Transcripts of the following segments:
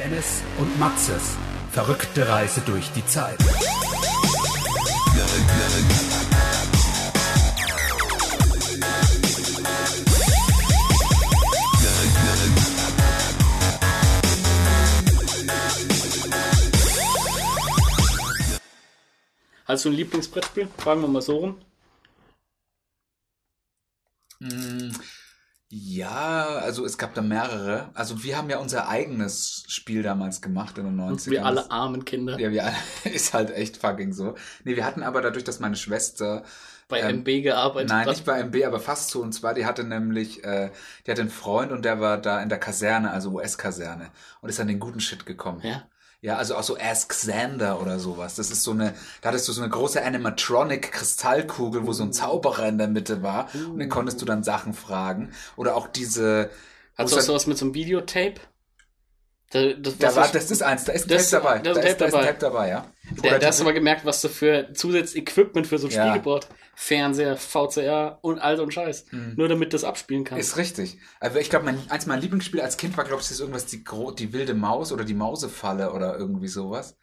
Dennis und Maxes verrückte Reise durch die Zeit. Hast du ein Lieblingsbrettspiel? Fragen wir mal so rum. Ja, also es gab da mehrere. Also wir haben ja unser eigenes Spiel damals gemacht in den 90ern. Wir alle armen Kinder. Ja, wir alle. Ist halt echt fucking so. Nee, wir hatten aber dadurch, dass meine Schwester Bei ähm, MB gearbeitet. Nein, hast. nicht bei MB, aber fast so. Und zwar, die hatte nämlich, äh, die hatte einen Freund und der war da in der Kaserne, also US-Kaserne, und ist an den guten Shit gekommen. Ja. Ja, also auch so Ask Xander oder sowas. Das ist so eine, da hattest du so eine große Animatronic-Kristallkugel, wo so ein Zauberer in der Mitte war. Und den konntest du dann Sachen fragen. Oder auch diese, Hast du auch es dann- sowas mit so einem Videotape? Da, das, da war, das- ist eins, da ist ein Das- Tape dabei. da ist Da ein ist, Tape da ist ein dabei. Tape dabei, ja. Da, Oder da hast du mal gemerkt, was du für zusätzliches Equipment für so ein Ja. Spiel gebaut Fernseher, VCR und all so ein Scheiß. Nur damit das abspielen kannst. Ist richtig. Also ich glaube, mein, eins meiner Lieblingsspiele als Kind war, glaube ich, das ist irgendwas die, die wilde Maus oder die Mausefalle oder irgendwie sowas.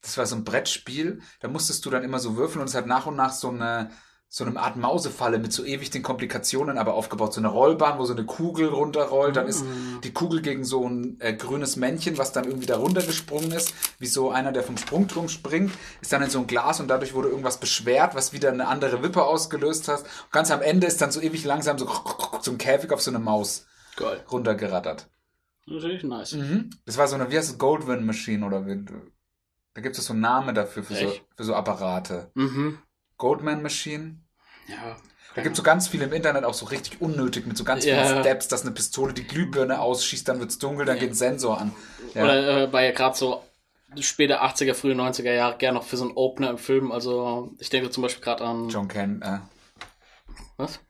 Das war so ein Brettspiel. Da musstest du dann immer so würfeln und es hat nach und nach so eine so eine Art Mausefalle mit so ewig den Komplikationen aber aufgebaut. So eine Rollbahn, wo so eine Kugel runterrollt. Dann ist die Kugel gegen so ein äh, grünes Männchen, was dann irgendwie da runtergesprungen ist. Wie so einer, der vom Sprungturm springt, ist dann in so ein Glas und dadurch wurde irgendwas beschwert, was wieder eine andere Wippe ausgelöst hat. Und ganz am Ende ist dann so ewig langsam so, ein Käfig auf so eine Maus Geil. runtergerattert. Natürlich nice. Mhm. Das war so eine, wie heißt das, Goldwyn Machine oder wie, da gibt es so einen Namen dafür für so, für so Apparate. Mhm. Goldman Machine. Ja. Da gibt es so ganz viele im Internet auch so richtig unnötig mit so ganz Ja. vielen Steps, dass eine Pistole die Glühbirne ausschießt, dann wird's dunkel, dann geht ein Sensor an. Ja. Oder äh, war ja gerade so späte 80er, frühe 90er Jahre gern noch für so einen Opener im Film. Also ich denke zum Beispiel gerade an. John Can äh, Was?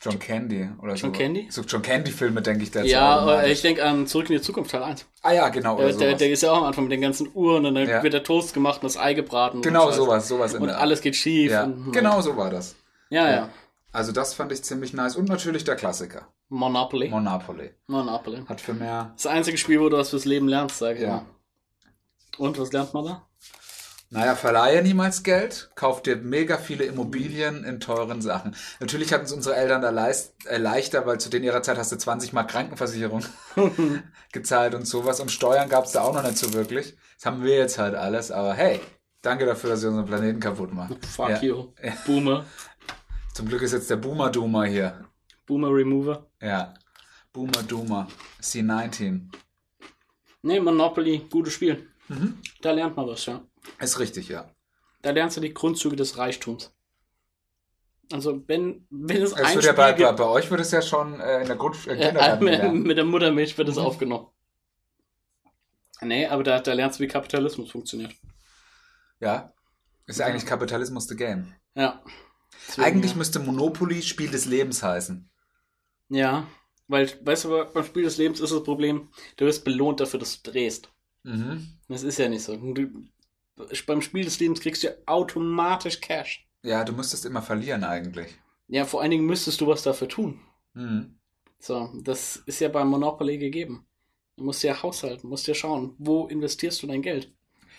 John Candy oder so. John Candy? So John Candy Filme denke ich da jetzt Ja, äh, ich denke an Zurück in die Zukunft Teil 1. Ah ja, genau. Oder Der, der, der ist ja auch am Anfang mit den ganzen Uhren und dann Ja. wird der Toast gemacht und das Ei gebraten. und genau Scheiß. sowas, sowas in Und der alles geht schief. Ja, und, genau so war das. Ja, ja. Also das fand ich ziemlich nice. Und natürlich der Klassiker. Monopoly. Monopoly. Monopoly. Hat für mehr. Das einzige Spiel, wo du was fürs Leben lernst, sage ich Ja. mal. Und was lernt man da? Naja, verleihe niemals Geld, kauf dir mega viele Immobilien in teuren Sachen. Natürlich hatten es unsere Eltern da leist, äh, leichter, weil zu den ihrer Zeit hast du 20 Mal Krankenversicherung gezahlt und sowas. Und Steuern gab es da auch noch nicht so wirklich. Das haben wir jetzt halt alles, aber hey, danke dafür, dass ihr unseren Planeten kaputt macht. Fuck ja. you. Boomer. Zum Glück ist jetzt der Boomer Doomer hier. Boomer Remover. Ja. Boomer Doomer. C19. Nee, Monopoly, gutes Spiel. Mhm. Da lernt man was, ja. Ist richtig, ja. Da lernst du die Grundzüge des Reichtums. Also, wenn, wenn es Es ein Spiel bei, gibt, bei euch wird es ja schon äh, in der Grund äh, äh, mit, mit der Muttermilch wird es Mhm. aufgenommen. Nee, aber da, da lernst du, wie Kapitalismus funktioniert. Ja. Ist ja eigentlich Kapitalismus the Game. Ja. Deswegen, Eigentlich ja. müsste Monopoly Spiel des Lebens heißen. Ja, weil, weißt du, beim Spiel des Lebens ist das Problem, du wirst belohnt dafür, dass du drehst. Mhm. Das ist ja nicht so. Du, beim Spiel des Lebens kriegst du ja automatisch Cash. Ja, du müsstest immer verlieren eigentlich. Ja, vor allen Dingen müsstest du was dafür tun. Mhm. So, das ist ja beim Monopoly gegeben. Du musst ja haushalten, musst ja schauen, wo investierst du dein Geld?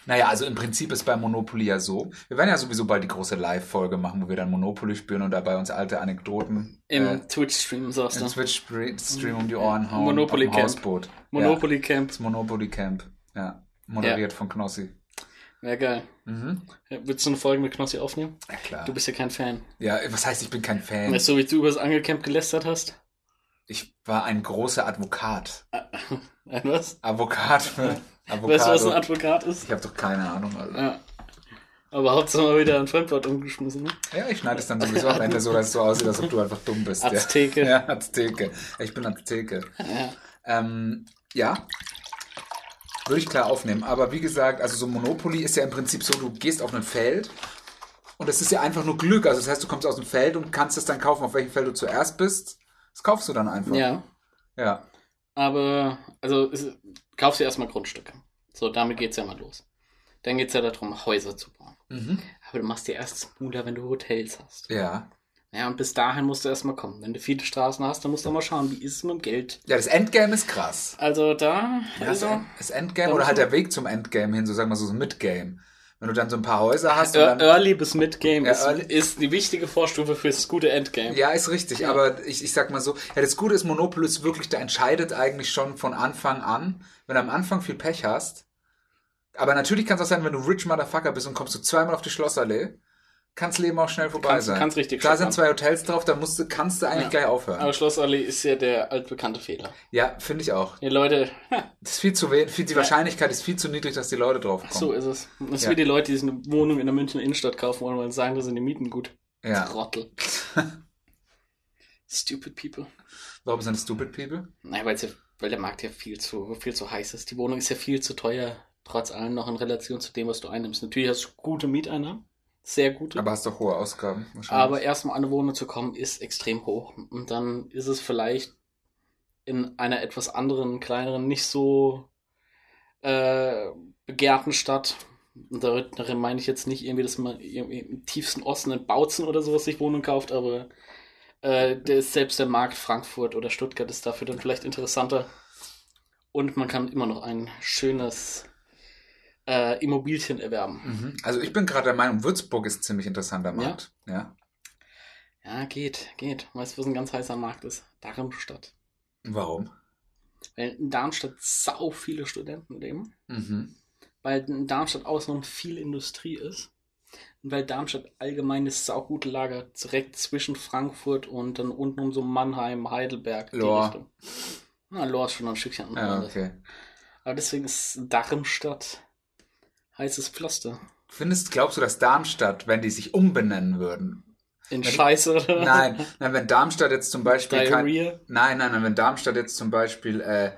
Naja, also im Prinzip ist bei Monopoly ja so. Wir werden ja sowieso bald die große Live-Folge machen, wo wir dann Monopoly spielen und dabei uns alte Anekdoten Im äh, Twitch-Stream sagst im du. Twitch-Stream um die Ohren hauen. Monopoly Camp. Hausboot. Monopoly Ja, Camp. das Monopoly Camp. Ja. Moderiert von Knossi. Wäre geil. Mhm. Ja, Willst du eine Folge mit Knossi aufnehmen? Ja, klar. Du bist ja kein Fan. Ja, was heißt, ich bin kein Fan? Weißt du, wie du über das Angelcamp gelästert hast? Ich war ein großer Advokat. Ein was? Advokat. Weißt du, was ein Advokat ist? Ich habe doch keine Ahnung. Alter. Ja. Aber Hauptsache mal wieder ein Fremdwort umgeschmissen. Ne? Ja, ich schneide es dann sowieso am Ende so, dass es so aussieht, als ob du einfach dumm bist. Azteke. Ja, ja Azteke. Ich bin Azteke. Ja. Ähm, ja. Würde ich klar aufnehmen. Aber wie gesagt, also so Monopoly ist ja im Prinzip so, du gehst auf ein Feld und es ist ja einfach nur Glück. Also das heißt, du kommst aus dem Feld und kannst es dann kaufen, auf welchem Feld du zuerst bist. Das kaufst du dann einfach. ja. Ja. Aber, also, es, kaufst du erstmal Grundstücke. So, damit geht's ja mal los. Dann geht's ja darum, Häuser zu bauen. Mhm. Aber du machst dir erst smoother, wenn du Hotels hast. Ja. Ja, und bis dahin musst du erstmal kommen. Wenn du viele Straßen hast, dann musst du mal schauen, wie ist es mit dem Geld. Ja, das Endgame ist krass. Also da, Ja, das, also, End- das Endgame Da oder halt der Weg zum Endgame hin, so sagen wir so, so ein Midgame. Wenn du dann so ein paar Häuser hast und Ear- dann, Early bis Mid-Game Ja, ist, Early- ist die wichtige Vorstufe fürs gute Endgame. Ja, ist richtig, Ja. aber ich, ich sag mal so, ja, das Gute ist, Monopoly ist wirklich, der entscheidet eigentlich schon von Anfang an, wenn du am Anfang viel Pech hast. Aber natürlich kann es auch sein, wenn du Rich Motherfucker bist und kommst du zweimal auf die Schlossallee, kann das Leben auch schnell vorbei Kannst- sein. kannst richtig Da sind zwei Hotels drauf, da musst du, kannst du eigentlich Ja. gleich aufhören. Aber Schlossallee ist ja der altbekannte Fehler. ja, finde ich auch. Die Leute, Das ist viel zu wenig, viel, die Ja. Wahrscheinlichkeit ist viel zu niedrig, dass die Leute drauf kommen. so ist es. Das ist Ja. wie die Leute, die sich eine Wohnung in der Münchner Innenstadt kaufen wollen, weil sie sagen, da sind die Mieten gut. Ja. Trottel. Stupid people. Warum sind das Stupid People? Naja, weil, sie, weil der Markt ja viel zu, viel zu heiß ist. Die Wohnung ist ja viel zu teuer, trotz allem noch in Relation zu dem, was du einnimmst. Natürlich hast du gute Mieteinnahmen, sehr gute. Aber hast doch hohe Ausgaben. wahrscheinlich. Aber erstmal an eine Wohnung zu kommen, ist extrem hoch. Und dann ist es vielleicht in einer etwas anderen, kleineren, nicht so äh, begehrten Stadt. Und da- darin meine ich jetzt nicht irgendwie, dass man im tiefsten Osten in Bautzen oder sowas sich Wohnung kauft, aber äh, der ist selbst der Markt Frankfurt oder Stuttgart ist dafür dann vielleicht interessanter. Und man kann immer noch ein schönes äh, Immobilchen erwerben. Mhm. Also ich bin gerade der Meinung, Würzburg ist ein ziemlich interessanter Markt. Ja. Ja, geht, geht. Weißt du, was ein ganz heißer Markt ist? Darmstadt. Warum? Weil in Darmstadt sau viele Studenten leben, Mhm. weil in Darmstadt außenrum viel Industrie ist und weil Darmstadt allgemein ist saugut Lager direkt zwischen Frankfurt und dann unten um so Mannheim, Heidelberg, die Lohr. Richtung. Na, Lohr ist schon noch ein Stückchen Ja, anders. okay. Aber deswegen ist Darmstadt heißes Pflaster. Findest, glaubst du, dass Darmstadt, wenn die sich umbenennen würden? In Wenn- Scheiße oder? Nein, nein, wenn Darmstadt jetzt zum Beispiel Diarrhea. Nein, nein, nein, wenn Darmstadt jetzt zum Beispiel äh,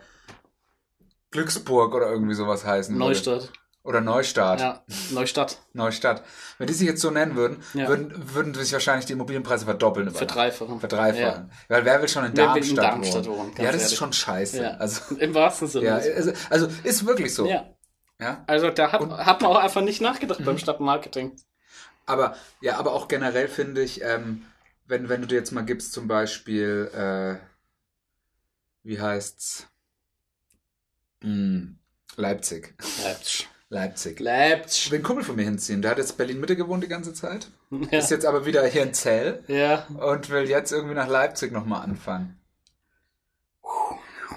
Glücksburg oder irgendwie sowas heißen würde. Neustadt. Oder Neustadt. Ja, Neustadt. Neustadt. Wenn die sich jetzt so nennen würden, Ja. würden, würden sich wahrscheinlich die Immobilienpreise verdoppeln. Verdreifachen. Verdreifachen. Weil wer will schon in Darmstadt, in Darmstadt wohnen? wohnen, ja, das ist ehrlich. schon scheiße. Ja. Also, Im wahrsten Sinne. ja, also, also ist wirklich so. Ja, Ja. also da hat, hat man auch einfach nicht nachgedacht beim Stadtmarketing. Aber ja, aber auch generell finde ich, ähm, wenn, wenn du dir jetzt mal gibst, zum Beispiel, äh, wie heißt's? Hm, Leipzig. Leipzig. Leipzig. Ich Leipzig. will einen Kumpel von mir hinziehen. Der hat jetzt Berlin Mitte gewohnt die ganze Zeit. Ja. Ist jetzt aber wieder hier in Zell ja. und will jetzt irgendwie nach Leipzig nochmal anfangen.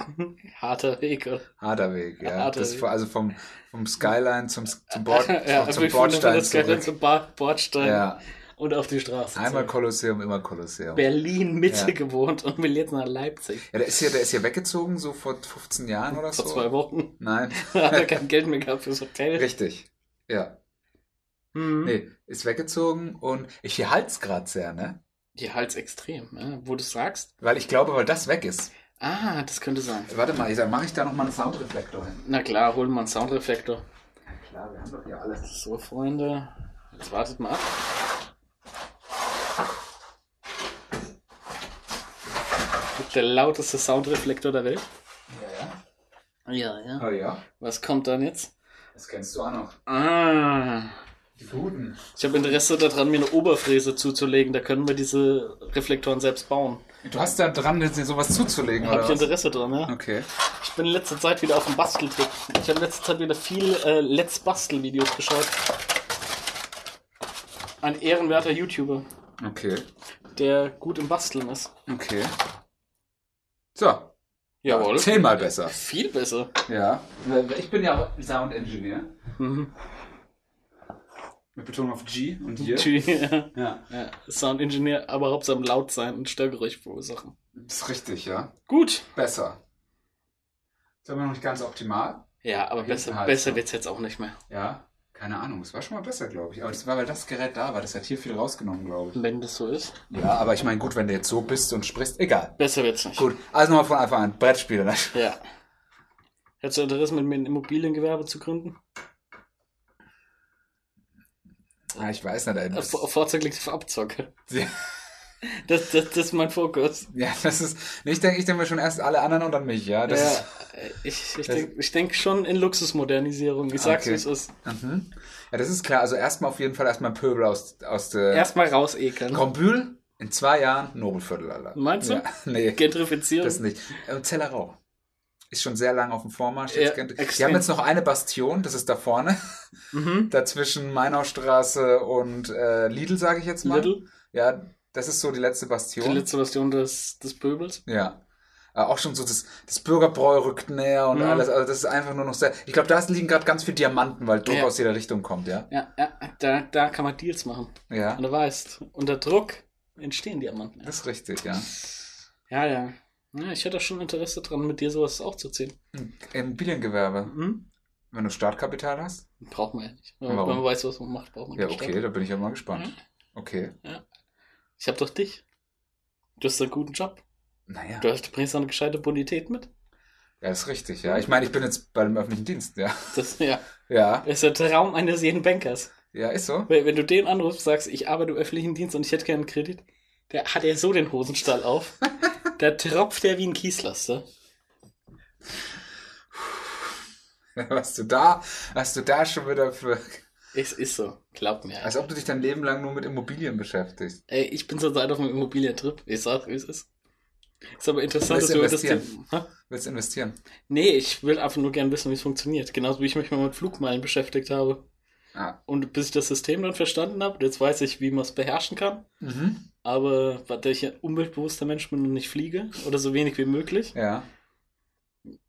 Harter Weg. oder? Harter Weg, ja. Harter das Weg. also vom, vom Skyline zum, zum, Bord, ja, zum Bordstein zurück. zum Bordstein Ja, und auf die Straße. einmal. Kolosseum, immer Kolosseum. Berlin Mitte Ja. gewohnt und will jetzt nach Leipzig. Ja, der ist hier, der ist hier weggezogen, so vor 15 Jahren oder Vor so. zwei Wochen. Nein, Hat er kein Geld mehr gehabt fürs Hotel. richtig. Ja. Hm. Nee, ist weggezogen und ich hier halt's gerade sehr, ne? Die Hals extrem, ja, wo du sagst. Weil ich glaube, weil das weg ist. Ah, das könnte sein. Warte mal, ich sag, mache ich da nochmal einen Soundreflektor hin? Na klar, holen wir einen Soundreflektor. Ja klar, wir haben doch hier alles. So, Freunde. Jetzt wartet mal ab. Der lauteste Soundreflektor der Welt. Ja, Ja, ja. ja. Oh ja, Was kommt dann jetzt? das kennst du auch noch. Ah. Die guten. Ich habe Interesse daran, mir eine Oberfräse zuzulegen. Da können wir diese Reflektoren selbst bauen. Du hast da dran, dir sowas zuzulegen, Da habe oder ich was? Interesse dran, ja. Okay. Ich bin in letzter Zeit wieder auf dem Basteltrip. Ich habe in letzter Zeit wieder viel äh, Let's Bastel-Videos geschaut. Ein ehrenwerter YouTuber, Okay. der gut im Basteln ist. Okay. So. Jawohl. Zehnmal besser. Viel besser. Ja. Ich bin ja auch Sound Engineer. Mhm. Mit Betonung auf G und hier. Tschüss. Ja. Ja. Ja. Sound Engineer, aber hauptsächlich laut sein und Störgeräusch verursachen. Das ist richtig, ja. Gut. Besser. Ist aber noch nicht ganz optimal. Ja, aber Hinten besser, halt, besser ne? wird's jetzt auch nicht mehr. Ja. Keine Ahnung. Es war schon mal besser, glaube ich. Aber das war, weil das Gerät da war. Das hat hier viel rausgenommen, glaube ich. Wenn das so ist. Ja, aber ich meine, gut, wenn du jetzt so bist und sprichst, egal. Besser wird's nicht. Gut. Also nochmal von Anfang an. Brettspiele. Ne? Ja. Hättest du Interesse, mit mir ein Immobiliengewerbe zu gründen? Ah, ich weiß nicht. Äh, vor- Vorzüglich für Abzocke. ja, Das, das, das ist mein Fokus. das ist. Ich denke, ich denke mir schon erst alle anderen und dann mich, ja. Das ja, ist, ich ich das- denke ich denk schon in Luxusmodernisierung. Ich sag's, Okay. wie es ist. mhm. Ja, das ist klar. Also erstmal auf jeden Fall erstmal Pöbel aus, aus der. Erstmal rausekeln. Grand Bühl In zwei Jahren Nobelviertel, Alter. Meinst du? Ja, nee, Gentrifizierung. das nicht. Äh, Zellerau. Ist schon sehr lang auf dem Vormarsch. Ja, Die haben jetzt noch eine Bastion, das ist da vorne. Mhm. Dazwischen Mainaustraße und äh, Lidl, sage ich jetzt mal. Lidl, Ja, das ist so die letzte die Bastion. letzte Version des, des Pöbels. Ja. Äh, auch schon so das, das Bürgerbräu rückt näher und Mhm. alles. Also das ist einfach nur noch sehr. Ich glaube, da liegen gerade ganz viele Diamanten, weil Druck Ja. aus jeder Richtung kommt, ja. Ja, ja, da, da kann man Deals machen. Ja. Und du weißt, unter Druck entstehen Diamanten. Das ist richtig, ja. Ja, ja. Ja ich hätte auch schon Interesse dran, mit dir sowas aufzuziehen. Immobiliengewerbe. Hm? Wenn du Startkapital hast? Braucht man ja nicht. Wenn Warum? man weiß, was man macht, braucht man Ja, okay, da bin ich ja mal gespannt. Okay. Ich hab doch dich. Du hast einen guten Job. Naja. Du, hast, du bringst eine gescheite Bonität mit. Ja, ist richtig, ja. Ich meine, ich bin jetzt bei dem öffentlichen Dienst, ja. Das ja, Ja, ist der Traum eines jeden Bankers. ja, ist so. Wenn, wenn du den anrufst, sagst, ich arbeite im öffentlichen Dienst und ich hätte gerne einen Kredit, der hat er so den Hosenstall auf. da tropft er wie ein Kieslaster. Was du da, was du da schon wieder für. Es ist so. Glaub mir. Als ob du dich dein Leben lang nur mit Immobilien beschäftigst. Ey, ich bin zurzeit auf einem Immobilientrip. Ich sag, wie es ist. Ist aber interessant, dass du du das investieren? Hä? Willst investieren? Nee, ich will einfach nur gerne wissen, wie es funktioniert. Genauso wie ich mich mal mit Flugmeilen beschäftigt habe. Ah. Und bis ich das System dann verstanden habe, jetzt weiß ich, wie man es beherrschen kann. Mhm. Aber weil ich ein umweltbewusster Mensch bin und nicht fliege oder so wenig wie möglich, Ja.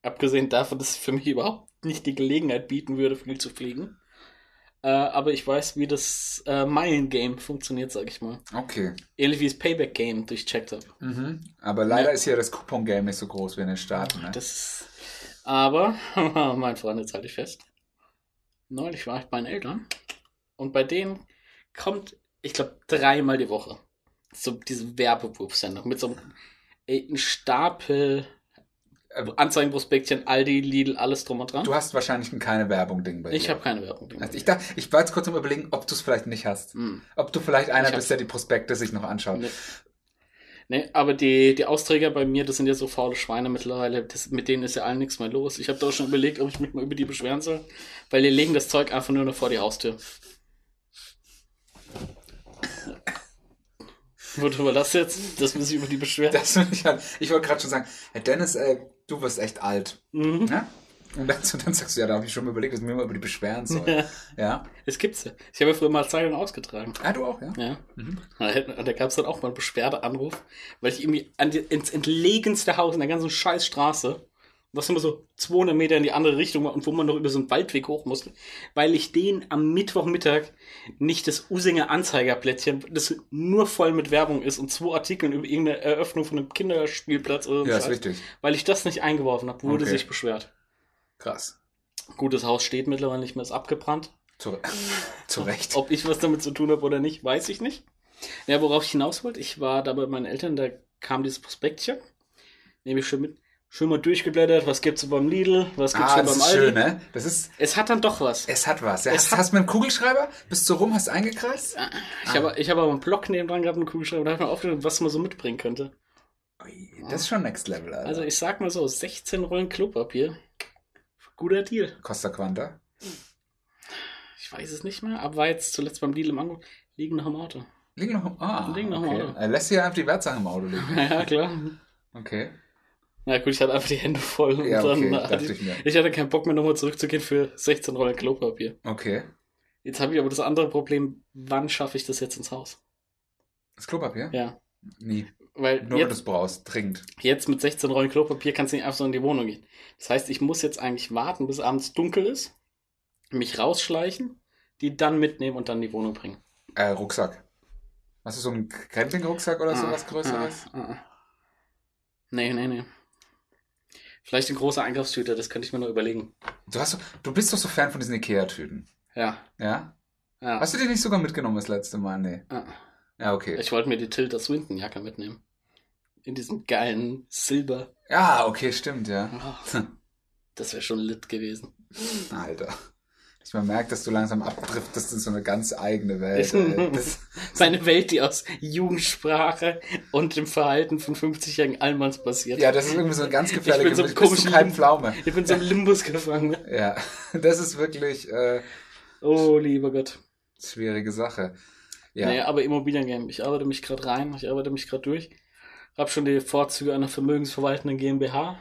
abgesehen davon, dass es für mich überhaupt nicht die Gelegenheit bieten würde, viel zu fliegen. Äh, aber ich weiß, wie das äh, Meilen-Game funktioniert, sag ich mal. Okay. Ähnlich wie das Payback-Game durchcheckt habe. Mhm. Aber leider Ja. ist hier das Coupon-Game nicht so groß wie in den Staaten. Ne? Das aber, mein Freund, jetzt halte ich fest. Neulich war ich bei den Eltern und bei denen kommt, ich glaube, dreimal die Woche so diese Werbewurfsendung mit so einem ey, ein Stapel Äh, Anzeigenprospektchen, Aldi, Lidl, alles drum und dran. Du hast wahrscheinlich ein keine Werbung-Ding bei dir. ich habe keine Werbung. Also ich, dachte, ich war jetzt kurz am überlegen, ob du es vielleicht nicht hast. Hm. Ob du vielleicht einer Ich bist, der die Prospekte sich noch anschaut. Nee. Nee, aber die, die Austräger bei mir, das sind ja so faule Schweine mittlerweile. Das, mit denen ist ja allen nichts mehr los. Ich habe da auch schon überlegt, ob ich mich mal über die beschweren soll, weil die legen das Zeug einfach nur noch vor die Haustür. Worüber das jetzt? Das muss ich über die beschweren. Das ich halt, ich wollte gerade schon sagen, Herr Dennis, äh, du wirst echt alt. Mhm. Ne? Und dann, dann sagst du, ja, da habe ich schon mal überlegt, dass ich mir mal über die beschweren soll. Ja, Ja. es gibt's ja. Ich habe ja früher mal Zeilen ausgetragen. Ah, du auch, ja? Ja. Mhm. Da, gab es dann auch mal einen Beschwerdeanruf, weil ich irgendwie an die, ins entlegenste Haus in der ganzen Scheißstraße, was immer so 200 Meter in die andere Richtung war und wo man noch über so einen Waldweg hoch musste, weil ich den am Mittwochmittag nicht das Usinger Anzeigerblättchen, das nur voll mit Werbung ist und zwei Artikeln über irgendeine Eröffnung von einem Kinderspielplatz oder so, Ja, ist richtig. weil ich das nicht eingeworfen habe, wurde Okay. sich beschwert. Krass. Gut, das Haus steht mittlerweile nicht mehr, ist abgebrannt. Zu, zu Recht. Ob ich was damit zu tun habe oder nicht, weiß ich nicht. Ja, worauf ich hinaus wollte, ich war da bei meinen Eltern, da kam dieses Prospektchen. Nehme ich schon mit. Schön mal durchgeblättert, was gibt's beim Lidl, was gibt's Ah, beim Aldi. schön, ne? Das ist, Es hat dann doch was. es hat was. Ja, Es hast, hat- hast du mit dem Kugelschreiber? Bist du rum, hast du eingekreist? Ich habe ich habe aber einen Block neben dran gehabt, einen Kugelschreiber, da habe ich mir aufgeschrieben, was man so mitbringen könnte. Das ist schon Next Level, Alter. Also ich sag mal so, 16 Rollen Klopapier. Guter Deal. Costa Quanta. Ich weiß es nicht mehr, aber war jetzt zuletzt beim Deal im Angebot. Liegen noch im Auto. Liegen noch im, ah, Liegen noch im okay. Auto. Er lässt hier einfach die Wertsachen im Auto liegen. ja, klar. Okay. Na gut, ich hatte einfach die Hände voll. Und Ja, okay, dann hatte ich, ich ich hatte keinen Bock mehr nochmal zurückzugehen für 16 Rollen Klopapier. Okay. Jetzt habe ich aber das andere Problem, wann schaffe ich das jetzt ins Haus? Das Klopapier? Ja. Nie. Weil Nur wenn du es brauchst. Dringend. jetzt mit 16 Rollen Klopapier kannst du nicht einfach so in die Wohnung gehen. Das heißt, ich muss jetzt eigentlich warten, bis abends dunkel ist, mich rausschleichen, die dann mitnehmen und dann in die Wohnung bringen. Äh, Rucksack. Hast du so einen Campingrucksack oder sowas Größeres? Ah, ah, ah. Nee, nee, nee. Vielleicht ein großer Einkaufstüte, das könnte ich mir noch überlegen. Du, hast, du bist doch so Fan von diesen Ikea-Tüten. Ja. Ja? ja. Hast du die nicht sogar mitgenommen das letzte Mal? Nee. Ah. Ja, okay. Ich wollte mir die Tilda Swinton-Jacke mitnehmen. In diesem geilen Silber. Ja, okay, stimmt, ja. Oh, das wäre schon lit gewesen. Alter. Ich mal merkt, dass du langsam abdriftest in so eine ganz eigene Welt. Das, Meine Welt, die aus Jugendsprache und dem Verhalten von 50-jährigen Allmanns basiert. ja, das ist irgendwie so eine ganz gefährliche Ich bin so komischer kein Pflaume. Ich bin so im Limbus gefangen. Ja, das ist wirklich äh, Oh, lieber Gott. schwierige Sache. Ja. Nee, aber Immobiliengame. Ich arbeite mich gerade rein, ich arbeite mich gerade durch. Hab schon die Vorzüge einer vermögensverwaltenden GmbH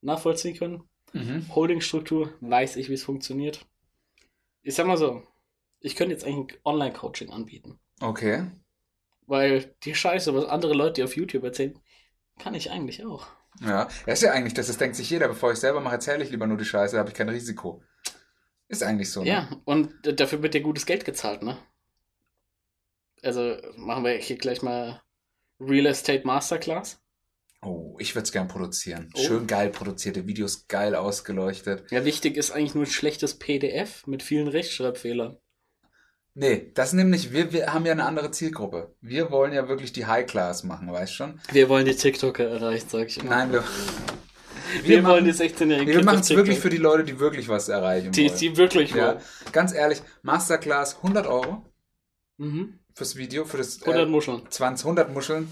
nachvollziehen können. Mhm. Holdingstruktur, weiß ich, wie es funktioniert. Ich sag mal so, ich könnte jetzt eigentlich Online-Coaching anbieten. Okay. Weil die Scheiße, was andere Leute auf YouTube erzählen, kann ich eigentlich auch. Ja, das ist ja eigentlich, das, das denkt sich jeder, bevor ich selber mache, erzähle ich lieber nur die Scheiße, da habe ich kein Risiko. Ist eigentlich so, ne? Ja, und dafür wird dir gutes Geld gezahlt, ne? Also machen wir hier gleich mal Real Estate Masterclass. Oh, ich würde es gern produzieren. Oh. Schön geil produzierte Videos, geil ausgeleuchtet. Ja, wichtig ist eigentlich nur ein schlechtes PDF mit vielen Rechtschreibfehlern. Nee, das nämlich, wir, wir haben ja eine andere Zielgruppe. Wir wollen ja wirklich die High Class machen, weißt schon? Wir wollen die TikToker erreichen, sag ich immer. Nein, wir, wir, machen- wollen die 16-jährigen wir machen es wirklich für die Leute, die wirklich was erreichen die, wollen. die wirklich ja, wollen. ganz ehrlich, Masterclass 100 Euro Mhm. fürs Video, für das 100 äh, Muscheln. 20, 100 Muscheln,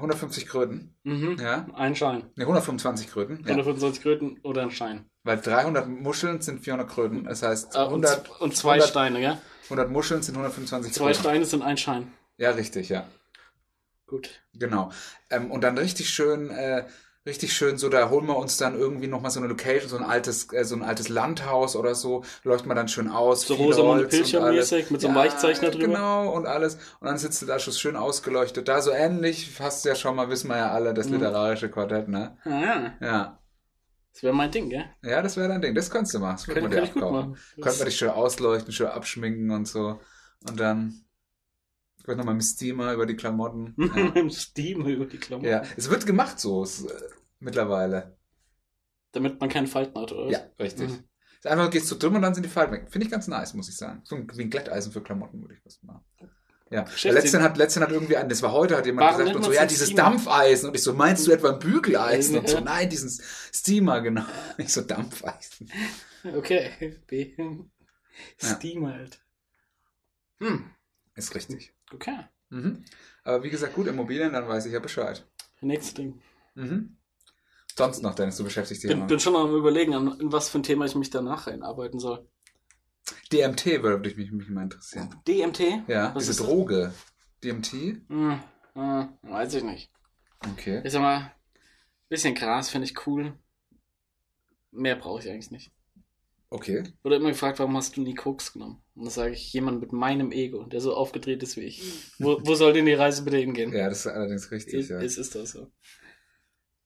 150 Kröten, Mhm. ja, Ein Schein. ne 125 Kröten, ja. 125 Kröten oder ein Schein. weil 300 Muscheln sind 400 Kröten, das heißt Ah, und, 100, und zwei 100 Steine, ja? 100 Muscheln sind 125 Zwei Kröten. Steine sind ein Schein. Ja, richtig, ja. Gut. Genau. Ähm, und dann richtig schön, äh, richtig schön so, da holen wir uns dann irgendwie nochmal so eine Location, so ein altes, äh, so ein altes Landhaus oder so, leuchten wir dann schön aus. So Rosamunde Holz und Pilcher-mäßig alles. mit so einem Weichzeichner drüber. Genau, und alles. Und dann sitzt du da schon schön ausgeleuchtet. Da so ähnlich, hast du ja schon mal, wissen wir ja alle, das Mhm. literarische Quartett, ne? Ah, Ja. das wäre mein Ding, gell? Ja, das wäre dein Ding. Das könntest du machen. Das Kann, man dir ich gut abkaufen. machen. Könnte man dich schön ausleuchten, schön abschminken und so. Und dann wird nochmal mit Steamer über die Klamotten. Ja. Im Steam über die Klamotten. Ja, es wird gemacht so es, äh, mittlerweile. Damit man keinen Falten hat, oder? Ja, richtig. Mhm. Einfach gehst du drüber und dann sind die Falten weg. Finde ich ganz nice, muss ich sagen. So ein, wie ein Glätteisen für Klamotten würde ich was machen. Ja, Geschäftsidee. letzten hat, letzten hat irgendwie, ein- das war heute, hat jemand Warum gesagt, und so, ja, dieses Steamer? Dampfeisen. Und ich so, meinst du etwa ein Bügeleisen? Und so, Ja. nein, diesen Steamer, genau. Ich so, Dampfeisen. Okay. B. Ja. Steam halt. Hm. Ist richtig. Okay. Mhm. Aber wie gesagt, gut, Immobilien, dann weiß ich ja Bescheid. Nächstes Ding. Mhm. Sonst noch, Dennis, du beschäftigst dich Bin, bin schon am überlegen, an in was für ein Thema ich mich danach einarbeiten soll. DMT würde mich, mich mal interessieren. DMT? Ja, Was diese ist das? Droge. DMT? Hm, hm, weiß ich nicht. Okay. Ich sag mal, bisschen Gras finde ich cool. Mehr brauche ich eigentlich nicht. Okay. Wurde immer gefragt, warum hast du nie Koks genommen? Und das sage ich, jemand mit meinem Ego, der so aufgedreht ist wie ich. Wo, wo soll denn die Reise bitte hingehen? Ja, das ist allerdings richtig, ist, ja. ist, ist das so.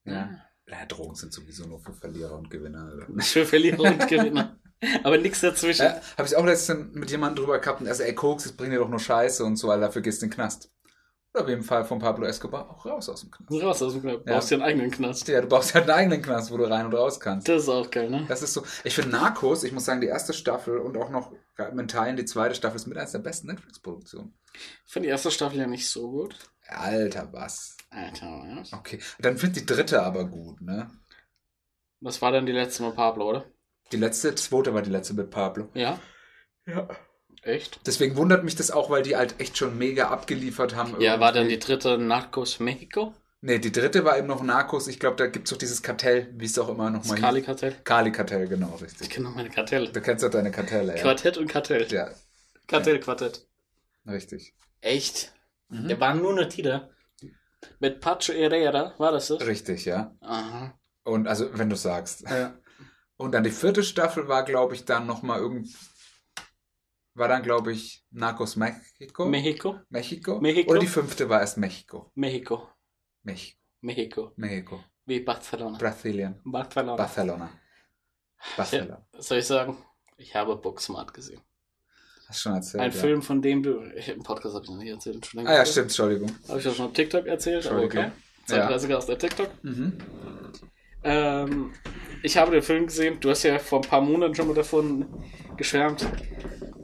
ja. ja. Drogen sind sowieso nur für Verlierer und Gewinner. Oder? Für Verlierer und Gewinner. Aber nichts dazwischen. Ja, habe ich auch letztens mit jemandem drüber gehabt und er sagt, ey, Koks, das bringt dir doch nur Scheiße und so, weil dafür gehst du in den Knast. Oder wie im Fall von Pablo Escobar, auch raus aus dem Knast. Raus aus dem Knast. Brauchst dir einen eigenen Knast. Ja, du brauchst halt einen eigenen Knast, wo du rein und raus kannst. Das ist auch geil, ne? Das ist so. Ich finde Narcos, ich muss sagen, die erste Staffel und auch noch in Teilen die zweite Staffel ist mit eines der besten Netflix-Produktionen. Ich finde die erste Staffel ja nicht so gut. Alter, was? Alter, was? Okay. Dann finde die dritte aber gut, ne? Das war dann die letzte mit Pablo, oder? Die letzte, zweite war die letzte mit Pablo. Ja? Ja. Echt? Deswegen wundert mich das auch, weil die halt echt schon mega abgeliefert haben. Ja, war dann die irgendwie. dritte Narcos Mexico? Nee, die dritte war eben noch Narcos. Ich glaube, da gibt es doch dieses Kartell, wie es auch immer Das nochmal Kali-Kartell? Kali-Kartell, genau, Ich richtig. kenne noch meine Kartelle. Du kennst doch deine Kartelle, ja. Quartett und Kartell. Ja, Kartell, Quartett. richtig. Echt? Mhm. Der waren nur noch die da. Mit Pacho Herrera, war das das? Richtig, ja. Aha. Und also, wenn du sagst. Ja. Und dann die vierte Staffel war, glaube ich, dann nochmal irgend. War dann, glaube ich, Narcos Mexico. Mexiko? Mexiko. Mexiko. Oder die fünfte war erst Mexiko. Mexiko. Mexiko. Mexiko. Mexiko. Wie Barcelona. Brasilien. Barcelona. Barcelona. Barcelona. Was soll ich sagen? Ich habe Booksmart gesehen. Hast schon erzählt. Ein ja. Film, von dem du. Im Podcast habe ich noch nicht erzählt. Ah ja, stimmt, Entschuldigung. Habe ich auch schon auf TikTok erzählt, aber okay. Entschuldigung. 32er aus der TikTok. Mhm. Ähm, ich habe den Film gesehen. Du hast ja vor ein paar Monaten schon mal davon geschwärmt.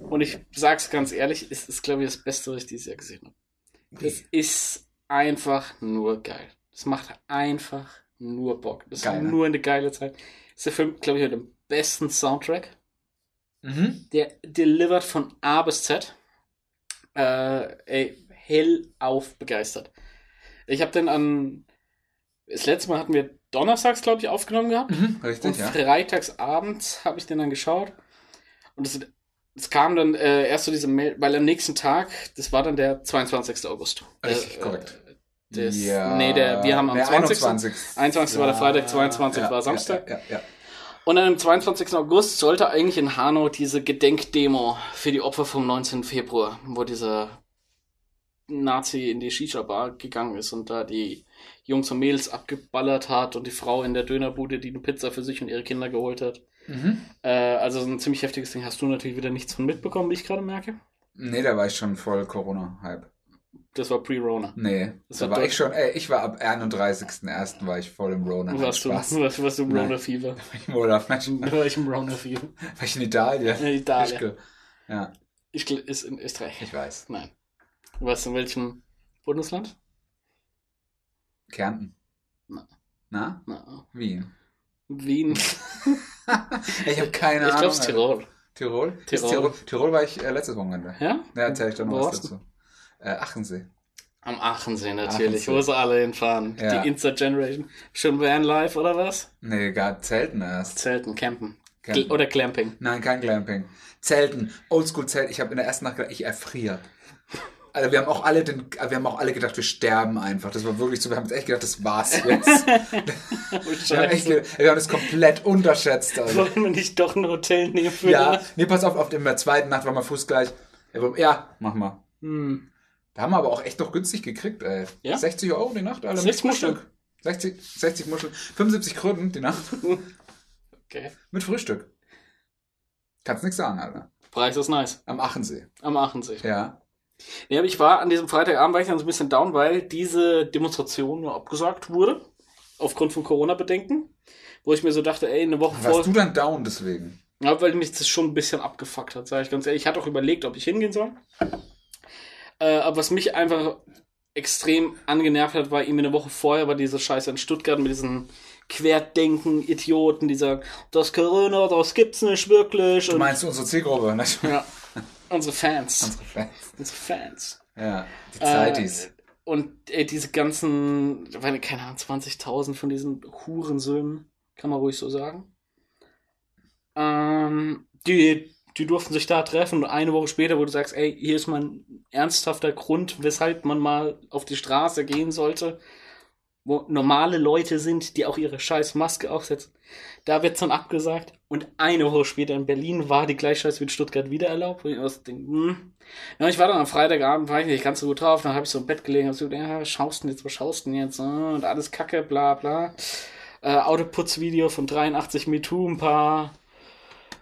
Und ich sag's ganz ehrlich, es ist, glaube ich, das Beste, was ich dieses Jahr gesehen habe. Das ist einfach nur geil. Es macht einfach nur Bock. Das Geil, ist ne? nur eine geile Zeit. Das ist der Film, glaube ich, mit dem besten Soundtrack. Mhm. Der delivered von A bis Z. Äh, ey, hellauf begeistert. Ich habe den an. Das letzte Mal hatten wir donnerstags, glaube ich, aufgenommen gehabt. Mhm. Richtig, Und ja. freitags abends habe ich den dann geschaut. Und es es kam dann äh, erst so diese Mail, weil am nächsten Tag, das war dann der 22. August. Richtig, Äh, korrekt. äh, Das, Nee, der, wir haben am der 20. 21. 21. war der Freitag, 22 ja, war ja, Samstag. Ja, ja, ja. Und dann am 22. August sollte eigentlich in Hanau diese Gedenkdemo für die Opfer vom 19. Februar, wo dieser Nazi in die Shisha-Bar gegangen ist und da die Jungs und Mädels abgeballert hat und die Frau in der Dönerbude, die eine Pizza für sich und ihre Kinder geholt hat. Mhm. Äh, also so ein ziemlich heftiges Ding. Hast du natürlich wieder nichts von mitbekommen, wie ich gerade merke. Nee, da war ich schon voll Corona-Hype. Das war pre-Rona. Nee, Das da war war ich schon, ey, ich war ab 31.01. war ich voll im Rona. Nein, Warst du, warst, warst du im. Rona-Fieber? Oder war Da war ich im Rona-Fieber. ich in Italien? In Italien. Ich Ja, Ich ist in Österreich. ich weiß. Nein. Du warst in welchem Bundesland? Kärnten. Na. Na? Na, Wien. Wien. Ich habe keine ich Ahnung. glaube, es ist Tirol. Tirol? Tirol. Tirol? Tirol war ich äh, letztes Wochenende. Ja? Da erzähle ich dann noch was du? dazu. Äh, Achensee. Am Achensee natürlich, Achensee. wo sie alle hinfahren. Ja. Die Insta-Generation. Schon Vanlife oder was? Nee, gar Zelten erst. Zelten, Campen. Campen. Oder Clamping. Nein, kein Glamping. Zelten, Oldschool-Zelt. Ich habe in der ersten Nacht gedacht, ich erfriere. Also wir haben auch alle den, wir haben auch alle gedacht, wir sterben einfach. Das war wirklich so, wir haben jetzt echt gedacht, das war's jetzt. wir, haben echt, wir haben das komplett unterschätzt. Also. Wollen wir nicht doch ein Hotel nehmen für Ja, nee, pass auf, auf in der zweiten Nacht war mal Fuß gleich. Ja, mach mal. Hm. Da haben wir aber auch echt noch günstig gekriegt, ey. Ja? 60 Euro die Nacht, Alter. 60 mit Frühstück. 60, 60 Muscheln. 75 Kröten die Nacht. Okay. Mit Frühstück. Kannst nix sagen, Alter. Preis ist nice. Am Achensee. Am Achensee. Ja. Ja, aber ich war an diesem Freitagabend war ich dann so ein bisschen down, weil diese Demonstration nur abgesagt wurde. Aufgrund von Corona-Bedenken. Wo ich mir so dachte, ey, eine Woche vor. Warst du dann down deswegen? Ja, weil mich das schon ein bisschen abgefuckt hat, sage ich ganz ehrlich. Ich hatte auch überlegt, ob ich hingehen soll. Äh, aber was mich einfach extrem angenervt hat, war eben eine Woche vorher war diese Scheiße in Stuttgart mit diesen Querdenken-Idioten, die sagen, das Corona, das gibt's nicht wirklich. Du meinst unsere Zielgruppe, ne? ja, unsere Fans. Unsere Fans. Unsere Fans. Ja, die Zeitis. Äh, und ey, diese ganzen, keine Ahnung, 20.000 von diesen Hurensöhnen, kann man ruhig so sagen. Ähm, die, die durften sich da treffen und eine Woche später, wo du sagst, ey, hier ist mal ein ernsthafter Grund, weshalb man mal auf die Straße gehen sollte, wo normale Leute sind, die auch ihre scheiß Maske aufsetzen. Da wird dann abgesagt und eine Woche später in Berlin war die Gleichscheiß wie in Stuttgart wieder erlaubt. Wo ich aus denke, hm. Ja, ich war dann am Freitagabend, war ich nicht ganz so gut drauf, dann habe ich so im Bett gelegen und so, ja, was schaust denn jetzt, was schaust denn jetzt? äh, Und alles Kacke, bla bla. Äh, Autoputzvideo von 83 MeToo, ein paar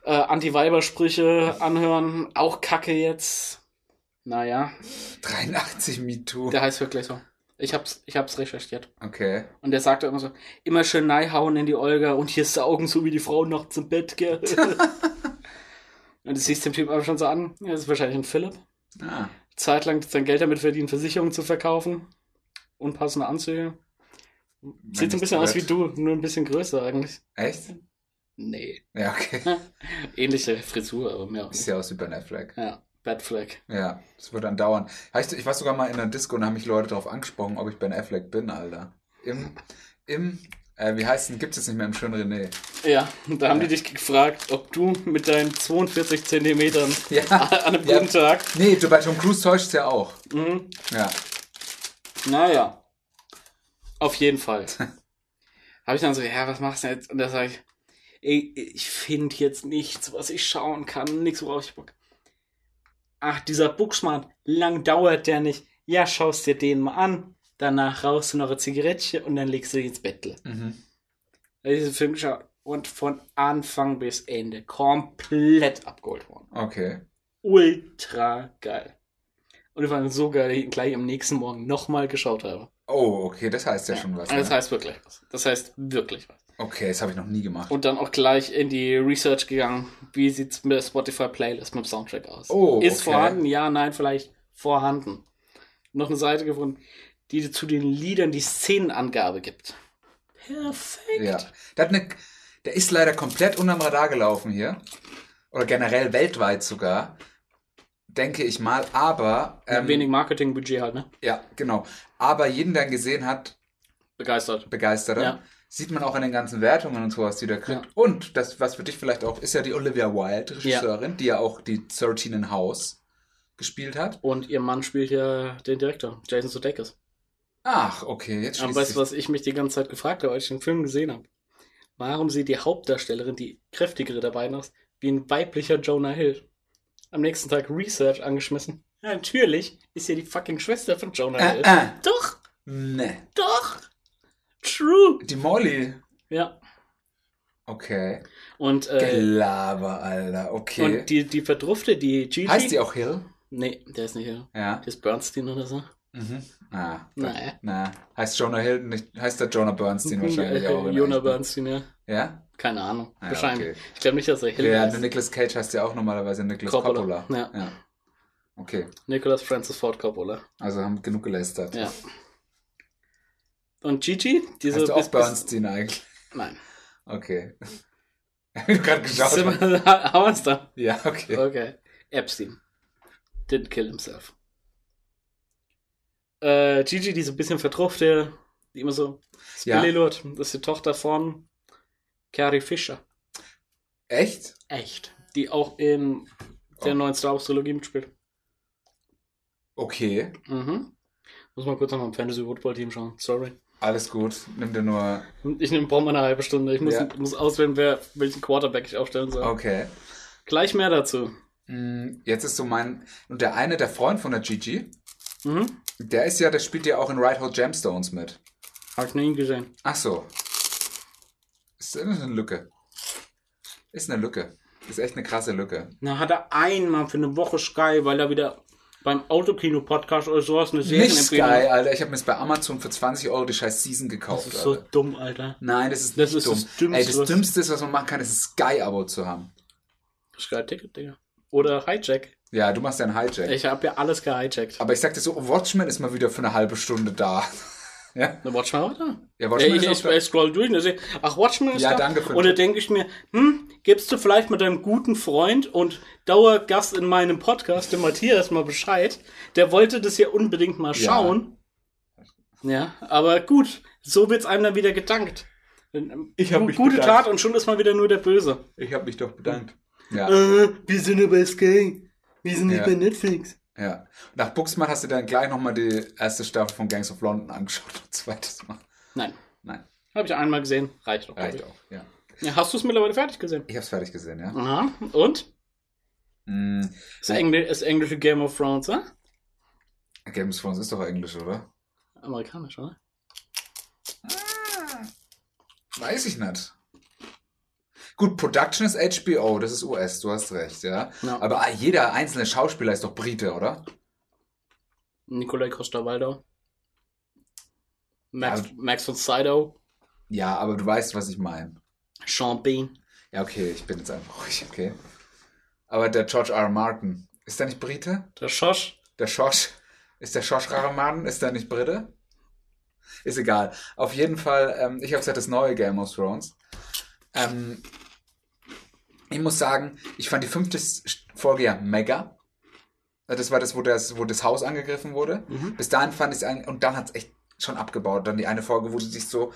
äh, Anti-Weiber-Sprüche anhören, auch Kacke jetzt. Naja, 83 MeToo. der heißt wirklich so. Ich hab's, ich hab's recherchiert. Okay. Und der sagte immer so, immer schön neihauen in die Olga und hier saugen, so wie die Frau nachts im Bett, gell? und das siehst dem Typ aber schon so an, ja, das ist wahrscheinlich ein Philipp. Ah. Zeitlang sein Geld damit verdient, Versicherungen zu verkaufen. Unpassende Anzüge. Sieht so ein bisschen aus wie du, nur ein bisschen größer eigentlich. Echt? Nee. Ja, okay. Ähnliche Frisur, aber mehr auch Sieht ja aus wie Ben Affleck. Ja, Bad Flag. Ja, das wird dann dauern. Heißt, ich war sogar mal in einer Disco und haben mich Leute darauf angesprochen, ob ich Ben Affleck bin, Alter. Im, im, äh, wie heißt denn, gibt es jetzt nicht mehr im schönen René. Ja, und da haben die dich gefragt, ob du mit deinen 42 Zentimetern Ja. an einem Ja. guten Tag. Nee, du bei Tom Cruise täuscht ja auch. Mhm. Ja. Naja. Auf jeden Fall. Habe ich dann so, ja, was machst du jetzt? Und da sage ich, ey, ich finde jetzt nichts, was ich schauen kann, nichts, worauf ich Bock. Ach, dieser Booksmart, lang dauert der nicht. Ja, schaust dir den mal an. Danach rauchst du noch ein Zigarettchen und dann legst du dich ins Bettle. Mhm. Ich diesen Film geschaut und von Anfang bis Ende komplett abgeholt worden. Okay. Ultra geil. Und ich fand so geil, dass ich ihn gleich am nächsten Morgen nochmal geschaut habe. Oh, okay, das heißt ja, schon was. Das Ne? heißt wirklich was. Das heißt wirklich was. Okay, das habe ich noch nie gemacht. Und dann auch gleich in die Research gegangen. Wie sieht's mit der Spotify Playlist mit dem Soundtrack aus? Oh, Ist okay. vorhanden? Ja, nein, vielleicht vorhanden. Noch eine Seite gefunden, die zu den Liedern die Szenenangabe gibt. Perfekt. Ja. Der, hat eine, der ist leider komplett unterm Radar gelaufen hier. Oder generell weltweit sogar. Denke ich mal. Aber. Ähm, wenig Marketingbudget halt, ne? Ja, genau. Aber jeden, der ihn gesehen hat, Begeistert. begeistert er. Ja. Sieht man auch in den ganzen Wertungen und sowas, die der kriegt. Ja. Und das, was für dich vielleicht auch, ist ja die Olivia Wilde, Regisseurin, die ja auch die 13 in House gespielt hat. Und ihr Mann spielt ja den Direktor, Jason Sudeikis. Ach, okay, jetzt Aber weißt du, was ich mich die ganze Zeit gefragt habe, als ich den Film gesehen habe? Warum sieht die Hauptdarstellerin, die kräftigere der beiden aus, wie ein weiblicher Jonah Hill? Am nächsten Tag Research angeschmissen. Ja, natürlich ist ja die fucking Schwester von Jonah Hill. Äh, äh. Doch, Ne. doch. True. Die Molly. Ja. Okay. Und, äh, Gelaber, Alter. Okay. und die, die Verdrufte, die Gigi. heißt die auch Hill? Nee, der ist nicht Hill. Ja. Der ist Bernstein oder so. Mhm. Ah, Nein. Na, heißt Jonah Hill nicht, heißt der Jonah Bernstein wahrscheinlich auch. Jonah? Bernstein, ja. Ja? Keine Ahnung. Ja, Wahrscheinlich. okay. Ich glaube nicht, dass er Hill Ja, der Nicolas Cage heißt ja auch normalerweise Nicolas Coppola. Coppola. Ja. ja. Okay, Nicholas Francis Ford Coppola. also haben genug gelästert. Ja. Und Gigi? Diese Heißt du auch Bernstein eigentlich? Nein. Okay. Wie du gerade geschaut hast. wir- Haben wir da? Ja, okay. Okay. Epstein. Didn't kill himself. Äh, Gigi, diese bisschen verdruffte, die immer so Ja. Spillilurt. Das ist die Tochter von Carrie Fisher. Echt? Echt. Die auch in der Oh. neuen Star Wars Trilogie mitspielt. Okay. Mhm. Muss mal kurz noch mal im Fantasy Football Team schauen. Sorry. Alles gut. Nimm dir nur. Ich nehme brauche mal eine halbe Stunde. Ich muss, Ja. muss auswählen, wer, welchen Quarterback ich aufstellen soll. Okay. Gleich mehr dazu. Mm, Jetzt ist so mein. Und der eine, der Freund von der Gigi, Mhm. der ist ja, der spielt ja auch in Right Hot Gemstones mit. Hab ich noch nie gesehen. Ach so. Ist eine Lücke. Ist eine Lücke. Ist echt eine krasse Lücke. Na, hat er einmal für eine Woche Sky, weil er wieder beim Autokino-Podcast oder sowas eine Serie Nicht Sky, Alter. Ich habe mir jetzt bei Amazon für 20 Euro die scheiß Season Das gekauft, ist so Alter. dumm, Alter. Nein, das ist Das nicht ist dumm. das Dümmste, Ey, das was- Dümmste, ist, was man machen kann, ist ein Sky-Abo zu haben. Sky-Ticket, Digga. Oder Hijack. Ja, du machst ja einen Hijack. Ich habe ja alles gehijackt. Aber ich sag dir so, Watchmen ist mal wieder für eine halbe Stunde da. Ja? Na, Watchmen auch da. Ja, Watchmen ich, ist ich, ich scroll durch und da sehe ich, ach, Watchmen ist Ja, da. danke für Und da denke ich mir, hm, gibst du vielleicht mit deinem guten Freund und Dauergast in meinem Podcast, dem Matthias, mal Bescheid. Der wollte das ja unbedingt mal Ja. schauen. Ja, aber gut, so wird's einem dann wieder gedankt. Ich hab Gu- mich Gute bedankt. Tat und schon ist mal wieder nur der Böse. Ich habe mich doch bedankt. Ja, Äh, wir sind ja bei Sky. Wir sind nicht Ja. bei Netflix. Ja. Nach Buxmann hast du dann gleich nochmal die erste Staffel von Gangs of London angeschaut. Und zweites Mal. Nein. Nein, Habe ich einmal gesehen. Reicht doch. glaub reicht ich. auch. Ja. Ja, hast du es mittlerweile fertig gesehen? Ich hab's fertig gesehen, ja. Aha. Und? Mm, Das, Engl das englische Game of Thrones, ne? Game of Thrones ist doch Englisch, oder? Amerikanisch, oder? Weiß ich nicht. Gut, Production ist HBO, das ist US, du hast recht, ja. Ja. Aber jeder einzelne Schauspieler ist doch Brite, oder? Nikolai Costa-Waldau. Max, Ja. Max von Sydow. Ja, aber du weißt, was ich meine. Sean Bean. Ja, okay, ich bin jetzt einfach ruhig, okay. Aber der George R. R. Martin, ist der nicht Brite? Der Schosch. Der Josh, ist der Josh R. R. Martin, ist der nicht Brite? Ist egal. Auf jeden Fall, ähm, ich habe gesagt, das neue Game of Thrones. Ähm, ich muss sagen, ich fand die fünfte Folge ja mega. Äh, Das war das, wo das, wo das Haus angegriffen wurde. Mhm. Bis dahin fand ich es und dann hat es echt schon abgebaut. Dann die eine Folge, wo die sich so,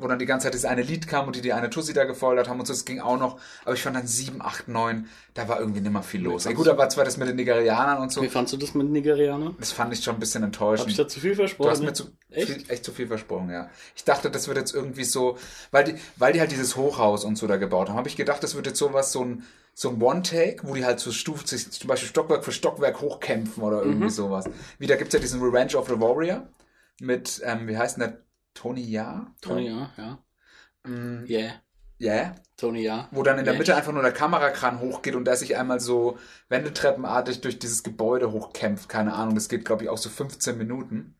wo dann die ganze Zeit das eine Lied kam und die die eine Tussi da gefordert haben und so, das ging auch noch. Aber ich fand dann 7, 8, 9, da war irgendwie nicht mehr viel los. Ey, gut, war zwar das mit den Nigerianern und so, Wie fandst du das mit Nigerianern? das fand ich schon ein bisschen Hab ich enttäuschend. da zu viel Du versprochen? hast ne? mir zu Echt? Viel, echt zu viel versprochen, ja. Ich dachte, das wird jetzt irgendwie so, weil die, weil die halt dieses Hochhaus und so da gebaut haben, habe ich gedacht, das wird jetzt sowas, so ein, so ein One-Take, wo die halt so stuft sich zum Beispiel Stockwerk für Stockwerk hochkämpfen oder irgendwie Mhm. sowas. Wie da gibt's ja diesen Revenge of the Warrior mit, ähm, wie heißt denn der? Tony Ja? Tony, ja, ja. Mm, Yeah. Yeah. Tony, ja. Wo dann in der Yeah. Mitte einfach nur der Kamerakran hochgeht und der sich einmal so wendetreppenartig durch dieses Gebäude hochkämpft. Keine Ahnung, das geht, glaube ich, auch so 15 Minuten.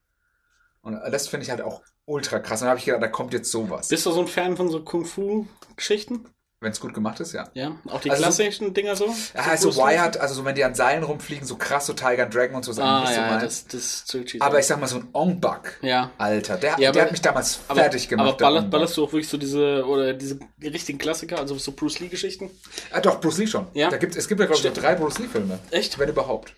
Und das finde ich halt auch ultra krass. Und da habe ich gedacht, da kommt jetzt sowas. Bist du so ein Fan von so Kung-Fu-Geschichten? Wenn es gut gemacht ist, ja. Ja. Auch die Also so- klassischen Dinger so? Ja, also Bruce Lee? Wired, also so wenn die an Seilen rumfliegen, so krass, so Tiger and Dragon und so, eigentlich Ah, so ja, das, das. Aber ich sag mal, so ein Ong-Bak, Ja. Alter, der, Ja, der aber- hat mich damals Aber, fertig gemacht. aber der ballerst, du auch wirklich so diese, oder diese richtigen Klassiker, also so Bruce Lee-Geschichten? Ah, doch, Bruce Lee schon. Ja? Da gibt, es gibt ja, glaube ich, so Stimmt. drei Bruce Lee-Filme. Echt? Wenn überhaupt.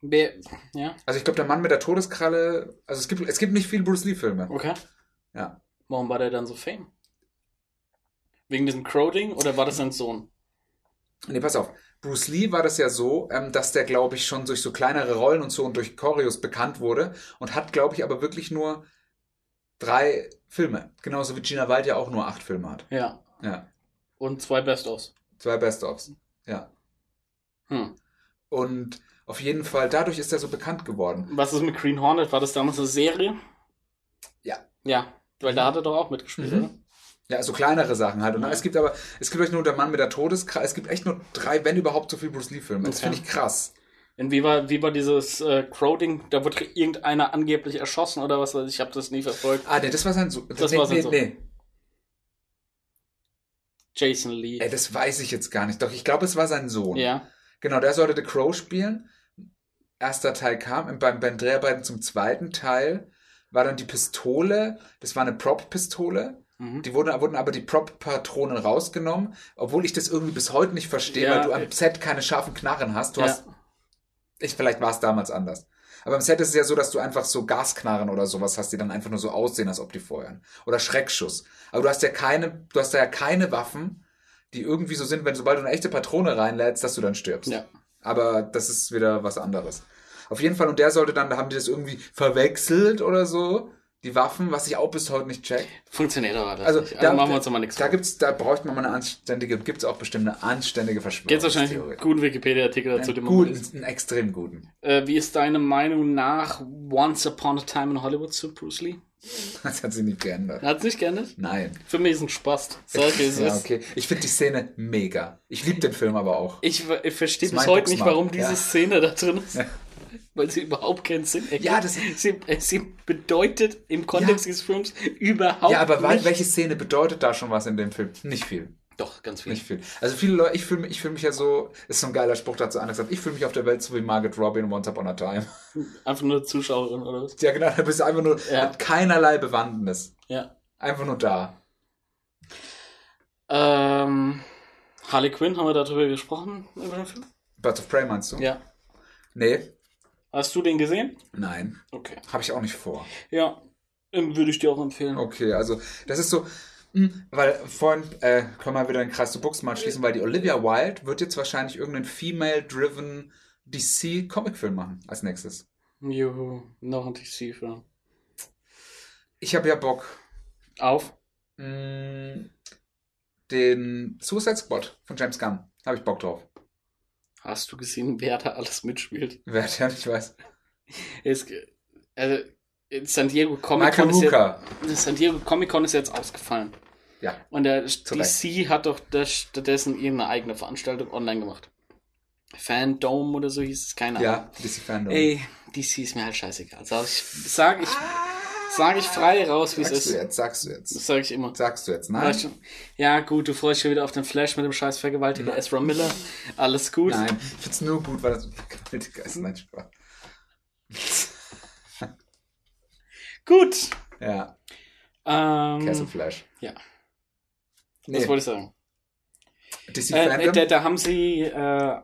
Wer, ja, Also ich glaube, der Mann mit der Todeskralle, also es gibt, es gibt nicht viele Bruce Lee-Filme. okay. Ja. Warum war der dann so fame? Wegen diesem Crowding oder war das sein Sohn? Nee, pass auf. Bruce Lee war das ja so, ähm, dass der, glaube ich, schon durch so kleinere Rollen und so und durch Choreos bekannt wurde und hat, glaube ich, aber wirklich nur drei Filme. Genauso wie Gina Wild ja auch nur acht Filme hat. Ja. Ja. Und zwei Best-ofs. Zwei Best-ofs. Ja. Hm. Und auf jeden Fall, dadurch ist er so bekannt geworden. Was ist mit Green Hornet? War das damals eine Serie? Ja. Ja, weil da hat er doch auch mitgespielt, Mhm. oder? Ja, so kleinere Sachen halt. Und Ja. es gibt aber, es gibt euch nur der Mann mit der Todeskreis. Es gibt echt nur drei, wenn überhaupt so viele Bruce Lee-Filme. Das Okay. finde ich krass. Und wie war, wie war dieses äh, Crowding? Da wird irgendeiner angeblich erschossen oder was weiß ich. Ich habe das nie verfolgt. Ah, nee, das war sein Sohn. Das nee, war sein nee, Sohn. nee. Jason Lee. Ey, das weiß ich jetzt gar nicht. Doch, ich glaube, es war sein Sohn. ja. Genau, der sollte The Crow spielen. Erster Teil kam. Und beim, beim Dreharbeiten zum zweiten Teil war dann die Pistole, das war eine Prop-Pistole. Mhm. Die wurden, wurden aber die Prop-Patronen rausgenommen, obwohl ich das irgendwie bis heute nicht verstehe, Ja, weil du am äh, Set keine scharfen Knarren hast. Du Ja. hast, ich, vielleicht war es damals anders. Aber im Set ist es ja so, dass du einfach so Gasknarren oder sowas hast, die dann einfach nur so aussehen, als ob die feuern. Oder Schreckschuss. Aber du hast ja keine, du hast da ja keine Waffen, die irgendwie so sind, wenn sobald du eine echte Patrone reinlädst, dass du dann stirbst. Ja. Aber das ist wieder was anderes. Auf jeden Fall, und der sollte dann, da haben die das irgendwie verwechselt oder so, die Waffen, was ich auch bis heute nicht check. Funktioniert aber das Also, nicht. da, Also machen wir uns aber nichts da vor. gibt's, da bräuchte man mal eine anständige, gibt's auch bestimmt eine anständige Verschwörung. Gibt wahrscheinlich einen guten Wikipedia-Artikel dazu, den man Gut, liest. einen extrem guten. Äh, wie ist deine Meinung nach Once Upon a Time in Hollywood zu Bruce Lee? Das hat sich nicht geändert. Hat es nicht geändert? Nein. Für mich ist ein Spaß. Wie es ja, ist. okay. Ich finde die Szene mega. Ich liebe den Film aber auch. Ich, ich verstehe ist bis heute nicht, warum diese ja. Szene da drin ist. Ja. Weil sie überhaupt keinen Sinn ergibt. Ja, das- sie, sie bedeutet im Kontext Ja. des Films überhaupt ja, aber nicht. welche Szene bedeutet da schon was in dem Film? Nicht viel. Doch, ganz viel. Nicht viel. Also viele Leute, ich fühle mich, ich fühle mich ja so, ist so ein geiler Spruch dazu einer gesagt, ich fühle mich auf der Welt so wie Margaret Robbie in Once Upon a Time. Einfach nur Zuschauerin oder was? Ja, genau, da bist du einfach nur Ja. mit keinerlei Bewandtnis. Ja. Einfach nur da. Ähm, Harley Quinn, haben wir darüber gesprochen über den Film? Birds of Prey meinst du? Ja. Nee. Hast du den gesehen? Nein. Okay. Habe ich auch nicht vor. Ja, ähm, würde ich dir auch empfehlen. Okay, also das ist so, mh, weil vorhin äh, können wir wieder den Kreis zu Buchsmann schließen, weil die Olivia Wilde wird jetzt wahrscheinlich irgendeinen female-driven DC-Comic-Film machen als nächstes. Juhu, noch ein DC-Film. Ich habe ja Bock, Auf? mh, den Suicide Squad von James Gunn. Habe ich Bock drauf. Hast du gesehen, wer da alles mitspielt? Wer ja nicht weiß. Es, also, San Diego Comic Con ist jetzt, San Diego Comic Con ist jetzt ausgefallen. Ja. Und der Recht. DC hat doch das, stattdessen irgendeine eigene Veranstaltung online gemacht. Fandom oder so hieß es, keine Ahnung. Ja, DC Fandom. Ey, DC ist mir halt scheißegal. Sag ich, sag ich, sag ich frei raus, wie es sagst du ist. jetzt, sagst du Das jetzt. sag ich immer. Sagst du jetzt, nein? Ja, gut, du freust dich schon wieder auf den Flash mit dem scheiß Vergewaltiger Ezra Miller. Alles gut. Nein, ich find's nur gut, weil das Politiker ist. Nein, Spaß. Gut. Ja, Ähm, Castle Flash. ja. Nee, Was wollte ich sagen? Äh, da, da haben sie äh,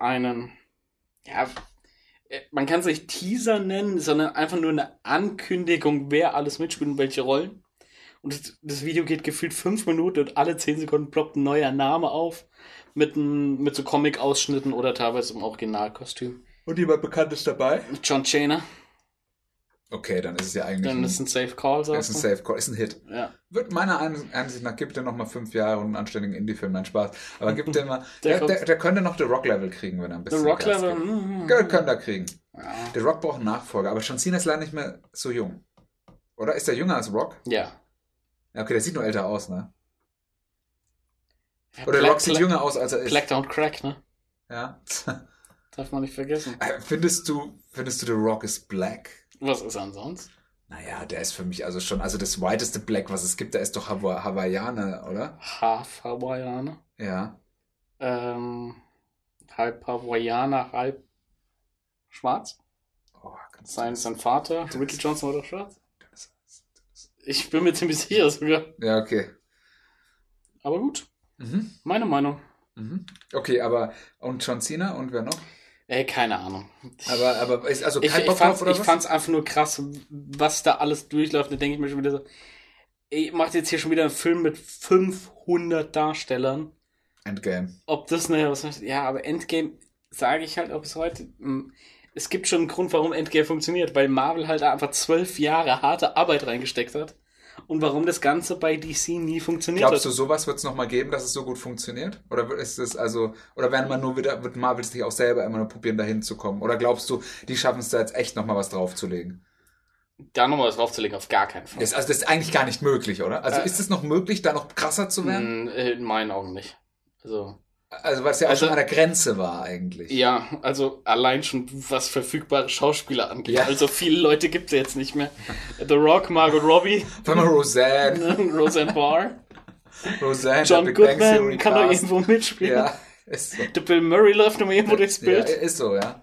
einen, ja, man kann es nicht Teaser nennen, sondern einfach nur eine Ankündigung, wer alles mitspielt und welche Rollen. Und das, das Video geht gefühlt fünf Minuten und alle zehn Sekunden ploppt ein neuer Name auf mit, ein, mit so Comic-Ausschnitten oder teilweise im Originalkostüm. Und jemand bekannt ist dabei? John Cena, Okay, dann ist es ja eigentlich dann ist ein Safe Call, ist ein sagst? Safe Call, ist ein Hit. Ja. Wird meiner An- Ansicht nach, gibt er noch mal fünf Jahre und einen anständigen Indie-Film, nein, Spaß. Aber gibt der mal, Der der, der, der könnte noch The Rock-Level kriegen, wenn er ein The bisschen Rock Gas Level, mm, könnte er kriegen. ja. Der Rock braucht einen Nachfolger, aber John Cena ist leider nicht mehr so jung. Oder ist er jünger als Rock? ja. Ja, okay, der sieht nur älter aus, ne? Ja, Oder Black- Rock sieht Black- jünger aus, als er ist. Black Don't Crack, ne? Ja. Darf man nicht vergessen. Äh, findest du, findest du The Rock ist black? Was ist ansonsten? Naja, der ist für mich also schon, also das whiteste Black, was es gibt, da ist doch Hawa Hawaiianer, oder? Half Hawaiianer. Ja. Ähm, halb Hawaiianer, halb schwarz. Oh, Sein, sein Vater, Ricky Johnson, war doch schwarz. Das- Ich bin mir ziemlich sicher sogar. Ja, okay. Aber gut, Mhm. meine Meinung. Mhm. Okay, aber und John Cena und wer noch? Ey, keine Ahnung. Aber, aber ist also Ich, kein ich, Bock fand's, drauf oder ich was? fand's einfach nur krass, was da alles durchläuft. Da denke ich mir schon wieder so, ihr macht jetzt hier schon wieder einen Film mit 500 Darstellern. Endgame. Ob das eine, was heißt, ja, aber Endgame sage ich halt auch bis heute. mm, Es gibt schon einen Grund, warum Endgame funktioniert, weil Marvel halt einfach zwölf Jahre harte Arbeit reingesteckt hat. Und warum das Ganze bei DC nie funktioniert Glaubst du, sowas wird es nochmal geben, dass es so gut funktioniert? Oder ist es also, oder werden man nur wieder, wird Marvel sich auch selber immer nur probieren, dahin zu kommen? Oder glaubst du, die schaffen es da jetzt echt nochmal was draufzulegen? Da nochmal was draufzulegen, auf gar keinen Fall. Das, also das ist eigentlich gar nicht möglich, oder? Also Äh. ist es noch möglich, da noch krasser zu werden? Mm, In meinen Augen nicht. Also, Also es ja auch Also- schon an der Grenze war eigentlich. ja, also allein schon was verfügbare Schauspieler angeht. Ja. Also viele Leute gibt es jetzt nicht mehr. The Rock, Margot Robbie, allem Roseanne, Roseanne Barr, Roseanne, John Goodman kann doch irgendwo mitspielen. Ja, ist so. Der Bill Murray läuft immer irgendwo durchs Ja, Bild. ist so, ja.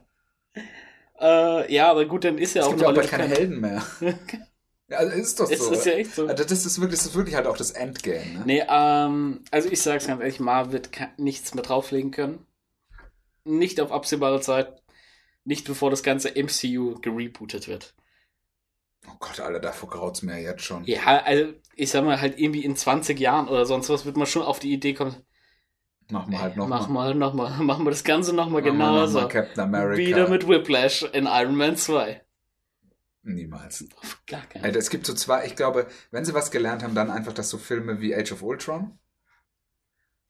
Äh, ja, aber gut, dann ist ja Es auch gibt ja auch bald keine. Helden mehr. Also ist doch Es so. ist ja echt so. Also das ist wirklich, das ist wirklich halt auch das Endgame, ne? Nee, ähm, also ich sag's ganz ehrlich, Marvel wird nichts mehr drauflegen können. Nicht auf absehbare Zeit. Nicht bevor das ganze MCU gerebootet wird. Oh Gott, Alter, davor graut's mir ja jetzt schon. Ja, also ich sag mal halt irgendwie in 20 Jahren oder sonst was wird man schon auf die Idee kommen. Machen wir halt noch machen mal. wir noch mal, machen wir das Ganze noch mal Machen wir noch genauso. mal Captain America. Wieder mit Whiplash in Iron Man 2. Niemals. Auf gar keinen Alter, es gibt so zwei, ich glaube, wenn sie was gelernt haben, dann einfach, dass so Filme wie Age of Ultron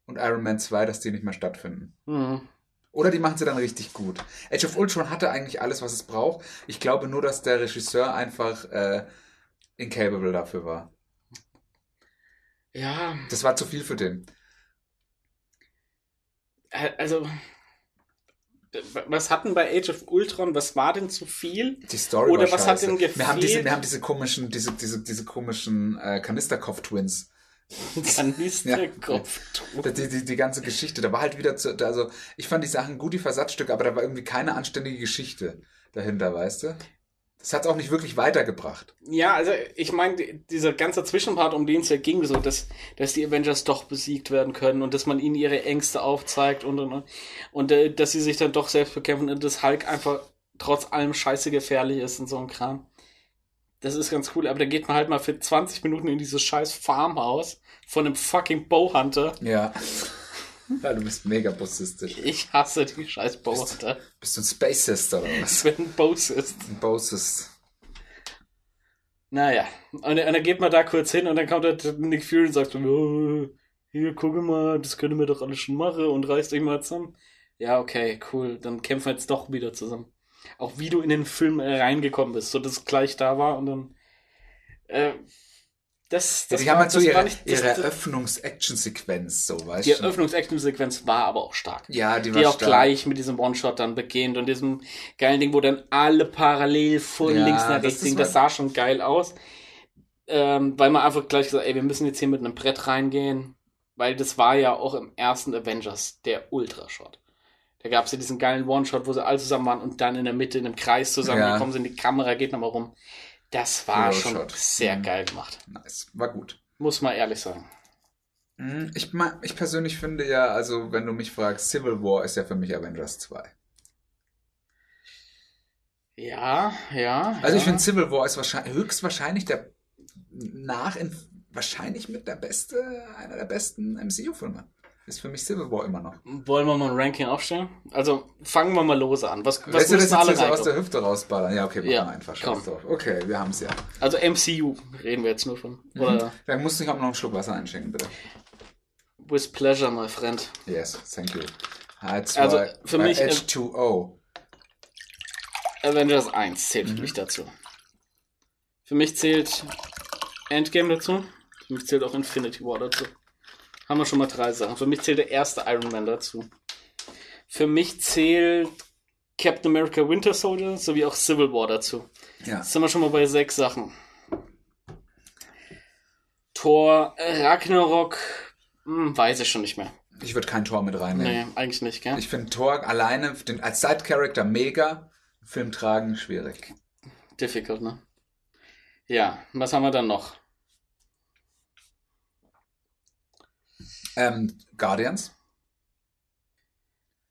und Iron Man 2, dass die nicht mehr stattfinden. Hm. Oder die machen sie dann richtig gut. Age of Ultron hatte eigentlich alles, was es braucht. Ich glaube nur, dass der Regisseur einfach äh, incapable dafür war. Ja, Das war zu viel für den. äh, also was hatten bei Age of Ultron, was war denn zu viel? Die Story Oder was hat scheiße. denn Wir haben diese, gefehlt? wir haben diese komischen, diese, diese, diese komischen äh, Kanisterkopf-Twins. Kanisterkopf. Die, die, die ganze Geschichte, da war halt wieder zu, also ich fand die Sachen gut, die Versatzstücke, aber da war irgendwie keine anständige Geschichte dahinter, weißt du? Das hat auch nicht wirklich weitergebracht. Ja, also ich meine, die- dieser ganze Zwischenpart, um den es ja ging, so, dass, dass die Avengers doch besiegt werden können und dass man ihnen ihre Ängste aufzeigt und und, und, und äh, dass sie sich dann doch selbst bekämpfen und dass Hulk einfach trotz allem scheiße gefährlich ist und so ein Kram. Das ist ganz cool, aber da geht man halt mal für 20 Minuten in dieses scheiß Farmhaus von einem fucking Bowhunter. Ja. ja du bist mega bossistisch. Ich hasse die scheiß Bowhunter. Bist du ein Space Sister oder was? Wenn ein Boss ist. Ein Bossist. Naja, und, und dann geht man da kurz hin und dann kommt der Nick Fury und sagt so, "Oh, hier, gucke mal, das können wir doch alles schon machen und reißt mal zusammen. Ja, okay, cool, dann kämpfen wir jetzt doch wieder zusammen. Auch wie du in den Film reingekommen bist, so dass es gleich da war und dann äh, das, Ja, das die war- haben halt so das ihre, nicht- das- ihre das- Eröffnungs-Action-Sequenz, so, weißt Die du? Eröffnungs Eröffnungs-Action-Sequenz war aber auch stark. ja, die Die war auch stark. gleich mit diesem One-Shot dann beginnt und diesem geilen Ding, wo dann alle parallel von Ja, links nach das rechts mal- Das sah schon geil aus. Ähm, weil man einfach gleich gesagt ey, wir müssen jetzt hier mit einem Brett reingehen. Weil das war ja auch im ersten Avengers der Ultra-Shot. Da gab es ja diesen geilen One-Shot, wo sie alle zusammen waren und dann in der Mitte in einem Kreis zusammengekommen sind. Die Kamera geht nochmal rum. Das war Hero schon Shot. sehr Mhm. geil gemacht. Nice. War gut. Muss man ehrlich sagen. Mhm, Ich, ich persönlich finde ja, also wenn du mich fragst, Civil War ist ja für mich Avengers 2. Ja, ja. Also ja. ich finde Civil War ist wahrscheinlich, höchstwahrscheinlich der nach in, wahrscheinlich mit der beste, einer der besten MCU-Filme. Ist für mich Civil War immer noch. Wollen wir mal ein Ranking aufstellen? Also fangen wir mal lose an. Was, was du, das jetzt alle so aus der Hüfte rausballern? Ja, okay, machen Ja, wir einfach. Scheiß drauf. Okay, wir haben es ja. Also MCU reden wir jetzt nur von. Oder Dann musst du auch noch einen Schluck Wasser einschenken, bitte. with pleasure, my friend. Yes, thank you. H2, Also, für mich, äh, äh, H2O. Avengers 1 zählt für mich dazu. Für mich zählt Endgame dazu. Für mich zählt auch Infinity War dazu. Haben wir schon mal drei Sachen. Für mich zählt der erste Iron Man dazu. Für mich zählt Captain America Winter Soldier sowie auch Civil War dazu. Ja. Jetzt sind wir schon mal bei sechs Sachen. Thor, äh, Ragnarok, hm, weiß ich schon nicht mehr. Ich würde kein Tor mit reinnehmen. Nee, eigentlich nicht, gell? Ich finde Thor alleine den, als Side-Character mega. Film tragen schwierig. Difficult, ne? Ja, was haben wir dann noch? Ähm, Guardians.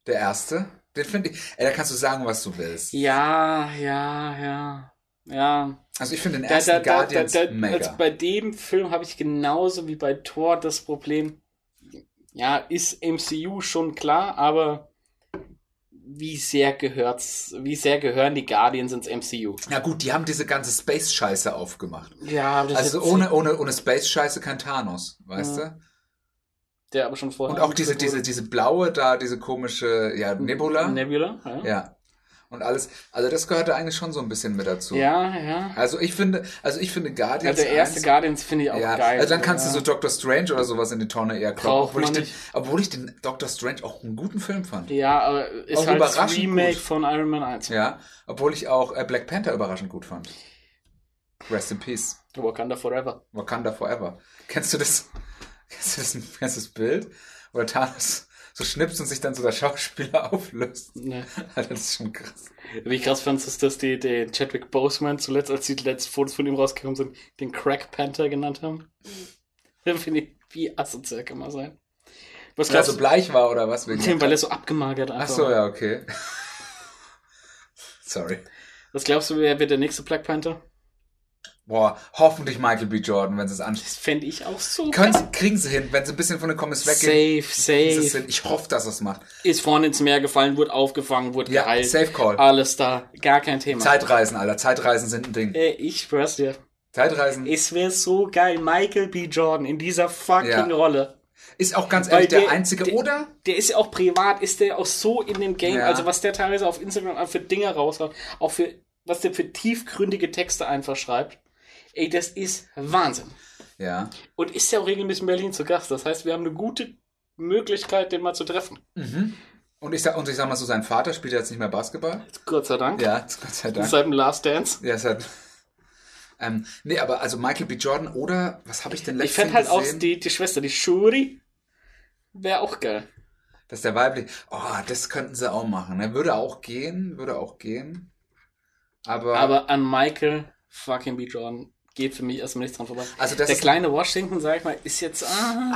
Der erste. Den finde ich. Ey, da kannst du sagen, was du willst. Ja, ja, ja. Ja. Also ich finde den ersten da, da, Guardians da, mega. also bei dem Film habe ich genauso wie bei Thor das Problem, ja, ist MCU schon klar, aber wie sehr gehört's, wie sehr gehören die Guardians ins MCU? ja gut, die haben diese ganze Space-Scheiße aufgemacht. Ja, das Also ohne, ohne, ohne Space-Scheiße kein Thanos, weißt Ja. du? Der aber schon vorher Und auch diese, diese, diese blaue da, diese komische, ja, Nebula. Nebula, ja. Ja. Und alles, also das gehörte eigentlich schon so ein bisschen mit dazu. Ja, ja. Also ich finde, also ich finde Guardians. Also der erste 1 Guardians finde ich auch ja, geil. also dann kannst ja. du so Doctor Strange oder sowas in die Tonne eher kloppen. Obwohl ich, den, obwohl ich den Doctor Strange auch einen guten Film fand. Ja, aber ist Auch halt das Remake gut. von Iron Man 1. Ja, obwohl ich auch äh, Black Panther überraschend gut fand. Rest in Peace. Wakanda Forever. Wakanda Forever. Kennst du das? Kennst du das, kennst du das Bild? Wo der Thanos so schnipst und sich dann so der Schauspieler auflöst. Ne. Alter, das ist schon krass. Wie ich krass fand, ist, dass die den Chadwick Boseman zuletzt, als die letzten Fotos von ihm rausgekommen sind, den Crack Panther genannt haben. Finde ich, wie asozial kann man sein. Was Weil er so bleich war oder was? Wegen weil er so abgemagert Ach einfach so, war. ja, okay. Sorry. Was glaubst du, wer wird der nächste Black Panther? Boah, hoffentlich Michael B. Jordan, wenn sie es anschauen. Das fände ich auch so Können geil. sie, kriegen sie hin, wenn sie ein bisschen von den Comics weggehen. Safe, safe. Ich hoffe, dass es macht. Ist vorne ins Meer gefallen, wurde aufgefangen, wurde Ja, geheilt. Safe Call. Alles da. Gar kein Thema. Zeitreisen, Alter. Zeitreisen sind ein Ding. Ey, ich schwör's dir. Zeitreisen Es wäre so geil, Michael B. Jordan in dieser fucking Ja. Rolle. ist auch ganz ehrlich der, der- einzige, der- oder? Der ist ja auch privat, ist der auch so in dem Game, Ja. also was der teilweise auf Instagram für Dinge raushaut, auch für, was der für tiefgründige Texte einfach schreibt. Ey, das ist Wahnsinn. Ja. Und ist ja auch regelmäßig in Berlin zu Gast. Das heißt, wir haben eine gute Möglichkeit, den mal zu treffen. Mhm. Und ich sag, und ich sag mal so, sein Vater spielt jetzt nicht mehr Basketball. Gott sei Dank. Ja, Gott sei Dank. Seit dem Last Dance. Ja, hat. Ähm, nee, aber also Michael B. Jordan oder was habe ich denn Ich letztens fände halt auch gesehen? die, die Schwester, die Shuri, wäre auch geil. Das ist der weiblich. Oh, das könnten sie auch machen. Ne? Würde auch gehen, würde auch gehen. Aber, Aber an Michael fucking B. Jordan geht für mich erstmal nichts dran vorbei. also das Der kleine Washington, sag ich mal, ist jetzt. Ah,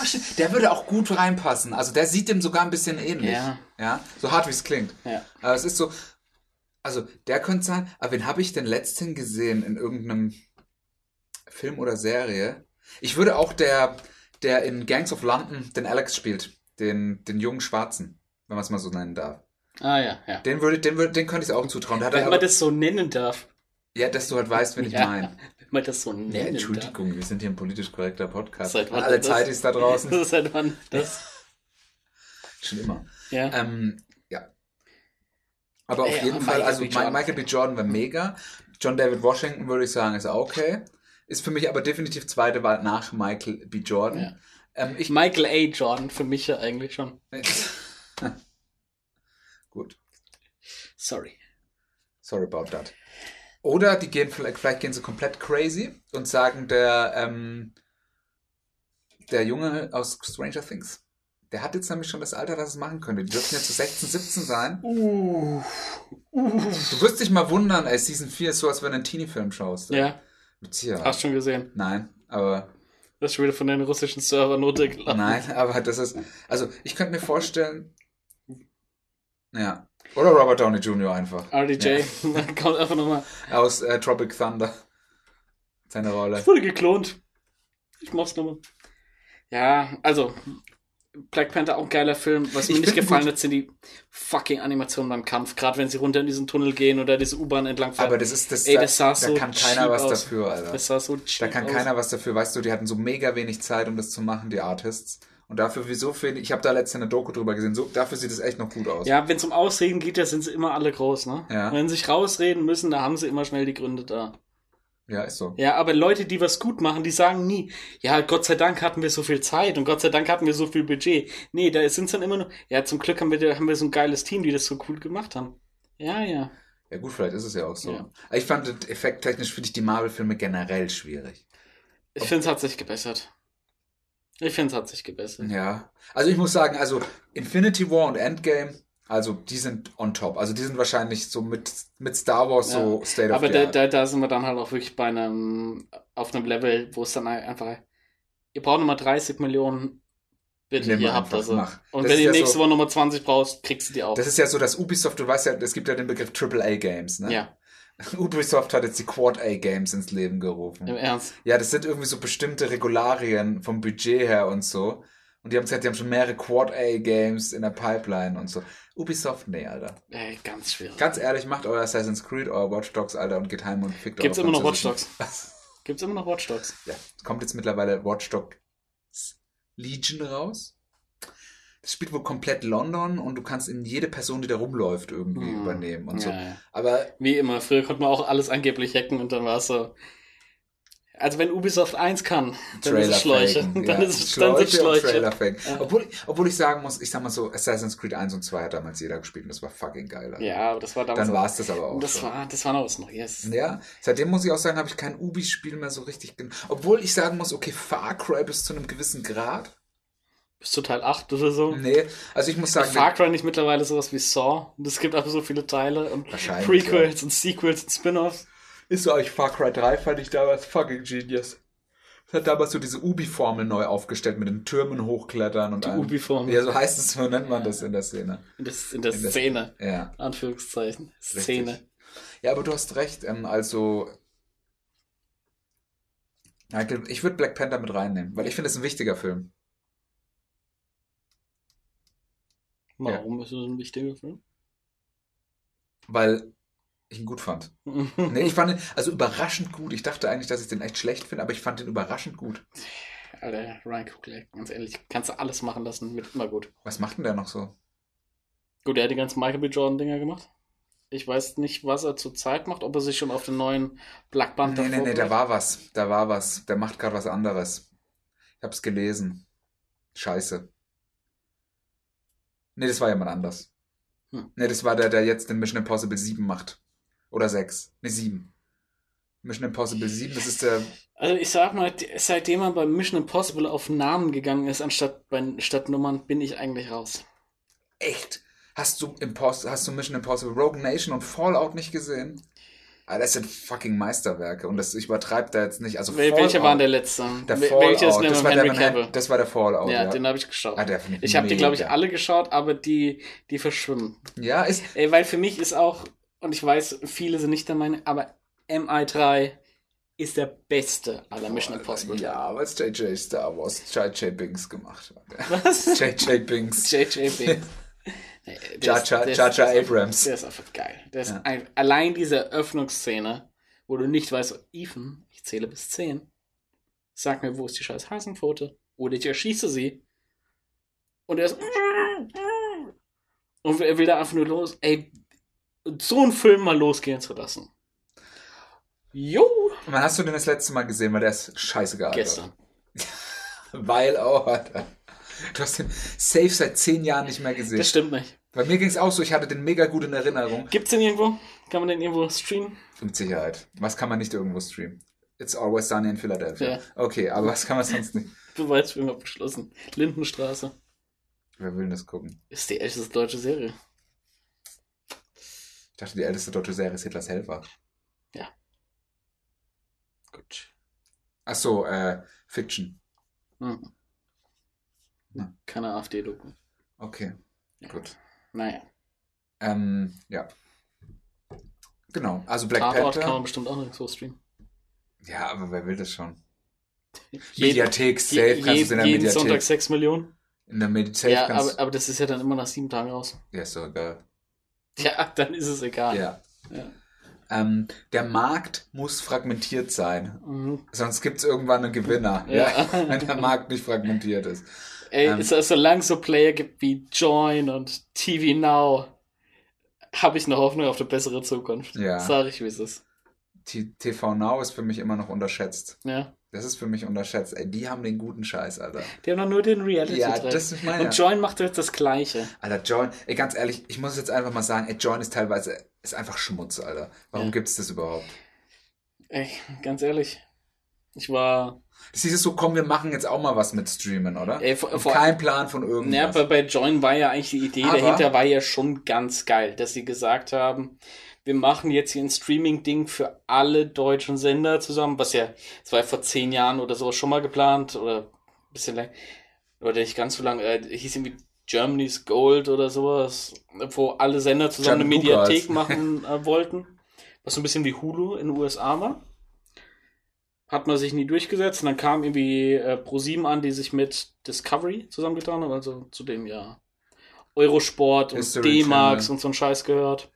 Ah, stimmt. der würde auch gut reinpassen. Also der sieht dem sogar ein bisschen ähnlich. Ja. Ja, so hart wie es klingt. ja. Aber es ist so, also der könnte sein, aber wen habe ich denn letztens gesehen in irgendeinem Film oder Serie? Ich würde auch der, der in Gangs of London den Alex spielt, den, den jungen Schwarzen, wenn man es mal so nennen darf. Ah ja, ja. Den würde, den würde, den könnte ich auch zutrauen. Wenn aber, man das so nennen darf. Ja, dass du halt weißt, wen ich Ja, meine. Wenn man das so Ja, nennen darf. Entschuldigung, wir sind hier ein politisch korrekter Podcast. Seit wann Alle das- Zeitis da draußen. Das ist halt wann das. Schon immer. Ja. Ähm, ja. Aber auf jeden aber Fall, Michael also Jordan. Michael B. Jordan war mega. John David Washington würde ich sagen, ist auch okay. Ist für mich aber definitiv zweite Wahl nach Michael B. Jordan. Ja. Ähm, ich, Michael A. Jordan, für mich ja eigentlich schon. Gut, Sorry. sorry about that. Oder die gehen vielleicht, vielleicht gehen sie komplett crazy und sagen der, ähm, der Junge aus Stranger Things. Der hat jetzt nämlich schon das Alter, dass es machen könnte. Die dürften jetzt so 16, 17 sein. Uh. Du wirst dich mal wundern, ey, Season 4 ist so, als wenn du einen Teenie-Film schaust. Ja, Sicherheit. hast schon gesehen. Nein, aber Das ist schon wieder von den russischen Servern runtergeladen. nein, aber das ist also ich könnte mir vorstellen, ja, oder Robert Downey Jr. einfach RDJ, dann kommt einfach nochmal. aus äh, Tropic Thunder seine Rolle. Ich wurde geklont. Ich mach's nochmal. Ja, also, Black Panther auch ein geiler Film. Was Ich mir nicht find gefallen hat, sind die fucking Animationen beim Kampf. Gerade wenn sie runter in diesen Tunnel gehen oder diese U-Bahn entlang fahren. Aber das ist das, Ey, da, das sah da so kann keiner was aus. dafür, Alter. Das sah so Da kann aus. keiner was dafür, weißt du, die hatten so mega wenig Zeit, um das zu machen, die Artists. Und dafür, wie so viel, ich habe da letzte eine Doku drüber gesehen, so, dafür sieht es echt noch gut aus. Ja, wenn es um Ausreden geht, da sind sie immer alle groß, ne? Ja. Wenn sie sich rausreden müssen, da haben sie immer schnell die Gründe da. ja ist so. Ja, aber Leute, die was gut machen, die sagen nie, ja, Gott sei Dank hatten wir so viel Zeit und Gott sei Dank hatten wir so viel Budget. Nee, da sind dann immer nur, ja, zum Glück haben wir, haben wir so ein geiles Team, die das so cool gemacht haben. Ja, ja. Ja gut, vielleicht ist es ja auch so. Ja. Ich fand, effekttechnisch finde ich die Marvel-Filme generell schwierig. Ich finde, es hat sich gebessert. Ich finde, es hat sich gebessert. Ja. Also ich muss sagen, also Infinity War und Endgame, also die sind on top. Also die sind wahrscheinlich so mit, mit Star Wars so State of Aber the da, Art. da, da sind wir dann halt auch wirklich bei einem, auf einem Level, wo es dann einfach, ihr braucht nochmal 30 Millionen, bitte, Nimm ihr habt also. mach. Und Das wenn ihr ja nächste so- Woche nochmal 20 brauchst, kriegst du die auch. Das ist ja so, dass Ubisoft, du weißt ja, es gibt ja den Begriff AAA Games, ne? ja. Ubisoft hat jetzt die Quad-A-Games ins Leben gerufen. Im Ernst. Ja, das sind irgendwie so bestimmte Regularien vom Budget her und so. Und die haben gesagt, die haben schon mehrere Quad-A-Games in der Pipeline und so. Ubisoft, nee, Alter. Ey, ganz schwierig. Ganz ehrlich, macht euer Assassin's Creed, euer Watch Dogs, Alter, und geht heim und fickt Gibt's immer noch Watch Dogs? Gibt's immer noch Watch Dogs? Ja, kommt jetzt mittlerweile Watch Dogs Legion raus. Das spielt wohl komplett London und du kannst in jede Person, die da rumläuft, irgendwie Hm. übernehmen und so. Ja, ja. Aber Wie immer, früher konnte man auch alles angeblich hacken und dann war es so. Also wenn Ubisoft 1 kann, dann ist es Schläuche. faken, Dann ja. ist es dann sind Schläuche Schläuche. Trailer. Ja. Obwohl, obwohl ich sagen muss, ich sag mal so, Assassin's Creed 1 und 2 hat damals jeder gespielt und das war fucking geil. Alter. Ja, aber das war damals. Dann war es das aber auch. das schon. war, das war noch was Neues. Ja, seitdem muss ich auch sagen, habe ich kein Ubi-Spiel mehr so richtig. Obwohl ich sagen muss, okay, Far Cry bis zu einem gewissen Grad. Bis zu Teil 8 oder so. Nee, also ich muss sagen, Far Cry nicht mittlerweile sowas wie Saw. Und es gibt aber so viele Teile und Prequels und Sequels und Spin-offs. ist so eigentlich Far Cry 3 fand ich damals fucking genius. Es hat damals so diese Ubi-Formel neu aufgestellt mit den Türmen hochklettern und Die. Ubi-Formel. Ja, so heißt es, so nennt man das in der Szene. In, das, in der In der- Szene. Ja. Anführungszeichen. Szene. Ja, aber du hast recht. Ähm, also, ich würde Black Panther mit reinnehmen, weil ich finde, es ein wichtiger Film. Warum ist es ein wichtiger Film? Weil ich ihn gut fand. Nee, ich fand ihn, also überraschend gut. Ich dachte eigentlich, dass ich den echt schlecht finde, aber ich fand den überraschend gut. Alter, Ryan Coogler, ganz ehrlich, kannst du alles machen lassen, wird immer gut. Was macht denn der noch so? Gut, er hat die ganzen Michael B. Jordan-Dinger gemacht. Ich weiß nicht, was er zurzeit macht, ob er sich schon auf den neuen Black Panther Nee, nee, nee, da war was. Da war was. Der macht gerade was anderes. Ich hab's gelesen. Scheiße. Nee, das war jemand anders. Hm. Nee, das war der, der jetzt den Mission Impossible 7 macht. Oder 6. Nee, 7. Mission Impossible 7, das ist der. Also ich sag mal, seitdem man bei Mission Impossible auf Namen gegangen ist, anstatt bei statt Nummern, bin ich eigentlich raus. Echt? Hast du, Impos hast du Mission Impossible Rogue Nation und Fallout nicht gesehen? Ah, das sind fucking Meisterwerke und das, ich übertreibe da jetzt nicht. Also Wel welcher Fallout- war denn der letzte? Der Fallout, denn das, war der Henry Cavill? das war der Fallout, ja, ja. den habe ich geschaut. Ah, der ich habe die, glaube ich, alle geschaut, aber die, die verschwimmen. Ja, ist, Ey, weil für mich ist auch, und ich weiß, viele sind nicht der Meinung, aber MI3 ist der beste aller Mission Impossible. Ja, was JJ Star Wars, JJ Binks gemacht hat. Was? JJ Binks. J.J. Binks. Jar Jar Abrams. Der ist einfach geil. Der ist Ja. ein, allein diese Eröffnungsszene, wo du nicht weißt, Ethan, ich zähle bis 10. Sag mir, wo ist die scheiß Hasenpfote? Oder ich erschieße sie. Und er ist. Und er will da einfach nur los. Ey, so einen Film mal losgehen zu lassen. Jo! Wann hast du den das letzte Mal gesehen? Weil der ist scheiße gealtert. Gestern. Weil, oh, Alter. Du hast den safe seit zehn Jahren nicht mehr gesehen. Das stimmt nicht. Bei mir ging es auch so, ich hatte den mega gut in Erinnerung. Gibt's den irgendwo? Kann man den irgendwo streamen? Mit Sicherheit. Was kann man nicht irgendwo streamen? It's always sunny in Philadelphia. Ja. Okay, aber was kann man sonst nicht? Beweisfilm abgeschlossen. Lindenstraße. Wer will denn das gucken? Ist die älteste deutsche Serie. Ich dachte, die älteste deutsche Serie ist Hitlers Helfer. Gut. Ach so, äh, Fiction. Mhm. Ja. Keine AfD-Doku. Okay, gut. Naja. Ähm, ja. Genau, also Black Tatort kann man Panther. bestimmt auch nirgendwo streamen. Ja, aber wer will das schon? Mediathek, safe, Je, kannst du je, es in der jeden Mediathek. Sonntag 6 Millionen. In der Mediathek Ja, kannst aber, aber das ist ja dann immer nach sieben Tagen raus. Ja, ist doch egal. Ja, dann ist es egal. Ja. Ja. Ähm, der Markt muss fragmentiert sein. Mhm. Sonst gibt es irgendwann einen Gewinner. Ja. Ja. Wenn der Markt nicht fragmentiert ist. Ey, Ähm. so, solange es so Player gibt wie Join und TV Now, habe ich eine Hoffnung auf eine bessere Zukunft. Ja. Sag ich, wie es ist. T TV Now ist für mich immer noch unterschätzt. Ja. Das ist für mich unterschätzt. Ey, die haben den guten Scheiß, Alter. Die haben doch nur den reality Ja, das ist meine. Und Join macht jetzt das Gleiche. Alter, Join, ey, ganz ehrlich, ich muss jetzt einfach mal sagen, ey, Join ist teilweise, ist einfach Schmutz, Alter. Warum Ja. gibt's das überhaupt? Ey, ganz ehrlich. Ich war. Das hieß so, komm, wir machen jetzt auch mal was mit Streamen, oder? Ey, vor, Kein Plan von Ja, irgendwas. bei, bei Join war ja eigentlich die Idee Aber- dahinter war ja schon ganz geil, dass sie gesagt haben, wir machen jetzt hier ein Streaming-Ding für alle deutschen Sender zusammen, was ja, das war ja vor zehn Jahren oder so schon mal geplant oder ein bisschen lang, oder nicht ganz so lang, äh, hieß irgendwie Germany's Gold oder sowas, wo alle Sender zusammen eine German Bluegrass. Mediathek machen äh, wollten. was so ein bisschen wie Hulu in den USA war. Hat man sich nie durchgesetzt und dann kam irgendwie äh, Pro7 an, die sich mit Discovery zusammengetan haben, also zu dem ja Eurosport und Channel. und so ein Scheiß gehört.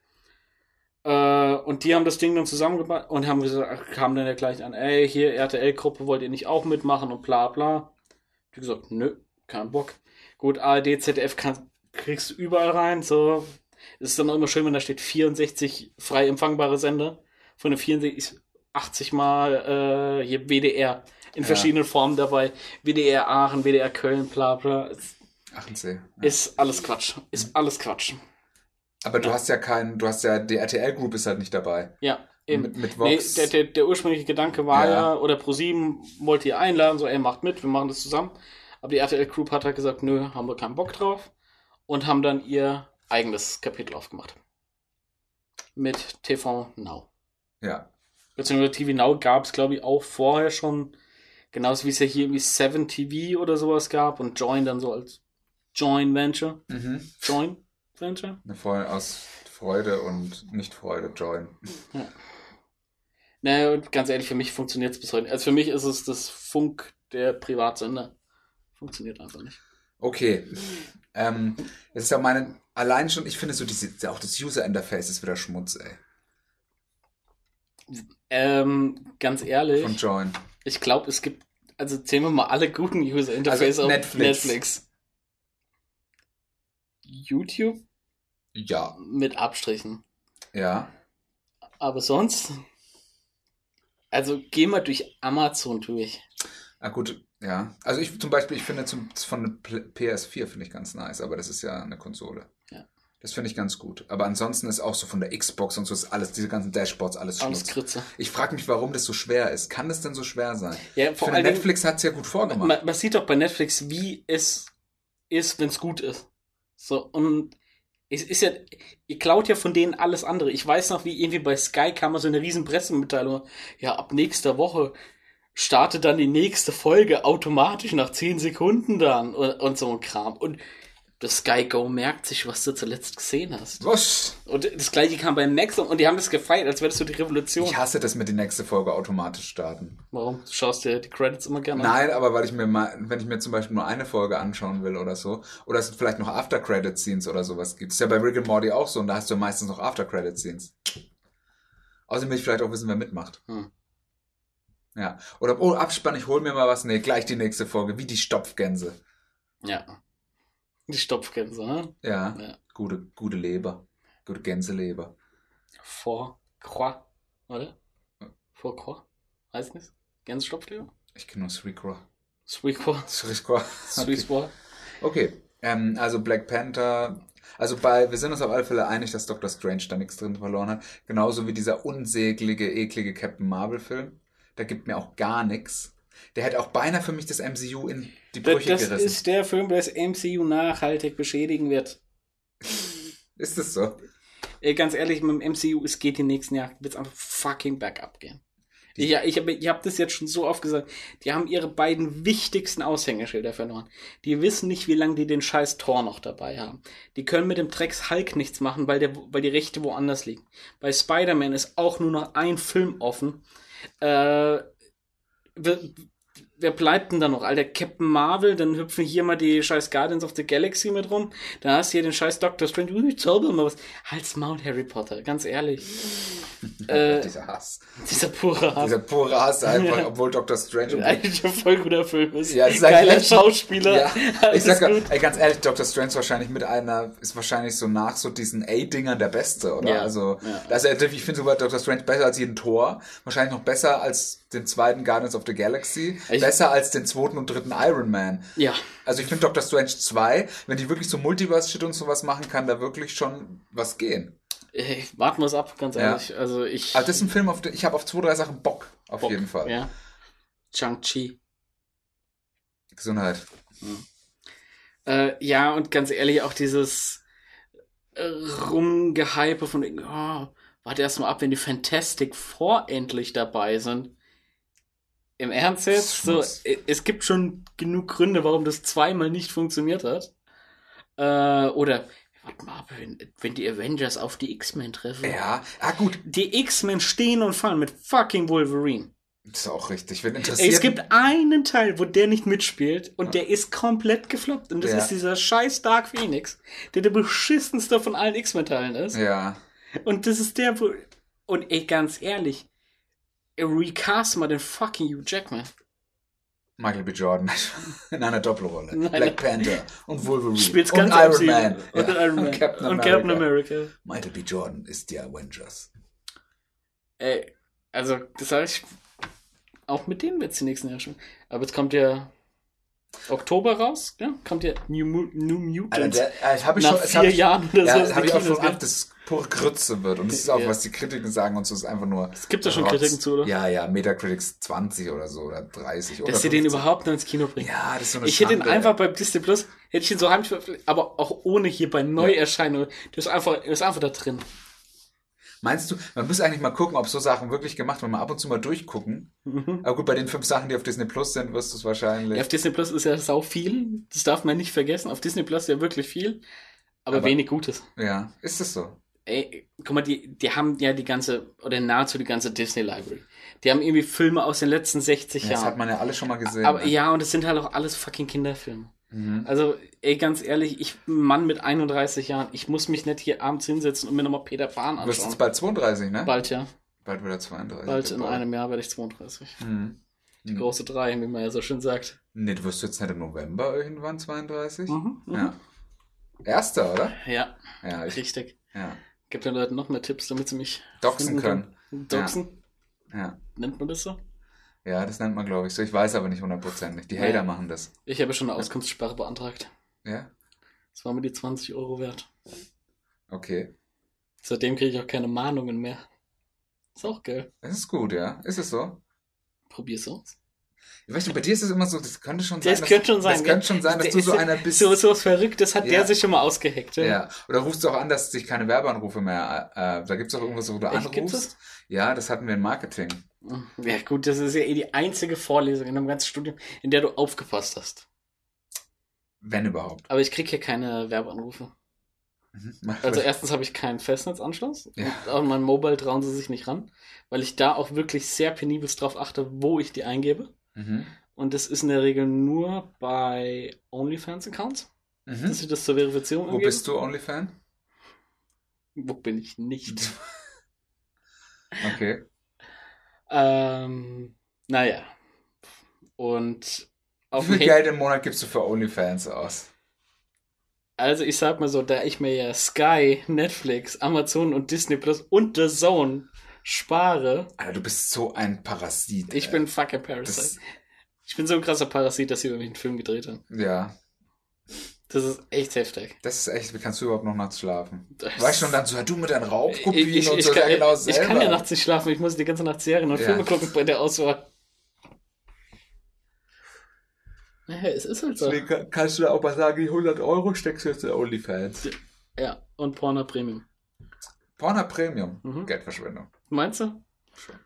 Äh, und die haben das Ding dann zusammengebaut und haben gesagt, kamen dann ja gleich an, ey, hier RTL-Gruppe, wollt ihr nicht auch mitmachen und bla bla. Die gesagt, nö, kein Bock. Gut, ARD, ZDF kann, kriegst du überall rein, so. Es ist dann auch immer schön, wenn da steht 64 frei empfangbare Sender. Von den 64, 80 mal äh, hier WDR in Ja. verschiedenen Formen dabei. WDR Aachen, WDR Köln, bla bla. Ist, Achensee. Ja. ist alles Quatsch. Ist alles Quatsch. Aber du hast ja keinen, du hast ja, die RTL Group ist halt nicht dabei. Ja, eben. Mit, mit Nee, Vox. der, der, der ursprüngliche Gedanke war ja, Ja. oder ProSieben wollte ihr einladen, so, ey, macht mit, wir machen das zusammen. Aber die RTL Group hat halt gesagt, nö, haben wir keinen Bock drauf. Und haben dann ihr eigenes Kapitel aufgemacht. Mit TV Now. ja. Beziehungsweise TV Now gab es, glaube ich, auch vorher schon. Genauso wie es ja hier irgendwie Seven TV oder sowas gab und Join dann so als Join Venture. Mhm. Join Venture? Eine Freude aus Freude und Nicht-Freude join. Naja, und ganz ehrlich, für mich funktioniert es bis heute. nicht. Also für mich ist es das Funk der Privatsender. Funktioniert einfach nicht. Okay. Ähm, das ist ja meine, allein schon, ich finde so diese, auch das User-Interface ist wieder Schmutz, ey. Ähm, ganz ehrlich, Von Join. ich glaube, es gibt, also zählen wir mal alle guten User Interface Also auf Netflix. Netflix. YouTube Ja. mit Abstrichen. Ja. Aber sonst, also geh mal durch Amazon durch. Ah, gut, ja. Also ich zum Beispiel, ich finde zum, von der Pl- PS4 finde ich ganz nice, aber das ist ja eine Konsole. Das finde ich ganz gut. Aber ansonsten ist auch so von der Xbox und so ist alles, diese ganzen Dashboards, alles Alles. Kritze. Ich frage mich, warum das so schwer ist. Kann das denn so schwer sein? Ja, vor Dingen, Netflix hat es ja gut vorgemacht. man, man sieht doch bei Netflix, wie es ist, wenn es gut ist. So, und es ist ja, ihr klaut ja von denen alles andere. Ich weiß noch, wie irgendwie bei Sky kam mal so eine riesen Pressemitteilung. Ja, ab nächster Woche startet dann die nächste Folge automatisch nach 10 Sekunden dann und, und so ein Kram. Und das Sky Go merkt sich, was du zuletzt gesehen hast. Was? Und das gleiche kam bei Maxim und die haben das gefeiert, als wäre das so die Revolution. Ich hasse das mit die nächste Folge automatisch starten. Warum? Du schaust dir die Credits immer gerne an. Nein, aber weil ich mir mal, wenn ich mir zum Beispiel nur eine Folge anschauen will oder so, oder es vielleicht noch After-Credit-Scenes oder sowas gibt. Das ist ja bei Rick and Morty auch so und da hast du meistens noch After-Credit-Scenes. Außerdem will ich vielleicht auch wissen, wer mitmacht. Hm. Ja. Oder, oh, Abspann, ich hol mir mal was. Nee, gleich die nächste Folge, wie die Stopfgänse. Ja. Die Stopfgänse, ne? Ja. Ja. Gute, gute Leber. Gute Gänseleber. Vor Croix, oder? Vor Croix? Heißt nicht? Gänsestopfleber? Ich kenne nur Sweetcraw. Sweet Croix. Sweetcraw. Sweet Sport. Okay, ähm, also Black Panther, also bei, wir sind uns auf alle Fälle einig, dass Doctor Strange da nichts drin verloren hat. Genauso wie dieser unsägliche, eklige Captain Marvel Film. Da gibt mir auch gar nichts. Der hätte auch beinahe für mich das MCU in die Das, Brüche das gerissen. ist der Film, der das MCU nachhaltig beschädigen wird. Ist das so? Ey, ganz ehrlich, mit dem MCU, es geht die nächsten Jahre, wird es einfach fucking bergab gehen. Ich, ja, ich habe ich hab das jetzt schon so oft gesagt. Die haben ihre beiden wichtigsten Aushängeschilder verloren. Die wissen nicht, wie lange die den scheiß Tor noch dabei haben. Die können mit dem Drecks Hulk nichts machen, weil, der, weil die Rechte woanders liegen. Bei Spider-Man ist auch nur noch ein Film offen. Äh, wer, bleibt denn da noch? Alter, Captain Marvel, dann hüpfen hier mal die scheiß Guardians of the Galaxy mit rum. Dann hast du hier den scheiß Doctor Strange. Ich zauber mal was. Halt's Maul, Harry Potter, ganz ehrlich. Äh, dieser Hass. dieser pure Hass. Dieser pure Hass einfach, Ja. obwohl Doctor Strange... Eigentlich ein voll guter Film ist. Ja, es ist ein Geiler. Schauspieler. Ja, ich sag gut. ey, ganz ehrlich, Doctor Strange wahrscheinlich mit einer, ist wahrscheinlich so nach so diesen A-Dingern der Beste, oder? Ja, Also, ja. also ich finde sogar Doctor Strange besser als jeden Tor, wahrscheinlich noch besser als den zweiten Guardians of the Galaxy, Ich- besser als den zweiten und dritten Iron Man. Ja. Also ich finde Doctor Strange 2, wenn die wirklich so Multiverse-Shit und sowas machen, kann da wirklich schon was gehen. Ey, warten wir es ab, ganz Ja. ehrlich. Also ich. Also das ist ein Film, auf den ich habe auf zwei, drei Sachen Bock, auf Bock, jeden Fall. Ja. Shang-Chi. Gesundheit. Äh, ja, und ganz ehrlich, auch dieses äh, Rumgehype von, oh, warte erst mal ab, wenn die Fantastic Four endlich dabei sind. Im Ernst jetzt? So, Schmutz. es gibt schon genug Gründe, warum das zweimal nicht funktioniert hat. Äh, oder warte mal, wenn, wenn die Avengers auf die X-Men treffen. Ja, ah gut, Die X-Men stehen und fallen mit fucking Wolverine. ist auch richtig. Wenn interessiert. es gibt einen Teil, wo der nicht mitspielt und der ist komplett gefloppt. Und das Ja. ist dieser scheiß Dark Phoenix, der der beschissenste von allen X-Men-Teilen ist. Ja, Und das ist der, wo. Und ey, ganz ehrlich, recast mal den fucking Hugh Jackman. Michael B. Jordan in einer Doppelrolle. Nein. Black Panther und Wolverine Spielt's und ganz Iron. Man. Und Ja. Iron Man. Und Captain und America. Captain America. Michael B. Jordan ist die Avengers. Ey, also, das sag ich. Auch mit denen wird's die nächsten Jahre schon. Aber jetzt kommt ja Oktober raus, ja? Kommt ja New, New Mutants. Alter, der, das habe ich Nach schon, das vier hab ich, Jahren oder ja, so. das habe ich auch schon ab, dass es pure Grütze wird. Und das ist auch, Ja. was die Kritiken sagen und so, ist einfach nur. Es gibt ja schon. Kritiken zu, oder? Ja, ja, Metacritics 20 oder so oder 30 oder Dass sie den 50. überhaupt noch ins Kino bringen. Ja, das ist so eine Ich hätte ihn Schande. einfach bei Disney Plus, hätte ich ihn so heimlich aber auch ohne hier bei Neuerscheinungen. Das ist einfach, das ist einfach da drin. Meinst du, man muss eigentlich mal gucken, ob so Sachen wirklich gemacht werden, mal ab und zu mal durchgucken. Aber gut, bei den fünf Sachen, die auf Disney Plus sind, wirst du es wahrscheinlich. Ja, auf Disney Plus ist ja sau viel. Das darf man nicht vergessen. Auf Disney Plus ist ja wirklich viel. Aber, Aber- wenig Gutes. Ja, ist das so? Ey, guck mal, die, die haben ja die ganze, oder nahezu die ganze Disney Library. Die haben irgendwie Filme aus den letzten 60 Ja, das hat Jahren. man ja alle schon mal gesehen. Aber ne? ja, und es sind halt auch alles fucking Kinderfilme. Mhm. Also, ey, ganz ehrlich, ich, Mann mit 31 Jahren, ich muss mich nicht hier abends hinsetzen und mir nochmal Peter Pan Du bist jetzt anschauen. bald 32, ne? Bald, ja. Bald wieder 32. Bald in einem Jahr werde ich 32. Mhm. Die große Drei, wie man ja so schön sagt. Nee, du wirst jetzt nicht im November irgendwann 32? Mhm, mhm. Ja. Erster, oder? Ja, Ja, ich, richtig. ja. Gib den Leuten noch mehr Tipps, damit sie mich Doxen können. Doxen? Ja. Nennt man das so? Ja, das nennt man, glaube ich, so. Ich weiß aber nicht hundertprozentig. Die Ja. Hater machen das. Ich habe schon eine Auskunftssperre beantragt. Ja? Das war mir die 20 Euro wert. Okay. Seitdem kriege ich auch keine Mahnungen mehr. Ist auch geil. Das ist gut, ja. Ist es so? Probier's aus. Weißt du, bei dir ist es immer so, das könnte schon sein. Das dass- könnte schon sein, Das könnte schon sein, dass Der du so ja- einer bist. So, so was Verrücktes hat Ja. der sich schon mal ausgeheckt. Ja. Ja, oder rufst du auch an, dass sich keine Werbeanrufe mehr, äh, da gibt's doch irgendwas, wo du Echt, anrufst. Ja, das hatten wir in Marketing. Ja, gut, das ist ja eh die einzige Vorlesung in einem ganzen Studium, in der du aufgepasst hast. Wenn überhaupt. Aber ich krieg hier keine Werbeanrufe. Mhm. Also erstens habe ich keinen Festnetzanschluss. Ja. Und an mein Mobile trauen sie sich nicht ran, weil ich da auch wirklich sehr penibelst drauf achte, wo ich die eingebe. mhm. Und das ist in der Regel nur bei OnlyFans-Accounts, dass Mhm. ich das zur Verifizierung Wo angebe. bist du OnlyFan? Wo bin ich nicht? Okay. Ähm, naja. Und Wie auf viel dem Handy, Geld im Monat gibst du für OnlyFans aus? also ich sag mal so, da ich mir ja Sky, Netflix, Amazon und Disney Plus und The Zone spare, Alter, du bist so ein Parasit. ich ey. bin fucking Parasite. Das, Ich bin so ein krasser Parasit, dass sie über mich einen Film gedreht haben. ja, Das ist echt heftig. das ist echt, wie kannst du überhaupt noch nachts schlafen? Das Weißt du, und dann so, du mit deinen Raubkopien ich, ich, und ich, so, kann, ja, genau ich selber. kann ja nachts nicht schlafen, ich muss die ganze Nacht Serien und Ja. Filme gucken bei der Auswahl. Naja, es ist halt so. Deswegen kann- kannst du da auch mal sagen, die 100 Euro steckst du jetzt in OnlyFans. Ja, und Porno Premium. Porno Premium, Mhm. Geldverschwendung. Meinst du? Schon.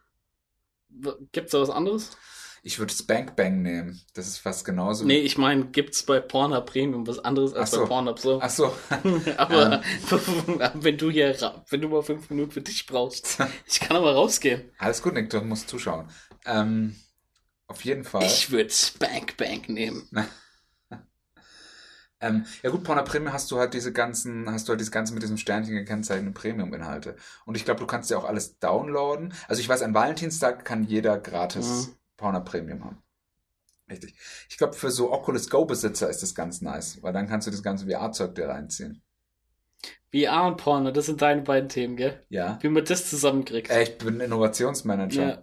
W- Gibt's da was anderes? Ich würde Spank Bang nehmen. Das ist fast genauso. Nee, ich meine, gibt's bei Porno Premium was anderes als so. bei Pornhub so? Ach so. Aber wenn du hier, wenn du mal fünf Minuten für dich brauchst, ich kann aber rausgehen. Alles gut, Nick, du musst zuschauen. Ähm, auf jeden Fall. Ich würde Spank Bank nehmen. Ähm, ja gut, Porno Premium hast du halt diese ganzen, hast du halt diese ganzen mit diesem Sternchen gekennzeichneten Premium-Inhalte. Und ich glaube, du kannst ja auch alles downloaden. Also ich weiß, an Valentinstag kann jeder gratis Mhm. Porno Premium haben. Richtig. Ich glaube, für so Oculus Go-Besitzer ist das ganz nice, weil dann kannst du das ganze VR-Zeug dir reinziehen. VR und Porno, das sind deine beiden Themen, gell? Ja. Wie man das zusammenkriegt. Äh, ich bin Innovationsmanager. Ja.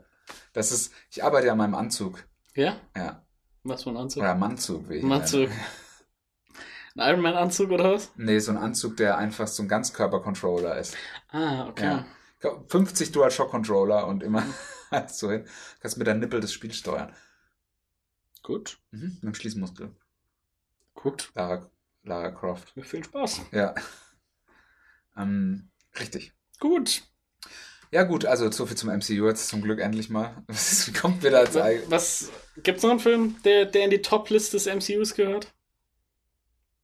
Das ist, ich arbeite ja an meinem Anzug. Ja? Ja. Was für ein Anzug? Oder Mannzug, wie ich ihn Ein Anzug. nenne. Ein Iron Man Anzug oder was? Nee, so ein Anzug, der einfach so ein Ganzkörper-Controller ist. Ah, okay. Ja. 50 Dual-Shock-Controller und immer so hin. Kannst mit der Nippel das Spiel steuern. Gut. Mhm. Mit dem Schließmuskel. Gut. Lara, Lara Croft. Mir viel Spaß. Ja. Ähm, richtig. Gut. Ja gut, also so viel zum MCU jetzt zum Glück endlich mal. Was kommt da jetzt eigentlich? Was gibt's noch einen Film, der, der in die Top-List des MCUs gehört?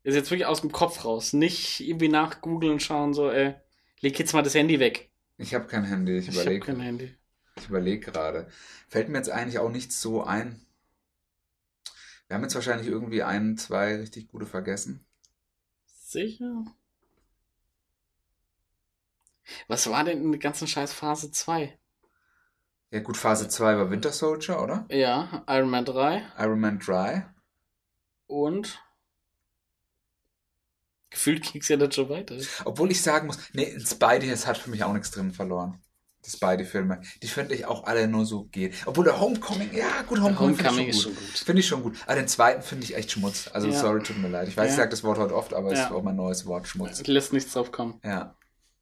Ist jetzt wirklich aus dem Kopf raus. Nicht irgendwie nachgoogeln und schauen, so, ey, leg jetzt mal das Handy weg. Ich habe kein Handy, ich Ich überlege. kein Handy. Ich überlege gerade. Fällt mir jetzt eigentlich auch nicht so ein. Wir haben jetzt wahrscheinlich irgendwie ein, zwei richtig gute vergessen. Sicher? Was war denn in der ganzen scheiß Phase 2? Ja gut, Phase 2 war Winter Soldier, oder? Ja, Iron Man 3 Iron Man Dry. und gefühlt ging's ja dann schon weiter. Obwohl ich sagen muss, nee, in Spidey, es hat für mich auch nichts drin verloren. Die Spidey-Filme. Die finde ich auch alle nur so gehen. Obwohl der Homecoming, ja gut, Homecoming, Homecoming ist finde schon ich gut. schon gut. Finde ich schon gut. Aber den zweiten finde ich echt Schmutz. Also Ja. sorry, tut mir leid. Ich weiß, ich Ja. sage das Wort heute oft, aber es Ja. ist auch mein neues Wort, Schmutz. Es lässt nichts drauf kommen. Ja.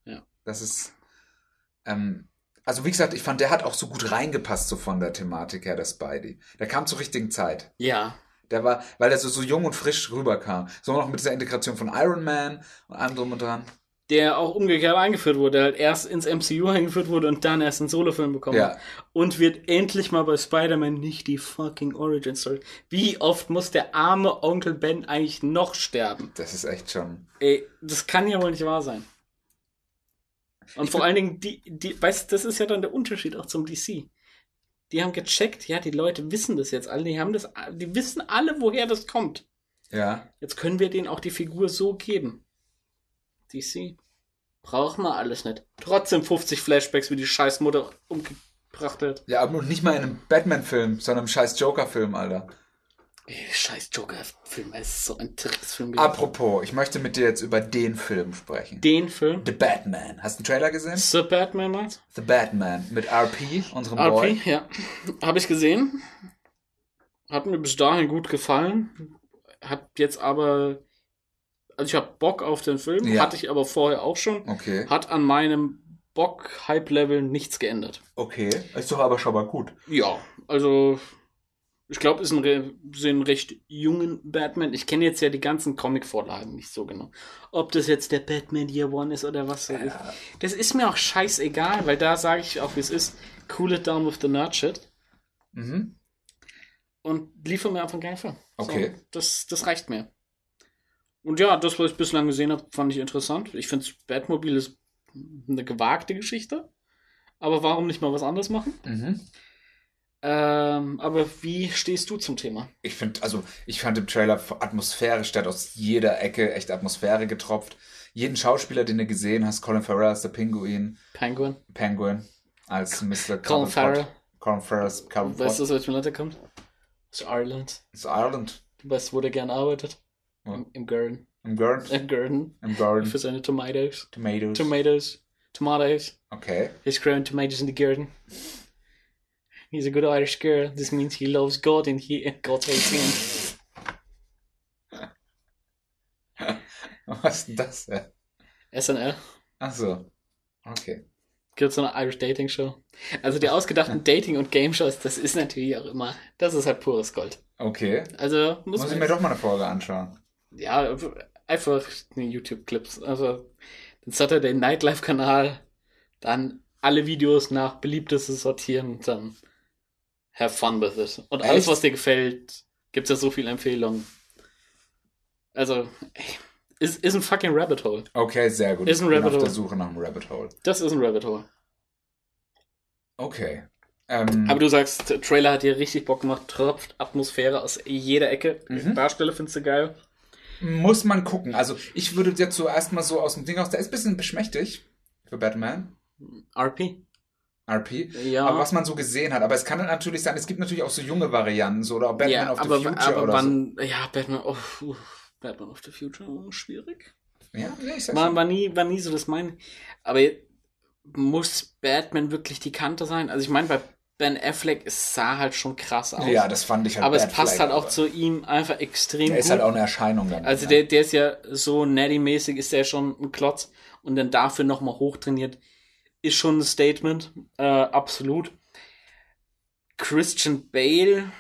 Ja. Das ist. Ähm, also wie gesagt, ich fand, der hat auch so gut reingepasst, so von der Thematik her, der Spidey. Der kam zur richtigen Zeit. Ja. Der war, weil er so, so jung und frisch rüberkam. So noch mit dieser Integration von Iron Man und allem drum und dran. Der auch umgekehrt eingeführt wurde, der halt erst ins MCU eingeführt wurde und dann erst einen Solofilm bekommen Ja. hat. Und wird endlich mal bei Spider-Man nicht die fucking Origin Story. Wie oft muss der arme Onkel Ben eigentlich noch sterben? Das ist echt schon. Ey, das kann ja wohl nicht wahr sein. Und Ich vor allen Dingen, die, die, weißt du, das ist ja dann der Unterschied auch zum DC. Die haben gecheckt, ja, die Leute wissen das jetzt alle, die haben das, die wissen alle, woher das kommt. Ja. Jetzt können wir denen auch die Figur so geben. DC. Braucht man alles nicht. Trotzdem 50 Flashbacks, wie die Scheißmutter umgebracht wird. Ja, aber nicht mal in einem Batman-Film, sondern im scheiß Joker-Film, Alter. Scheiß Joker-Film, es ist so ein Tricksfilm. Apropos, ich möchte mit dir jetzt über den Film sprechen. Den Film. The Batman. Hast du einen Trailer gesehen? The Batman, meinst The Batman mit RP, unserem RP, Boy. ja. Habe ich gesehen. Hat mir bis dahin gut gefallen. Hat jetzt aber. Also ich habe Bock auf den Film. Ja. Hatte ich aber vorher auch schon. Okay. Hat an meinem Bock-Hype-Level nichts geändert. Okay. Ist doch aber schon mal gut. Ja, also. Ich glaube, ist ein, re sind recht jungen Batman. Ich kenne jetzt ja die ganzen Comic-Vorlagen nicht so genau. Ob das jetzt der Batman Year One ist oder was weiß ich. Das ist mir auch scheißegal, weil da sage ich auch, wie es ist. Cool it down with the nerd shit. Mhm. und liefere mir einfach einen geilen Film. Okay. So, das, das reicht mir. Und ja, das, was ich bislang gesehen habe, fand ich interessant. Ich finde, Batmobile ist eine gewagte Geschichte. Aber warum nicht mal was anderes machen? Mhm. Ähm, aber wie stehst du zum Thema? Ich finde, also, ich fand im Trailer atmosphärisch, der hat aus jeder Ecke echt Atmosphäre getropft. Jeden Schauspieler, den du gesehen hast, Colin Farrell als der Pinguin, Penguin? Penguin als Mr. Colin. Farrell? Colin Farrell's Cobblepot. Weißt du, aus welchem Land er kommt? Aus Ireland. Aus Ireland. Du weißt, wo der gerne arbeitet? Ja. Im, Im Garden. Im Garden. Im Garden. Im Garden. Für seine Tomatoes. Tomatoes. Tomatoes. Tomatoes. Okay. He's growing tomatoes in the garden. He's a good Irish girl. This means he loves God and he and God hates him. Was ist denn das denn? SNL. Ach so. Okay. Gibt so eine Irish Dating Show. Also die ausgedachten Dating- und Game-Shows, das ist natürlich auch immer, das ist halt pures Gold. Okay. Also muss, Muss ich mir doch mal eine Folge anschauen. ja einfach YouTube-Clips. Also den Saturday Nightlife Kanal, dann alle Videos nach beliebteste sortieren und dann have fun with it. Und alles, Echt? was dir gefällt, gibt's ja so viele Empfehlungen. Also, ey, ist, ist ein fucking Rabbit Hole. Okay, sehr gut. Ist ein Rabbit auf der Hole. Suche nach einem Rabbit Hole. Das ist ein Rabbit Hole. Okay. Ähm, Aber du sagst, der Trailer hat dir richtig Bock gemacht, tropft Atmosphäre aus jeder Ecke. Mhm. Darsteller findest du geil. muss man gucken. Also, ich würde jetzt so erstmal so aus dem Ding aus, der ist ein bisschen beschmächtig für Batman. RP. RP. Ja. Aber was man so gesehen hat. Aber es kann dann natürlich sein, es gibt natürlich auch so junge Varianten, so oder Batman ja, of the aber, Future aber oder wann, ja, Batman, oh, uh, Batman of the Future, schwierig. so. Ja, ja, ich sag's War, war, nie, war nie so das meine. Aber muss Batman wirklich die Kante sein? Also ich meine, bei Ben Affleck, es sah halt schon krass aus. Ja, das fand ich halt aber es passt Flag, halt auch aber zu ihm einfach extrem Der gut. ist halt auch eine Erscheinung dann. also ne? der, der ist ja so Natty-mäßig, ist der schon ein Klotz und dann dafür nochmal hochtrainiert. Ist schon ein Statement, äh, absolut. Christian Bale,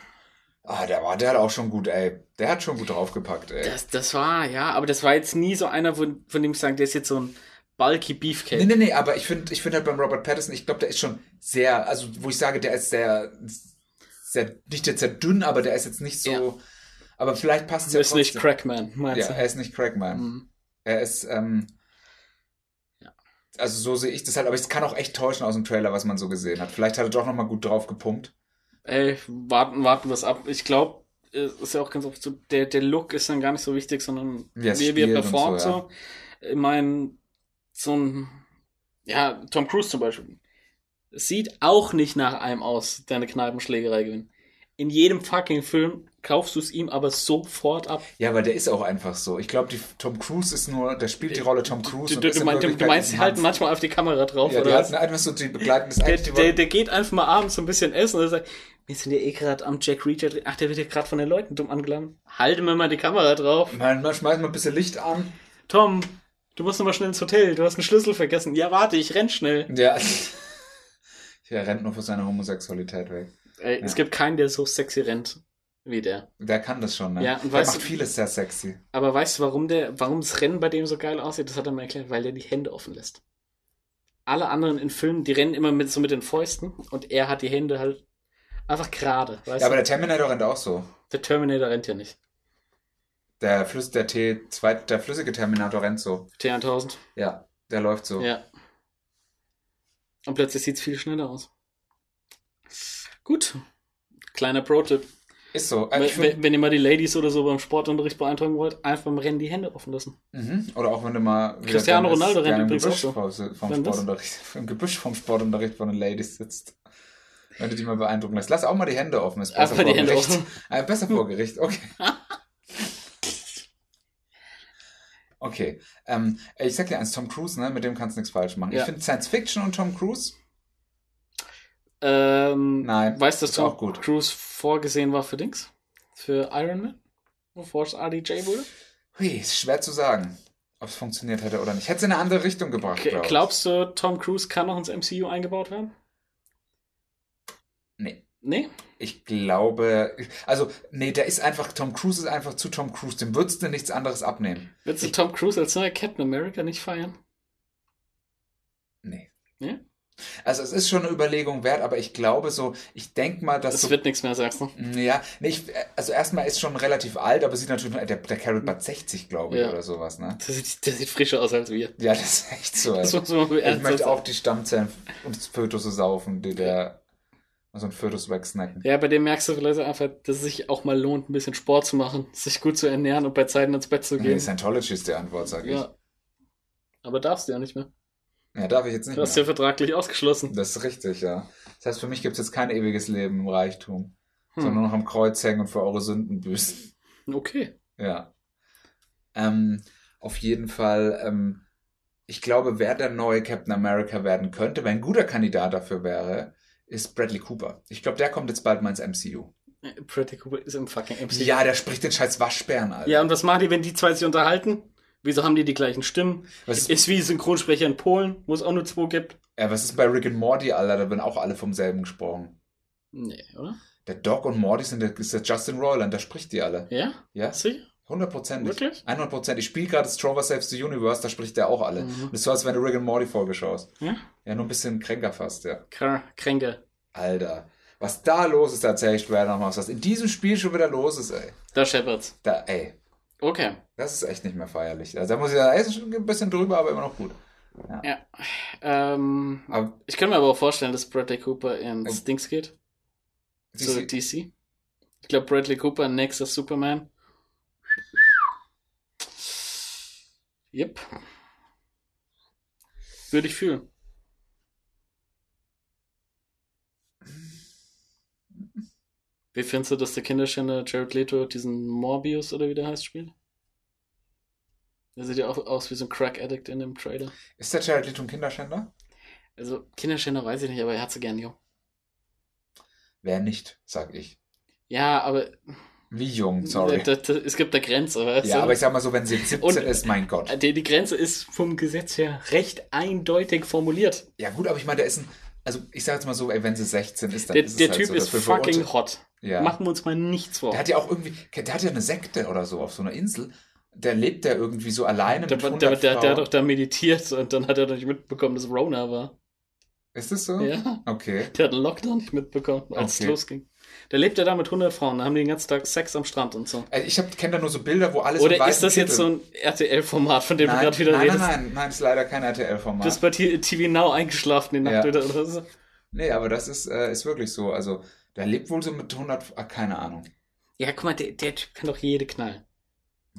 Ah, der war, der hat auch schon gut, ey. Der hat schon gut draufgepackt, ey. das, das war, ja, aber das war jetzt nie so einer, von, von dem ich sage, der ist jetzt so ein bulky Beefcake. Nee, nee, nee, aber ich finde ich find halt beim Robert Pattinson, ich glaube, der ist schon sehr, also wo ich sage, der ist sehr, sehr, nicht jetzt sehr dünn, aber der ist jetzt nicht so, Ja. Aber vielleicht passt es Er ja ist nicht. Crackman, meinst Ja, du? er ist nicht Crackman. Mhm. Er ist, ähm, Ja. Also so sehe ich das halt, aber es kann auch echt täuschen aus dem Trailer, was man so gesehen hat. Vielleicht hat er doch nochmal gut drauf gepumpt. Ey, warten, warten wir es ab. Ich glaube, ist ja auch ganz oft so, der, der Look ist dann gar nicht so wichtig, sondern Wie er wie, wie er performt so, so. Ich meine, so ein, ja, Tom Cruise zum Beispiel. Sieht auch nicht nach einem aus, der eine Kneipenschlägerei gewinnt. In jedem fucking Film kaufst du es ihm aber sofort ab. Ja, aber der ist auch einfach so. Ich glaube, Tom Cruise ist nur, der spielt die Rolle Tom Cruise. Du, du, du, in mein, du, meinst, die halten manchmal auf die Kamera drauf, Ja, die oder? halten einfach so, die begleiten das Der, die der, wollen- der geht einfach mal abends so ein bisschen essen und sagt, wir sind ja eh gerade am Jack Reacher. Ach, der wird ja gerade von den Leuten dumm angeladen. Halten wir mal die Kamera drauf. Man, man schmeißt mal ein bisschen Licht an. Tom, du musst noch mal schnell ins Hotel. Du hast einen Schlüssel vergessen. Ja, warte, ich renn schnell. Ja. Er rennt nur vor seiner Homosexualität weg. Ey, Es gibt keinen, der so sexy rennt wie der. Der kann das schon, ne? Ja, und der weißt macht du- vieles sehr sexy. Aber weißt du, warum der, warum das Rennen bei dem so geil aussieht? Das hat er mir erklärt, weil er die Hände offen lässt. Alle anderen in Filmen, die rennen immer mit so mit den Fäusten und er hat die Hände halt einfach gerade. Ja, aber du? der Terminator rennt auch so. der Terminator rennt ja nicht. Der Flüss, der T2, der flüssige Terminator rennt so. T1000. Ja, der läuft so. Ja. Und plötzlich sieht es viel schneller aus. Gut. Kleiner Pro-Tipp. Ist so. Äh, Wenn, find- wenn, ihr mal die Ladies oder so beim Sportunterricht beeindrucken wollt, einfach beim Rennen die Hände offen lassen. Mhm. Oder auch wenn du mal Cristiano Ronaldo rennt im übrigens Gebüsch auch so. vom, Wenn Sportunterricht, im Gebüsch vom Sportunterricht von den Ladies sitzt. Wenn du die mal beeindrucken lässt. Lass auch mal die Hände offen, ist besser vor die Hände Gericht. offen. Äh, besser vor Gericht, okay. Okay, ähm, ich sag dir eins, Tom Cruise, ne, mit dem kannst du nichts falsch machen. Ja. Ich finde Science Fiction und Tom Cruise, Ähm, Nein, Weißt du, dass Tom gut. Cruise vorgesehen war für Dings? Für Iron Man? Wo Force RDJ wurde? hui, ist schwer zu sagen, ob es funktioniert hätte oder nicht. Hätte es in eine andere Richtung gebracht, glaub ich. glaubst du, Tom Cruise kann noch ins MCU eingebaut werden? Nee. Nee? Ich glaube, also, nee, der ist einfach, Tom Cruise ist einfach zu Tom Cruise, dem würdest du nichts anderes abnehmen. Willst du Tom Cruise als neuer Captain America nicht feiern? Nee. Ja? Also, es ist schon eine Überlegung wert, aber ich glaube so, ich denke mal, dass Das so wird nichts mehr, sagst du? Ja, nee, ich, also erstmal ist schon relativ alt, aber sieht natürlich, der, der Carrot bad 60, glaube ich, Ja. oder sowas, ne? Der sieht, der sieht frischer aus als wir. Ja, das ist echt so. Das Ey. muss man Ich möchte sagen. auch die Stammzellen und das Fötus so saufen, die der, so ein Fötus wegsnacken. Ja, bei dem merkst du vielleicht einfach, dass es sich auch mal lohnt, ein bisschen Sport zu machen, sich gut zu ernähren und bei Zeiten ins Bett zu Nee, gehen. Scientology ist die Antwort, sage ich. ja. Aber darfst du ja nicht mehr. Ja, darf ich jetzt nicht Du hast ja vertraglich ausgeschlossen. Das ist richtig, ja. Das heißt, für mich gibt es jetzt kein ewiges Leben im Reichtum, sondern Hm. nur noch am Kreuz hängen und für eure Sünden büßen. Okay. Ja. Ähm, auf jeden Fall, ähm, ich glaube, wer der neue Captain America werden könnte, wer ein guter Kandidat dafür wäre, ist Bradley Cooper. Ich glaube, der kommt jetzt bald mal ins MCU. Pretty Cooper ist im fucking MCU. Ja, der spricht den scheiß Waschbären, Alter. Ja, und was machen die, wenn die zwei sich unterhalten? Wieso haben die die gleichen Stimmen? Was- ist wie Synchronsprecher in Polen, wo es auch nur zwei gibt. Ja, was ist bei Rick and Morty, Alter? Da werden auch alle vom selben gesprochen. Nee, oder? Der Doc und Morty sind der, ist der Justin Roiland, der spricht die alle. Ja? Ja, Sicher? hundertprozentig. Wirklich? 100 Prozent. Ich spiele gerade Strover Saves the Universe, da spricht der auch alle. Mhm. Das ist so, als wenn du Rick and Morty Folge schaust. Ja? Ja, nur ein bisschen kränker fast, ja. Kr Kränke. Alter, was da los ist, da erzähl ich später noch mal, was in diesem Spiel schon wieder los ist, ey. Da scheppert's. Da, ey, Okay. Das ist echt nicht mehr feierlich. Also da muss ich sagen, ist schon ein bisschen drüber, aber immer noch gut. Ja. Ähm, Aber ich könnte mir aber auch vorstellen, dass Bradley Cooper ins Oh. Dings geht. Zu DC DC. Ich glaube, Bradley Cooper, nächster Superman. Yep. Würde ich fühlen. Wie findest du, dass der Kinderschänder Jared Leto diesen Morbius oder wie der heißt spielt? Der sieht ja auch aus wie so ein Crack-Addict in dem Trailer. ist der Jared Leto ein Kinderschänder? Also, Kinderschänder weiß ich nicht, aber er hat sie gern jung. Wer nicht, sag ich. Ja, aber Wie jung, sorry. da, da, es gibt eine Grenze, weißt Ja, du? aber ich sag mal so, wenn sie jetzt 17 Und- ist, mein Gott. Die, die Grenze ist vom Gesetz her recht eindeutig formuliert. Ja gut, aber ich meine, der ist ein, also ich sag jetzt mal so, ey, wenn sie 16 ist, dann Der, ist es der halt Typ so, ist fucking hot. Ja. Machen wir uns mal nichts vor. Der hat ja auch irgendwie, der hat ja eine Sekte oder so auf so einer Insel. Der lebt ja irgendwie so alleine der, mit der, 100 der, der, Frauen. hat doch da meditiert und dann hat er doch nicht mitbekommen, dass Rona war. Ist das so? Ja. Okay. Der hat einen Lockdown nicht mitbekommen, als es Okay. losging. Da lebt er da mit 100 Frauen, da haben die den ganzen Tag Sex am Strand und so. Also ich kenne da nur so Bilder, wo alles Oder ist das weißen jetzt so ein RTL-Format, von dem nein, du gerade wieder nein, redest? Nein, nein, nein, ist leider kein RTL-Format. Du bist bei TV Now eingeschlafen die Nacht Ja. wieder oder so. Nee, aber das ist, äh, ist wirklich so. Also, der lebt wohl so mit 100, ah, keine Ahnung. Ja, guck mal, der, der Typ kann doch jede knallen.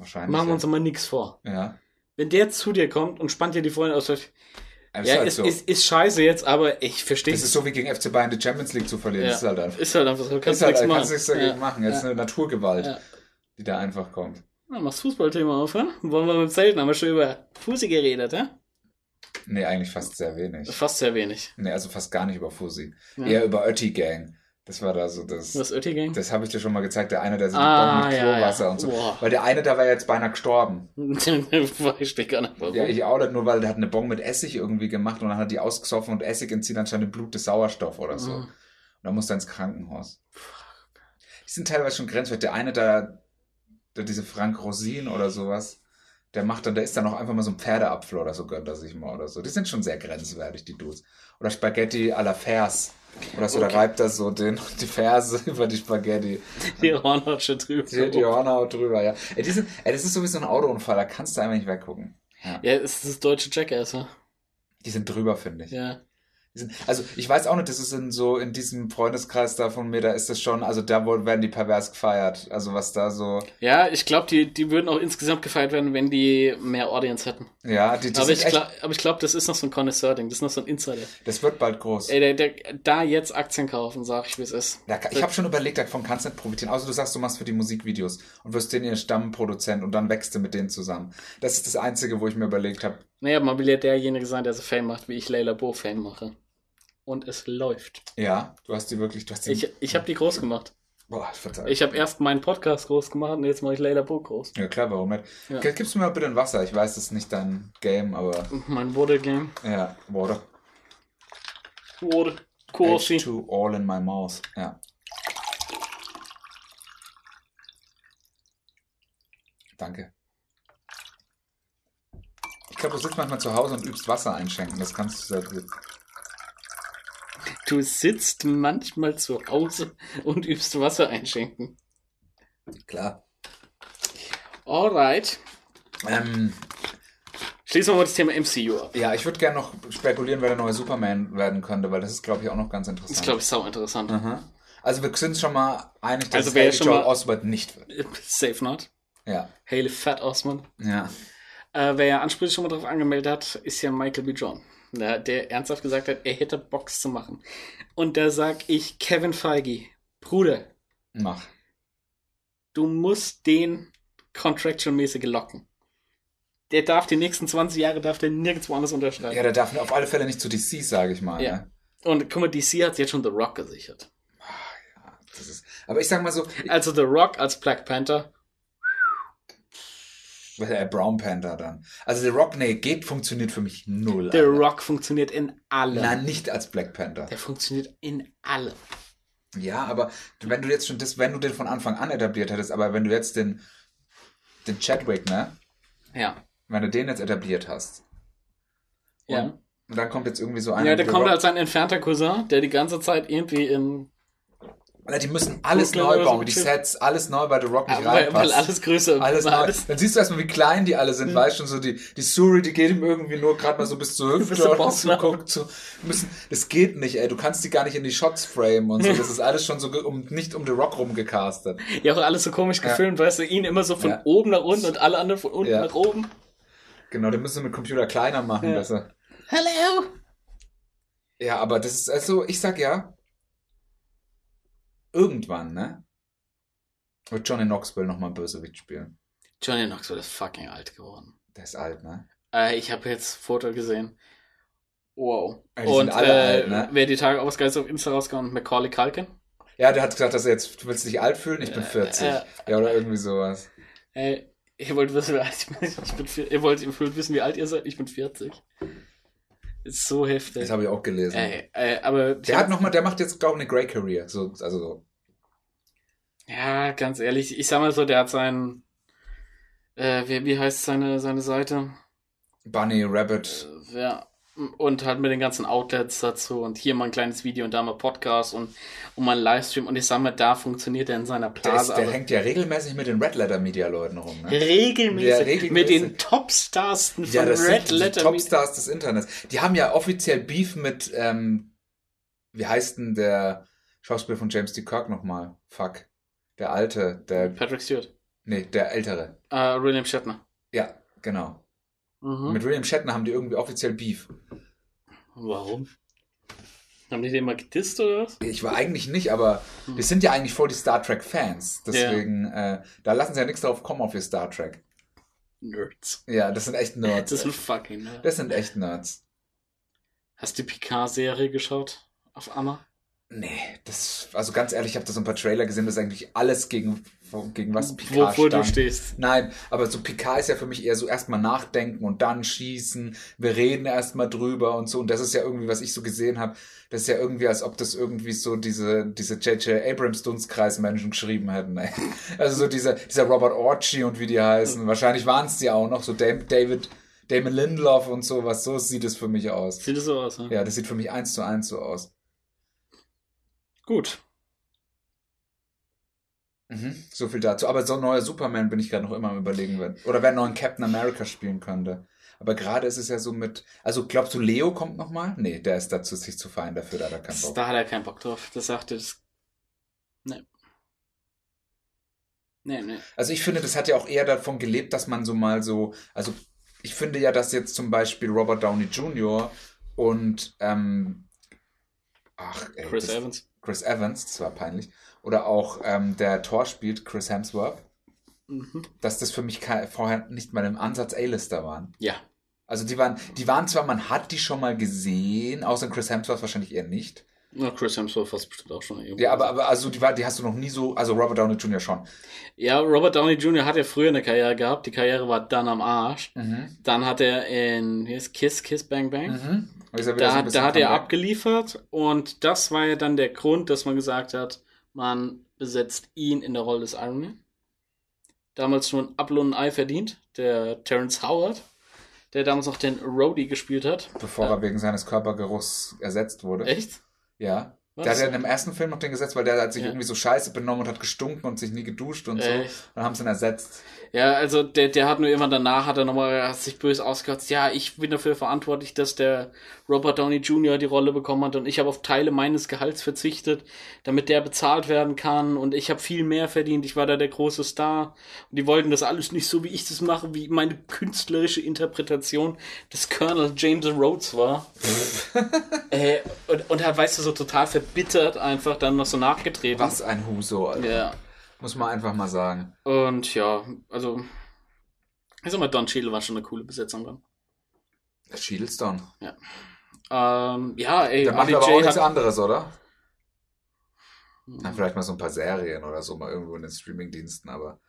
Wahrscheinlich. Machen wir ja. uns mal nichts vor. Ja. Wenn der zu dir kommt und spannt dir die Freunde aus, ist ja, halt ist, so. ist, ist scheiße jetzt, aber ich verstehe das ist so wie gegen FC Bayern die Champions League zu verlieren. Ja. Ist halt einfach. Ist halt einfach so, kannst ist halt, nichts machen. kannst nichts dagegen ja. machen. Jetzt Ja. eine Naturgewalt, Ja. die da einfach kommt. Na, machst Fußballthema auf, hä? Wollen wir mit Zelten, haben wir schon über Fusi geredet, hä? Nee, eigentlich fast sehr wenig. Fast sehr wenig. Nee, also fast gar nicht über Fussi. Ja. Eher über Ötti Gang. Das war da so das. Was Oettigang? Das habe ich dir schon mal gezeigt, der eine, der so Ah, mit ja, Chlorwasser ja. und so. Boah. Weil der eine, der war jetzt beinahe gestorben. Weiß ich gar nicht warum. Ja, ich auch nicht, nur weil der hat eine Bon mit Essig irgendwie gemacht und dann hat die ausgesoffen und Essig entzieht anscheinend Blut des Sauerstoff oder so. Mhm. Und dann muss er ins Krankenhaus. Die sind teilweise schon grenzwertig. Der eine da, der diese Frank Rosin oder sowas, der macht dann, der ist dann auch einfach mal so ein Pferdeapfel oder so, gönnt er sich mal oder so. Die sind schon sehr grenzwertig, die Dudes. Oder Spaghetti à la Vers. Oder so, da Okay. reibt er so den, die Ferse über die Spaghetti. Die Hornhaut drüber. Die, die Hornhaut drüber, ja. Ey, sind, ey, das ist so wie so ein Autounfall, da kannst du einfach nicht weggucken. Ja. Ja, es ist das deutsche Jackass, ne? Die sind drüber, finde ich. Ja. Also ich weiß auch nicht, das ist in so in diesem Freundeskreis da von mir, da ist das schon, also da werden die pervers gefeiert. Also was da so, Ja, ich glaube, die, die würden auch insgesamt gefeiert werden, wenn die mehr Audience hätten. ja, die, die aber, sind ich echt, glaub, aber ich glaube, das ist noch so ein Connoisseur-Ding, das ist noch so ein Insider. das wird bald groß. Ey, der, der, da jetzt Aktien kaufen, sag ich, wie es ist. Da, ich habe schon überlegt, davon kannst du nicht profitieren. Außer du sagst, du machst für die Musikvideos und wirst denen ihr Stammproduzent und dann wächst du mit denen zusammen. Das ist das Einzige, wo ich mir überlegt habe. Naja, man will ja derjenige sein, der so Fame macht, wie ich Layla Bo Fame mache. Und es läuft. Ja, du hast die wirklich, du hast die. Ich, ich habe die groß gemacht. boah, verzeih. Ich habe erst meinen Podcast groß gemacht und jetzt mache ich Layla Bo groß. ja klar, warum nicht? Ja. Gibst du mir mal bitte ein Wasser? Ich weiß, das ist nicht dein Game, aber Mein Water Game. ja, Water. Water. Kursi. H2 all in my mouth. Ja. Danke. Ich glaube, du sitzt manchmal zu Hause und übst Wasser einschenken. Das kannst du sehr gut. Du sitzt manchmal zu Hause und übst Wasser einschenken. Klar. Alright. Ähm, Schließen wir mal das Thema MCU ab. ja, ich würde gerne noch spekulieren, wer der neue Superman werden könnte, weil das ist, glaube ich, auch noch ganz Das interessant. ist, glaube ich, sau interessant. Aha. Also wir sind schon mal einig, dass Also Haley Joel Oswald nicht wird. Safe not. Ja. Haley Fat Osman. Ja. Äh, wer ja ansprüchlich schon mal drauf angemeldet hat, ist ja Michael B. John. Der, der ernsthaft gesagt hat, er hätte Box zu machen. Und da sag ich, Kevin Feige, Bruder, Mach. du musst den contractual-mäßig locken. Der darf die nächsten 20 Jahre darf der nirgendwo anders unterschreiben. Ja, der darf auf alle Fälle nicht zu DC, sage ich mal. Ja. Ne? Und guck mal, DC hat jetzt schon The Rock gesichert. Das ist, aber ich sag mal so, Also The Rock als Black Panther. Äh, Brown Panther dann. Also The Rock, nee, geht, funktioniert für mich null. The Alter. Rock funktioniert in allem. Nein, nicht als Black Panther. Der funktioniert in allem. Ja, aber wenn du jetzt schon das, wenn du den von Anfang an etabliert hättest, aber wenn du jetzt den, den Chadwick, ne, Ja. wenn du den jetzt etabliert hast, Ja. und, dann kommt jetzt irgendwie so einer. Ja, der kommt Rock, als ein entfernter Cousin, der die ganze Zeit irgendwie in. Die müssen alles neu oder so bauen, die. Sets, alles neu, weil The Rock nicht weil, weil reinpasst. alles größer Alles neu. alles Dann siehst du erstmal, wie klein die alle sind, weißt schon, so die, die Suri, die geht ihm irgendwie nur gerade mal so bis zur Hüfte Bis und so guckt so, müssen, das geht nicht, ey, du kannst die gar nicht in die Shots frame und so, das ist alles schon so, um, nicht um The Rock rumgecastet. Ja, auch alles so komisch Ja. gefilmt, weißt du, ihn immer so von Ja. oben nach unten und alle anderen von unten Ja. nach oben. Genau, den müssen sie mit Computer kleiner machen, Ja. besser. Hello! Ja, aber das ist, also, ich sag ja, irgendwann, ne, wird Johnny Knoxville nochmal Bösewicht spielen. Johnny Knoxville ist fucking alt geworden. Der ist alt, ne? Äh, ich habe jetzt ein Foto gesehen. Wow. Ja, die sind und alle äh, alt, ne? wer die Tage ausgeist auf Insta rausgekommen, Macaulay Culkin. Ja, der hat gesagt, dass er jetzt, du willst dich alt fühlen? Ich bin Äh, 40. äh, ja, oder irgendwie sowas. Äh, ihr wollt wissen, wie alt ich bin. Ich bin ihr, wollt, ihr wollt wissen, wie alt ihr seid? Ich bin 40. Ist so heftig. Das habe ich auch gelesen. Ey, äh, aber Der hat noch mal, der macht jetzt, glaube ich, eine Grey Career. So, also so. Ja, ganz ehrlich, ich sag mal so, der hat seinen. Äh, wie, wie heißt seine, seine Seite? Bunny, Rabbit. Äh, ja. Und halt mit den ganzen Outlets dazu und hier mal ein kleines Video und da mal Podcast und, und mal ein Livestream. Und ich sag mal, da funktioniert er in seiner Der, ist, Blase. der hängt ja regelmäßig mit den Red Letter Media Leuten rum. Ne? regelmäßig, Ja, regelmäßig. mit den Topstarsten von Ja, das Red sind Letter. Topstars des Internets. Die haben ja offiziell Beef mit, ähm, wie heißt denn der Schauspieler von James D. Kirk nochmal? Fuck. Der alte, der, Patrick Stewart. nee, der ältere. Äh, William Shatner. Ja, genau. Mhm. Mit William Shatner haben die irgendwie offiziell Beef. Warum? Haben die den mal gedisst oder was? Ich war eigentlich nicht, aber wir sind ja eigentlich voll die Star Trek-Fans. Deswegen, äh, da lassen sie ja nichts drauf kommen auf ihr Star Trek. Nerds. Ja, das sind echt Nerds. Das sind fucking Nerds. Das sind echt Nerds. Hast du die Picard-Serie geschaut? Auf Amma? Nee, das, also ganz ehrlich, ich habe da so ein paar Trailer gesehen, das ist eigentlich alles gegen, gegen was Picard Wovor du stand. stehst. Nein, aber so Picard ist ja für mich eher so erstmal nachdenken und dann schießen. Wir reden erstmal drüber und so. Und das ist ja irgendwie, was ich so gesehen habe, das ist ja irgendwie, als ob das irgendwie so diese diese J.J. Abrams Dunstkreis-Menschen geschrieben hätten. Ey. Also so dieser, dieser Robert Orci und wie die heißen. Wahrscheinlich waren es die auch noch, so David, Damon Lindelof und sowas. So sieht es für mich aus. Sieht es so aus, ne? Ja, das sieht für mich eins zu eins so aus. Gut. Mhm, so viel dazu. Aber so ein neuer Superman bin ich gerade noch immer am überlegen, wenn, oder wer einen neuen Captain America spielen könnte. Aber gerade ist es ja so mit, also glaubst du, Leo kommt nochmal? Nee, der ist dazu sich zu fein dafür, da hat er keinen Bock. da hat er keinen Bock drauf. Das sagte das. Nee. Nee, nee. Also ich finde, das hat ja auch eher davon gelebt, dass man so mal so, also ich finde ja, dass jetzt zum Beispiel Robert Downey Jr. und, ähm, ach, ey, Chris das, Evans. Chris Evans, das war peinlich, oder auch ähm, der Tor spielt, Chris Hemsworth, Mhm. dass das für mich vorher nicht mal im Ansatz A-Lister waren. Ja. Also die waren, die waren zwar, man hat die schon mal gesehen, außer Chris Hemsworth wahrscheinlich eher nicht. Na, Chris Hemsworth hast bestimmt auch schon irgendwo. Ja, aber, aber also die, war, die hast du noch nie so, also Robert Downey Jr. schon. Ja, Robert Downey Jr. hat ja früher eine Karriere gehabt. Die Karriere war dann am Arsch. Mhm. Dann hat er in wie heißt Kiss, Kiss, Bang, Bang. Mhm. So Da, da hat er abgeliefert und das war ja dann der Grund, dass man gesagt hat, man besetzt ihn in der Rolle des Iron Man. Damals ein Apfel und Ei verdient, der Terrence Howard, der damals noch den Rhodey gespielt hat. Bevor Ja. er wegen seines Körpergeruchs ersetzt wurde. Echt? Ja. Was? Der hat ja in dem ersten Film noch den gesetzt, weil der hat sich Ja. irgendwie so scheiße benommen und hat gestunken und sich nie geduscht und so. Echt? Dann haben sie ihn ersetzt. Ja, also der, der hat nur immer danach, hat er nochmal sich böse ausgehört. Ja, ich bin dafür verantwortlich, dass der Robert Downey Jr. die Rolle bekommen hat und ich habe auf Teile meines Gehalts verzichtet, damit der bezahlt werden kann und ich habe viel mehr verdient. Ich war da der große Star und die wollten das alles nicht so, wie ich das mache, wie meine künstlerische Interpretation des Colonel James Rhodes war. äh, und, und er, weißt du, so total verbittert einfach dann noch so nachgetreten. Was ein Huso, Alter. Ja. Muss man einfach mal sagen. Und ja, also, ich sag mal, Don Cheadle war schon eine coole Besetzung dann. Shieldston. Ähm, ja, ey, Der macht aber auch nichts hat, anderes, oder? Na, vielleicht mal so ein paar Serien oder so, mal irgendwo in den Streamingdiensten, aber.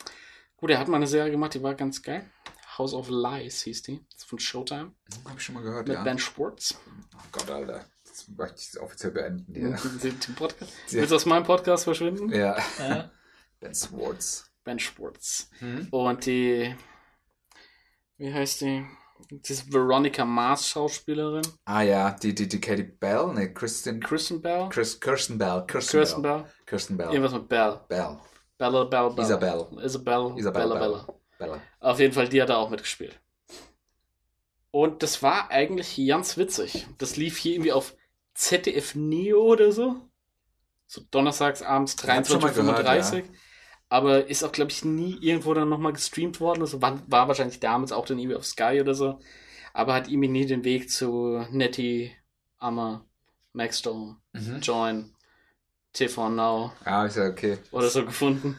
gut, er hat mal eine Serie gemacht, die war ganz geil. House of Lies hieß die. Das ist von Showtime. Hab ich schon mal gehört, Mit ja. Ben Schwartz. Oh Gott, Alter. Das möchte ich offiziell beenden hier. Den, den Podcast. Ja. Willst du aus meinem Podcast verschwinden? Ja. Ja. Ben Swartz. Ben Schwartz. Hm? Und die, wie heißt die? Diese Veronica Mars Schauspielerin. Ah ja, die, die, die Katie Bell? Ne, Kristen. Kristen Bell. Chris, Kirsten Bell. Kirsten, Kirsten Bell. Bell. Kirsten Bell. Irgendwas mit Bell. Bell. Bella, Bella, Bella. Isabel. Isabel. Isabel Bella, Bell. Bella. Bella. Auf jeden Fall, die hat da auch mitgespielt. Und das war eigentlich ganz witzig. Das lief hier irgendwie auf ZDF Neo oder so. So donnerstags abends Ich hab's schon mal 23.35 gehört, Aber ist auch, glaube ich, nie irgendwo dann nochmal gestreamt worden. Also war, war wahrscheinlich damals auch dann irgendwie auf Sky oder so. Aber hat irgendwie nie den Weg zu Nettie, Amma, Maxstone, Mhm. Join, TV Now Ah, ist ja okay. oder so gefunden.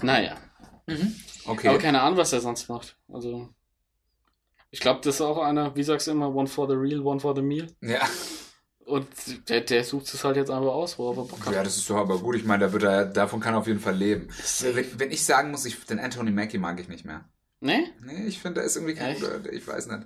Naja. Okay. Aber keine Ahnung, was er sonst macht. Also. Ich glaube, das ist auch einer, wie sagst du immer, one for the real, one for the meal. Ja. Und der, der sucht es halt jetzt einfach aus, wo er Bock hat. ja, das ist doch aber gut. Ich meine, da wird er, davon kann er auf jeden Fall leben. Wenn, wenn ich sagen muss, ich, den Anthony Mackie mag ich nicht mehr. Ne? Nee, ich finde, der ist irgendwie kein guter, ich weiß nicht.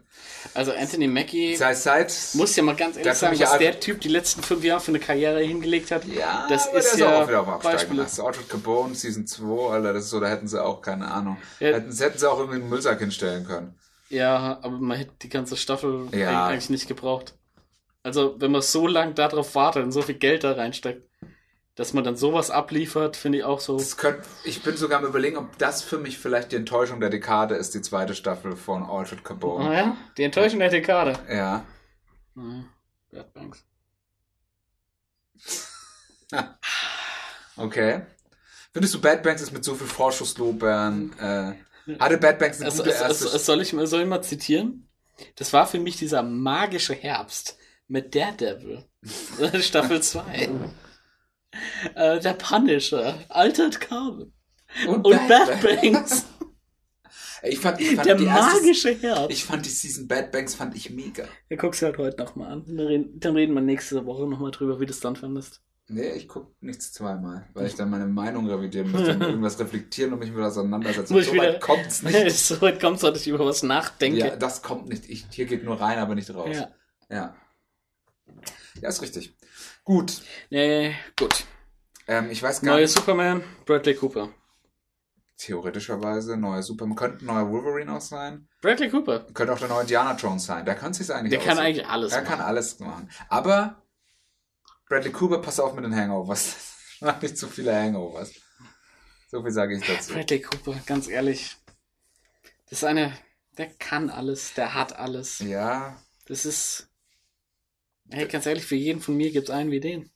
Also Anthony Mackie, Seit, seit muss ja mal ganz ehrlich sagen, was der Typ die letzten fünf Jahre für eine Karriere hingelegt hat. Ja, das ist der ja auch wieder auf Absteigen. Das ist Audrey Capone, Season 2, Alter, das ist so, da hätten sie auch, keine Ahnung. Ja. Hätten, hätten sie auch irgendwie einen Müllsack hinstellen können. Ja, aber man hätte die ganze Staffel Ja. eigentlich nicht gebraucht. Also, wenn man so lange darauf wartet und so viel Geld da reinsteckt, dass man dann sowas abliefert, finde ich auch so. Das könnt, ich bin sogar am überlegen, ob das für mich vielleicht die Enttäuschung der Dekade ist, die zweite Staffel von Alfred Capone. Naja, die Enttäuschung der Dekade. Ja. Naja, Bad Banks. Okay. Findest du Bad Banks ist mit so viel Vorschusslobern, äh, hatte Bad Banks eine Also, gute also, erste soll, ich, soll ich mal zitieren? Das war für mich dieser magische Herbst mit Daredevil. Staffel 2. Äh, der Punisher, Altered Carbon und Bad Banks. Ich fand, ich fand Der die erste, magische Herbst. ich fand die Season Bad Banks fand ich mega. Ja, guck's halt heute nochmal an. Dann reden, dann reden wir nächste Woche nochmal drüber, wie du es dann fandest. Nee, ich guck nichts zweimal, weil ich dann meine Meinung revidieren muss, dann irgendwas reflektieren und mich mit auseinandersetzen. Muss so wieder- weit kommt's nicht. so weit kommt's, dass ich über was nachdenke. Ja, das kommt nicht. Ich, hier geht nur rein, aber nicht raus. Ja. Ja. Ja, ist richtig. Gut. Nee, gut. Ähm, ich weiß gar Neue nicht. Superman, Bradley Cooper. Theoretischerweise neuer Superman. Könnte ein neuer Wolverine auch sein. Bradley Cooper. Könnte auch der neue Indiana Jones sein. Der kann sich eigentlich Der kann aussuchen. eigentlich alles Er machen. kann alles machen. Aber Bradley Cooper, pass auf mit den Hangovers. Mach nicht zu viele Hangovers. So viel sage ich dazu. Bradley Cooper, ganz ehrlich. Das ist eine, der kann alles, der hat alles. Ja, Das ist, hey, ganz ehrlich, für jeden von mir gibt es einen wie den.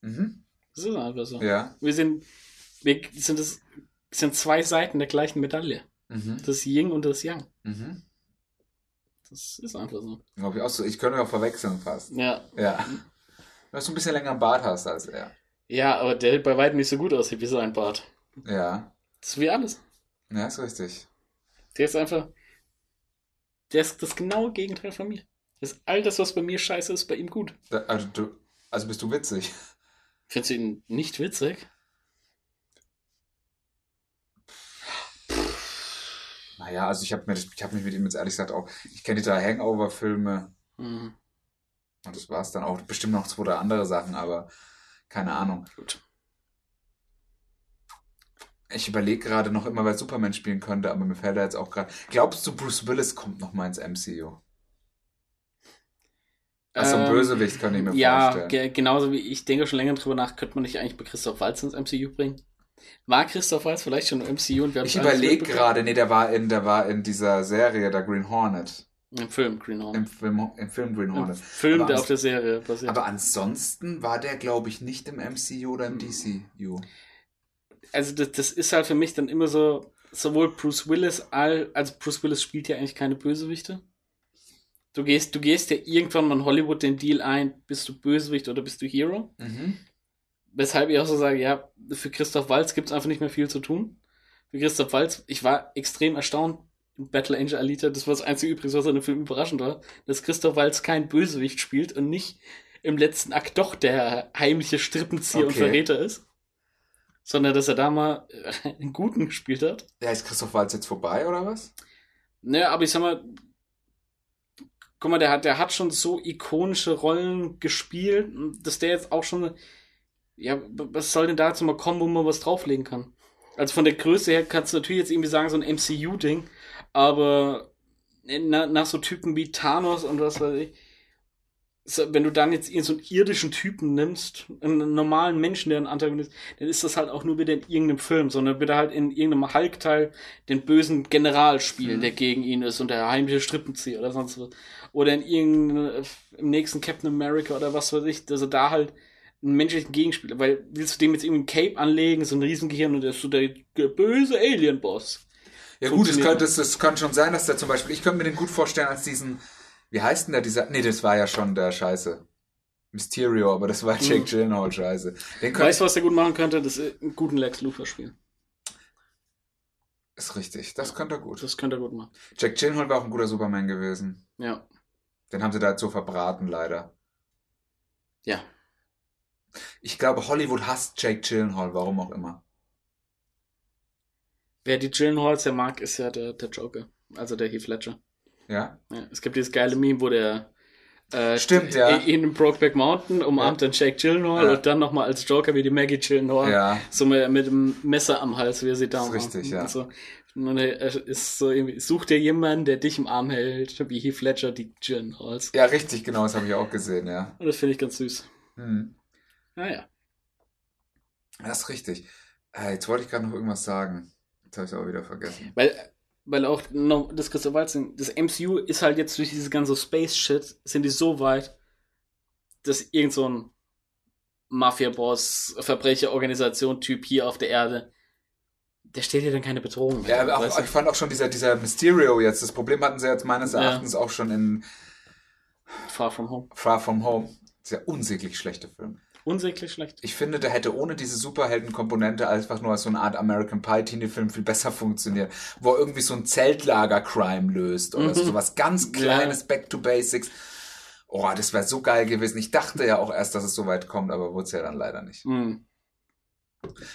mhm. Das ist einfach so. ja. Wir sind, wir sind das, sind zwei Seiten der gleichen Medaille. Mhm. Das Yin und das Yang. Mhm. Das ist einfach so. Glaub ich auch so. Ich könnte auch verwechseln fast. Ja. Ja. Dass du ein bisschen länger einen Bart hast als er. Ja, aber der bei weitem nicht so gut aussieht wie sein Bart. Ja. Das ist wie alles. Ja, ist richtig. Der ist einfach, der ist das genaue Gegenteil von mir. Ist all das, was bei mir scheiße ist, bei ihm gut. Also, du, also bist du witzig. Findest du ihn nicht witzig? Naja, also ich habe hab mich mit ihm jetzt ehrlich gesagt auch. Ich kenne die drei Hangover-Filme Hm, und das war's dann auch. Bestimmt noch zwei oder andere Sachen, aber keine Ahnung. gut. Ich überlege gerade noch immer, wer Superman spielen könnte, aber mir fällt da jetzt auch gerade. Glaubst du, Bruce Willis kommt noch mal ins MCU? Also ein Ähm, Bösewicht könnte ich mir Ja, vorstellen. ge genauso wie ich denke schon länger drüber nach, könnte man nicht eigentlich bei Christoph Waltz ins MCU bringen? War Christoph Waltz vielleicht schon im MCU und wir haben Ich überlege gerade, nee, der war in, der war in dieser Serie, der Green Hornet. Im Film Green Hornet. Im Film, im Film Green Im Hornet. Film, Aber der auf der Serie basiert. Aber ansonsten war der, glaube ich, nicht im MCU oder im DCU. also das, das ist halt für mich dann immer so, sowohl Bruce Willis, all, also Bruce Willis spielt ja eigentlich keine Bösewichte. Du gehst, du gehst ja irgendwann mal in Hollywood den Deal ein, bist du Bösewicht oder bist du Hero? Mhm. Weshalb ich auch so sage, ja, für Christoph Waltz gibt es einfach nicht mehr viel zu tun. Für Christoph Waltz, ich war extrem erstaunt in Battle Angel Alita, das war das einzige übrigens, was an dem Film überraschend war, dass Christoph Waltz kein Bösewicht spielt und nicht im letzten Akt doch der heimliche Strippenzieher und Okay. Verräter ist. Sondern dass er da mal einen Guten gespielt hat. Ja, ist Christoph Waltz jetzt vorbei, oder was? Naja, aber ich sag mal, guck mal, der hat, der hat schon so ikonische Rollen gespielt, dass der jetzt auch schon, ja, was soll denn da jetzt mal kommen, wo man was drauflegen kann? Also von der Größe her kannst du natürlich jetzt irgendwie sagen, so ein MCU-Ding, aber na, nach so Typen wie Thanos und was weiß ich, so, wenn du dann jetzt so einen irdischen Typen nimmst, einen normalen Menschen, der ein Antagonist, dann ist das halt auch nur wieder in irgendeinem Film, sondern wird er halt in irgendeinem Hulk-Teil den bösen General spielen, Mhm. der gegen ihn ist und der heimliche Strippenzieher oder sonst was. Oder in irgendeinem, im nächsten Captain America oder was weiß ich, dass er da halt einen menschlichen Gegenspieler, weil willst du dem jetzt irgendwie ein Cape anlegen, so ein Riesengehirn und der ist so der böse Alien-Boss. Ja gut, es könnte, es, könnte schon sein, dass der zum Beispiel, ich könnte mir den gut vorstellen als diesen, wie heißt denn der, dieser, nee, das war ja schon der Scheiße. Mysterio, aber das war Jake Mhm. Gyllenhaal Scheiße. Den Weißt du, was der gut machen könnte? Das ist einen guten Lex Luthor spielen. Ist richtig, das könnte er gut. Das könnte er gut machen. Jack Gyllenhaal war auch ein guter Superman gewesen. Ja. Den haben sie da jetzt so verbraten, leider. Ja. Ich glaube, Hollywood hasst Jake Gyllenhaal, warum auch immer. Wer die Gyllenhaals ja mag, ist ja der, der Joker. Also der Heath Ledger. Ja? Ja, es gibt dieses geile Meme, wo der Äh, Stimmt, ja. In, in Brokeback Mountain umarmt dann Jake Gyllenhaal Ja. und dann nochmal als Joker wie die Maggie Gyllenhaal. Ja. So mit, mit dem Messer am Hals, wie er sie da ist richtig, ja. Und so. Und er ist so irgendwie, such dir jemanden, der dich im Arm hält, wie Heath Ledger die Gyllenhaals. Ja, richtig, genau, das habe ich auch gesehen, ja. Und das finde ich ganz süß. Hm. Naja. Das ist richtig. Äh, jetzt wollte ich gerade noch irgendwas sagen. Jetzt habe ich es auch wieder vergessen. Weil, weil auch noch, das Christoph Waltz, das MCU ist halt jetzt durch diese ganze Space-Shit, sind die so weit, dass irgend so ein Mafia-Boss, Verbrecherorganisation-Typ hier auf der Erde, der stellt dir dann keine Bedrohung mehr. Ja, auch, ich fand auch schon dieser, dieser Mysterio jetzt. Das Problem hatten sie jetzt meines Ja. Erachtens auch schon in Far From Home. Far From Home. Sehr unsäglich schlechter Film. Unsäglich schlecht. Ich finde, der hätte ohne diese Superheldenkomponente einfach nur als so eine Art American Pie Teenie-Film viel besser funktioniert, wo er irgendwie so ein Zeltlager-Crime löst oder so Mhm. was ganz kleines Back to Basics. Oh, das wäre so geil gewesen. Ich dachte ja auch erst, dass es so weit kommt, aber wurde es ja dann leider nicht. Hm.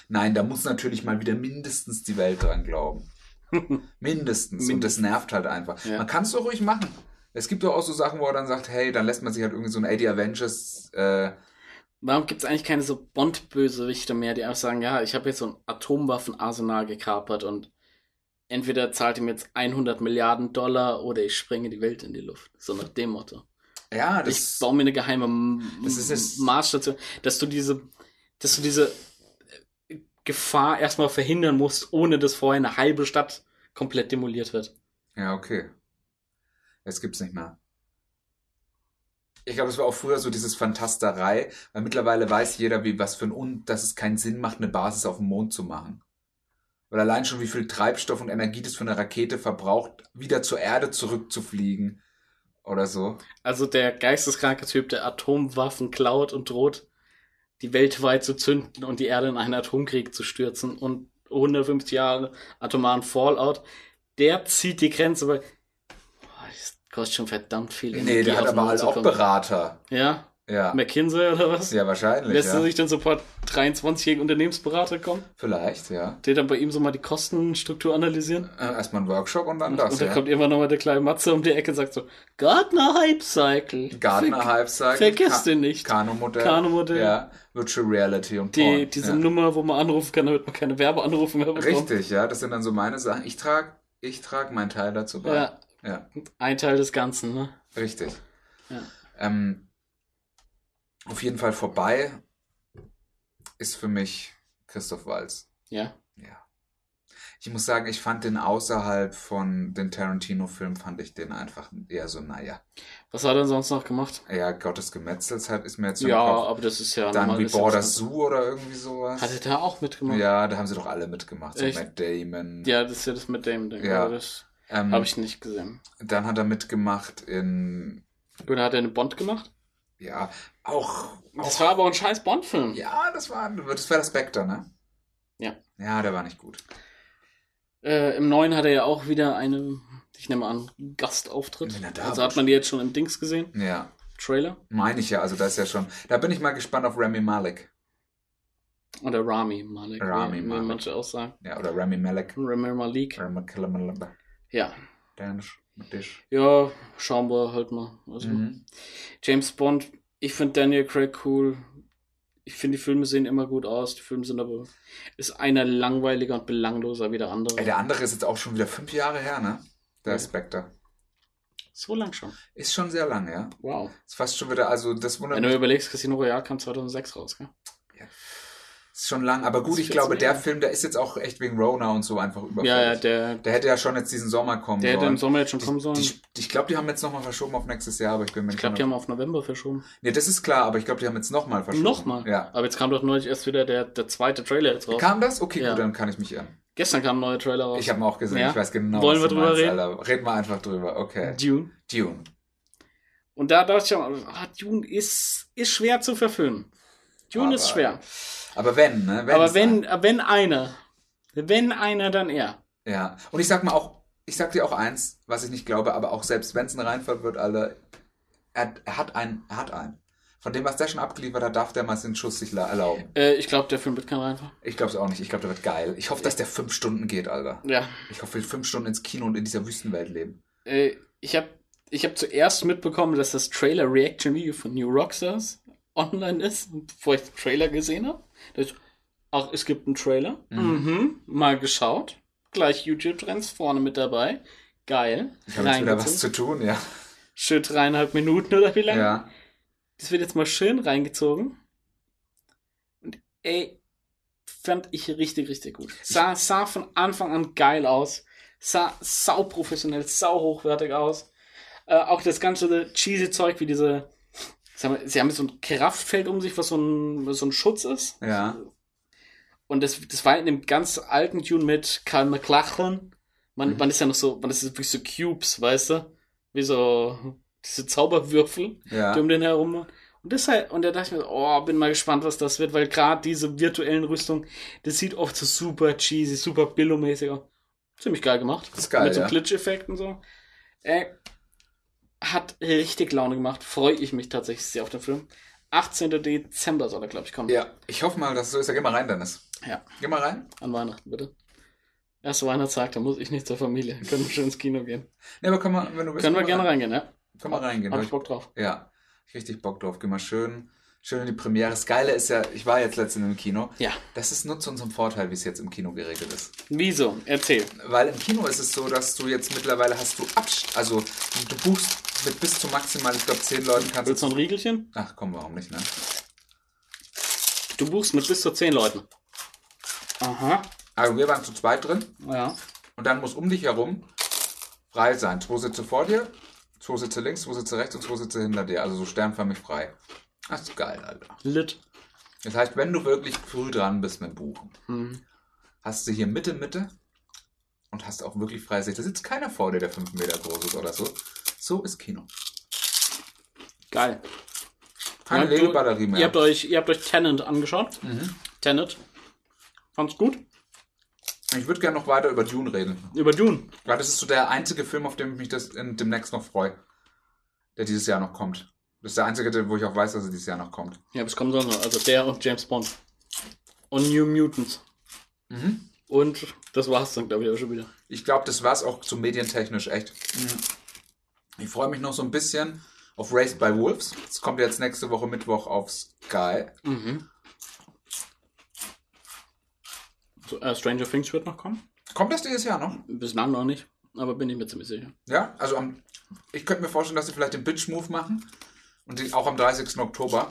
Nein, da muss natürlich mal wieder mindestens die Welt dran glauben. Mindestens. Und das nervt halt einfach. Ja. Man kann es doch ruhig machen. Es gibt doch auch so Sachen, wo er dann sagt, hey, dann lässt man sich halt irgendwie so ein 80 Avengers äh, Warum gibt es eigentlich keine so Bond-Bösewichte mehr, die einfach sagen, ja, ich habe jetzt so ein Atomwaffenarsenal gekapert und entweder zahlt ihm jetzt 100 Milliarden Dollar oder ich sprenge die Welt in die Luft. So nach dem Motto. Ja, ich das, baue mir eine geheime Das ist es. Marsstation, dass du diese, dass du diese äh, Gefahr erstmal verhindern musst, ohne dass vorher eine halbe Stadt komplett demoliert wird. ja, okay. Jetzt gibt's nicht mehr. Ich glaube, es war auch früher so dieses Fantasterei, weil mittlerweile weiß jeder, wie was für ein Un, dass es keinen Sinn macht, eine Basis auf dem Mond zu machen. Weil allein schon wie viel Treibstoff und Energie das für eine Rakete verbraucht, wieder zur Erde zurückzufliegen oder so. Also der geisteskranke Typ, der Atomwaffen klaut und droht, die weltweit zu zünden und die Erde in einen Atomkrieg zu stürzen und 150 Jahre atomaren Fallout, der zieht die Grenze, weil kostet schon verdammt viel. Nee, Energie, der hat aber halt auch. Berater. Ja, Ja. McKinsey oder was? Ja, wahrscheinlich. Lässt er Ja. sich dann sofort 23-jährigen Unternehmensberater kommen, Vielleicht, ja. der dann bei ihm so mal die Kostenstruktur analysieren? Äh, Erstmal ein Workshop und dann Und, das. und dann ja. kommt irgendwann nochmal der kleine Matze um die Ecke und sagt so, Gartner Hype Cycle. Gardner Ver- Hype Cycle. Vergiss den nicht. Kano-Modell. Kano-Modell. Ja. Virtual Reality und Die, Porn. diese ja. Nummer, wo man anrufen kann, damit man keine Werbeanrufe mehr bekommt. Richtig, ja. Das sind dann so meine Sachen. Ich trage ich trag meinen Teil dazu bei. Ja, ja. ein Teil des Ganzen, ne? Richtig. Ja. Ähm, auf jeden Fall vorbei ist für mich Christoph Walz. Ja. Ja. Ich muss sagen, ich fand den außerhalb von den Tarantino-Filmen, fand ich den einfach eher so, naja. Was hat er sonst noch gemacht? Ja, Gottes Gemetzels halt ist mir jetzt Ja, Kopf. aber das ist ja Dann wie Border Zoo oder irgendwie sowas. Hat er da auch mitgemacht? Ja, da haben sie doch alle mitgemacht. So Echt? Matt Damon. Ja, das ist ja das mit dem Ding. Ja. Das Ähm, habe ich nicht gesehen. Dann hat er mitgemacht in, Oder hat er eine Bond gemacht? ja, auch. Das auch war aber ein scheiß Bond-Film. ja, das war, das war der Spectre, ne? Ja. Ja, der war nicht gut. Äh, Im neuen hat er ja auch wieder eine, ich nehme an, Gastauftritt. Da also hat man die jetzt schon im Dings gesehen? Ja, Trailer? meine ich ja. Also, das ist ja schon. Da bin ich mal gespannt auf Rami Malek. Oder Rami Malek, Rami wie, wie Malek. manche auch sagen. Ja, oder Rami Malek. Rami Malik. Rami Malek. Ja. Dich. Ja, schauen wir halt mal. Also, Mhm. James Bond, ich finde Daniel Craig cool. Ich finde, die Filme sehen immer gut aus. Die Filme sind aber. Ist einer langweiliger und belangloser wie der andere. Ey, der andere ist jetzt auch schon wieder fünf Jahre her, ne? Der Ja. Spectre. so lang schon. Ist schon sehr lang, ja. Wow. Ist fast schon wieder, also das wundert Wenn du überlegst, Casino Royale kam 2006 raus, gell? Ist schon lang, aber gut, ich glaube, 14 der. Film, der ist jetzt auch echt wegen Rona und so einfach überfällig. Ja, ja, der, Der hätte ja schon jetzt diesen Sommer kommen der hätte sollen. im Sommer jetzt schon kommen sollen. Die, ich glaube, die haben jetzt nochmal verschoben auf nächstes Jahr, aber ich bin mir ich nicht glaube, die haben auf November verschoben. Nee, das ist klar, aber ich glaube, die haben jetzt nochmal verschoben. Nochmal. Ja. Aber jetzt kam doch neulich erst wieder der, der zweite Trailer jetzt raus. Kam das? Okay, Ja. gut, dann kann ich mich irren. Gestern kam ein neuer Trailer raus. Ich habe ihn auch gesehen, Ja? ich weiß genau, Wollen was wir du drüber meinst, reden? Alter. Reden wir einfach drüber, okay. Dune. Dune. Und da dachte ich auch, ah, Dune ist, ist schwer zu verfilmen. Dune Aber- ist schwer. Aber wenn, ne? Wenn Aber wenn, wenn einer, wenn einer, dann er. Ja. Und ich sag mal auch, ich sag dir auch eins, was ich nicht glaube, aber auch selbst wenn es ein Reinfall wird, alle, er, er hat einen, er hat einen. Von dem, was der schon abgeliefert hat, darf der mal den Schuss sich la- erlauben. Äh, ich glaube, der Film wird kein Reinfall. Ich glaube es auch nicht. Ich glaube, der wird geil. Ich hoffe, dass der fünf Stunden geht, Alter. Ja. Ich hoffe, wir fünf Stunden ins Kino und in dieser Wüstenwelt leben. Äh, ich habe ich habe zuerst mitbekommen, dass das Trailer-Reaction-Video von New Rockstars online ist, bevor ich den Trailer gesehen habe. Ach, es gibt einen Trailer. Mhm. Mal geschaut. Gleich YouTube-Trends vorne mit dabei. Geil. Ich habe jetzt wieder was zu tun, ja. Schön dreieinhalb Minuten oder wie lange? Ja. Das wird jetzt mal schön reingezogen. Und ey, fand ich richtig, richtig gut. Sah, sah von Anfang an geil aus. Sah sau professionell, sau hochwertig aus. Äh, auch das ganze cheesy Zeug, wie diese. Sie haben so ein Kraftfeld um sich, was so ein, was so ein Schutz ist. Ja. Und das, das war in dem ganz alten Tune mit Karl McLachlan. Man, Mhm. man ist ja noch so, man ist wirklich so Cubes, weißt du? Wie so diese Zauberwürfel Ja. die um den herum waren. Und deshalb, und da dachte ich mir, oh, bin mal gespannt, was das wird, weil gerade diese virtuellen Rüstungen, das sieht oft so super cheesy, super billomäßig aus. Ziemlich geil gemacht. Das ist geil, Mit so ja. Glitch-Effekten und so. Äh, hat richtig Laune gemacht. Freue ich mich tatsächlich sehr auf den Film. 18. Dezember soll er, glaube ich, kommen. Ja, ich hoffe mal, dass es so ist. Ja, geh mal rein, Dennis. Ja, Geh mal rein. an Weihnachten, bitte. Erste Weihnachtstag, da muss ich nicht zur Familie. Können wir schön ins Kino gehen. Nee, aber können wir, wenn du willst. Können wir gerne rein. reingehen, ja? Können wir reingehen. Hab Hab ich Bock drauf. Ja, ich richtig Bock drauf. Geh mal schön, schön in die Premiere. Das Geile ist ja, ich war jetzt letztens im Kino. Ja. Das ist nur zu unserem Vorteil, wie es jetzt im Kino geregelt ist. Wieso? Erzähl. Weil im Kino ist es so, dass du jetzt mittlerweile hast du Abst also du buchst mit bis zu maximal, ich glaube, zehn Leuten kannst Willst du noch ein Riegelchen? Ach komm, warum nicht, ne? Du buchst mit bis zu 10 Leuten. Aha. Also wir waren zu zweit drin Ja. und dann muss um dich herum frei sein. Zwei Sitze vor dir, zwei Sitze links, zwei Sitze rechts und zwei Sitze hinter dir. Also so sternförmig frei. Das ist geil, Alter. Lit. Das heißt, wenn du wirklich früh dran bist mit Buchen, Hm. hast du hier Mitte, Mitte und hast auch wirklich freie Sicht. Da sitzt keiner vor dir, der fünf Meter groß ist oder so. So ist Kino. Geil. Keine Ja, du- Legebatterie mehr. Ihr habt euch, ihr habt euch Tenant angeschaut. Mhm. Tenet. Fand's gut. Ich würde gerne noch weiter über Dune reden. Über Dune. Weil das ist so der einzige Film, auf den ich mich das in, demnächst noch freue. Der dieses Jahr noch kommt. Das ist der einzige, wo ich auch weiß, dass er dieses Jahr noch kommt. Ja, was kommt sonst noch? Also der und James Bond. Und New Mutants. Mhm. Und das war's dann, glaube ich, auch schon wieder. Ich glaube, das war es auch so medientechnisch echt. Ich freue mich noch so ein bisschen auf Raised by Wolves. Das kommt jetzt nächste Woche Mittwoch auf Sky. Mhm. So, äh, Stranger Things wird noch kommen. Kommt das dieses Jahr noch? Bislang noch nicht. Aber bin ich mir ziemlich sicher. Ja, also am, ich könnte mir vorstellen, dass sie vielleicht den Bitch-Move machen und die auch am 30. Oktober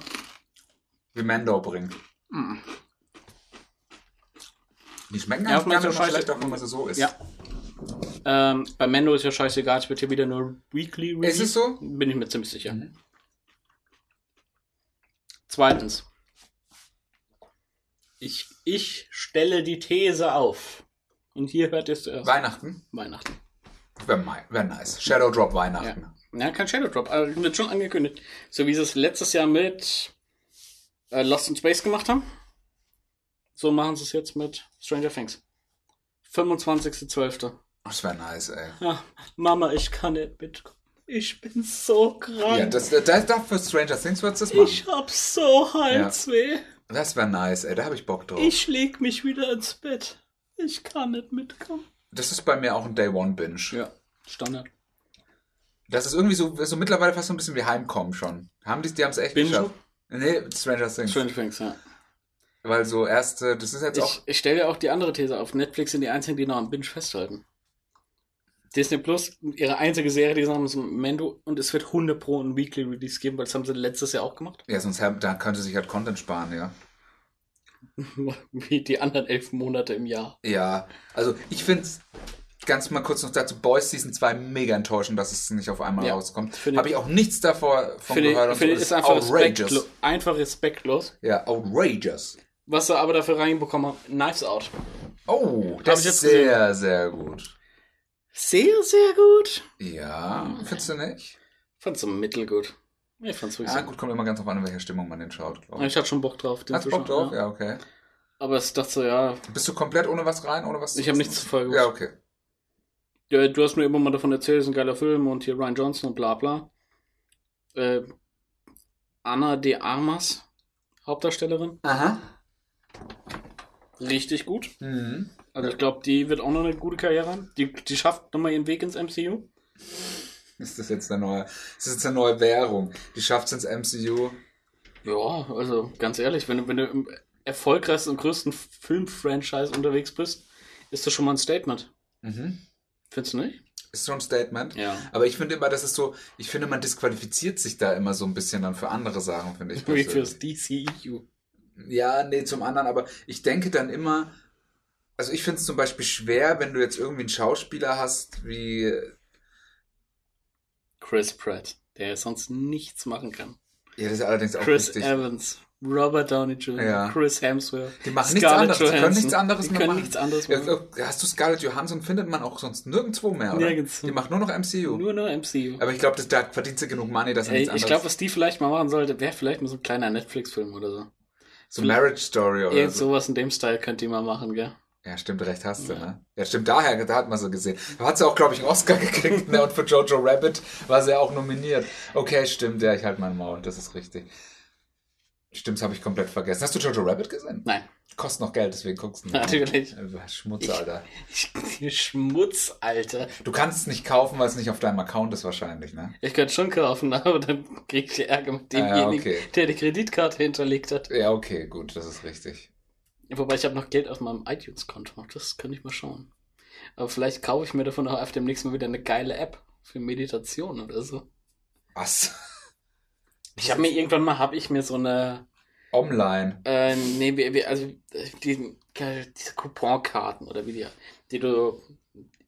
wie Mando bringen. Die schmecken Ja, gar nicht schlecht, auch wenn man sie so isst. Ja. Ähm, bei Mando ist ja scheißegal, es wird hier wieder nur Weekly Ist es so? Bin ich mir ziemlich sicher. Mhm. Zweitens. Ich, ich stelle die These auf. Und hier hört ihr es zuerst. Weihnachten Weihnachten. wäre wär nice. Shadow Drop Weihnachten. Ja, kein Shadow Drop, aber wird schon angekündigt. So wie sie es letztes Jahr mit äh, Lost in Space gemacht haben. So machen sie es jetzt mit Stranger Things. 25.12. Das wäre nice, ey. Ja, Mama, ich kann nicht mitkommen. Ich bin so krank. Ja, das, das, das für Stranger Things wird's das machen. ich hab so Halsweh. Das wäre nice, ey. Da habe ich Bock drauf. Ich leg mich wieder ins Bett. Ich kann nicht mitkommen. Das ist bei mir auch ein Day One Binge. Ja, Standard. Das ist irgendwie so, so mittlerweile fast so ein bisschen wie Heimkommen schon. Haben die, die haben es echt Binge? geschafft. Nee, Stranger Things. Stranger Things, ja. Weil so erste, das ist jetzt auch. Ich, ich stelle ja auch die andere These auf. Netflix sind die einzigen, die noch am Binge festhalten. Disney Plus, ihre einzige Serie, die sie haben, ist Mando und es wird 100 Pro ein Weekly Release geben, weil das haben sie letztes Jahr auch gemacht. Ja, sonst haben- da könnte sich halt Content sparen, ja. Wie die anderen elf Monate im Jahr. Ja, also ich finde ganz mal kurz noch dazu, Boys Season 2 mega enttäuschend, dass es nicht auf einmal Ja, rauskommt. Habe ich auch nichts davor von Finde gehört. finde ist Das einfach, outrageous. respektlo einfach respektlos. Ja, outrageous. Was sie aber dafür reinbekommen haben, Knives Out. Oh, das ist sehr, sehr gut. Sehr, sehr gut. Ja, findest du nicht? Fand's so mittelgut. Ich fand's wirklich Ja, so. gut, kommt immer ganz drauf an, in welcher Stimmung man den schaut, ich. Ich hatte schon Bock drauf. den Hast zu du Bock drauf? ja. Ja, okay. Aber ich dachte so, ja, Bist du komplett ohne was rein, ohne was Ich hab nichts zuvor gewusst. Ja, okay. Ja, du hast mir immer mal davon erzählt, es ist ein geiler Film und hier Ryan Johnson und bla bla. Äh, Anna de Armas, Hauptdarstellerin, Aha. richtig gut. Mhm. Also ich glaube, die wird auch noch eine gute Karriere haben. Die, die schafft nochmal ihren Weg ins MCU. Ist das jetzt eine neue, ist das jetzt eine neue Währung? Die schafft es ins MCU. Ja, also ganz ehrlich, wenn du, wenn du im erfolgreichsten und größten Filmfranchise unterwegs bist, ist das schon mal ein Statement. Mhm. Findest du nicht? Ist so ein Statement. Ja. Aber ich finde immer, das ist so, ich finde, man disqualifiziert sich da immer so ein bisschen dann für andere Sachen, finde ich. Wie fürs DCEU. Ja, nee, zum anderen, aber ich denke dann immer, also ich finde es zum Beispiel schwer, wenn du jetzt irgendwie einen Schauspieler hast, wie, Chris Pratt, der sonst nichts machen kann. ja, das ist allerdings auch Chris richtig. Evans, Robert Downey Jr., Ja. Chris Hemsworth. Die machen nichts Scarlett anderes, die können Johansson. nichts anderes Die mehr können machen. nichts anderes Ja, machen. Hast du Scarlett Johansson, findet man auch sonst nirgendwo mehr, oder? Nirgends. Die macht nur noch MCU. Nur noch MCU. aber ich glaube, da verdient sie genug Money, dass sie Ey, nichts ich anderes... glaube, was die vielleicht mal machen sollte, wäre vielleicht mal so ein kleiner Netflix-Film oder so. so Marriage Story oder Irgend so. sowas in dem Style könnt ihr mal machen, gell? Ja, stimmt, recht hast du, Ja. ne? Ja, stimmt, daher, da hat man sie gesehen. Da hat sie auch, glaube ich, einen Oscar gekriegt, ne? Und für Jojo Rabbit war sie ja auch nominiert. Okay, stimmt, ja, ich halte mein Maul, das ist richtig. Stimmt, das habe ich komplett vergessen. Hast du Jojo Rabbit gesehen? Nein, Kostet noch Geld, deswegen guckst du nicht. Natürlich. Also, Schmutz, Ich- Alter. ich, Schmutz, Alter. Du kannst es nicht kaufen, weil es nicht auf deinem Account ist wahrscheinlich, ne? Ich könnte schon kaufen, aber dann krieg ich Ärger mit demjenigen, okay. der die Kreditkarte hinterlegt hat. Ja, okay, gut, das ist richtig. Wobei ich habe noch Geld auf meinem iTunes-Konto. Das könnte ich mal schauen. Aber vielleicht kaufe ich mir davon auch auf dem nächsten Mal wieder eine geile App für Meditation oder so. Was? Ich habe mir irgendwann mal, habe ich mir so eine, Online. äh, nee, wie- also äh, die, diese Couponkarten oder wie die, die du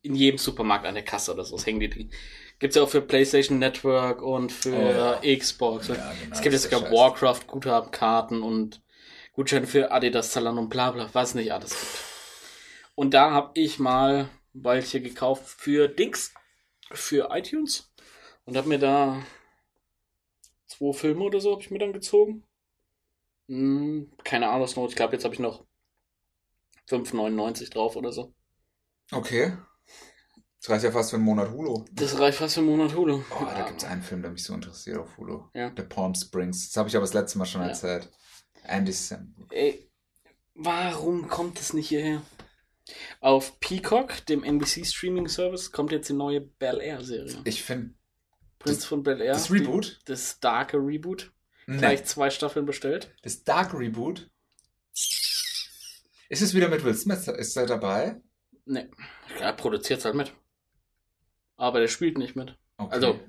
in jedem Supermarkt an der Kasse oder so, das hängen die, die gibt's ja auch für PlayStation Network und für Oh ja. Xbox. Ja, genau, es gibt jetzt sogar scheiße. Warcraft-Guthabenkarten und Gutscheine für Adidas, Zalando und bla bla, was nicht alles gibt. Und da habe ich mal welche gekauft für Dings, für iTunes und habe mir da zwei Filme oder so habe ich mir dann gezogen. Hm, keine Ahnung, was noch. Ich glaube, jetzt habe ich noch 5,99 drauf oder so. Okay. Das reicht ja fast für einen Monat Hulu. Das reicht fast für einen Monat Hulu. Oh, da gibt es einen Film, der mich so interessiert auf Hulu. Ja. The Palm Springs. Das habe ich aber das letzte Mal schon Ja. erzählt. Andy Sam. Ey, warum kommt es nicht hierher? Auf Peacock, dem NBC Streaming Service, kommt jetzt die neue Bel Air Serie. Ich finde, Prinz von Bel Air. das Reboot? Die, das darke Reboot. Nee. Gleich zwei Staffeln bestellt. Das Dark Reboot? Ist es wieder mit Will Smith? Ist er dabei? Ne, er produziert halt mit. Aber der spielt nicht mit. Okay. Also,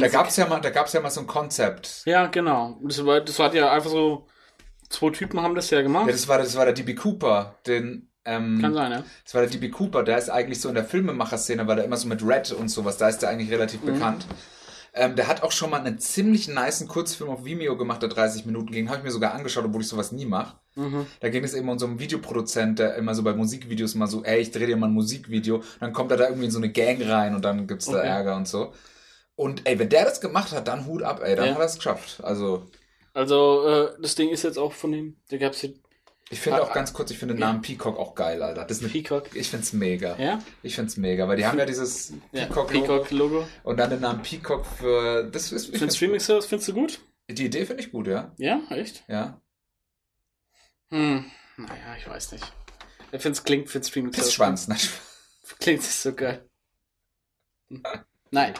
da gab es ja, mal- da gab's ja mal so ein Konzept. Ja, genau. Das war, das war ja einfach so. Zwei Typen haben das ja gemacht. Ja, das war, das war der DB Cooper, den, ähm, Kann sein, ja. das war der DB Cooper, der ist eigentlich so in der Filmemacher-Szene, weil der immer so mit Red und sowas, da ist der eigentlich relativ Mhm. bekannt. Ähm, der hat auch schon mal einen ziemlich niceen Kurzfilm auf Vimeo gemacht, der 30 Minuten ging. Habe ich mir sogar angeschaut, obwohl ich sowas nie mache. Mhm. Da ging es eben um so einen Videoproduzent, der immer so bei Musikvideos mal so, ey, ich drehe dir mal ein Musikvideo. Dann kommt er da irgendwie in so eine Gang rein und dann gibt's da Okay. Ärger und so. Und ey, wenn der das gemacht hat, dann Hut ab, ey, dann Ja. hat er es geschafft. Also, Also, äh, das Ding ist jetzt auch von dem. Da gab's hier ich finde auch ganz kurz, ich finde den. Namen Peacock auch geil, Alter. Das ist eine, Peacock. ich find's mega. Ja? Ich find's mega, weil die haben ja dieses Ja, Peacock, Peacock-Logo. und dann den Namen Peacock für, das ist, Für den Streaming-Service findest du gut? die Idee finde ich gut, ja. Ja, echt? Ja. Hm, naja, ich weiß nicht. Ich finde es klingt für den Streaming-Service. Pissschwanz, ne? Klingt nicht so geil. Nein,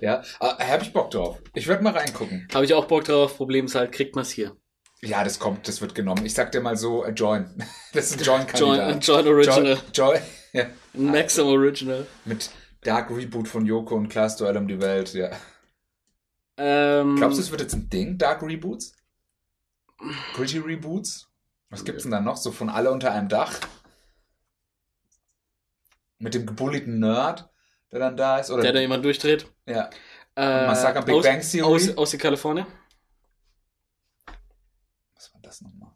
Ja, ah, hab ich Bock drauf. Ich werde mal reingucken. habe ich auch Bock drauf. Problem ist halt, kriegt man es hier. Ja, das kommt, das wird genommen. Ich sag dir mal so, äh, Join. Das ist ein Join, Join-Kandidat. Join Original. Join, Join, ja. Maxim Original. Mit Dark Reboot von Joko und Klaas Duell um die Welt, ja. Ähm, Glaubst du, es wird jetzt ein Ding, Dark Reboots? Gritty Reboots? Was gibt's denn da noch? So von alle unter einem Dach? Mit dem gebulliten Nerd, der dann da ist? Oder der da jemand durchdreht? ja. Äh, Massaker Big aus, Bang Theory? Aus, aus Kalifornien? Was war das nochmal?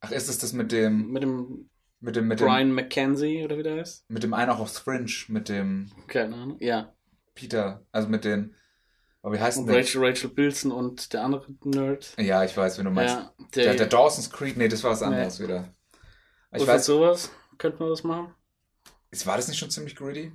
Ach, ist es das mit dem, Mit dem mit dem, mit dem, Brian McKenzie oder wie der heißt? mit dem einen auch auf Fringe, mit dem Keine Ahnung. Ja. Peter, also mit den, oh, wie heißt Und denn der? Rachel, Rachel Bilson und der andere Nerd. Ja, ich weiß, wenn du meinst. Ja, Der, der, der Dawson's Creek, nee, das war was anderes wieder. Ich und weiß, sowas. Könnte man das machen? ist- war das nicht schon ziemlich gritty?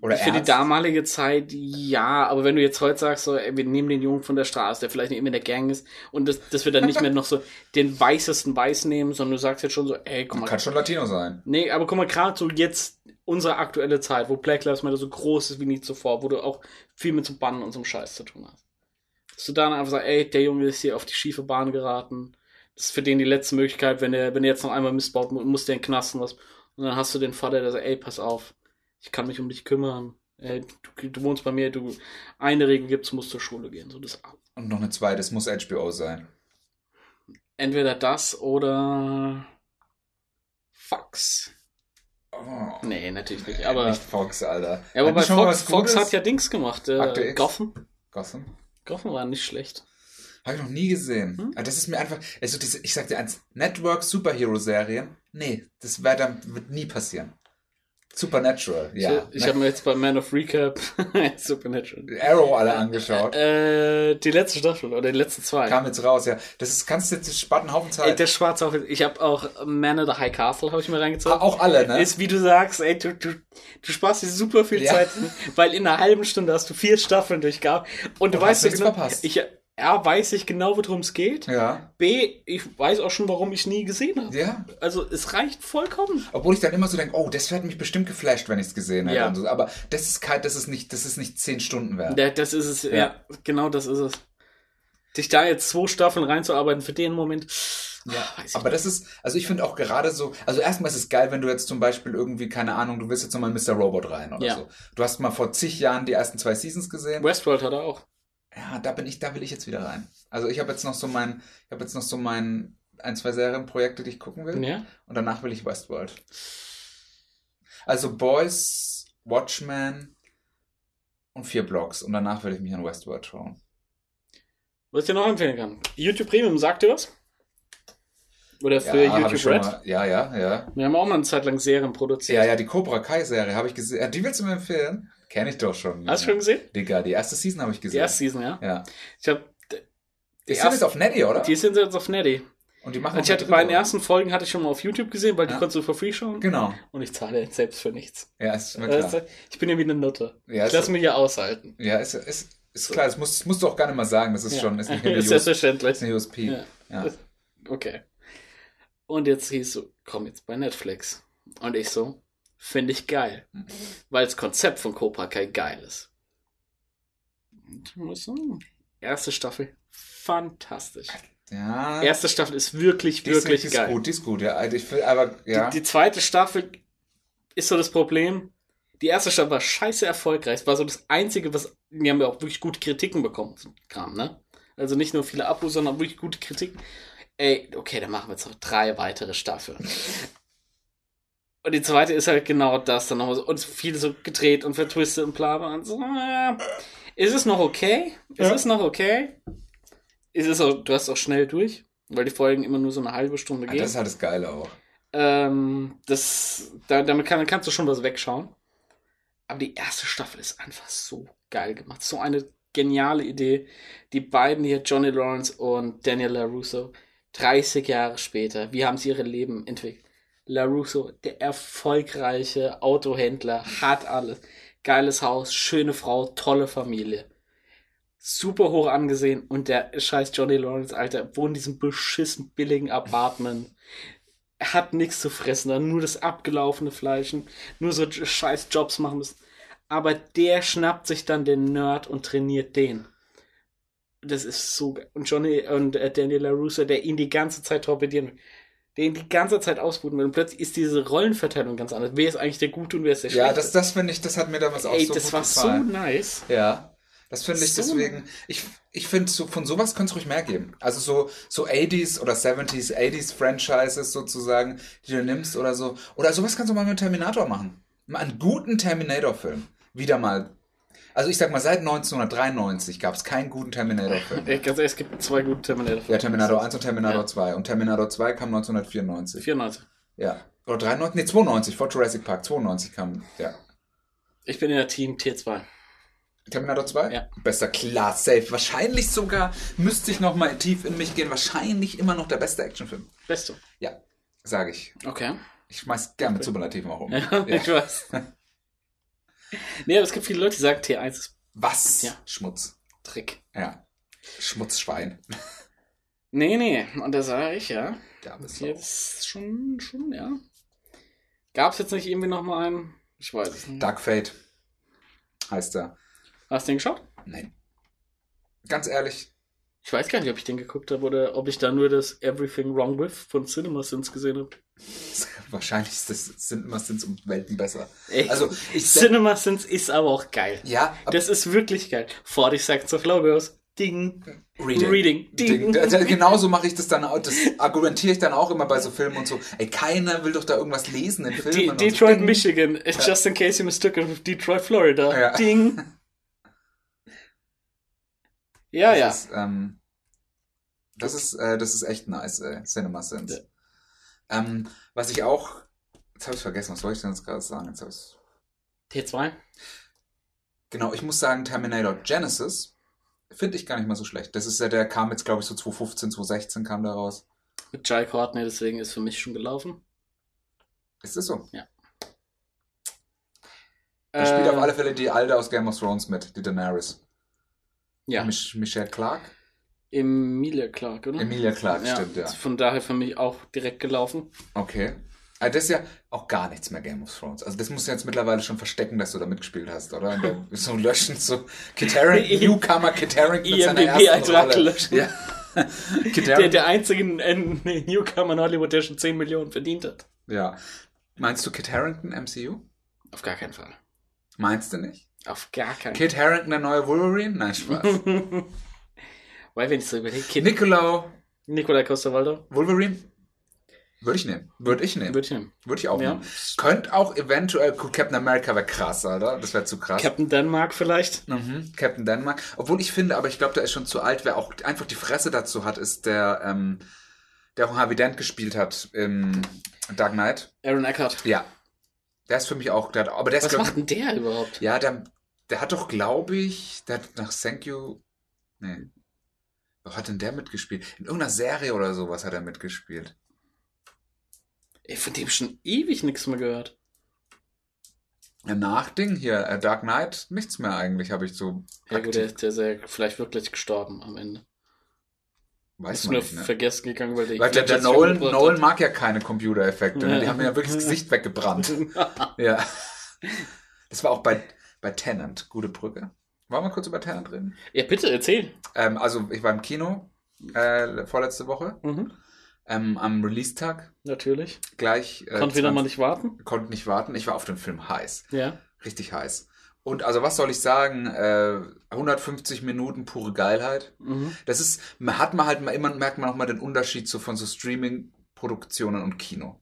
Oder Für die ernst? damalige Zeit, ja, aber wenn du jetzt heute sagst, so, ey, wir nehmen den Jungen von der Straße, der vielleicht nicht immer in der Gang ist, und das, das wir dann nicht mehr noch so den weißesten Weiß nehmen, sondern du sagst jetzt schon so, ey, guck mal, Kann schon Latino sein. nee, aber guck mal, gerade so jetzt unsere aktuelle Zeit, wo Black Lives Matter so groß ist wie nie zuvor, wo du auch viel mit so Bannen und so einem Scheiß zu tun hast. Dass du dann einfach sagst, ey, der Junge ist hier auf die schiefe Bahn geraten. Das ist für den die letzte Möglichkeit, wenn er, wenn er jetzt noch einmal missbaut, mu- muss der in den Knast und was. Und dann hast du den Vater, der sagt, ey, pass auf, ich kann mich um dich kümmern. Ey, du, du wohnst bei mir, du, eine Regel gibt's, musst zur Schule gehen. So, das, Und noch eine zweite, das muss HBO sein. entweder das oder Fox. Oh, Nee, natürlich nicht. Aber, nicht Fox, Alter. ja, aber Hat bei Fox, Fox hat ja Dings gemacht. Äh? Gotham. Gotham? Gotham war nicht schlecht. Habe ich noch nie gesehen. Hm? Aber Das ist mir einfach, also diese, ich sag dir eins, Network Superhero-Serien, nee, das wird, dann, wird nie passieren. Supernatural, ja. Ich, ich habe mir jetzt bei Man of Recap Supernatural. Arrow alle angeschaut. Äh, die letzte Staffel oder die letzten zwei. Kam jetzt raus, ja. Das ist, kannst du jetzt spart einen Haufen Ey, Zeit. der Schwarze auch. Ich habe auch Man of the High Castle habe ich mir reingezogen. Ah, auch alle, ne? Ist wie du sagst, ey, du, du, du sparst dir super viel Ja. Zeit, weil in einer halben Stunde hast du vier Staffeln durchgehabt und du Und weißt hast nichts genau, verpasst. ich A, weiß ich genau, worum es geht. Ja, B, ich weiß auch schon, warum ich nie gesehen habe. ja. Also es reicht vollkommen. Obwohl ich dann immer so denke, oh, das hätte mich bestimmt geflasht, wenn ich es gesehen hätte. Ja. So. Aber das ist kein, das ist nicht, das ist nicht zehn Stunden wert. Ja, das ist es, ja. Ja. genau das ist es. Dich da jetzt zwei Staffeln reinzuarbeiten für den Moment, Ja, ah, weiß ich aber das ist, also ich finde auch gerade so, also erstmal ist es geil, wenn du jetzt zum Beispiel irgendwie, keine Ahnung, du willst jetzt nochmal Mr. Robot rein oder Ja. so. Du hast mal vor zig Jahren die ersten zwei Seasons gesehen. Westworld hat er auch. Ja, da bin ich, da will ich jetzt wieder rein. Also ich habe jetzt noch so mein, ich habe jetzt noch so mein ein, zwei Serienprojekte, die ich gucken will. Ja? Und danach will ich Westworld. Also Boys, Watchmen und vier Blogs. Und danach will ich mich an Westworld schauen. Was ich dir noch empfehlen kann. YouTube Premium, sagt dir was? Oder für ich YouTube Red? mal, ja, ja, ja. Wir haben auch mal eine Zeit lang Serien produziert. Ja, ja, die Cobra Kai Serie habe ich gesehen. Ja, die willst du mir empfehlen? Kenne ich doch schon. Hast du schon gesehen? Digga, die erste Season habe ich Die gesehen. erste Season, ja. Ja. Ich habe Die die sind jetzt auf Netty, oder? die sind jetzt auf Netty. Und die machen Und ich hatte bei den ersten Folgen hatte ich schon mal auf YouTube gesehen, weil die Ja. konntest du for free schauen. Genau. Und ich zahle selbst für nichts. Ja, ist mir klar. Ich bin ja wie eine Nutte. Ja, ich lasse mich hier aushalten. ja, ist, ist, ist klar. Das musst, das musst du auch gar nicht mal sagen. Das ist Ja. schon, ist nicht eine ist selbstverständlich. ist eine USP. Ja. Ja. Okay. Und jetzt hieß so, komm jetzt bei Netflix. Und ich so, finde ich geil. Weil das Konzept von Cobra Kai geil ist. Ich muss sagen, erste Staffel, fantastisch. Ja. Erste Staffel ist wirklich, die ist, wirklich die ist geil. gut, die ist gut. Ja, Also ich will, aber ja. Die, die zweite Staffel ist so das Problem. Die erste Staffel war scheiße erfolgreich. Es war so das Einzige, was. Wir haben ja auch wirklich gute Kritiken bekommen. Kram, ne? Also nicht nur viele Abos, sondern wirklich gute Kritiken. Ey, okay, dann machen wir jetzt noch drei weitere Staffeln. Und die zweite ist halt genau das dann noch so. Und viel so gedreht und vertwistet und bla bla und so. äh, Ist es noch okay? Ist Ja. es noch okay? Ist es auch, du hast auch schnell durch, weil die Folgen immer nur so eine halbe Stunde Ah, gehen. das ist halt das Geile auch. Ähm, das, da, damit kann, kannst du schon was wegschauen. Aber die erste Staffel ist einfach so geil gemacht. So eine geniale Idee. Die beiden hier, Johnny Lawrence und Daniel LaRusso, 30 Jahre später, wie haben sie ihre Leben entwickelt? LaRusso, der erfolgreiche Autohändler, hat alles. Geiles Haus, schöne Frau, tolle Familie. Super hoch angesehen und der scheiß Johnny Lawrence, Alter, wohnt in diesem beschissen billigen Apartment. Hat nichts zu fressen, nur das abgelaufene Fleischen, nur so scheiß Jobs machen müssen. Aber der schnappt sich dann den Nerd und trainiert den. Das ist so geil. Und Johnny und äh, Daniel LaRusso, der ihn die ganze Zeit torpedieren will. Der ihn die ganze Zeit ausbuden will. Und plötzlich ist diese Rollenverteilung ganz anders. Wer ist eigentlich der Gute und wer ist der Ja, Schlechte? das, das finde ich, das hat mir damals auch Ey, so das war gefallen. so nice. Ja. Das finde ich So deswegen, ich, ich finde, so, von sowas könnte es ruhig mehr geben. Also so, so 80s oder 70s, 80s Franchises sozusagen, die du nimmst oder so. Oder sowas kannst du mal mit Terminator machen. Mal einen guten Terminator-Film. Wieder mal. Also ich sag mal, seit 1993 gab es keinen guten Terminator-Film. Ehrlich, es gibt zwei gute Terminator. Ja, Terminator 1 und Terminator Ja. 2. Und Terminator 2 kam 1994. 94. Ja. Oder 93, nee, 92, vor Jurassic Park. 92 kam, ja. Ich bin in der Team T2. Terminator 2? Ja. Bester, klar, safe. Wahrscheinlich sogar, müsste ich noch mal tief in mich gehen, wahrscheinlich immer noch der beste Actionfilm. Beste. Ja, sage ich. Okay. Ich schmeiß gerne mit Superlativen auch um. Ja, ich weiß. nee, aber es gibt viele Leute, die sagen, T1 ist Was? Ja. Schmutz. Trick. Ja. Schmutzschwein. Nee, nee. Und da sage ich, ja. Da bist du. Jetzt schon, schon, ja. Gab es jetzt nicht irgendwie noch mal einen, Ich weiß es nicht. Dark Fate heißt er. Hast du den geschaut? Nein. Ganz ehrlich, Ich weiß gar nicht, ob ich den geguckt habe oder ob ich da nur das Everything Wrong With von CinemaSins gesehen habe. wahrscheinlich ist das, sind's um Welten besser. Ey, Also, ich CinemaSins ist aber auch geil. ja, Das ist wirklich geil. 40 Seconds of Logos. Ding. Reading. Reading. Ding. Da- Genauso mache ich das dann auch. Das argumentiere ich dann auch immer bei so Filmen und so. Ey, keiner will doch da irgendwas lesen in De Filmen. so. Detroit, Ding. Michigan. Just in case you mistook it with Detroit, Florida. Ja. Ding. Ja, Das ja. Ist, ähm, das ist, äh, das ist echt nice, ey. Cinema Sins. Ähm, was ich auch, jetzt habe ich vergessen, was wollte ich denn jetzt gerade sagen? Jetzt ich's- T2. genau, ich muss sagen, Terminator Genesis finde ich gar nicht mal so schlecht. Das ist ja, der kam jetzt, glaube ich, so 2015, 2016 kam der raus. Mit Jai Courtney, deswegen ist für mich schon gelaufen. Ist das so? Ja. Er spielt Äh, auf alle Fälle die Alte aus Game of Thrones mit, die Daenerys. Ja, Mich Michelle Clark? Emilia Clark, oder? Emilia Clark, stimmt, ja. ist Von daher für mich auch direkt gelaufen. Okay. Also das ist ja auch gar nichts mehr Game of Thrones. Also das musst du jetzt mittlerweile schon verstecken, dass du da mitgespielt hast, oder? So löschen, so Kit Harington, Newcomer Kit Harington mit seiner ersten Rolle. löschen. Ja. Der, der einzige in- in Newcomer in Hollywood, der schon 10 Millionen verdient hat. Ja. Meinst du Kit Harington MCU? Auf gar keinen Fall. Meinst du nicht? Auf gar keinen Kit Harington, der neue Wolverine? Nein, Spaß. Weil wenn ich so überlege, Kid Nicolau Nikolai Costa-Waldau, Wolverine? Würde ich nehmen. Würde ich nehmen. würde ich nehmen. Würde ich auch Ja. nehmen. Könnte auch eventuell, Captain America wäre krass, Alter. Das wäre zu krass. Captain Denmark vielleicht. Mhm, Captain Denmark. Obwohl ich finde, aber ich glaube, der ist schon zu alt. Wer auch einfach die Fresse dazu hat, ist der, ähm, der auch Harvey Dent gespielt hat im Dark Knight. Aaron Eckhart. Ja. Der ist für mich auch, der aber der ist, Was glaub, macht denn der überhaupt? ja, der, der hat doch, glaube ich, der hat nach Thank You, nee. Was hat denn der mitgespielt? In irgendeiner Serie oder sowas hat er mitgespielt. Ey, von dem schon ewig nichts mehr gehört. Nach Ding hier, äh, Dark Knight, nichts mehr eigentlich, habe ich so Ja gut, der, ist ja vielleicht wirklich gestorben am Ende. weiß Ist man nur nicht, ne? vergessen gegangen, weil der Weil der, der Nolan, Nolan mag ja keine Computereffekte. Ne? Die Ja. haben mir ja wirklich das Gesicht weggebrannt. Ja. Das war auch bei, bei Tenant. Gute Brücke. Wollen wir kurz über Tenant reden? ja, bitte, erzähl. Ähm, also, ich war im Kino äh, vorletzte Woche. Mhm. Ähm, am Release-Tag Natürlich. gleich. Äh, Konnte wieder 20 mal nicht warten. Konnte nicht warten. Ich war auf den Film heiß. Ja. Richtig heiß. Und also, was soll ich sagen? Äh, 150 Minuten pure Geilheit. Mhm. Das ist, hat man halt mal immer, merkt man auch mal den Unterschied so von so Streaming-Produktionen und Kino.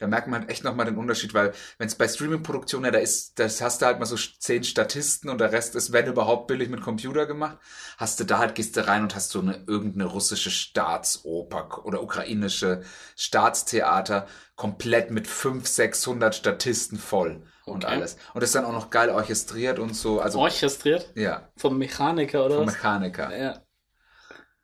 Da merkt man halt echt nochmal den Unterschied, weil wenn es bei Streaming-Produktionen, ja, da ist, das hast du halt mal so zehn Statisten und der Rest ist, wenn überhaupt, billig mit Computer gemacht. Hast du da halt, gehst du rein und hast so eine irgendeine russische Staatsoper oder ukrainische Staatstheater komplett mit 500, 600 Statisten voll und Okay. alles. Und das ist dann auch noch geil orchestriert und so. Also, Orchestriert ja, vom Mechaniker oder vom was? Mechaniker. Ja.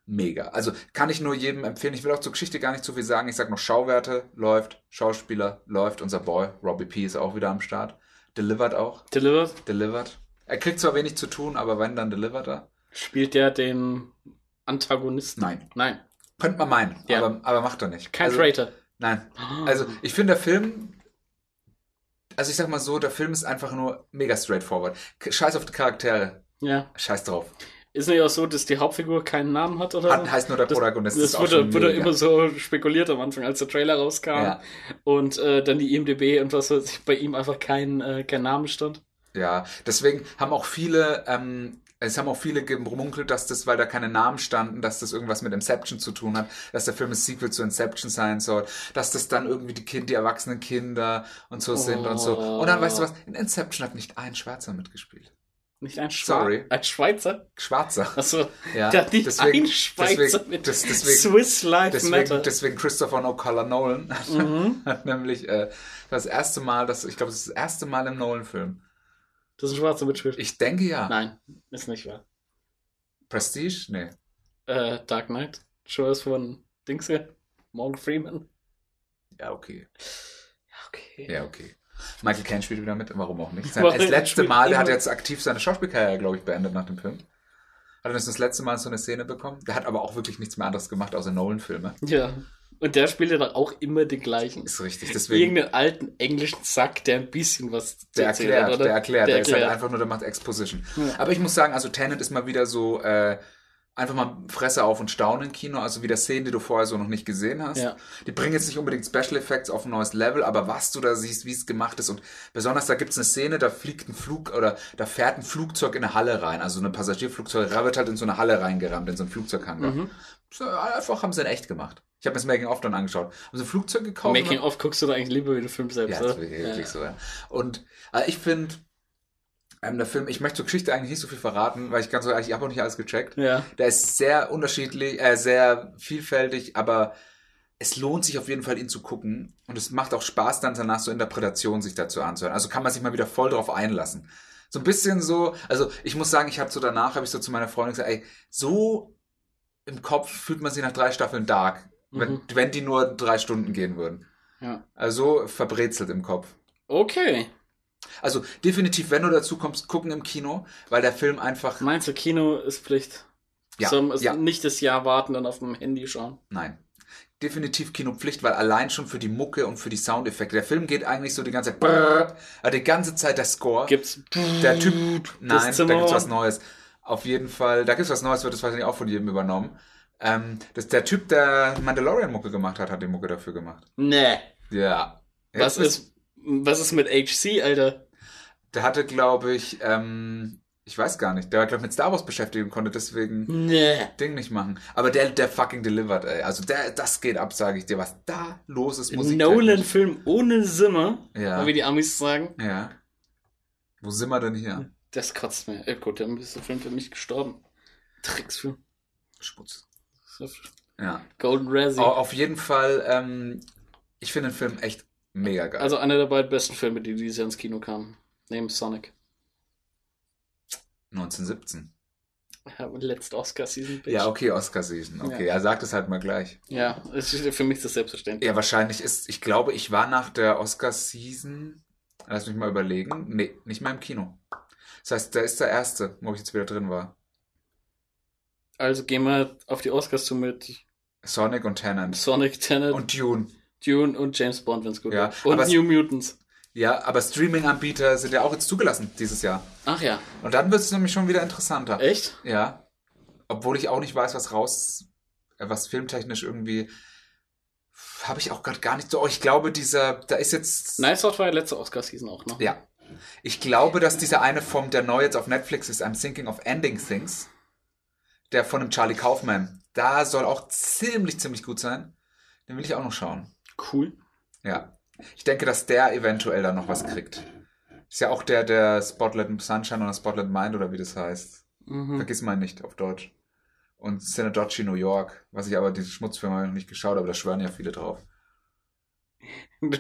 Mega. Also kann ich nur jedem empfehlen. Ich will auch zur Geschichte gar nicht zu viel sagen. Ich sag noch Schauwerte läuft, Schauspieler läuft. Unser Boy Robbie P ist auch wieder am Start. Delivered auch. Delivered Delivered. Er kriegt zwar wenig zu tun, aber wenn dann delivered er. spielt der den Antagonisten. Nein. Nein. Könnte man meinen, Ja. aber, aber macht er nicht. Kein also, Traitor. Nein. Also ich finde der Film. Also ich sag mal so, der Film ist einfach nur mega straightforward. Scheiß auf die Charaktere. Ja. Scheiß drauf. Ist nicht auch so, dass die Hauptfigur keinen Namen hat oder Hat, heißt nur der Das, Protagonist. das auch wurde, wurde immer so spekuliert am Anfang, als der Trailer rauskam. Ja. Und äh, dann die IMDB und was weiß ich, bei ihm einfach kein, äh, kein Name stand. Ja, deswegen haben auch viele, ähm, es haben auch viele gemunkelt, dass das, weil da keine Namen standen, dass das irgendwas mit Inception zu tun hat, dass der Film ein Sequel zu Inception sein soll, dass das dann irgendwie die Kind, die erwachsenen Kinder und so sind und so. Und dann weißt du was, in Inception hat nicht ein Schwarzer mitgespielt. Nicht ein, Schwa Sorry. ein Schweizer? Schwarzer. Achso, Ja, der hat nicht deswegen- ein Schweizer deswegen- mit das- deswegen- Swiss Life Deswegen, Matter. deswegen Christopher O'Connor Nolan Mhm. hat nämlich äh, das erste Mal, das, ich glaube, das ist das erste Mal im Nolan-Film. Das ist ein Schwarzer mitspielt. Ich denke ja. Nein, ist nicht wahr. Prestige? Nee. Äh, Dark Knight. Show ist von Dings hier. Morgan Freeman. Ja, okay. Ja, okay. Ja, okay. Michael Caine spielt wieder mit, warum auch nicht. Sein, das letzte Mal, der hat jetzt aktiv seine Schauspielkarriere, glaube ich, beendet nach dem Film. Hat er das letzte Mal so eine Szene bekommen? Der hat aber auch wirklich nichts mehr anderes gemacht, außer Nolan-Filme. Ja. Und der spielt ja doch auch immer den gleichen. Ist richtig. Deswegen, Irgendeinen alten englischen Sack, der ein bisschen was der erklärt, hat, oder? der erklärt, der, ist halt erklärt. einfach nur, der macht Exposition. Ja. Aber ich muss sagen, also Tenet ist mal wieder so, äh, einfach mal Fresse auf und Staunen im Kino, also wieder Szenen, die du vorher so noch nicht gesehen hast. Ja. Die bringen jetzt nicht unbedingt Special Effects auf ein neues Level, aber was du da siehst, wie es gemacht ist und besonders da gibt's eine Szene, da fliegt ein Flug oder da fährt ein Flugzeug in eine Halle rein, also ein Passagierflugzeug da wird halt in so eine Halle reingerammt, in so ein Flugzeughangar. Mhm. So, einfach haben sie in echt gemacht. Ich habe mir das Making of dann angeschaut. Haben sie ein Flugzeug gekauft? Making of guckst du da eigentlich lieber wie den Film selbst, Ja, das oder? ist wirklich, wirklich so, ja. Und äh, ich finde, ähm, der Film, ich möchte zur Geschichte eigentlich nicht so viel verraten, weil ich ganz so ehrlich, ich habe auch nicht alles gecheckt. Ja. Der ist sehr unterschiedlich, äh, sehr vielfältig, aber es lohnt sich auf jeden Fall, ihn zu gucken. Und es macht auch Spaß, dann danach so Interpretationen sich dazu anzuhören. Also kann man sich mal wieder voll drauf einlassen. So ein bisschen so, also ich muss sagen, ich habe so danach, habe ich so zu meiner Freundin gesagt, ey, so im Kopf fühlt man sich nach drei Staffeln Dark, wenn, Mhm. wenn die nur drei Stunden gehen würden. ja. Also verbrezelt im Kopf. Okay. Also definitiv, wenn du dazu kommst, gucken im Kino, weil der Film einfach. Meinst du, Kino ist Pflicht? Ja, man ja. nicht das Jahr warten, dann auf dem Handy schauen? Nein. Definitiv Kinopflicht, weil allein schon für die Mucke und für die Soundeffekte. Der Film geht eigentlich so die ganze Zeit. Brrr, äh, die ganze Zeit der Score. Gibt's. der Typ. Nein, da gibt's was Neues. Auf jeden Fall, da gibt's was Neues, wird das wahrscheinlich auch von jedem übernommen. Ähm, das, der Typ, der Mandalorian-Mucke gemacht hat, hat die Mucke dafür gemacht. Nee. Ja. Was Jetzt ist, was ist mit HC, Alter? Der hatte, glaube ich, ähm, ich weiß gar nicht, der war, glaube ich, mit Star Wars beschäftigt und konnte deswegen Nee. Ding nicht machen. Aber der, der fucking delivered, ey. Also der, das geht ab, sage ich dir. Was da los ist. Nolan-Film ohne Simmer, Ja. wie die Amis sagen. Ja. Wo sind wir denn hier? Das kotzt mir. Ey, gut, dann ist der Film für mich gestorben. Tricksfilm. Schmutz. Ja. Golden Razzie. Au- Auf jeden Fall, ähm, ich finde den Film echt mega geil. Also einer der beiden besten Filme, die dieses Jahr ins Kino kamen. Neben Sonic. 1917. Ja, und letzte Oscar-Season. bitch. Ja, okay, Oscar-Season. Okay, Ja. er sagt es halt mal gleich. Ja, es ist für mich das selbstverständlich. Ja, wahrscheinlich ist, ich glaube, ich war nach der Oscar-Season, lass mich mal überlegen, nee, nicht mal im Kino. Das heißt, da ist der erste, wo ich jetzt wieder drin war. Also gehen wir auf die Oscars zu mit Sonic und Tennant. Sonic, Tenet, Und Dune. Dune und James Bond, wenn's gut Ja. Und es- New Mutants. Ja, aber Streaming-Anbieter sind ja auch jetzt zugelassen dieses Jahr. Ach ja, Und dann wird es nämlich schon wieder interessanter. echt? Ja. Obwohl ich auch nicht weiß, was raus, äh, was filmtechnisch irgendwie, habe ich auch gerade gar nicht so. Oh, ich glaube, dieser, da ist jetzt. Nice Out war ja letzte Oscar-Season auch, ne? Ja. Ich glaube, dass dieser eine vom, der neu jetzt auf Netflix ist, I'm Thinking of Ending Things, der von dem Charlie Kaufman, da soll auch ziemlich, ziemlich gut sein. Den will ich auch noch schauen. Cool. Ja. Ich denke, dass der eventuell da noch was kriegt. Ist ja auch der, der Spotlight Sunshine oder Spotlight Mind oder wie das heißt. Mhm. Vergiss mal nicht auf Deutsch. Und Synecdoche, New York, was ich aber, diese Schmutzfilme habe ich noch nicht geschaut, aber da schwören ja viele drauf.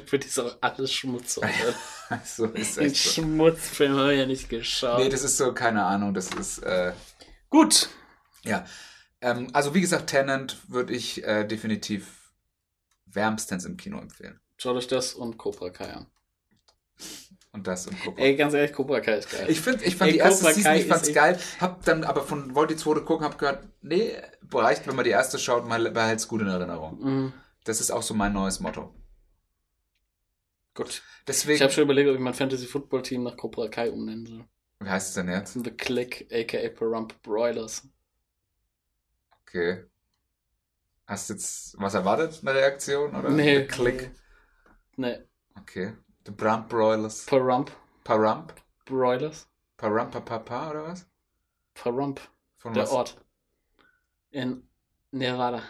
Für die ist auch alles Schmutz. So ist Den echt so. Schmutzfilm habe ich ja nicht geschaut. Nee, das ist so, keine Ahnung, das ist, äh, Gut. ja. Ähm, also wie gesagt, Tenant würde ich äh, definitiv wärmstens im Kino empfehlen. Schaut euch das und Cobra Kai an. Und das und gucken. Ey, ganz ehrlich, Cobra Kai ist geil. Ich finde, ich fand Ey, die erste Cobra Season, Kai ich fand's geil, hab dann aber von, wollte die zweite gucken, hab gehört, nee, reicht, wenn man die erste schaut, man behält's gut in Erinnerung. Mhm. Das ist auch so mein neues Motto. Gut. Deswegen, Ich habe schon überlegt, ob ich mein Fantasy-Football-Team nach Cobra Kai umnennen soll. wie heißt es denn jetzt? The Click, aka Perump Broilers. Okay. Hast du jetzt was erwartet, eine Reaktion? Oder Nee. Der Klick. Ne, Okay. The Brump Broilers. Perump Parump? Broilers? Parampapapa oder was? Perump, Von der was? Ort. In Nevada.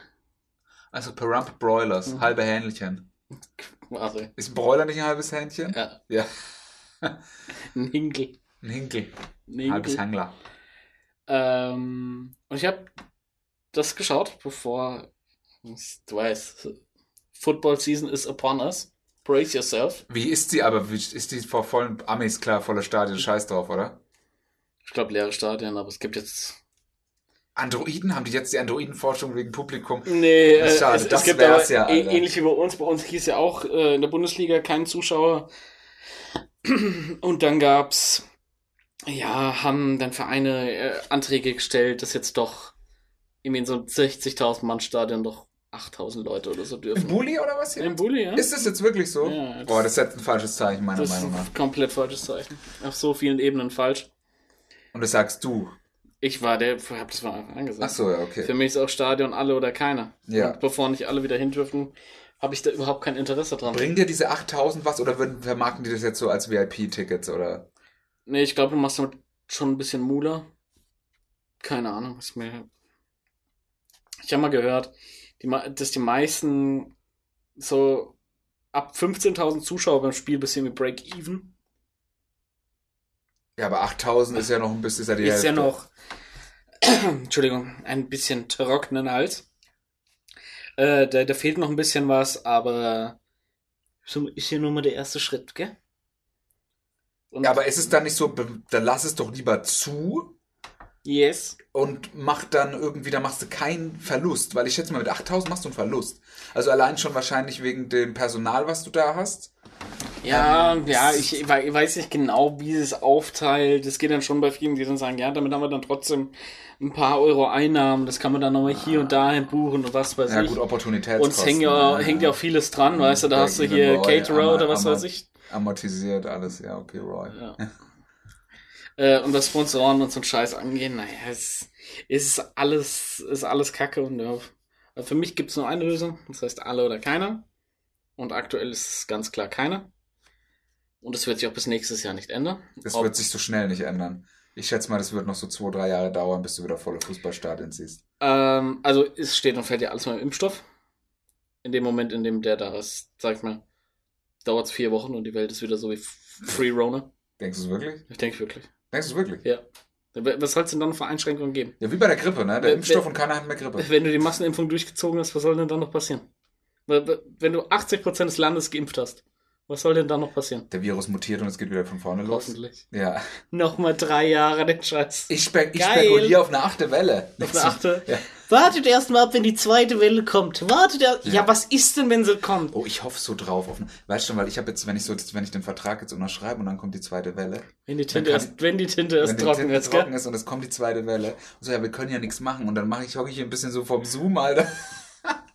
Also Parump Broilers, Mhm. halbe Hähnchen. Also, Ist ein Broiler nicht ein halbes Hähnchen? ja, Ja. ein Hinkel. Ein Hinkel. Ein Halbes. Hangler. Ähm, und ich habe das geschaut, bevor, du weißt, Football Season is upon us. Brace yourself. Wie ist die aber? Wie ist die vor vollen Amis klar, voller Stadion? Scheiß drauf, oder? Ich glaube, leere Stadien, aber es gibt jetzt. Androiden? Haben die jetzt die Androidenforschung wegen Publikum? Nee, äh, Schade, es, das es gibt wär's ja, ä- Alter. ähnlich wie bei uns. Bei uns hieß ja auch äh, in der Bundesliga kein Zuschauer. Und dann gab's, ja, haben dann Vereine äh, Anträge gestellt, dass jetzt doch irgendwie in so einem 60.000 Mann Stadion doch 8000 Leute oder so Im dürfen. Bulli oder was hier? Im Bulli, ja? Ist das jetzt wirklich so? Ja, das- Boah, das ist jetzt ein falsches Zeichen, meiner das ist Meinung nach. ein komplett falsches Zeichen. Auf so vielen Ebenen falsch. Und das sagst du. Ich war der, hab das von Anfang an gesagt. Ach so, ja, Für okay. mich ist auch Stadion alle oder keiner. Ja. Und bevor nicht alle wieder hin dürfen, habe ich da überhaupt kein Interesse dran. Bringen dir diese 8000 was oder würden, vermarkten die das jetzt so als VIP-Tickets oder? Nee, ich glaube, du machst damit schon ein bisschen Mula. Keine Ahnung, ist mir. Ich habe mal gehört, die, dass die meisten so ab 15.000 Zuschauer beim Spiel bisschen wie Break-Even. Ja, aber 8000 ist ja noch ein bisschen, ist ja die Ist ja noch, Entschuldigung, ein bisschen trockenen Hals. Äh, da, da fehlt noch ein bisschen was, aber so ist hier nur mal der erste Schritt, gell? Und Ja, aber ist es dann nicht so, dann lass es doch lieber zu yes. und mach dann irgendwie, da machst du keinen Verlust, weil ich schätze mal, mit 8000 machst du einen Verlust. Also allein schon wahrscheinlich wegen dem Personal, was du da hast. Ja, Ähm, ja, ich, ich wei- ich weiß nicht genau, wie es aufteilt. Es geht dann schon bei vielen, die dann sagen, ja, damit haben wir dann trotzdem ein paar Euro Einnahmen. Das kann man dann nochmal hier und dahin buchen und was weiß Ja ich. gut, Opportunitätskosten. und es hängt ja, hängt ja auch vieles dran, weißt du, da hast du hier Caterer oder was weiß ich. Amortisiert alles, ja, okay, Roy. Ja. Äh, und was Sponsoren und so ein Scheiß angehen, naja, es, es ist alles, ist alles Kacke und ja, für mich gibt es nur eine Lösung, das heißt alle oder keiner. Und aktuell ist es ganz klar keiner. Und es wird sich auch bis nächstes Jahr nicht ändern. Das Ob- wird sich so schnell nicht ändern. Ich schätze mal, das wird noch so zwei, drei Jahre dauern, bis du wieder volle Fußballstadien siehst. Ähm, also es steht und fällt ja alles mal im Impfstoff. In dem Moment, in dem der da ist, sag ich mal, dauert es vier Wochen und die Welt ist wieder so wie Free Rona. Denkst du es wirklich? Ich denke wirklich. Denkst du es wirklich? Ja. Was soll es denn dann noch für Einschränkungen geben? Ja, wie bei der Grippe, ne? Der Wer- Impfstoff und keiner hat mehr Grippe. Wenn du die Massenimpfung durchgezogen hast, was soll denn dann noch passieren? Wenn du 80% des Landes geimpft hast, was soll denn dann noch passieren? Der Virus mutiert und es geht wieder von vorne los. Hoffentlich. Ja. Nochmal drei Jahre den Scheiß. Ich, spe ich spekuliere auf eine achte Welle. Auf eine achte. Ja. Wartet erst mal ab, wenn die zweite Welle kommt. Wartet erst. Ja. Ja. was ist denn, wenn sie kommt? Oh, ich hoffe so drauf. Auf weißt du, weil ich habe jetzt, wenn ich so, wenn ich den Vertrag jetzt unterschreibe und dann kommt die zweite Welle, Wenn die Tinte erst, wenn die Tinte erst trocken Tinte ist, trocken ist und es kommt die zweite Welle, und so, ja, wir können ja nichts machen und dann mache ich, hocke ich hier ein bisschen so vom Zoom, Alter.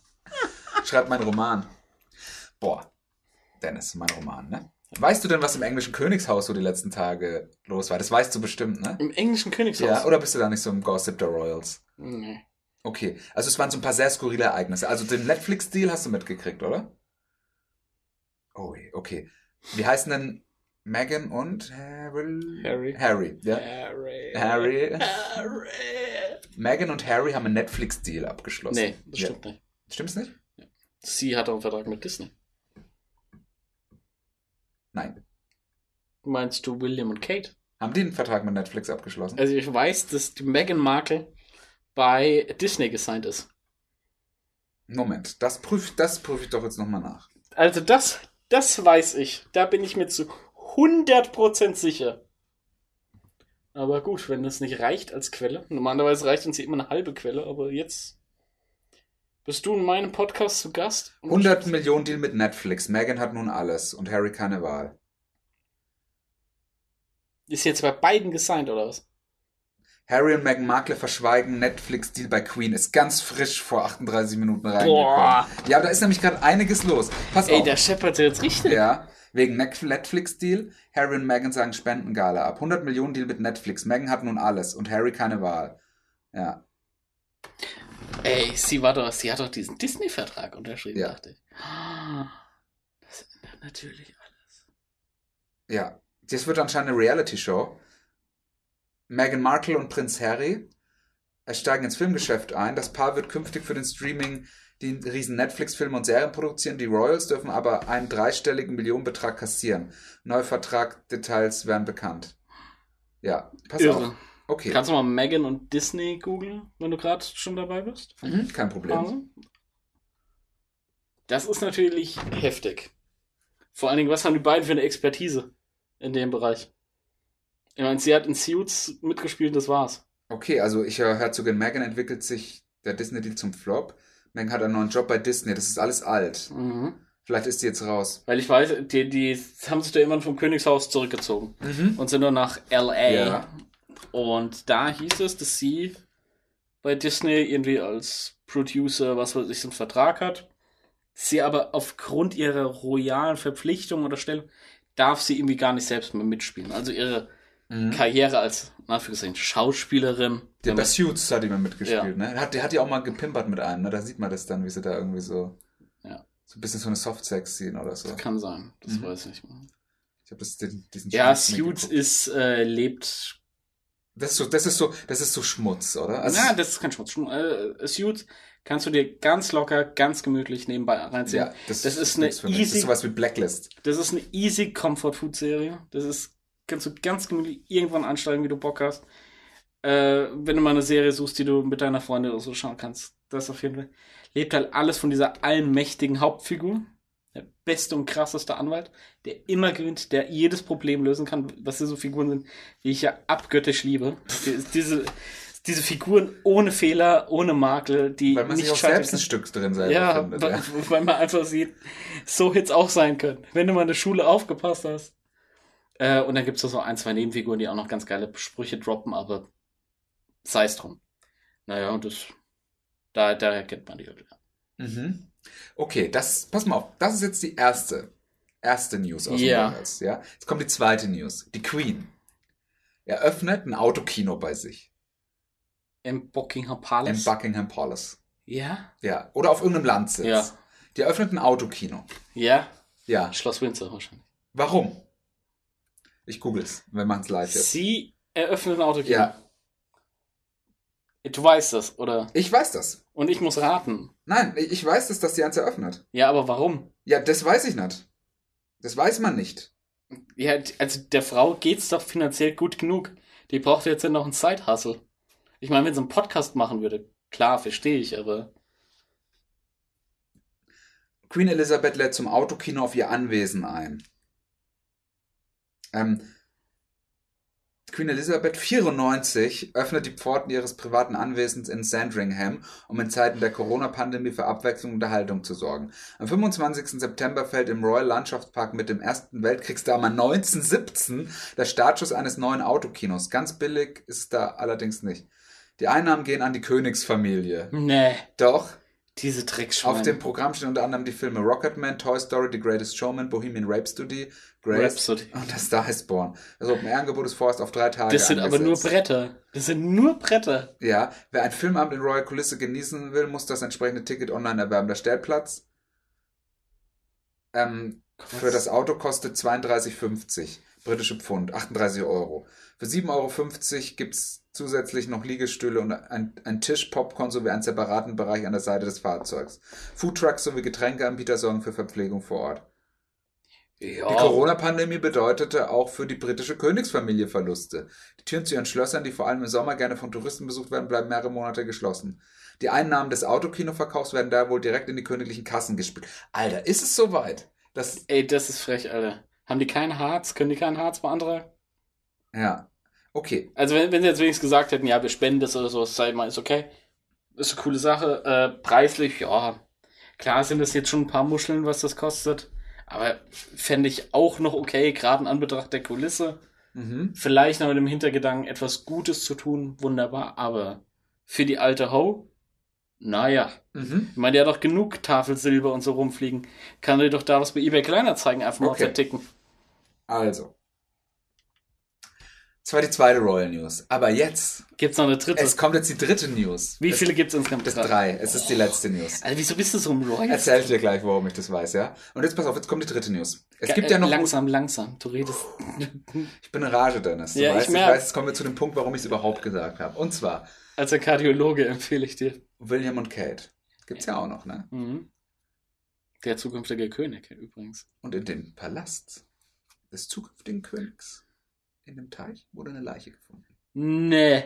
Schreib meinen Roman. Boah, Dennis, mein Roman, ne? Weißt du denn, was im englischen Königshaus so die letzten Tage los war? Das weißt du bestimmt, ne? Im englischen Königshaus. Ja, oder bist du da nicht so im Gossip der Royals? Nee. Okay, also es waren so ein paar sehr skurrile Ereignisse. Also den Netflix-Deal hast du mitgekriegt, oder? Oh, okay. Wie heißen denn Meghan und Harry? Harry. Harry, ja. Harry. Harry. Harry. Meghan und Harry haben einen Netflix-Deal abgeschlossen. Nee, das Ja. stimmt nicht. Stimmt's nicht? Sie hat auch einen Vertrag mit Disney. Nein. Meinst du William und Kate? Haben die einen Vertrag mit Netflix abgeschlossen? Also ich weiß, dass die Meghan Markle bei Disney gesigned ist. Moment, das prüfe das prüf ich doch jetzt nochmal nach. Also das, das weiß ich. Da bin ich mir zu 100% sicher. Aber gut, wenn das nicht reicht als Quelle. Normalerweise reicht uns hier immer eine halbe Quelle, aber jetzt bist du in meinem Podcast zu Gast. Und 100 Millionen Deal mit Netflix. Meghan hat nun alles und Harry keine Wahl. Ist jetzt bei beiden gesigned, oder was? Harry und Meghan Markle verschweigen Netflix-Deal bei Queen. Ist ganz frisch vor 38 Minuten reingekommen. Boah. Ja, aber da ist nämlich gerade einiges los. Pass Ey, auf. der scheppert jetzt richtig. Ja, wegen Net- Netflix-Deal. Harry und Meghan sagen Spendengala ab. 100 Millionen Deal mit Netflix. Meghan hat nun alles und Harry keine Wahl. Ja. Ey, sie war doch, sie hat doch diesen Disney-Vertrag unterschrieben, Ja. dachte ich. Das ändert natürlich alles. Ja. Das wird anscheinend eine Reality-Show. Meghan Markle und Prinz Harry steigen ins Filmgeschäft ein. Das Paar wird künftig für den Streaming die riesen Netflix-Filme und Serien produzieren. Die Royals dürfen aber einen dreistelligen Millionenbetrag kassieren. Neue Vertragdetails werden bekannt. Ja, pass Irre. auf. Okay, Kannst du mal Megan und Disney googeln, wenn du gerade schon dabei bist? mhm, kein Problem. Also? Das ist natürlich heftig. Vor allen Dingen, was haben die beiden für eine Expertise in dem Bereich? Ich meine, sie hat in Suits mitgespielt, das war's. Okay, also ich höre Herzogin Meghan entwickelt sich der Disney-Deal zum Flop. Meghan hat einen neuen Job bei Disney. Das ist alles alt. Vielleicht ist sie jetzt raus. Weil ich weiß, die, die haben sich da immer vom Königshaus zurückgezogen Mhm. und sind nur nach L.A. Ja. Und da hieß es, dass sie bei Disney irgendwie als Producer, was weiß ich, so einen Vertrag hat. Sie aber aufgrund ihrer royalen Verpflichtung oder Stellung darf sie irgendwie gar nicht selbst mehr mitspielen. Also ihre Mhm. Karriere als, in Anführungszeichen, Schauspielerin. Der bei Suits hat immer mitgespielt, Ja. ne? Hat, der hat ja auch mal gepimpert mit einem, ne? Da sieht man das dann, wie sie da irgendwie so. Ja. So ein bisschen so eine Soft-Sex-Szene oder so. Das kann sein, das Mhm. weiß ich nicht mehr. Ich habe das den, diesen Ja, Suits ist, äh, lebt Das ist so, das ist so, das ist so Schmutz, oder? Also, Na, das ist kein Schmutz. Schmu- Äh, Suits kannst du dir ganz locker, ganz gemütlich nebenbei reinziehen. ja, das, das ist eine nichts für mich. Das easy- ist sowas wie Blacklist. Das ist eine easy Comfort Food Serie. Das ist, kannst du ganz gemütlich irgendwann ansteigen, wie du Bock hast. Äh, wenn du mal eine Serie suchst, die du mit deiner Freundin oder so schauen kannst. Das auf jeden Fall. Lebt halt alles von dieser allmächtigen Hauptfigur. Der beste und krasseste Anwalt, der immer gewinnt, der jedes Problem lösen kann, was hier so Figuren sind, die ich ja abgöttisch liebe. Die- Diese, diese Figuren ohne Fehler, ohne Makel, die Weil man nicht sich auch selbst ein können. Stück drin selber Ja, findet. weil, Ja. weil man einfach sieht, so hätte es auch sein können, wenn du mal in der Schule aufgepasst hast. Äh, und dann gibt es so ein, zwei Nebenfiguren, die auch noch ganz geile Sprüche droppen, aber sei es drum. Naja, und das, da, daher kennt man die ja. Mhm. Okay, das, pass mal auf, das ist jetzt die erste, erste News aus Ja. dem Wales, ja. Jetzt kommt die zweite News. Die Queen eröffnet ein Autokino bei sich Im Buckingham im Palace. Buckingham Palace. ja, Ja, oder auf irgendeinem Landsitz. Ja. Die eröffnet ein Autokino. ja, Ja. Schloss Windsor wahrscheinlich. Warum? Ich google's. Wir machen's live jetzt. Sie eröffnet ein Autokino. Ja, Du weißt das, oder? ich weiß das. Und ich muss raten. Nein, ich weiß das, dass die eins eröffnet. Ja, aber warum? Ja, das weiß ich nicht. Das weiß man nicht. Ja, also der Frau geht's doch finanziell gut genug. Die braucht jetzt ja noch einen Side-Hustle. Ich meine, wenn sie einen Podcast machen würde, klar, verstehe ich, aber Queen Elizabeth lädt zum Autokino auf ihr Anwesen ein. Ähm, Queen Elizabeth 94 öffnet die Pforten ihres privaten Anwesens in Sandringham, um in Zeiten der Corona-Pandemie für Abwechslung und Unterhaltung zu sorgen. Am 25. September fällt im Royal Landschaftspark mit dem Ersten Weltkriegsdrama 1917 der Startschuss eines neuen Autokinos. Ganz billig ist da allerdings nicht. Die Einnahmen gehen an die Königsfamilie. nee, Doch, diese Dreckschweine. auf dem Programm stehen unter anderem die Filme Rocketman, Toy Story, The Greatest Showman, Bohemian Rhapsody, Grace Rhapsody. und das Star is Born. Das Open-Air-Angebot ist vorerst auf drei Tage Das sind aber nur angesetzt. Bretter. Das sind nur Bretter. Ja, wer ein Filmabend in Royal Kulisse genießen will, muss das entsprechende Ticket online erwerben. Der Stellplatz ähm, für das Auto kostet 32,50 britische Pfund, 38 Euro. Für 7,50 Euro gibt's zusätzlich noch Liegestühle und ein, ein Tisch, Popcorn sowie einen separaten Bereich an der Seite des Fahrzeugs. Foodtrucks sowie Getränkeanbieter sorgen für Verpflegung vor Ort. Die Ja. Corona-Pandemie bedeutete auch für die britische Königsfamilie Verluste. Die Türen zu ihren Schlössern, die vor allem im Sommer gerne von Touristen besucht werden, bleiben mehrere Monate geschlossen. Die Einnahmen des Autokinoverkaufs werden da wohl direkt in die königlichen Kassen gespielt. Alter, ist es soweit? Das, Ey, das ist frech, Alter. Haben die keinen Harz? Können die keinen Harz beantragen? ja. Okay. Also wenn, wenn sie jetzt wenigstens gesagt hätten, ja, wir spenden das oder so, sei mal, ist okay. Ist eine coole Sache. Äh, preislich, ja. Klar sind das jetzt schon ein paar Muscheln, was das kostet. Aber fände ich auch noch okay, gerade in Anbetracht der Kulisse. Mhm. Vielleicht noch mit dem Hintergedanken, etwas Gutes zu tun, wunderbar. Aber für die alte Ho, naja. Mhm. Ich meine, der hat doch genug Tafelsilber und so rumfliegen. Kann er doch da was bei eBay Kleinanzeigen einfach mal Okay. verticken. Also. Das war die zweite Royal News. Aber jetzt, Gibt's noch eine dritte? es kommt jetzt die dritte News. Wie das, viele gibt's insgesamt? Das drei. Es ist die letzte News. Also wieso bist du so im Royal? Erzähl ich dir gleich, warum ich das weiß, ja? Und jetzt pass auf, jetzt kommt die dritte News. Es Ge- gibt ja noch. Langsam, langsam. Du redest. Ich bin in Rage, Dennis. Du Ja, ich weißt, ich, merk. weiß, jetzt kommen wir zu dem Punkt, warum ich es überhaupt gesagt habe. Und zwar Als der Kardiologe empfehle ich dir. William und Kate. Gibt's ja auch noch, ne? Mhm. Der zukünftige König übrigens. Und in dem Palast des zukünftigen Königs, in dem Teich, wurde eine Leiche gefunden. Nee.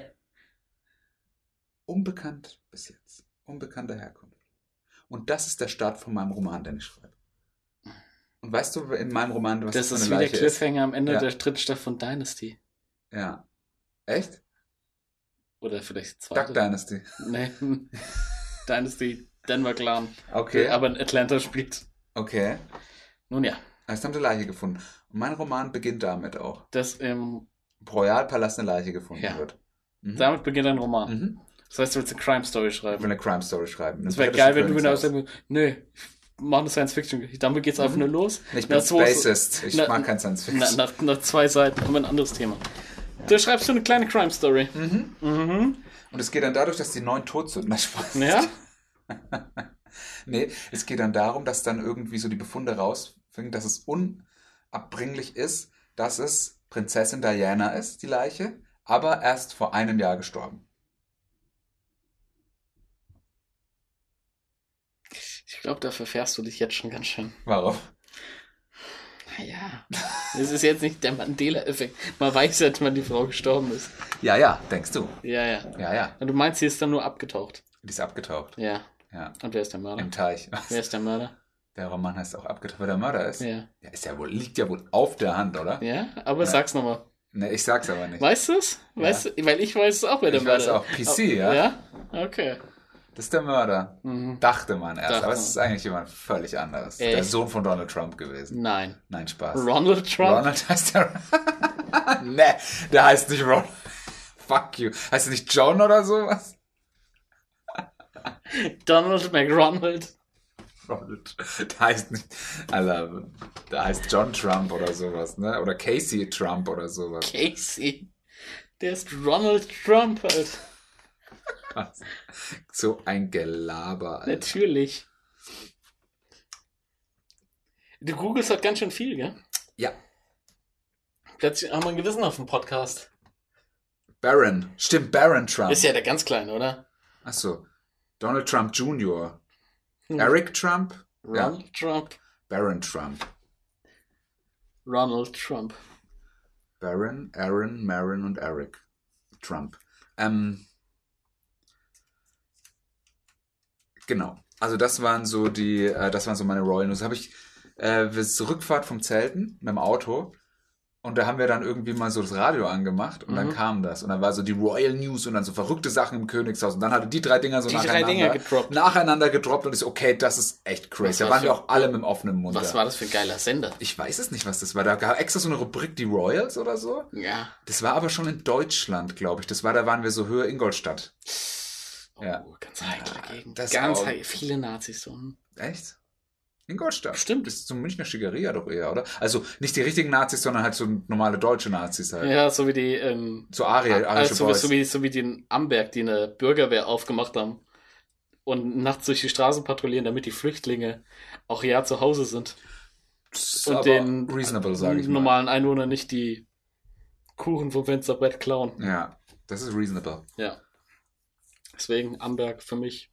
Unbekannt bis jetzt. Unbekannter Herkunft. Und das ist der Start von meinem Roman, den ich schreibe. Und weißt du in meinem Roman, was das für ist eine wie der Leiche ist? Cliffhanger am Ende Ja. der dritten Staffel von Dynasty. Ja. Echt? Oder vielleicht die Duck. Dynasty. Nee. Dynasty, Denver Clan. Okay. Aber in Atlanta spielt. Okay. Nun ja, Also haben sie eine Leiche gefunden. Mein Roman beginnt damit auch. das im, Royalpalast eine Leiche gefunden Ja. wird. Mhm. damit beginnt ein Roman. Mhm. Das heißt, du willst eine Crime Story Ich schreiben. will eine Crime Story schreiben. Das wäre geil, wenn du genau sagst, nö, mach eine Science Fiction. Damit geht's einfach nur los. Mhm. Ich bin Spacist. Ich Na- mag kein Science Fiction. Na, nach, nach zwei Seiten haben wir ein anderes Thema. Da schreibst du eine kleine Crime Story. Mhm. Und es geht dann dadurch, dass die neun tot sind. Na, Spaß. Ja? Nee, es geht dann darum, dass dann irgendwie so die Befunde rausfinden, dass es unabbringlich ist, dass es Prinzessin Diana ist, die Leiche, aber erst vor einem Jahr gestorben. Ich glaube, da verfährst du dich jetzt schon ganz schön. Warum? Naja. Das ist jetzt nicht der Mandela-Effekt. Man weiß ja, wann die Frau gestorben ist. Ja, ja, denkst du. Ja, ja. Ja, ja. Und du meinst, sie ist dann nur abgetaucht. Die ist abgetaucht. Ja. Ja. Und wer ist der Mörder? Im Teich. Wer ist der Mörder? Der Roman heißt auch der Mörder ist. Ja. Ja, ist ja wohl, liegt ja wohl auf der Hand, oder? Ja, aber Ja. sag's nochmal. Ne, ich sag's aber nicht. Weißt du es? Weißt du? Weil ich weiß es auch, wer der Ich weiß Mörder auch. PC, ja? Ja? Okay. Das ist der Mörder. Mhm. Dachte man erst, Dachte aber es ist eigentlich jemand völlig anderes. Echt? Der Sohn von Donald Trump gewesen. Nein. Nein, Spaß. Ronald Trump? Ronald heißt der. ne, der heißt nicht Ron. Fuck you. Heißt er nicht John oder sowas? Donald McRonald. Ronald. Der heißt nicht. Alter, der heißt John Trump oder sowas, ne? Oder Casey Trump oder sowas. Casey. Der ist Ronald Trump halt. So ein Gelaber, Alter. Natürlich. Du googelst halt ganz schön viel, gell? Ja. Plötzlich haben wir ein Gewissen auf dem Podcast. Baron. Stimmt, Baron Trump. Ist ja der ganz Kleine, oder? Achso. Donald Trump Jr. Hm. Eric Trump. Ja. Ronald Trump. Baron Trump. Ronald Trump. Baron, Aaron, Marin und Eric Trump. Ähm, genau. Also das waren so die, äh, das waren so meine Royal News. Habe ich äh, zur Rückfahrt vom Zelten mit dem Auto und da haben wir dann irgendwie mal so das Radio angemacht und dann Mhm. kam das und dann war so die Royal News und dann so verrückte Sachen im Königshaus und dann hatte die drei Dinger so Die drei nacheinander, Dinger gedroppt. nacheinander gedroppt und ich so, okay, das ist echt crazy. Was Da war waren wir auch alle mit dem offenen Mund. Was war das für ein geiler Sender? Ich weiß es nicht, was das war. Da gab extra so eine Rubrik, die Royals oder so. Ja. Das war aber schon in Deutschland, glaube ich. Das war, da waren wir so Höhe Ingolstadt. Oh, Ja. ganz heikle Gegend. das Ganz auch. heikle. Viele Nazis so. hm. Echt? Ingolstadt? Stimmt. Das ist so Münchner Schickeria doch eher, oder? Also nicht die richtigen Nazis, sondern halt so normale deutsche Nazis halt. Ja, so wie die, ähm, So Ari, arische also, so, so, wie, so wie die in Amberg, die eine Bürgerwehr aufgemacht haben und nachts durch die Straßen patrouillieren, damit die Flüchtlinge auch ja zu Hause sind. Das ist und aber den ich mal. normalen Einwohnern nicht die Kuchen vom Fensterbrett klauen. Ja, das ist reasonable. Ja. Deswegen Amberg für mich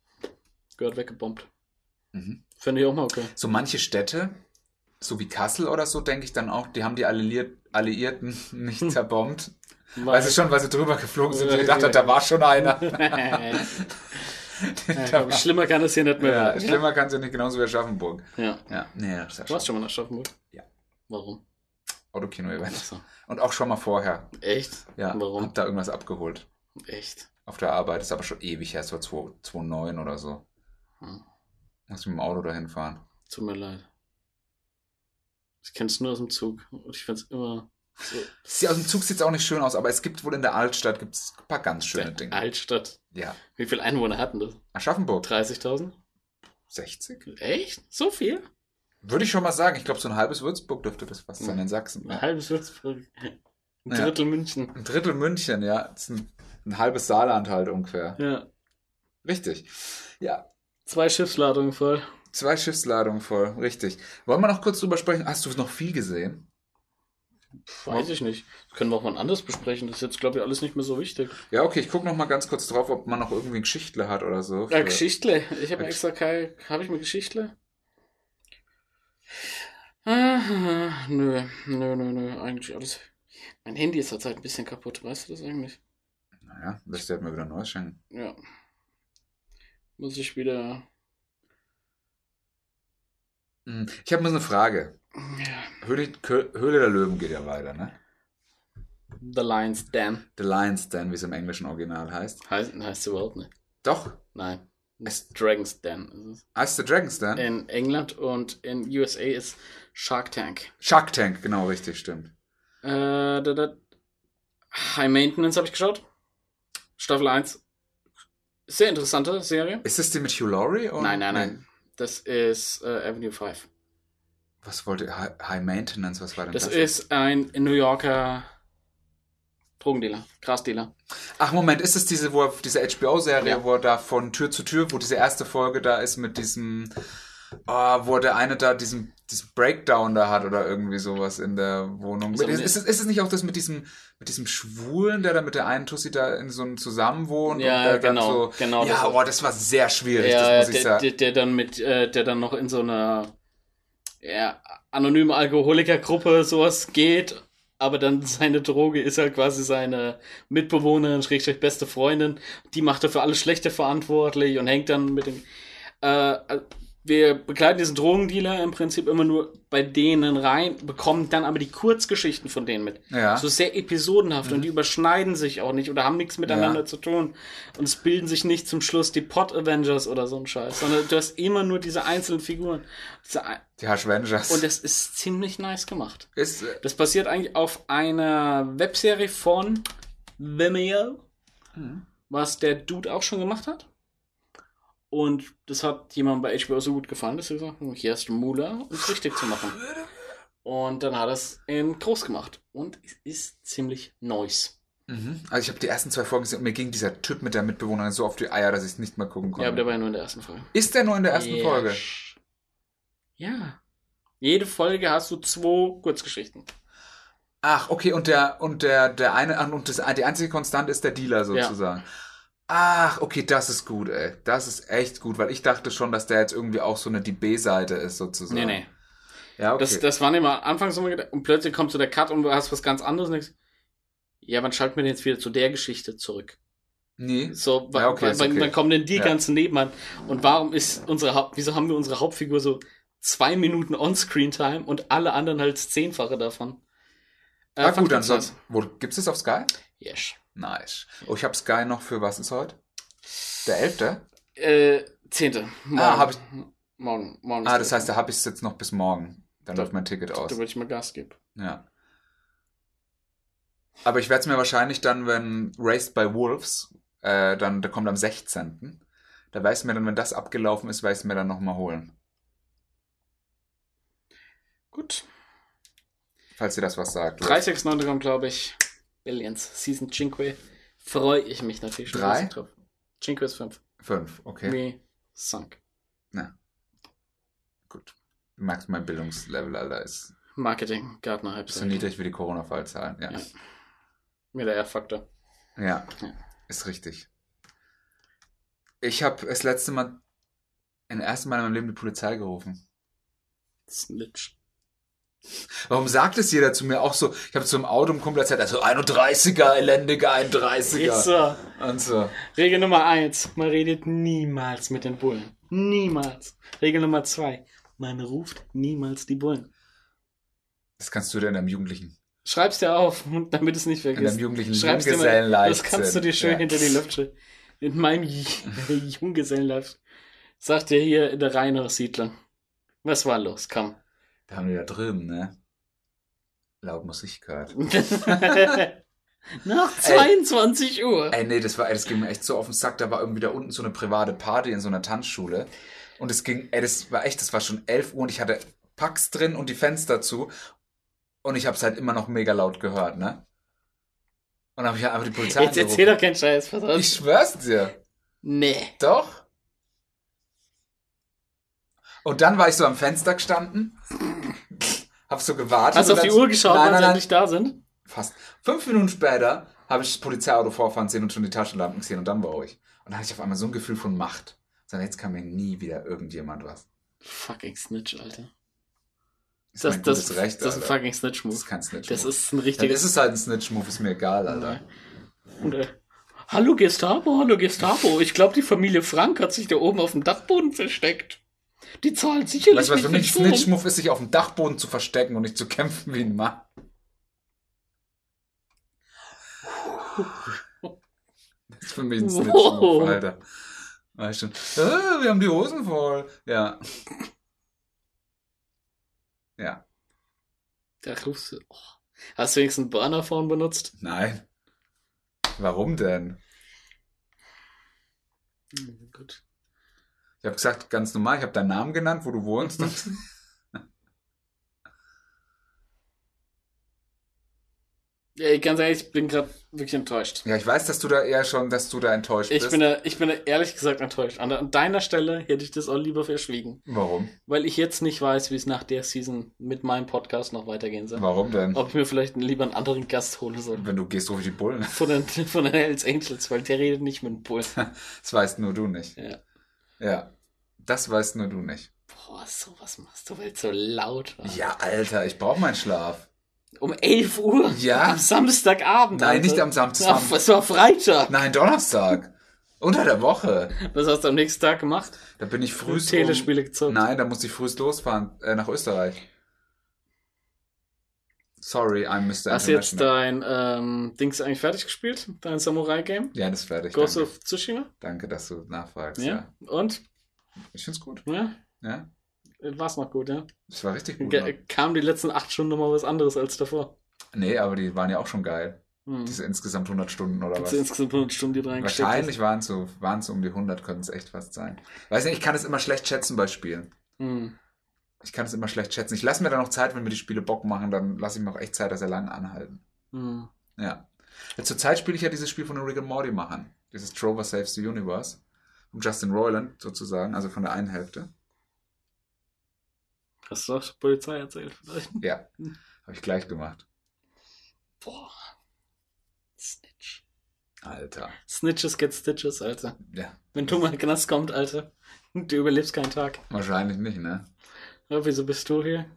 gehört weggebombt. Mhm. Finde ich auch mal okay. So manche Städte, so wie Kassel oder so, denke ich dann auch, die haben die Alliiert, Alliierten nicht zerbombt. Weil sie schon, weil sie drüber geflogen sind und gedacht hat, da war schon einer. ja, schlimmer kann es hier nicht mehr ja, werden. schlimmer kann sie nicht, genauso wie Aschaffenburg. Ja. Ja, nee, ja Du warst schon mal nach Aschaffenburg? Ja. Warum? Autokino-Event. Achso. Und auch schon mal vorher. Echt? Ja, Warum? hab da irgendwas abgeholt. Echt? Auf der Arbeit. ist aber schon ewig her, es war 2009 oder so. Hm. Muss ich mit dem Auto dahin fahren. Tut mir leid. Ich kenn's nur aus dem Zug. Und ich find's immer so. Sieht aus dem Zug sieht es auch nicht schön aus, aber es gibt wohl in der Altstadt gibt's ein paar ganz schöne Der Dinge. Altstadt. Ja. Wie viele Einwohner hatten das? Aschaffenburg. 30.000? 60? Echt? So viel? Würde ich schon mal sagen. Ich glaube, so ein halbes Würzburg dürfte das fast sein in Sachsen. Ein Ja. halbes Würzburg. Ein Ja. Drittel München. Ein Drittel München, ja. Das ist ein, ein halbes Saarland halt ungefähr. Ja. Richtig. Ja. Zwei Schiffsladungen voll. Zwei Schiffsladungen voll. Richtig. Wollen wir noch kurz drüber sprechen? Hast du noch viel gesehen? Weiß ich nicht. Das können wir auch mal anders besprechen. Das ist jetzt, glaube ich, alles nicht mehr so wichtig. Ja, okay, ich gucke noch mal ganz kurz drauf, ob man noch irgendwie ein Geschichtle hat oder so. Ja, Geschichtle. Ich habe extra kein. Habe ich mir Geschichtle? Ah, nö, nö, nö, nö. Eigentlich alles. Mein Handy ist halt ein bisschen kaputt. Weißt du das eigentlich? Naja, lässt dir halt mal wieder neues schenken. Ja. Muss ich wieder. Hm, Ich habe mal so eine Frage. Ja. Höhle, Höhle der Löwen geht ja weiter, ne? The Lion's Den. The Lion's Den, wie es im englischen Original heißt. Heißt, heißt es überhaupt nicht. Doch. Nein. Ist Dragon's Den. ist es. Heißt The Dragon's Den? In England und in USA ist Shark Tank. Shark Tank, genau, richtig, stimmt. Äh, da, da. High Maintenance habe ich geschaut. Staffel 1. Sehr interessante Serie. Ist das die mit Hugh Laurie? Oder? Nein, nein, Nee. nein. Das ist äh, Avenue 5. Was wollte High, High Maintenance? Was war denn Das das? ist ein New Yorker Drogendealer, Grasdealer. Ach Moment, ist es diese, wo er, diese HBO-Serie, Ja. wo er da von Tür zu Tür, wo diese erste Folge da ist mit diesem, ah, wo der eine da diesen, diesen Breakdown da hat oder irgendwie sowas in der Wohnung. Ist Ist, ist, ist es nicht auch das mit diesem, mit diesem Schwulen, der da mit der einen Tussi da in so einem Zusammenwohnt? Ja, und genau, So, genau, Ja, das- boah, das war sehr schwierig, Ja, das muss ich der, sagen. der, der dann mit, äh, der dann noch in so einer ja, anonyme Alkoholikergruppe sowas geht, aber dann seine Droge ist halt quasi seine Mitbewohnerin, schrägstrich beste Freundin. Die macht er für alles Schlechte verantwortlich und hängt dann mit dem. Äh, wir begleiten diesen Drogendealer im Prinzip immer nur bei denen rein, bekommen dann aber die Kurzgeschichten von denen mit. Ja. So sehr episodenhaft und die überschneiden sich auch nicht oder haben nichts miteinander Ja. zu tun. Und es bilden sich nicht zum Schluss die Pot Avengers oder so ein Scheiß, sondern du hast immer nur diese einzelnen Figuren. Diese ein Die Hashvengers. und das ist ziemlich nice gemacht. ist, äh, Das basiert eigentlich auf einer Webserie von Vimeo, was der Dude auch schon gemacht hat. Und das hat jemandem bei HBO so gut gefallen, dass er gesagt hat, hier hast du Mula, um es richtig zu machen. Und dann hat er es in groß gemacht. Und es ist ziemlich nice. mhm. Also ich habe die ersten zwei Folgen gesehen und mir ging dieser Typ mit der Mitbewohnerin so auf die Eier, dass ich es nicht mehr gucken konnte. Ja, aber der war ja nur in der ersten Folge. ist der nur in der ersten Ja. Folge? Ja. Jede Folge hast du zwei Kurzgeschichten. Ach, okay, und der, und der, der eine, und das, die einzige Konstante ist der Dealer sozusagen. Ach, okay, das ist gut, ey. Das ist echt gut, weil ich dachte schon, dass der jetzt irgendwie auch so eine die B-Seite ist, sozusagen. Nee, nee. Ja, okay. Das, das waren immer anfangs immer gedacht, und plötzlich kommt so der Cut und du hast was ganz anderes und denkst, ja, wann schalten wir denn jetzt wieder zu der Geschichte zurück? nee. So, Ja, okay, wann, okay. wann kommen denn die Ja. ganzen Nebenmann? Und warum ist unsere Haupt, wieso haben wir unsere Hauptfigur so zwei Minuten On-Screen-Time und alle anderen halt zehnfache davon? Äh, Ah, gut, dann ich so. nice. Wo, gibt's das auf Sky? Yes. Nice. Oh, ich habe Sky noch für was ist heute? Der 11.? Äh, zehnte. Morgen. Ah, hab ich- Morgen. Morgen Ah, das heißt, da habe ich es jetzt noch bis morgen. Dann Da- läuft mein Ticket aus. Da würde ich mal Gas geben. Ja. Aber ich werde es mir wahrscheinlich dann, wenn Raced by Wolves, äh, dann, der kommt am 16. Da weiß ich mir dann, wenn das abgelaufen ist, weiß ich mir dann nochmal holen. Gut. Falls ihr das was sagt. 369 kommt, glaube ich. Billions. Season 5. Freue ich mich natürlich schon Drei? drauf. 5 ist 5. Fünf, okay. Wie sunk. Gut. Du merkst, mein Bildungslevel, Alter, ist Marketing, Gartner, Hype. so niedrig wie die Corona-Fallzahlen. Ja. Ja. Mir der R-Faktor. ja. Ja. Ist richtig. Ich habe das letzte Mal, in der ersten Mal in meinem Leben die Polizei gerufen. Snitch. Warum sagt es jeder zu mir auch so? Ich habe im Auto im Kumpel erzählt, also 31er, elendiger 31er. Ist so. Und so. Regel Nummer 1. Man redet niemals mit den Bullen. Niemals. Regel Nummer 2. Man ruft niemals die Bullen. Das kannst du dir in deinem Jugendlichen, Schreib's dir auf, damit es nicht in vergisst. deinem Jugendlichen Schreib's dir mal, das kannst du dir schön ja. hinter die Luft schreiben. In meinem Junggesellenlife sagt er hier in der Rheinaussiedlung. Was war los? Komm. Da haben die da drüben, ne? Laut Musik gehört. Nach 22 Uhr. Ey, nee, das war, ey, das ging mir echt so auf den Sack. Da war irgendwie da unten so eine private Party in so einer Tanzschule. Und es ging, ey, das war echt, das war schon 11 Uhr und ich hatte Packs drin und die Fenster zu. Und ich hab's halt immer noch mega laut gehört, ne? Und dann hab ich halt einfach die Polizei Jetzt erzähl doch keinen Scheiß. Pass auf. Ich schwör's dir. nee. Doch. Und dann war ich so am Fenster gestanden, hab so gewartet. Hast du auf die Uhr geschaut, Nein, nein, sie nein, endlich da sind? fast. Fünf Minuten später habe ich das Polizeiauto vorfahren sehen und schon die Taschenlampen gesehen und dann war ich. Und dann hatte ich auf einmal so ein Gefühl von Macht. Sondern jetzt kann mir nie wieder irgendjemand was. Fucking Snitch, Alter. Ist Das, das, Recht, das ist ein fucking Snitch-Move. Das ist kein Snitch. Das ist ein Dann richtiges. ist halt ein Snitch-Move, ist mir egal, Alter. Und, äh, hallo Gestapo, hallo Gestapo. Ich glaube, die Familie Frank hat sich da oben auf dem Dachboden versteckt. Die zahlen sicherlich Weißt du, was nicht für mich. Snitch-Move ist, sich auf dem Dachboden zu verstecken und nicht zu kämpfen wie ein Mann. Das ist für mich ein Snitch-Move. Alter. Weißt du, äh, wir haben die Hosen voll. Ja. Ja. Da rufst du. Oh. Hast du wenigstens einen Burner-Phone benutzt? Nein. Warum denn? Hm, Gut. Ich habe gesagt, ganz normal, ich habe deinen Namen genannt, wo du wohnst. Ja, ganz ehrlich, ich bin gerade wirklich enttäuscht. ja, ich weiß, dass du da eher schon, dass du da enttäuscht Ich bist. bin, da, ich bin da ehrlich gesagt enttäuscht. An, an deiner Stelle hätte ich das auch lieber verschwiegen. Warum? Weil ich jetzt nicht weiß, wie es nach der Season mit meinem Podcast noch weitergehen soll. Warum denn? Ob ich mir vielleicht lieber einen anderen Gast hole soll. Wenn du gehst, ruf ich die Bullen. Von den, von den Hells Angels, weil der redet nicht mit dem Bull. Das weißt nur du nicht. Ja. Ja. Das weißt nur du nicht. Boah, sowas machst du, weil es so laut war. Ja, Alter, ich brauche meinen Schlaf. Um 11 Uhr? Ja. Am Samstagabend? Nein, Alter. nicht am Samstag. Ach, es war Freitag. Nein, Donnerstag. Unter der Woche. Was hast du am nächsten Tag gemacht? Da bin ich früh. Telespiele gezockt. Nein, da musste ich frühst losfahren äh, nach Österreich. Sorry, I'm Mr. Hast du jetzt dein ähm, Dings eigentlich fertig gespielt? Dein Samurai-Game? Ja, das ist fertig. Ghost Danke. of Tsushima? Danke, dass du nachfragst. Ja. Ja. Und? Ich find's gut. Ja? Ja. War's noch gut, ja? Das war richtig gut. Ge Mann. kam die letzten acht Stunden nochmal was anderes als davor. Nee, aber die waren ja auch schon geil. Hm. Diese insgesamt 100 Stunden oder Hast was? insgesamt 100 Stunden die reingesteckt Wahrscheinlich waren es so, waren's um die 100, können es echt fast sein. Weiß nicht, ich kann es immer schlecht schätzen bei Spielen. Hm. Ich kann es immer schlecht schätzen. Ich lasse mir da noch Zeit, wenn mir die Spiele Bock machen, dann lasse ich mir auch echt Zeit, dass sie lang anhalten. Hm. Ja. ja Zurzeit spiele ich ja dieses Spiel von den Rick and Morty machen. Dieses Trover Saves the Universe. Von Justin Roiland sozusagen, also von der einen Hälfte. Hast du auch der Polizei erzählt vielleicht? Ja. Habe ich gleich gemacht. Boah. Snitch. Alter. Snitches get stitches, Alter. Ja. Wenn du mal in den Knast kommt, Alter, du überlebst keinen Tag. Wahrscheinlich nicht, ne? Ja, wieso bist du hier?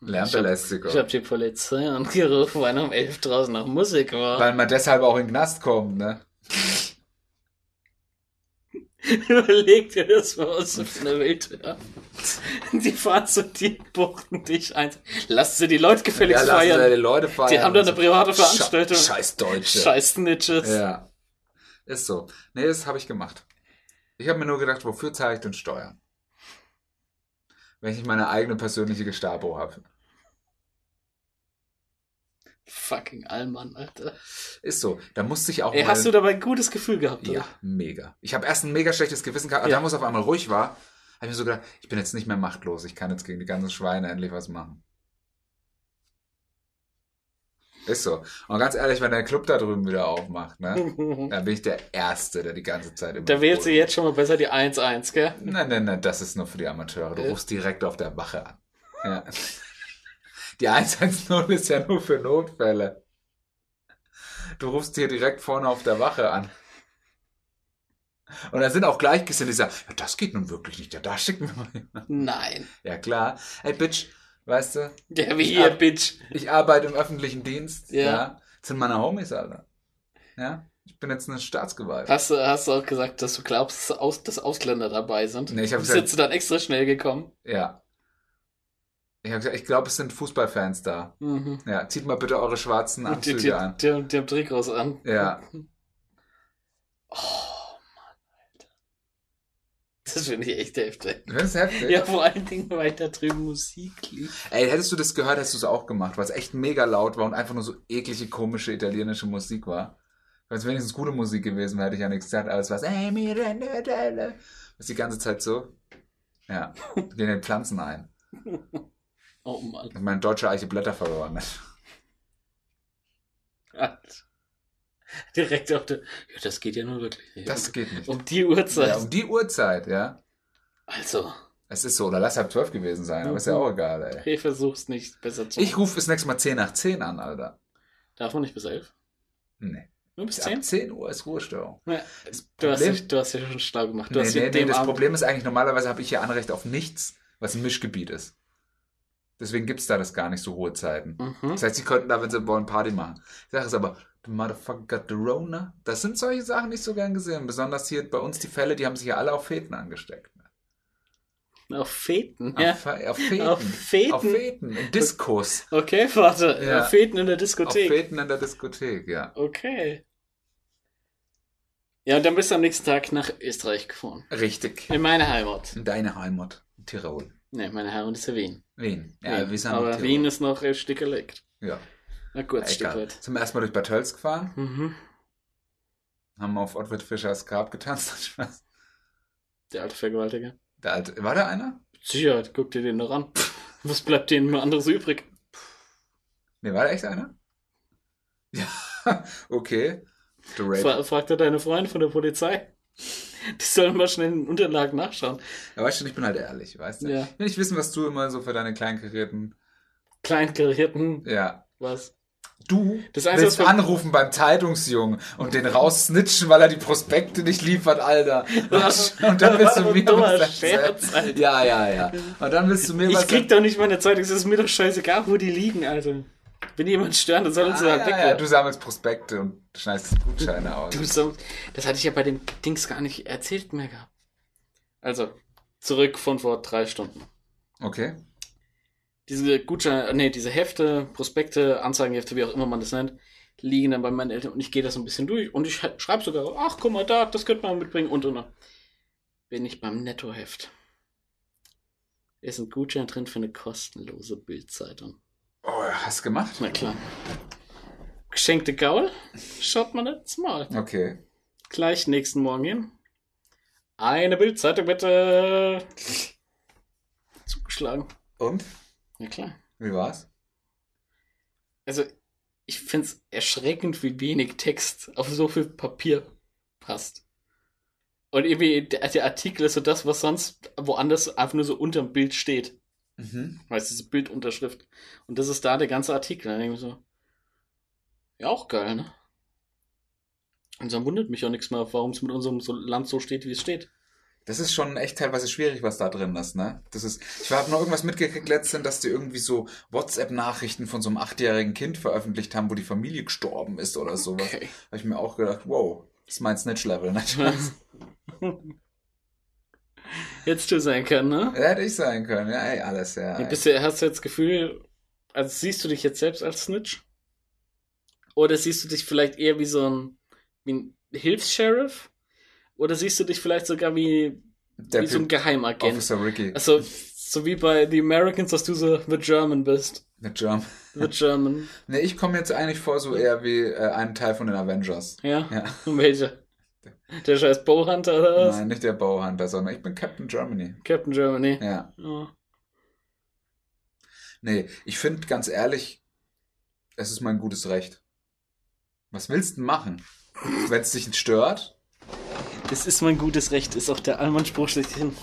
Lärmbelästiger. Ich hab die Polizei angerufen, weil um 11 draußen noch Musik war. Weil man deshalb auch in den Knast kommt, ne? Überleg dir das mal aus so eine Welt. Ja. Die fahren zu dir, buchten dich ein. Lass sie die Leute gefälligst Sie feiern. die Leute feiern. Die haben da eine private Veranstaltung. Sche Scheiß Deutsche. Scheiß Snitches. Ja. Ist so. Nee, das habe ich gemacht. Ich habe mir nur gedacht, wofür zahle ich denn Steuern? Wenn ich meine eigene persönliche Gestapo habe. Fucking Allmann, Alter. Ist so. Da musste ich auch Ey, mal... hast du dabei ein gutes Gefühl gehabt, oder? Ja, mega. Ich habe erst ein mega schlechtes Gewissen gehabt, aber Ja. wo es auf einmal ruhig war, habe ich mir so gedacht, ich bin jetzt nicht mehr machtlos. Ich kann jetzt gegen die ganzen Schweine endlich was machen. Ist so. Und ganz ehrlich, wenn der Club da drüben wieder aufmacht, ne, dann bin ich der Erste, der die ganze Zeit immer... Da wählst du jetzt schon mal besser die 1-1, gell? Nein, nein, nein, das ist nur für die Amateure. Du Äh. rufst direkt auf der Wache an. Ja. Die 110 ist ja nur für Notfälle. Du rufst hier direkt vorne auf der Wache an. Und da sind auch Gleichgesinnte, die sagen, ja, das geht nun wirklich nicht. Ja, da schicken wir mal jemanden. Nein. Ja, klar. Ey, Bitch, weißt du, Ja, wie hier, Bitch. ich arbeite im öffentlichen Dienst. Ja. Ja. Das sind meine Homies, Alter. Ja. Ich bin jetzt eine Staatsgewalt. Hast du, hast du auch gesagt, dass du glaubst, dass, Aus, dass Ausländer dabei sind? Nee, ich hab Bist gesagt- jetzt dann extra schnell gekommen? Ja. Ich habe gesagt, ich glaube, es sind Fußballfans da. Mhm. Ja, zieht mal bitte eure schwarzen Und die, Anzüge die, an. die, die haben Trikots an. Ja. Oh, Mann, Alter. Das finde ich echt heftig. Das ist heftig. Ja, vor allen Dingen, weil da drüben Musik lief. Ey, hättest du das gehört, hättest du es auch gemacht, weil es echt mega laut war und einfach nur so eklige, komische italienische Musik war. Wenn es wenigstens gute Musik gewesen wäre, hätte ich ja nichts gesagt, alles was, ey, mir rende delle. Das ist die ganze Zeit so. Ja, gehen in Pflanzen ein. Oh Mann. Ich meine, deutsche Eiche Blätter verloren. Alter. Direkt auf der. Ja, das geht ja nur wirklich nicht. Das geht nicht. um die Uhrzeit. Ja, um die Uhrzeit, ja. Also, Es ist so, oder lass halb zwölf gewesen sein, aber ist ja auch egal, ey. hey, versuch's nicht besser zu Ich rufe das nächste Mal 10 nach 10 an, Alter. Darf man nicht bis elf? Nee. Nur bis Ab zehn? 10 Uhr ist Ruhestörung. Ja, du, hast dich, du hast ja schon schlau gemacht. Du Nee, nee, nee, das Abend- Problem ist eigentlich, normalerweise habe ich hier Anrecht auf nichts, was ein Mischgebiet ist. Deswegen gibt's da das gar nicht so hohe Zeiten. Mhm. Das heißt, sie könnten da, wenn sie wollen, Party machen. Ich sage es aber, the motherfucker got the Rona. Das sind solche Sachen nicht so gern gesehen. Besonders hier bei uns die Fälle, die haben sich ja alle auf Feten angesteckt. Auf Feten, Auf, ja. Fe- auf Feten. Auf Feten? Auf Feten. In Diskos. Okay, warte. Ja. Auf Feten in der Auf Diskothek. Feten in der Diskothek, ja. Okay. Ja, und dann bist du am nächsten Tag nach Österreich gefahren. Richtig. In meine Heimat. In deine Heimat. Tirol. Ne, meine Heimat ist ja Wien. Wien. Ja, Wien. wir sind Aber. Wien ist noch ein Stück gelegt. Ja, Na gut, ein Stück egal. weit. Zum ersten Mal durch Bad Tölz gefahren. Mhm. haben auf Ottfried Fischers Grab getanzt. Spaß. Der alte Vergewaltiger. Der alte, war da einer? Sicherheit, guck dir den noch an. Was bleibt denen nur anderes übrig? Nee, war da echt einer? Ja, okay. Fra fragt er deine Freunde von der Polizei? Die sollen mal schnell in den Unterlagen nachschauen. Ja, weißt du, ich bin halt ehrlich, weißt du? Ja. Ich will nicht wissen, was du immer so für deine kleinkarierten. Kleinkarierten, Ja. was? Du Das Einzige, willst anrufen beim Zeitungsjungen und den raussnitchen, weil er die Prospekte nicht liefert, Alter. Und dann willst du mir was Scherz. Ja, ja, ja. Und dann willst du mir was Ich krieg doch nicht meine Zeitung, es ist mir doch scheißegal, wo die liegen, Alter. Wenn jemand stört, dann soll uns ah, ja, ja, Du sammelst Prospekte und schneidest Gutscheine aus. Du so, das hatte ich ja bei dem Dings gar nicht erzählt mehr gehabt. Also, zurück von vor drei Stunden. Okay. Diese Gutscheine, nee, diese Hefte, Prospekte, Anzeigenhefte, wie auch immer man das nennt, liegen dann bei meinen Eltern und ich gehe das so ein bisschen durch und ich schreibe sogar, ach guck mal da, das könnte man mitbringen und und und. Bin ich beim Nettoheft. Ist ein Gutschein drin für eine kostenlose Bildzeitung. Hast du gemacht? Na klar. Geschenkte Gaul, schaut man jetzt mal. Okay. Gleich nächsten Morgen hin. Eine Bildzeitung bitte. Zugeschlagen. Und? Ja klar. Wie war's? Also, ich find's erschreckend, wie wenig Text auf so viel Papier passt. Und irgendwie, der, der Artikel ist so das, was sonst woanders einfach nur so unterm Bild steht. Mhm. Weißt du, diese Bildunterschrift. Und das ist da der ganze Artikel. Da denke ich so, ja, auch geil, ne? Und dann wundert mich auch nichts mehr, warum es mit unserem Land so steht, wie es steht. Das ist schon echt teilweise schwierig, was da drin ist, ne? Das ist, ich habe noch irgendwas mitgekriegt letztens, dass die irgendwie so WhatsApp-Nachrichten von so einem achtjährigen Kind veröffentlicht haben, wo die Familie gestorben ist oder sowas. Okay. Habe ich mir auch gedacht, wow, das ist mein Snitch-Level, ne? Jetzt du sein können, ne? Hätte ich sein können, ja, ey, alles, ja. Bist du, hast du jetzt das Gefühl, also siehst du dich jetzt selbst als Snitch? Oder siehst du dich vielleicht eher wie so ein, wie ein Hilfs-Sheriff? Oder siehst du dich vielleicht sogar wie, Der wie so ein Geheimagent? Officer Ricky Also, so wie bei The Americans, dass du so The German bist. mit Jump. The German. Ne, ich komme jetzt eigentlich vor so eher wie äh, ein Teil von den Avengers. Ja? Ja. Welcher? Der scheiß Bowhunter oder was? Nein, nicht der Bauhunter, sondern ich bin Captain Germany. Captain Germany. Ja. Ja. Nee, ich finde ganz ehrlich, es ist mein gutes Recht. Was willst du denn machen? Wenn es dich nicht stört? Das ist mein gutes Recht, ist auch der Allmann-Spruch schlechthin.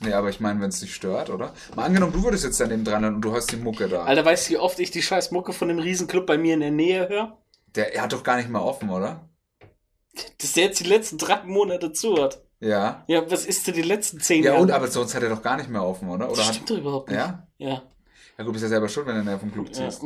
Nee, aber ich meine, wenn es dich stört, oder? Mal angenommen, du würdest jetzt daneben dran und du hast die Mucke da. Alter, weißt du, wie oft ich die scheiß Mucke von dem Riesenclub bei mir in der Nähe höre? Der er hat doch gar nicht mehr offen, oder? Dass der jetzt die letzten drei Monate zu hat. Ja. Ja, was ist denn die letzten zehn Ja, Jahre? und aber sonst hat er doch gar nicht mehr offen, oder? Oder das hat, stimmt doch überhaupt nicht. ja? Ja. Ja, gut, bist ja selber schuld, wenn du näher vom Club ja. ziehst.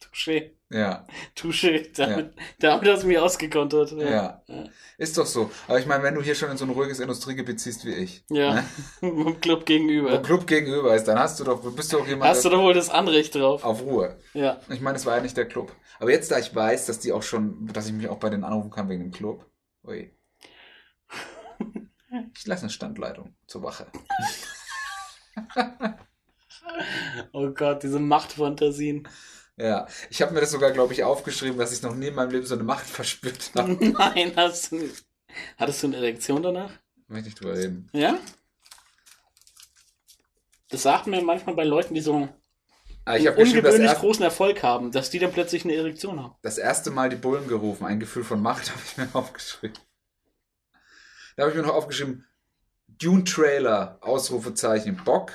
Touché. Ja. Touché. Damit, damit hast du mich ausgekontert. Ja. Ja. Ist doch so. Aber ich meine, wenn du hier schon in so ein ruhiges Industriegebiet ziehst wie ich, Ja. ne? Im Club wo gegenüber. Club gegenüber ist, dann hast du doch, bist du doch jemand Hast du doch wohl das Anrecht drauf. auf Ruhe. Ja. Ich meine, es war ja nicht der Club. Aber jetzt, da ich weiß, dass die auch schon, dass ich mich auch bei denen anrufen kann wegen dem Club. Ui. Ich lasse eine Standleitung zur Wache. Oh Gott, diese Machtfantasien. Ja, ich habe mir das sogar, glaube ich, aufgeschrieben, dass ich noch nie in meinem Leben so eine Macht verspürt habe. Nein, hast du nicht. Hattest du eine Erektion danach? Möchte nicht drüber reden. Ja? Das sagt mir manchmal bei Leuten, die so einen Aber ich das, ungewöhnlich großen Erfolg haben, dass die dann plötzlich eine Erektion haben. das erste Mal die Bullen gerufen. Ein Gefühl von Macht habe ich mir aufgeschrieben. Da habe ich mir noch aufgeschrieben, Dune Trailer, Ausrufezeichen, Bock.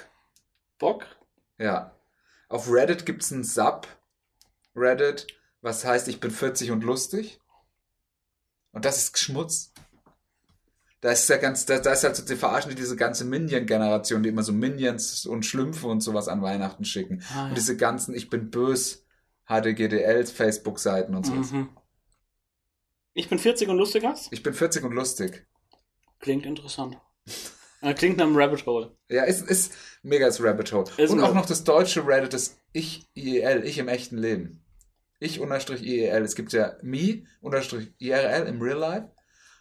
Bock? Ja. Auf Reddit gibt's einen Sub. Reddit, was heißt, ich bin 40 und lustig. Und das ist Schmutz. Da ist ja ganz, da, da ist halt so, die verarschen die diese ganze Minion-Generation, die immer so Minions und Schlümpfe und sowas an Weihnachten schicken. Ah, Und ja. diese ganzen, ich bin bös, HDGDLs, Facebook-Seiten und sowas. Mhm. Ich bin 40 und lustig hast? Ich bin 40 und lustig. Klingt interessant. Äh, Klingt nach einem Rabbit Hole. Ja, ist, ist mega das Rabbit Hole. Ist und auch noch das deutsche Reddit, das Ich IEL, ich im echten Leben. Ich unterstrich IEL. Es gibt ja me unterstrich IRL im Real Life.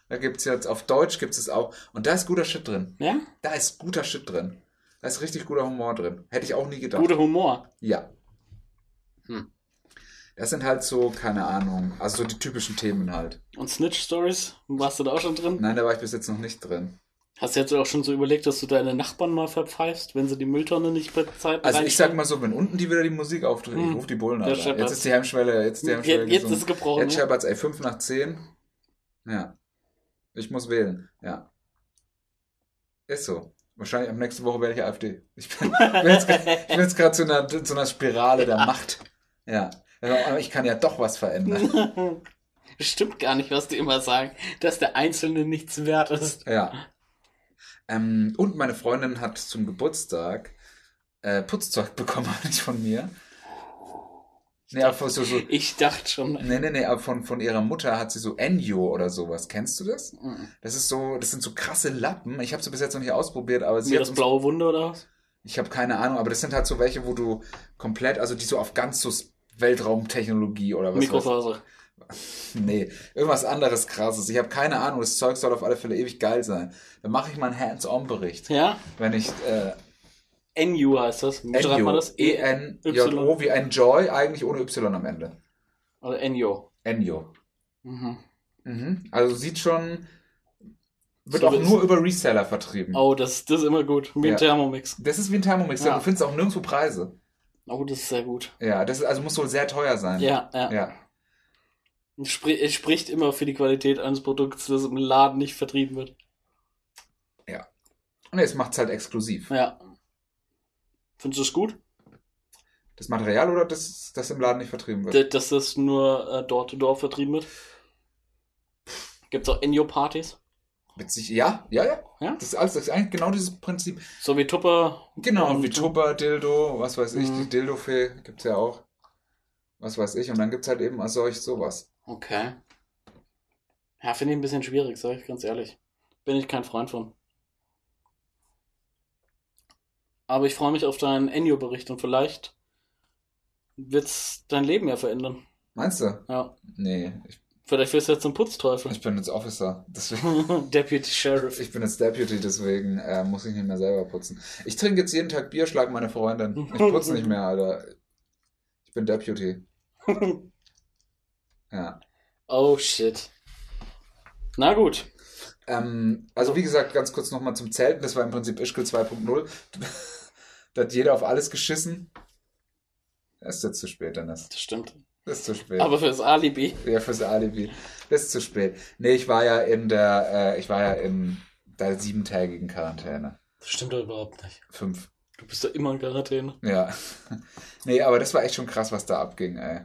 Da gibt's jetzt auf Deutsch gibt's es auch. Und da ist guter Shit drin. Ja? Da ist guter Shit drin. Da ist richtig guter Humor drin. Hätte ich auch nie gedacht. Guter Humor. Ja. Hm. Das sind halt so, keine Ahnung, also so die typischen Themen halt. Und Snitch Stories? Warst du da auch schon drin? Nein, da war ich bis jetzt noch nicht drin. Hast du jetzt auch schon so überlegt, dass du deine Nachbarn mal verpfeifst, wenn sie die Mülltonne nicht bei Zeit Also ich sag mal so, wenn unten die wieder die Musik ich Hm. ruf die Bullen an. Jetzt ist die Hemmschwelle, jetzt ist die Hemmschwelle Jetzt, jetzt gesungen. ist es gebrochen. Jetzt ne? scheppert's, ey, 5 nach 10. Ja. Ich muss wählen, ja. Ist so. Wahrscheinlich ab nächste Woche werde ich AfD. Ich bin, ich jetzt, ich bin jetzt gerade zu einer, zu einer Spirale der Macht. Ja. Aber ich kann ja doch was verändern. Stimmt gar nicht, was die immer sagen, dass der Einzelne nichts wert ist. Ja. Ähm, und meine Freundin hat zum Geburtstag äh, Putzzeug bekommen, nicht von mir. Nee, aber so, so, Ich dachte schon. nee, nee, nee, aber von, von ihrer Mutter hat sie so Enyo oder sowas. Kennst du das? Mhm. Das ist so, das sind so krasse Lappen. Ich habe sie bis jetzt noch nicht ausprobiert, aber sie hat das blaue Wunder oder was? ich habe keine Ahnung, aber das sind halt so welche, wo du komplett, also die so auf ganz so Weltraumtechnologie oder was Mikrofaser. Nee, irgendwas anderes krasses. Ich habe keine Ahnung, das Zeug soll auf alle Fälle ewig geil sein. Dann mache ich mal einen Hands-on-Bericht. Ja? Wenn ich äh, NU heißt das. Wie schreibt man das? E E-N-J-O wie ein Joy, eigentlich ohne Y am Ende. Oder NU. Enjo. Mhm. Mhm. Also sieht schon, wird So auch nur über Reseller vertrieben. Oh, das, das ist immer gut. Wie Ja. ein Thermomix. Das ist wie ein Thermomix, Ja. du findest auch nirgendwo Preise. Oh, das ist sehr gut. Ja, das ist, also muss wohl sehr teuer sein. Ja, ja. Ja. Spri es spricht immer für die Qualität eines Produkts, das im Laden nicht vertrieben wird. Und jetzt macht's halt exklusiv. Ja. Findest du es gut? Das Material oder das, das im Laden nicht vertrieben wird? Dass das nur äh, Door-to-Door vertrieben wird? Gibt es auch NU-Partys? Witzig. Ja, ja, ja. Ja? Das ist alles, das ist eigentlich genau dieses Prinzip. So wie Tupper. Genau, wie Tupper, Dildo, was weiß ich, Mhm. die Dildo-Fee gibt's ja auch. Was weiß ich. Und dann gibt's halt eben als solch sowas. Okay. Ja, finde ich ein bisschen schwierig, sag ich ganz ehrlich. Bin ich kein Freund von. Aber ich freue mich auf deinen Ennio-Bericht und vielleicht wird's dein Leben ja verändern. Meinst du? Ja. Nee, ich, Vielleicht wirst du jetzt ein Putzteufel. ich bin jetzt Officer. Deswegen, Deputy Sheriff. ich bin jetzt Deputy, deswegen äh, muss ich nicht mehr selber putzen. Ich trinke jetzt jeden Tag Bier, schlag meine Freundin. Ich putze nicht mehr, Alter. Ich bin Deputy. Ja. oh shit. Na gut. Ähm, also wie gesagt, ganz kurz nochmal zum Zelten. Das war im Prinzip Ischgl 2.0. da hat jeder auf alles geschissen. Das ist jetzt zu spät, Dennis. Das stimmt. Das ist zu spät. Aber fürs Alibi. Ja, fürs Alibi. Das ist zu spät. Nee, ich war ja in der, äh, ich war ja in der siebentägigen Quarantäne. Das stimmt doch überhaupt nicht. Fünf. Du bist doch immer in Quarantäne. Ja. Nee, aber das war echt schon krass, was da abging, ey.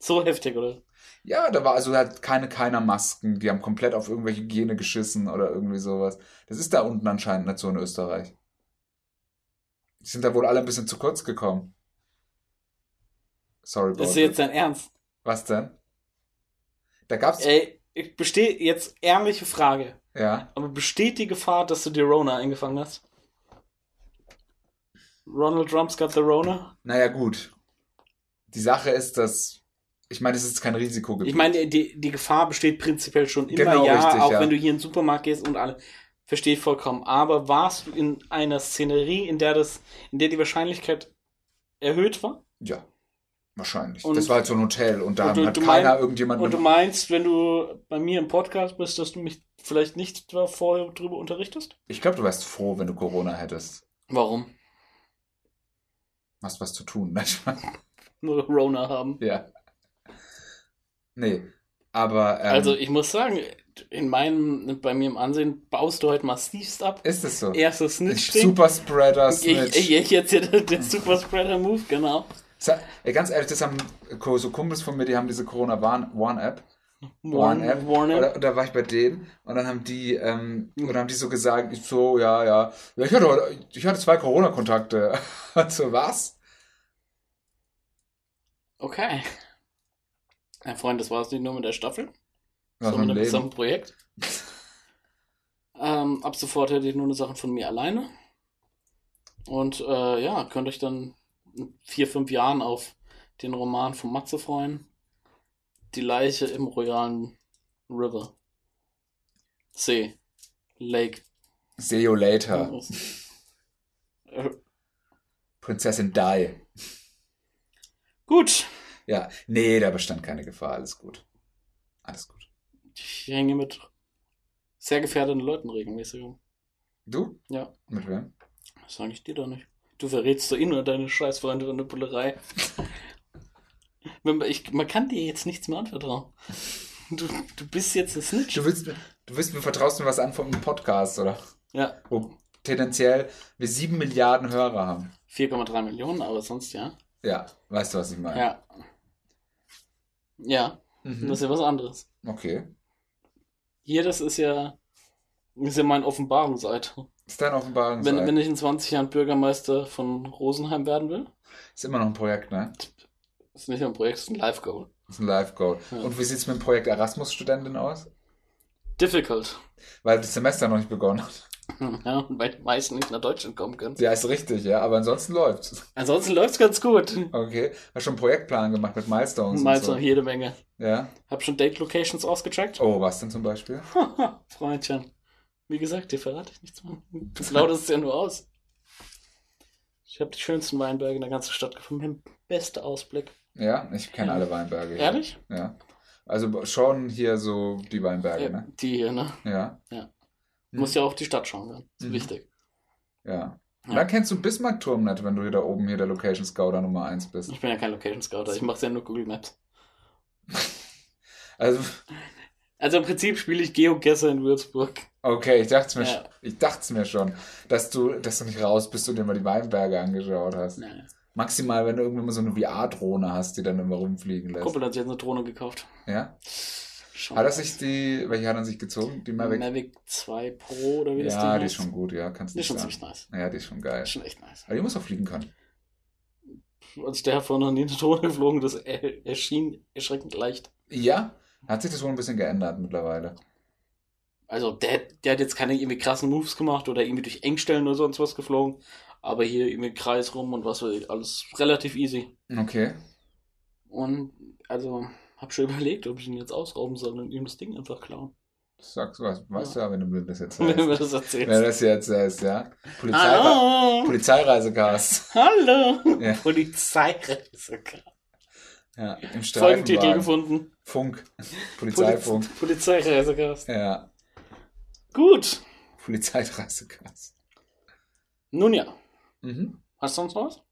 So heftig, oder? Ja, da war also halt keine, keiner Masken. Die haben komplett auf irgendwelche Hygiene geschissen oder irgendwie sowas. Das ist da unten anscheinend nicht so in Österreich. Die sind da wohl alle ein bisschen zu kurz gekommen. Sorry, Das ist jetzt dein Ernst. Was denn? Da gab's, Ey, ich bestehe jetzt ehrliche Frage. ja. Aber besteht die Gefahr, dass du dir Rona eingefangen hast? Ronald Trump's got the Rona? Naja, gut. Die Sache ist, dass, ich meine, es ist kein Risikogebiet. Ich meine, die, die Gefahr besteht prinzipiell schon immer, Genau, ja, richtig, auch ja. wenn du hier in den Supermarkt gehst und alle. Verstehe ich vollkommen. Aber warst du in einer Szenerie, in der das, in der die Wahrscheinlichkeit erhöht war? Ja, wahrscheinlich. Und- das war halt so ein Hotel und da und du- hat du keiner mein- irgendjemanden. Und du meinst, wenn du bei mir im Podcast bist, dass du mich vielleicht nicht vorher drüber unterrichtest? ich glaube, du wärst froh, wenn du Corona hättest. Warum? Hast was zu tun. Spaß. Nur Rona haben. ja. Nee, aber ähm, Also ich muss sagen, in meinem, bei mir im Ansehen baust du heute massivst ab. ist es so. Erstes Snitch-Ding. Super Spreader, Ich, Snitch. ich, ich jetzt hier der, der Super Spreader Move, genau. Ganz ehrlich, das haben so Kumpels von mir, die haben diese Corona-Warn-App. Warn, Warn, Oder, und da war ich bei denen und dann haben die, ähm, und dann haben die so gesagt, ich so, ja, ja, ja ich, hatte, ich hatte zwei Corona-Kontakte. Und so, was? Okay. Mein Freund, das war es nicht nur mit der Staffel, Was sondern mit dem gesamten Projekt. ähm, ab sofort hätte ich nur eine Sache von mir alleine. Und äh, ja, könnt euch dann in vier, fünf Jahren auf den Roman von Matze freuen. Die Leiche im royalen River. See. Lake. See you later. Prinzessin Di. Gut. Ja, nee, da bestand keine Gefahr. Alles gut. Alles gut. Ich hänge mit sehr gefährdeten Leuten regelmäßig um. Du? Ja, Mit wem? das sage ich dir doch nicht. Du verrätst doch eh nur deine Scheißfreunde von der Bullerei. Ich, man kann dir jetzt nichts mehr anvertrauen. Du, du bist jetzt ein Snitch. Du willst, du willst mir vertraust mir was an vom Podcast, oder? Ja, Wo tendenziell wir sieben Milliarden Hörer haben. 4,3 Millionen, aber sonst ja. Ja, weißt du, was ich meine? Ja. Ja, Mhm. das ist ja was anderes. Okay. Hier, das ist ja, ist ja mein Offenbarungseid. Ist dein Offenbarung Wenn, wenn ich in 20 Jahren Bürgermeister von Rosenheim werden will, Ist immer noch ein Projekt, ne? ist nicht nur ein Projekt, ist ein Live-Goal. Ist ein Live-Goal. Ja. Und wie sieht's mit dem Projekt Erasmus-Studentin aus? Difficult. Weil das Semester noch nicht begonnen hat. Ja, und weil die meisten nicht nach Deutschland kommen können. Ja, ist richtig, ja, aber ansonsten läuft's. Ansonsten läuft's ganz gut. Okay. Hast schon einen Projektplan gemacht mit Milestones und so jede Menge. Ja. Hab schon Date-Locations ausgecheckt. Oh, was denn zum Beispiel? Freundchen. Wie gesagt, dir verrate ich nichts mehr. Du plauderst es ja nur aus. Ich habe die schönsten Weinberge in der ganzen Stadt gefunden. Den besten Ausblick. Ja, ich kenne Ja. alle Weinberge. Ehrlich? Ja. Also schon hier so die Weinberge, Ja, ne? die hier, ne? Ja. Ja. Hm. Muss ja auf die Stadt schauen dann. Ist Mhm. wichtig. Ja. Und Ja. dann kennst du Bismarck-Turm nicht, wenn du hier da oben hier der Location Scouter Nummer 1 bist. Ich bin ja kein Location Scouter, ich mache ja nur Google Maps. Also, Also im Prinzip spiele ich Geogesser in Würzburg. okay, ich dachte mir, Ja. ich dachte mir schon, dass du, dass du nicht raus bist und dir mal die Weinberge angeschaut hast. Naja. Maximal, wenn du irgendwann mal so eine VR-Drohne hast, die dann immer rumfliegen lässt. Kumpel hat sich jetzt eine Drohne gekauft. Ja? Schon Hat er sich die, welche hat er sich gezogen? Die Mavic? Mavic 2 Pro oder wie das ja, Ding die ist schon gut, ja, kannst Die ist schon ziemlich nice. Ja, die ist schon geil. Ist schon echt nice. Aber die muss auch fliegen können. Als der vorhin noch nie eine Drohne geflogen, das er- erschien erschreckend leicht. Ja, hat sich das wohl ein bisschen geändert mittlerweile. Also der, der hat jetzt keine irgendwie krassen Moves gemacht oder irgendwie durch Engstellen oder sonst was geflogen. Aber hier irgendwie Kreis rum und was weiß ich, alles relativ easy. Okay. Und also hab schon überlegt, ob ich ihn jetzt ausrauben soll und ihm das Ding einfach klauen. Sagst du was, weißt Ja. du ja, wenn du mir das jetzt Wenn du sagst. das Wenn du erzählst. das jetzt sagst, ja. Polizei Hallo! Polizeireisecast. Hallo! Ja. Polizeireise. Ja, im Folgentitel Streifenwagen. gefunden. Funk. Polizeifunk. Poliz Polizeireisegast. Ja, Gut. Polizeireisecast. Nun ja. Mhm. Hast du sonst noch was?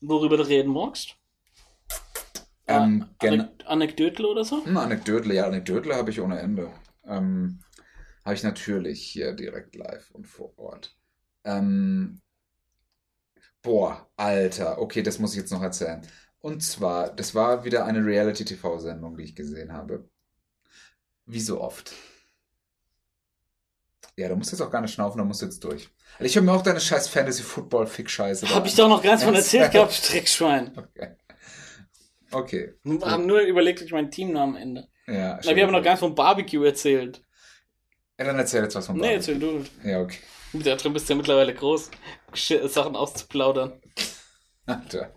Worüber du reden magst? Ähm, Ah, gerne. Anek Anekdotel oder so? Hm, Anekdotle, ja, Anekdotle habe ich ohne Ende. Ähm, habe ich natürlich hier direkt live und vor Ort. Ähm, boah, Alter, okay, das muss ich jetzt noch erzählen. Und zwar, das war wieder eine Reality-TV-Sendung, die ich gesehen habe. Wie so oft. Ja, du musst jetzt auch gar nicht schnaufen, da musst du jetzt durch. Also ich höre mir auch deine scheiß Fantasy-Football-Fick-Scheiße Hab ich doch noch ganz von erzählt gehabt, Dreckschwein. Okay. Okay. Wir haben nur überlegt, ich meinen Teamnamen ändere. Ja, Na, wir haben noch gar nicht vom Barbecue erzählt. Ja, dann erzähl jetzt was von Nee, Barbie. erzähl du. Ja, okay. Da drin bist du ja mittlerweile groß, Sachen auszuplaudern. Alter.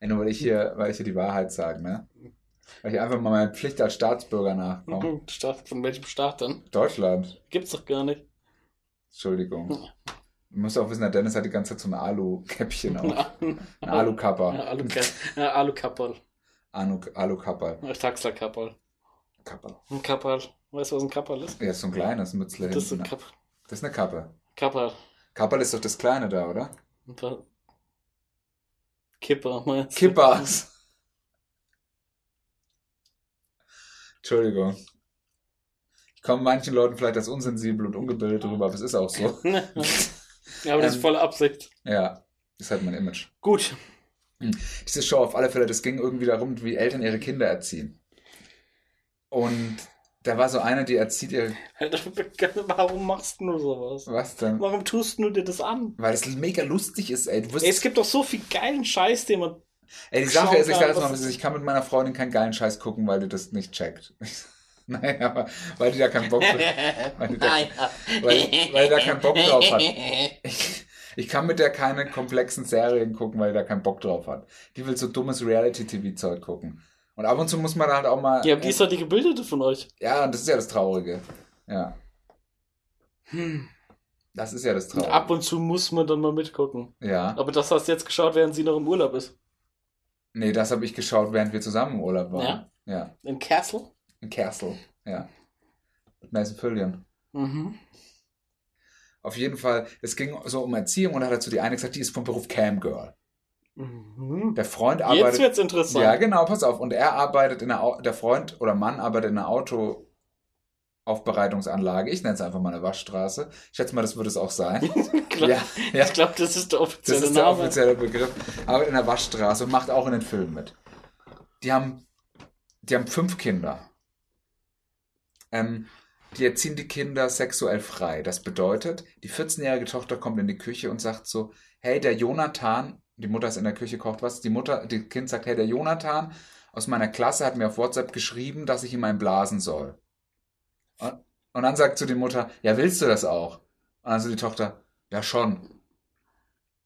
Ey, nur weil ich hier, weil ich hier die Wahrheit sage, ne? Weil ich einfach mal meiner Pflicht als Staatsbürger nachkomme. Staat, von welchem Staat dann? Deutschland. Gibt's doch gar nicht. Entschuldigung. Du musst auch wissen, der Dennis hat die ganze Zeit so ein Alu-Käppchen auf. Ein Alu-Kapper. Ja, Alu-Kapperl. Alu- Alu-Kapperl. Taxler-Kapperl. Kapperl. Ein Kapperl. Weißt du, was ein Kapperl ist? Ja, ist so ein kleines Mützle Das ist ein. Kapp Das ist eine Kappe. Kapperl. Kapperl ist doch das Kleine da, oder? Ein Kipper, meinst du? Kippers. Entschuldigung. Ich komme manchen Leuten vielleicht als unsensibel und ungebildet rüber, aber es ist auch so. ja, aber das ist Ähm, volle Absicht. Ja, ist halt mein Image. Gut. Diese Show auf alle Fälle, das ging irgendwie darum, wie Eltern ihre Kinder erziehen. Und da war so eine, die erzieht ihre. Alter, warum machst du sowas? Was denn? Warum tust du dir das an? Weil das mega lustig ist, ey. Ey, es gibt doch so viel geilen Scheiß, den man. ey, die Sache ist, ich mal, sag jetzt was mal, ist- ich kann mit meiner Freundin keinen geilen Scheiß gucken, weil die das nicht checkt. Nein, aber weil die da keinen Bock die da, weil, weil die da keinen Bock drauf hat. Ich, ich kann mit der keine komplexen Serien gucken, weil die da keinen Bock drauf hat. Die will so dummes Reality-TV-Zeug gucken. Und ab und zu muss man halt auch mal. Ja, die ist halt die Gebildete von euch. Ja, und das ist ja das Traurige. Ja, Hm. das ist ja das Und Traurige. ab und zu muss man dann mal mitgucken. ja. Aber das hast du jetzt geschaut, während sie noch im Urlaub ist. Nee, das habe ich geschaut, während wir zusammen im Urlaub waren. Ja? Ja. In Castle? In Castle. Ja. Mit Mason Fillion. Mhm. Auf jeden Fall, es ging so um Erziehung und da hat dazu die eine gesagt, die ist vom Beruf Camgirl. Mhm. Der Freund Jetzt arbeitet. wird's interessant. Ja, genau, pass auf. Und er arbeitet in einer, Au- der Freund oder Mann arbeitet in einer Autoaufbereitungsanlage. Ich nenne es einfach mal eine Waschstraße. Ich schätze mal, das würde es auch sein. Ich glaube, ja, ja. glaub, das ist der Das offizielle ist der Name. offizielle Begriff. Aber in der Waschstraße und macht auch in den Filmen mit. Die haben, die haben fünf Kinder. Ähm, die erziehen die Kinder sexuell frei. Das bedeutet, die 14-jährige Tochter kommt in die Küche und sagt so, hey, der Jonathan, die Mutter ist in der Küche, kocht was, die Mutter, die Kind sagt, hey, der Jonathan aus meiner Klasse hat mir auf WhatsApp geschrieben, dass ich ihm einen blasen soll. Und, und dann sagt so die Mutter, ja, willst du das auch? Und dann so die Tochter, ja, schon.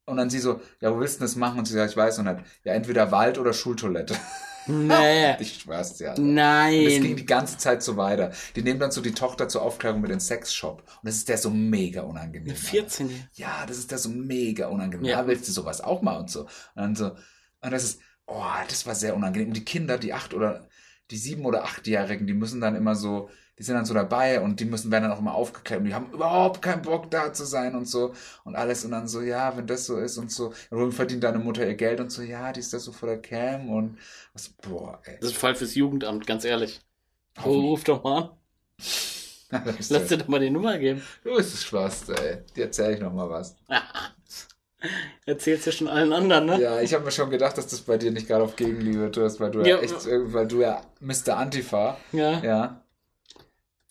Und dann sie so, ja, wo willst du das machen? Und sie sagt, ich weiß noch nicht. Ja, entweder Wald oder Schultoilette. Nee. Ich schwör's dir. Alter. Und das ging Nein. die ganze Zeit so weiter. Die nehmen dann so die Tochter zur Aufklärung mit in den Sexshop. Und das ist der so mega unangenehm. Eine Alter. 14 -Jährige. Ja, das ist der so mega unangenehm. Ja. Ja, willst du sowas auch mal und so. Und dann so, und das ist, oh, das war sehr unangenehm. Und die Kinder, die acht oder, die sieben oder achtjährigen, die müssen dann immer so, die sind dann so dabei und die müssen, werden dann auch immer aufgeklärt und die haben überhaupt keinen Bock da zu sein und so und alles und dann so, ja, wenn das so ist und so, womit verdient deine Mutter ihr Geld und so, ja, die ist da so vor der Cam und was, boah, ey. Das ist ein Fall fürs Jugendamt, ganz ehrlich. Oh. Ruf doch mal an. Lass dir doch mal die Nummer geben. du bist das Schwarze, ey. Dir erzähl ich noch mal was. Erzählst ja schon allen anderen, ne? Ja, ich habe mir schon gedacht, dass das bei dir nicht gerade auf Gegenliebe tust, weil du ja, Ja. echt, weil du ja Mr. Antifa, Ja. ja,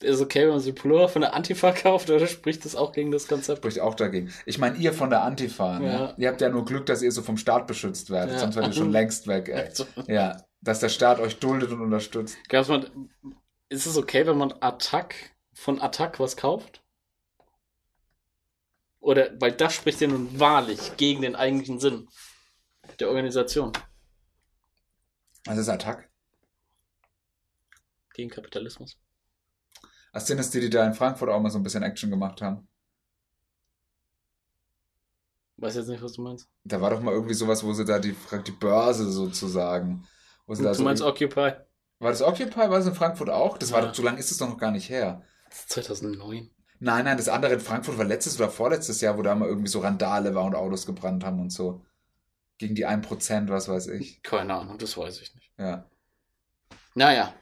Ist okay, wenn man sich Pullover von der Antifa kauft, oder spricht das auch gegen das Konzept? spricht auch dagegen. Ich meine, ihr von der Antifa, ne? Ja. Ihr habt ja nur Glück, dass ihr so vom Staat beschützt werdet, Ja. sonst wärt ihr schon längst weg, ey. Also, Ja, dass der Staat euch duldet und unterstützt. gab's mal, ist es okay, wenn man Attack von Attack was kauft? Oder, weil das spricht ja nun wahrlich gegen den eigentlichen Sinn der Organisation. Was ist Attack? Gegen Kapitalismus. Was sind es die, die da in Frankfurt auch mal so ein bisschen Action gemacht haben? Weiß jetzt nicht, was du meinst. Da war doch mal irgendwie sowas, wo sie da die, die Börse sozusagen. Wo sie da Du so, meinst Occupy? war das Occupy? War das in Frankfurt auch? Das war Ja. doch, so lange ist es doch noch gar nicht her. Das ist 2009. Nein, nein, das andere in Frankfurt war letztes oder vorletztes Jahr, wo da mal irgendwie so Randale war und Autos gebrannt haben und so. Gegen die 1%, was weiß ich. Keine Ahnung, das weiß ich nicht. Ja, Naja,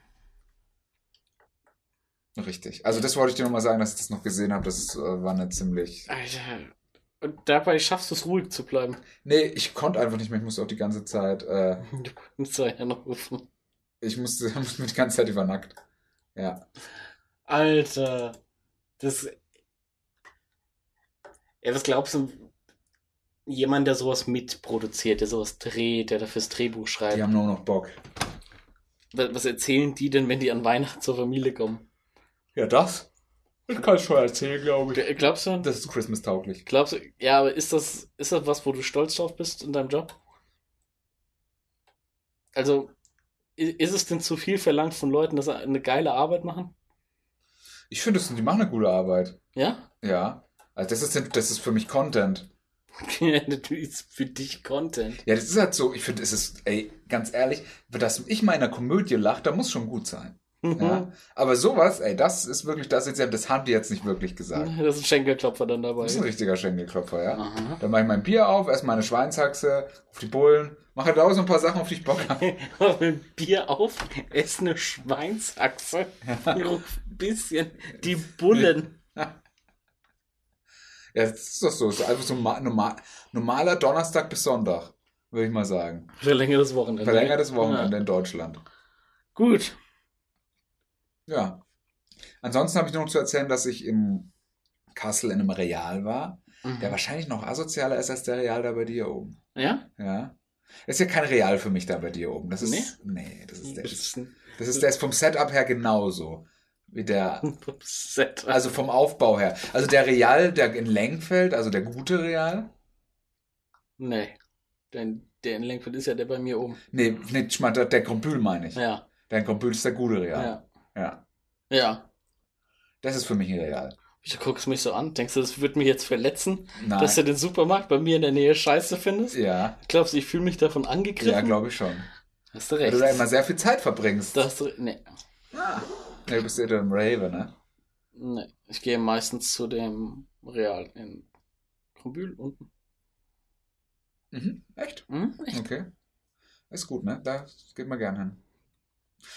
richtig. Also das wollte ich dir nochmal sagen, dass ich das noch gesehen habe. Das äh, war eine ziemlich... Alter. Und dabei schaffst du es ruhig zu bleiben. Nee, ich konnte einfach nicht mehr. Ich musste auch die ganze Zeit... Äh, Du kannst ja anrufen. ich musste, musste mich die ganze Zeit übernackt. Ja. Alter. Das. Ja, was glaubst du? Jemand, der sowas mitproduziert, der sowas dreht, der dafür das Drehbuch schreibt. Die haben nur noch Bock. Was erzählen die denn, wenn die an Weihnachten zur Familie kommen? Ja, das? Das kann ich schon erzählen, glaube G- Glaubst du? Das ist Christmas-tauglich. Glaubst du? Ja, aber ist das, ist das was, wo du stolz drauf bist in deinem Job? Also, ist es denn zu viel verlangt von Leuten, dass sie eine geile Arbeit machen? Ich finde, die machen eine gute Arbeit. Ja? Ja. Also das ist, das ist für mich Content. Natürlich ist für dich Content. Ja, das ist halt so, ich finde, es ist, ey, ganz ehrlich, dass ich mal in einer Komödie lache, da muss schon gut sein. Ja? Aber sowas, ey, das ist wirklich, das jetzt, das haben die jetzt nicht wirklich gesagt. Das ist ein Schenkelklopfer dann dabei. Das ist ein richtiger Schenkelklopfer, ja. Aha. Dann mache ich mein Bier auf, esse meine Schweinshaxe, auf die Bullen, mache da auch so ein paar Sachen, auf die ich Bock habe. Mach ein Bier auf, ess eine Schweinsachse, ruf ein bisschen die Bullen. Ja, das ist doch so. Das ist einfach so ein ma- normal, normaler Donnerstag bis Sonntag, würde ich mal sagen. Verlängertes Wochenende. Verlängertes Wochenende Ja. in Deutschland. Gut. Ja. Ansonsten habe ich noch zu erzählen, dass ich im Kassel in einem Real war, der Mhm. wahrscheinlich noch asozialer ist als der Real da bei dir oben. Ja? Ja. Das ist ja kein Real für mich da bei dir oben. Das ist, Nee? nee, das ist, der, Das ist ein das ist, der ist vom Setup her genauso. Wie der, also vom Aufbau her. Also der Real, der in Lengfeld, also der gute Real. Nee. Denn der in Lenkfeld ist ja der bei mir oben. Nee, ich meine, der Krombül meine ich. Ja. Der Krombül ist der gute Real. Ja. Ja. Ja. Das ist für mich Real. Wieso guckst du mich so an? Denkst du, das wird mich jetzt verletzen, Nein. dass du den Supermarkt bei mir in der Nähe scheiße findest? ja, Glaubst du, ich fühle mich davon angegriffen? ja, glaube ich schon. Hast du Weil recht. du da immer sehr viel Zeit verbringst. Da hast du, nee, Ja, du bist ja im Rave, ne? nee. Ich gehe meistens zu dem Real in Krumbühl unten. Mhm. Echt? Hm? Echt? Okay. Ist gut, ne? Da geht man gern hin.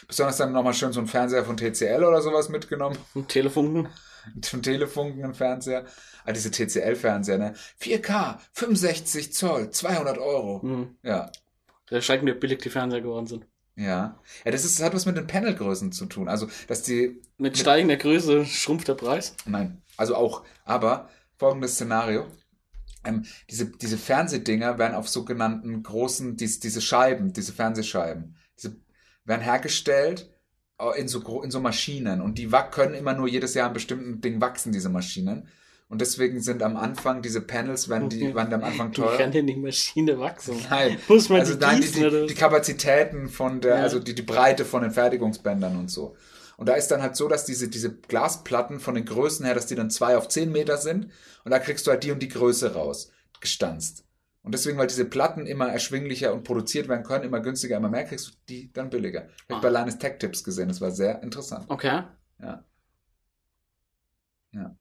Besonders dann nochmal schön so einen Fernseher von TCL oder sowas mitgenommen. Ein Telefunken. Zum Telefunken einen Fernseher. Ah, diese TCL-Fernseher, ne? 4K, 65 Zoll, 200 Euro. Hm. Ja. Der steigt mir billig die Fernseher geworden sind. Ja. Ja, das, ist, das hat was mit den Panelgrößen zu tun. Also, dass die. Mit steigender Größe schrumpft der Preis. Nein, also auch. Aber folgendes Szenario. Ähm, diese, diese Fernsehdinger werden auf sogenannten großen, dies, diese Scheiben, diese Fernsehscheiben, werden hergestellt äh, in so, in so Maschinen. Und die können immer nur jedes Jahr an bestimmten Dingen wachsen, diese Maschinen. Und deswegen sind am Anfang diese Panels, wenn die, werden am Anfang Wie teuer. kann denn die Maschine wachsen? Nein, Muss man also die nein, die, gießen, die, was? die Kapazitäten von der, Ja. also die, die Breite von den Fertigungsbändern und so. Und da ist dann halt so, dass diese, diese Glasplatten von den Größen her, dass die dann zwei auf zehn Meter sind und da kriegst du halt die und die Größe raus, gestanzt. Und deswegen, weil diese Platten immer erschwinglicher und produziert werden können, immer günstiger, immer mehr, kriegst du die dann billiger. Ich Ah. habe bei Linus Tech Tips gesehen, das war sehr interessant. Okay. Ja. Ja.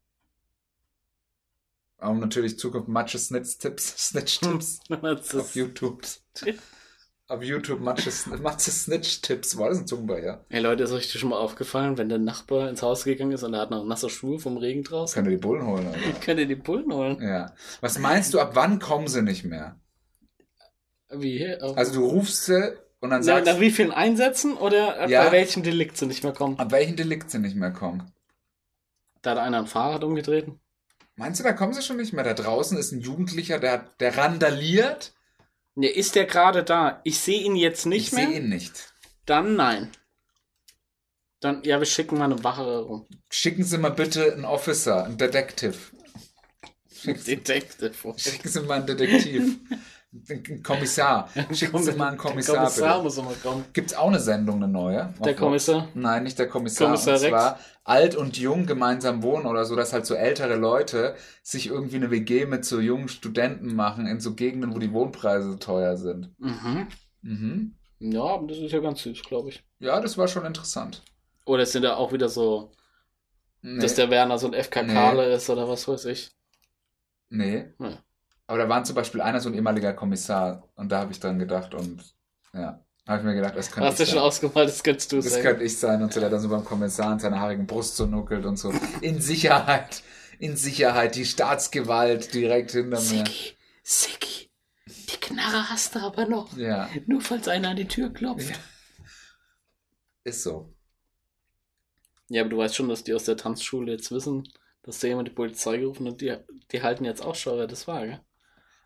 Und natürlich Zukunft Matche Snitch Tipps, Snitch Tipps Das auf YouTube. Auf YouTube Matche, Matche Snitch Tipps. War das ein Zungenbeier? Ey Leute, ist euch das schon mal aufgefallen, wenn der Nachbar ins Haus gegangen ist und er hat noch nasse Schuhe vom Regen draußen? Könnt ihr die Bullen holen, Alter. Könnt ihr die Bullen holen? Ja. Was meinst du, ab wann kommen sie nicht mehr? Wie? Auf- Also du rufst sie und dann sagst nach wie vielen Einsätzen oder äh, Ja. bei welchem Delikt sie nicht mehr kommen? ab welchen Delikt sie nicht mehr kommen. Da hat einer ein Fahrrad umgetreten. Meinst du, da kommen sie schon nicht mehr? Da draußen ist ein Jugendlicher, der, der randaliert. Ne, ist der gerade da? Ich sehe ihn jetzt nicht ich mehr. sehe ihn nicht. Dann nein. Dann, ja, wir schicken mal eine Wache rum. Schicken Sie mal bitte einen Officer, einen Detective. Schicken Sie, Detective. schicken Sie mal einen Detektiv. Einen Kommissar. Schicken Sie mal einen Kommissar, Der Kommissar bitte. muss immer kommen. Gibt's auch eine Sendung, eine neue? Der Auf- Kommissar. Nein, nicht der Kommissar. Kommissar und Rex. zwar alt und jung gemeinsam wohnen oder so, dass halt so ältere Leute sich irgendwie eine WG mit so jungen Studenten machen in so Gegenden, wo die Wohnpreise so teuer sind. Mhm. Mhm. Ja, aber das ist ja ganz süß, glaube ich. Ja, das war schon interessant. Oder sind da auch wieder so, Nee, dass der Werner so ein FK Nee. Ist oder was weiß ich. nee. Nee. Aber da war zum Beispiel einer so ein ehemaliger Kommissar und da habe ich dran gedacht und ja, habe ich mir gedacht, das könnte Hast du schon sein. ausgemalt, das könntest du Das sein. könnte ich sein und so, der dann so beim Kommissar in seiner haarigen Brust so nuckelt und so. In Sicherheit, in Sicherheit, die Staatsgewalt direkt hinter mir. Siki, Siki, die Knarre hast du aber noch. Ja, Nur falls einer an die Tür klopft. Ja. ist so. Ja, aber du weißt schon, dass die aus der Tanzschule jetzt wissen, dass da jemand die Polizei gerufen hat. Die, die halten jetzt auch schon, wer das war, gell?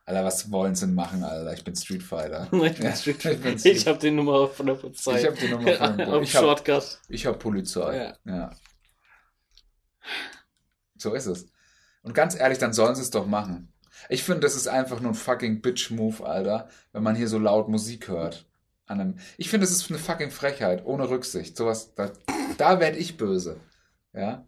Alter, was wollen sie denn machen, Alter? Ich bin Street Fighter. Ich, bin Street- ich bin ich Street- habe die Nummer von der Polizei. Ich hab die Nummer von der Auf Ich hab- Shortcut. Ich hab Polizei. Ja. ja. So ist es. Und ganz ehrlich, dann sollen sie es doch machen. Ich finde, das ist einfach nur ein fucking Bitch-Move, Alter, wenn man hier so laut Musik hört. Einem ich finde, das ist eine fucking Frechheit, ohne Rücksicht. Sowas, da, da werd ich böse. Ja.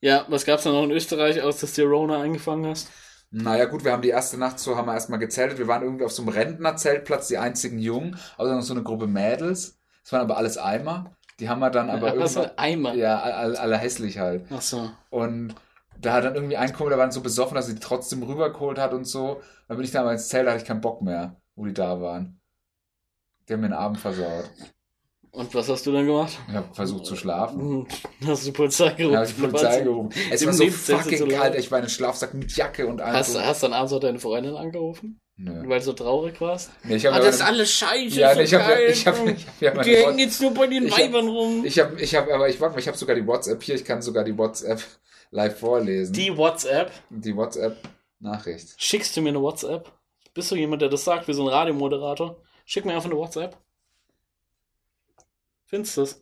Ja, was gab's da noch in Österreich, aus dass du Rona eingefangen hast? Naja, gut, wir haben die erste Nacht so, haben wir erstmal gezeltet. Wir waren irgendwie auf so einem Rentnerzeltplatz, die einzigen Jungen, außer noch so eine Gruppe Mädels. Das waren aber alles Eimer. Die haben wir dann aber für irgendwann, Eimer. ja, alle, alle hässlich halt. Ach so. Und da hat dann irgendwie ein Kumpel, der war dann so besoffen, dass er die trotzdem rübergeholt hat und so. Dann bin ich da mal ins Zelt, da hatte ich keinen Bock mehr, wo die da waren. Die haben mir den Abend versaut. Und was hast du dann gemacht? Ich habe versucht zu schlafen. Hm, Hast du die Polizei gerufen? Dann habe ich die Polizei gerufen. Es Im war so fucking so kalt, ich war in einem Schlafsack mit Jacke und allem. Hast, du- hast du dann abends auch deine Freundin angerufen? Nö. Weil du so traurig warst? Nee, ich habe Ah, aber das ist alles scheiße. Ja, so ich habe geil. ich hab, ich hab, ja meine Die hängen jetzt nur bei den Ich hab- Weibern rum. ich hab, ich hab, aber ich warte mal, ich habe sogar die WhatsApp hier, ich kann sogar die WhatsApp live vorlesen. Die WhatsApp. die WhatsApp-Nachricht. Schickst du mir eine WhatsApp? Bist du jemand, der das sagt, wie so ein Radiomoderator? Schick mir einfach eine WhatsApp. Findest du es?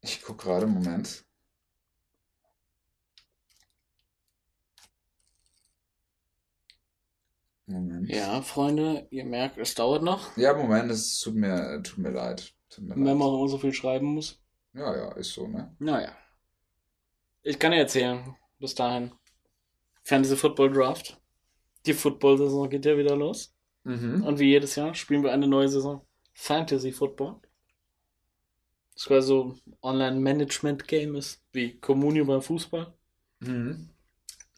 Ich guck gerade, Moment. Moment. Ja, Freunde, ihr merkt, es dauert noch, Ja, Moment, es tut mir, tut mir leid. Tut mir wenn man leid. immer so viel schreiben muss. Ja, ja, ist so, ne? Naja. Ich kann dir erzählen, bis dahin. Fantasy Football Draft. Die Football-Saison geht ja wieder los. Mhm. Und wie jedes Jahr spielen wir eine neue Saison Fantasy Football. Das quasi so ein Online-Management-Game ist, wie Communio beim Fußball. Mhm.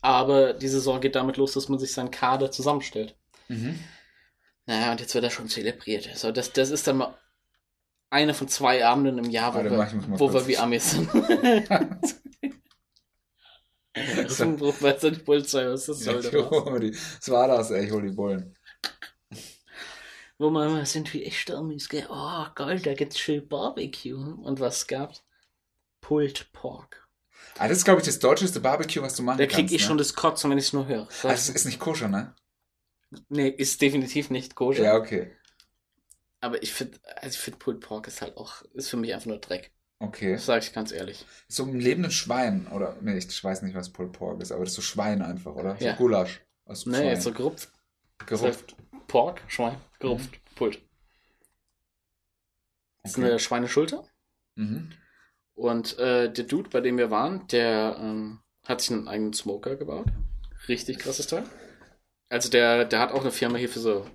Aber die Saison geht damit los, dass man sich seinen Kader zusammenstellt. Mhm. Naja, und jetzt wird er schon zelebriert. Also das, das ist dann mal eine von zwei Abenden im Jahr, wo, Warte wir, wo wir wie Amis sind. das ein Bruch, weiß ja die Polizei, was das Ja, soll. die- Was war das, ey? Ich hol die Bullen. Wo wir immer sind wie echte Amis, gell? Oh, geil, da gibt's schön Barbecue. Und was gab's? Pulled Pork. Ah, das ist, glaube ich, das deutscheste Barbecue, was du machen Da krieg kannst. ich ne? schon das Kotzen, wenn ich es nur höre. Ah, das ist nicht koscher, ne? nee, ist definitiv nicht koscher. Ja, okay. Aber ich finde, also ich finde Pulled Pork ist halt auch, ist für mich einfach nur Dreck. Okay. Das sage ich ganz ehrlich. So ein lebenden Schwein, oder? Nee, ich weiß nicht, was Pulled Pork ist, aber das ist so Schwein einfach, oder? Ja. So Gulasch. Aus Nee, Schwein. jetzt so gerupft. Gerupft. Pork, Schwein, gerupft, Pulled. Das ist Okay. eine Schweineschulter. Mhm. Und äh, der Dude, bei dem wir waren, der ähm, hat sich einen eigenen Smoker gebaut. Richtig krasses Teil. Also der, der hat auch eine Firma hier für so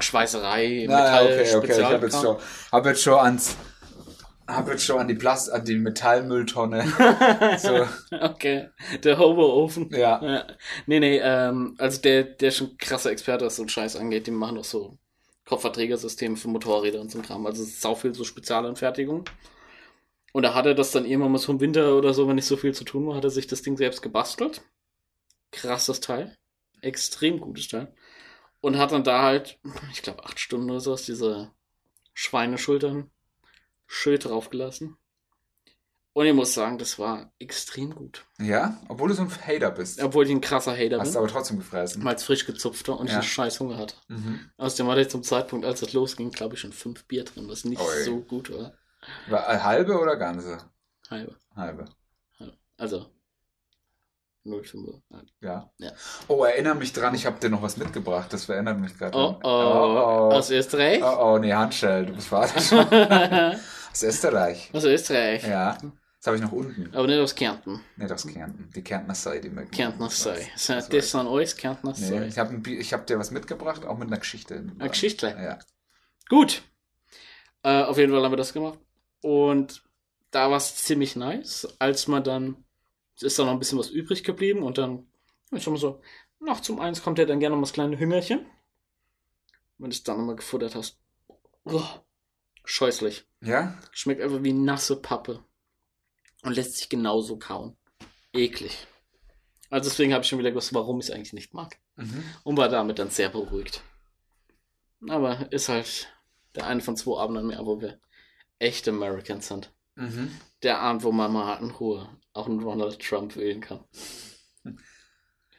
Schweißerei, Metall, okay, okay. Ich habe jetzt, schon- hab jetzt schon ans. Hab jetzt schon an die Plast an die Metallmülltonne. so, okay, der Hobo-Ofen. ja. Ja. Nee, nee, ähm, also der, der ist schon ein krasser Experte, was so einen Scheiß angeht. Die machen auch so Kopfverträgersysteme für Motorräder und so ein Kram. Also es ist sau viel so Spezialanfertigung. Und da hat er das dann irgendwann mal so im Winter oder so, wenn nicht so viel zu tun war, hat er sich das Ding selbst gebastelt. Krasses Teil. Extrem gutes Teil. Und hat dann da halt, ich glaube, acht Stunden oder so aus diese Schweineschultern schön draufgelassen. Und ich muss sagen, das war extrem gut. Ja, obwohl du so ein Hater bist. Obwohl ich ein krasser Hater Hast bin. du aber trotzdem gefressen. Mal als frisch gezupfter und Ja. ich scheiß Hunger hatte. Mhm. Außerdem hatte ich zum Zeitpunkt, als es losging, glaube ich, schon fünf Bier drin, was nicht Ui. so gut war. War äh, halbe oder ganze? Halbe. Halbe. Also 0,5. Ja. Ja. Oh, erinnere mich dran, ich habe dir noch was mitgebracht. Das verändert mich gerade. Oh, oh, oh, Aus Österreich? oh, oh, nee, Handschell. Du bist Vater schon. Aus Österreich. Aus Österreich. Ja. Das habe ich noch unten. Aber nicht aus Kärnten. Nicht aus Kärnten. Die Kärntner Sei, die mögen. Kärntner das sei. Das, das sind alles Kärntner Nee, sei. ich habe hab dir was mitgebracht, auch mit einer Geschichte. Eine Geschichte. Ja. Gut. Äh, auf jeden Fall haben wir das gemacht. Und da war es ziemlich nice, als man dann, ist da noch ein bisschen was übrig geblieben und dann, ich sag mal so, nach zum Eins kommt ja dann gerne noch mal das kleine Hüngerchen. Wenn du es dann nochmal gefuttert hast. Oh, scheußlich. Ja? Schmeckt einfach wie nasse Pappe. Und lässt sich genauso kauen. Eklig. Also deswegen habe ich schon wieder gewusst, warum ich es eigentlich nicht mag. Mhm. Und war damit dann sehr beruhigt. Aber ist halt der eine von zwei Abenden mehr, wo wir echte Americans sind. Mhm. Der Abend, wo man mal in Ruhe auch einen Donald Trump wählen kann.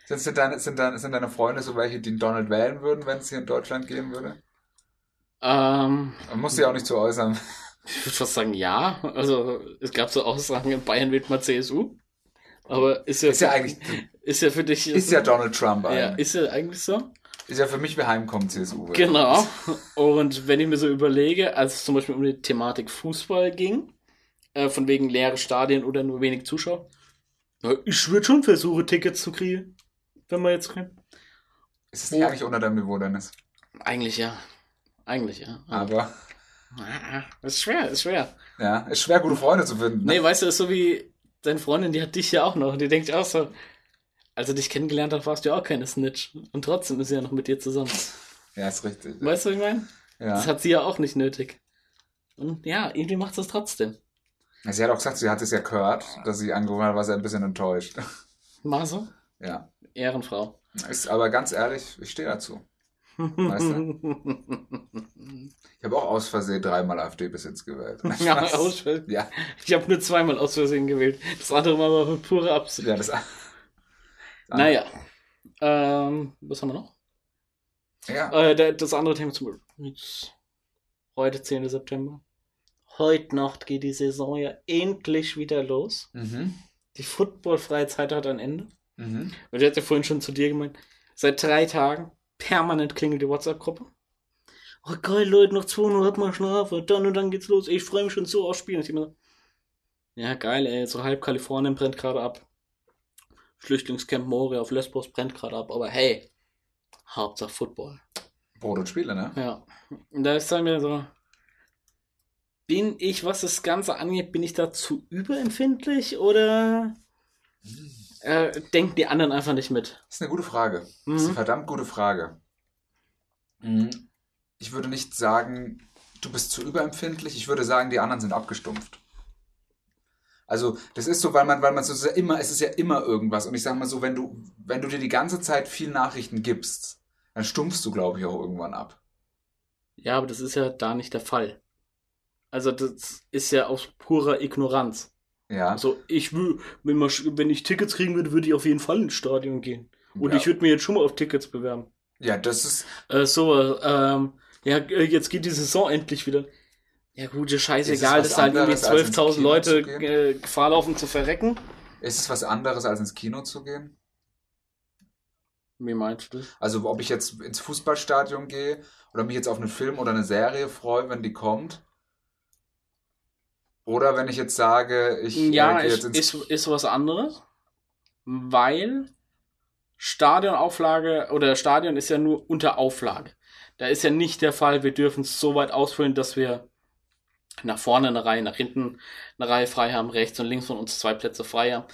Sind, sind, deine, sind, deine, sind deine Freunde so welche, die Donald wählen würden, wenn es hier in Deutschland gehen würde? Ähm, Man muss sich auch nicht zu äußern. ich würde fast sagen, ja. Also es gab so Aussagen, in Bayern wählt man CSU. Aber ist ja, Ist ja eigentlich, ist ja für dich. ist ja Donald Trump ja, eigentlich. ist ja eigentlich so. Ist ja für mich wie Heimkommen CSU. Genau. Und wenn ich mir so überlege, als es zum Beispiel um die Thematik Fußball ging, äh, von wegen leere Stadien oder nur wenig Zuschauer, ich würde schon versuchen, Tickets zu kriegen, wenn wir jetzt können. Ist es nicht eigentlich unter deinem Niveau, Dennis? Eigentlich ja. Eigentlich ja. Aber, Ah, ist schwer, ist schwer. ja, ist schwer, gute Freunde zu finden. ne? Nee, weißt du, ist so wie deine Freundin, die hat dich ja auch noch. Und die denkt auch so, als er dich kennengelernt hat, warst du ja auch keine Snitch. Und trotzdem ist sie ja noch mit dir zusammen. Ja, ist richtig. Weißt du, was ich meine? Das Ja. hat sie ja auch nicht nötig. Und ja, irgendwie macht sie es trotzdem. Sie hat auch gesagt, sie hat es ja gehört, dass sie angerufen hat, war sie ein bisschen enttäuscht. Mal so. Ja. Ehrenfrau. Ist aber ganz ehrlich, ich stehe dazu. Weißt Ich habe auch aus Versehen dreimal AfD bis jetzt gewählt. ja, aus, ja, ich habe nur zweimal aus Versehen gewählt. Das andere Mal war mit purer Absicht. ja, das. Naja. Ähm, was haben wir noch? Ja. Äh, das andere Thema zum jetzt, Heute 10. September. Heute Nacht geht die Saison ja endlich wieder los. Mhm. Die Football-freie Zeit hat ein Ende. Mhm. Und ich hatte vorhin schon zu dir gemeint, Seit drei Tagen permanent klingelt die WhatsApp-Gruppe. Oh geil, Leute, noch 200 mal schlafen, dann und dann geht's los. Ich freue mich schon so aufs immer so, ja, geil, ey, so halb Kalifornien brennt gerade ab. Flüchtlingscamp Moria auf Lesbos brennt gerade ab, aber hey, Hauptsache Football. Brot und Spiele, ne? Ja. Und da ist dann mir so, bin ich, was das Ganze angeht, bin ich da zu überempfindlich oder äh, denken die anderen einfach nicht mit? Das ist eine gute Frage. Das ist eine Mhm. verdammt gute Frage. Mhm. Ich würde nicht sagen, du bist zu überempfindlich. Ich würde sagen, die anderen sind abgestumpft. Also, das ist so, weil man, weil man so es ist ja immer, es ist ja immer irgendwas. Und ich sage mal so, wenn du, wenn du dir die ganze Zeit viel Nachrichten gibst, dann stumpfst du, glaube ich, auch irgendwann ab. Ja, aber das ist ja da nicht der Fall. Also das ist ja aus purer Ignoranz. Ja. Also ich will, wenn, man, wenn ich Tickets kriegen würde, würde ich auf jeden Fall ins Stadion gehen. Und ja. ich würde mir jetzt schon mal auf Tickets bewerben. ja, das ist, Äh, so, ähm, ja, äh, jetzt geht die Saison endlich wieder. Ja gut, ist scheißegal, dass da halt irgendwie anderes, als ins 12.000 Kino Leute äh, Gefahr laufen zu verrecken. ist es was anderes, als ins Kino zu gehen? Wie meinst du das? Also, ob ich jetzt ins Fußballstadion gehe oder mich jetzt auf einen Film oder eine Serie freue, wenn die kommt. Oder wenn ich jetzt sage, ich äh, Ja, gehe ist, jetzt ins ist, ist was anderes, weil Stadionauflage oder Stadion ist ja nur unter Auflage. Da ist ja nicht der Fall, wir dürfen es so weit ausfüllen, dass wir nach vorne eine Reihe, nach hinten eine Reihe frei haben, rechts und links von uns zwei Plätze frei haben,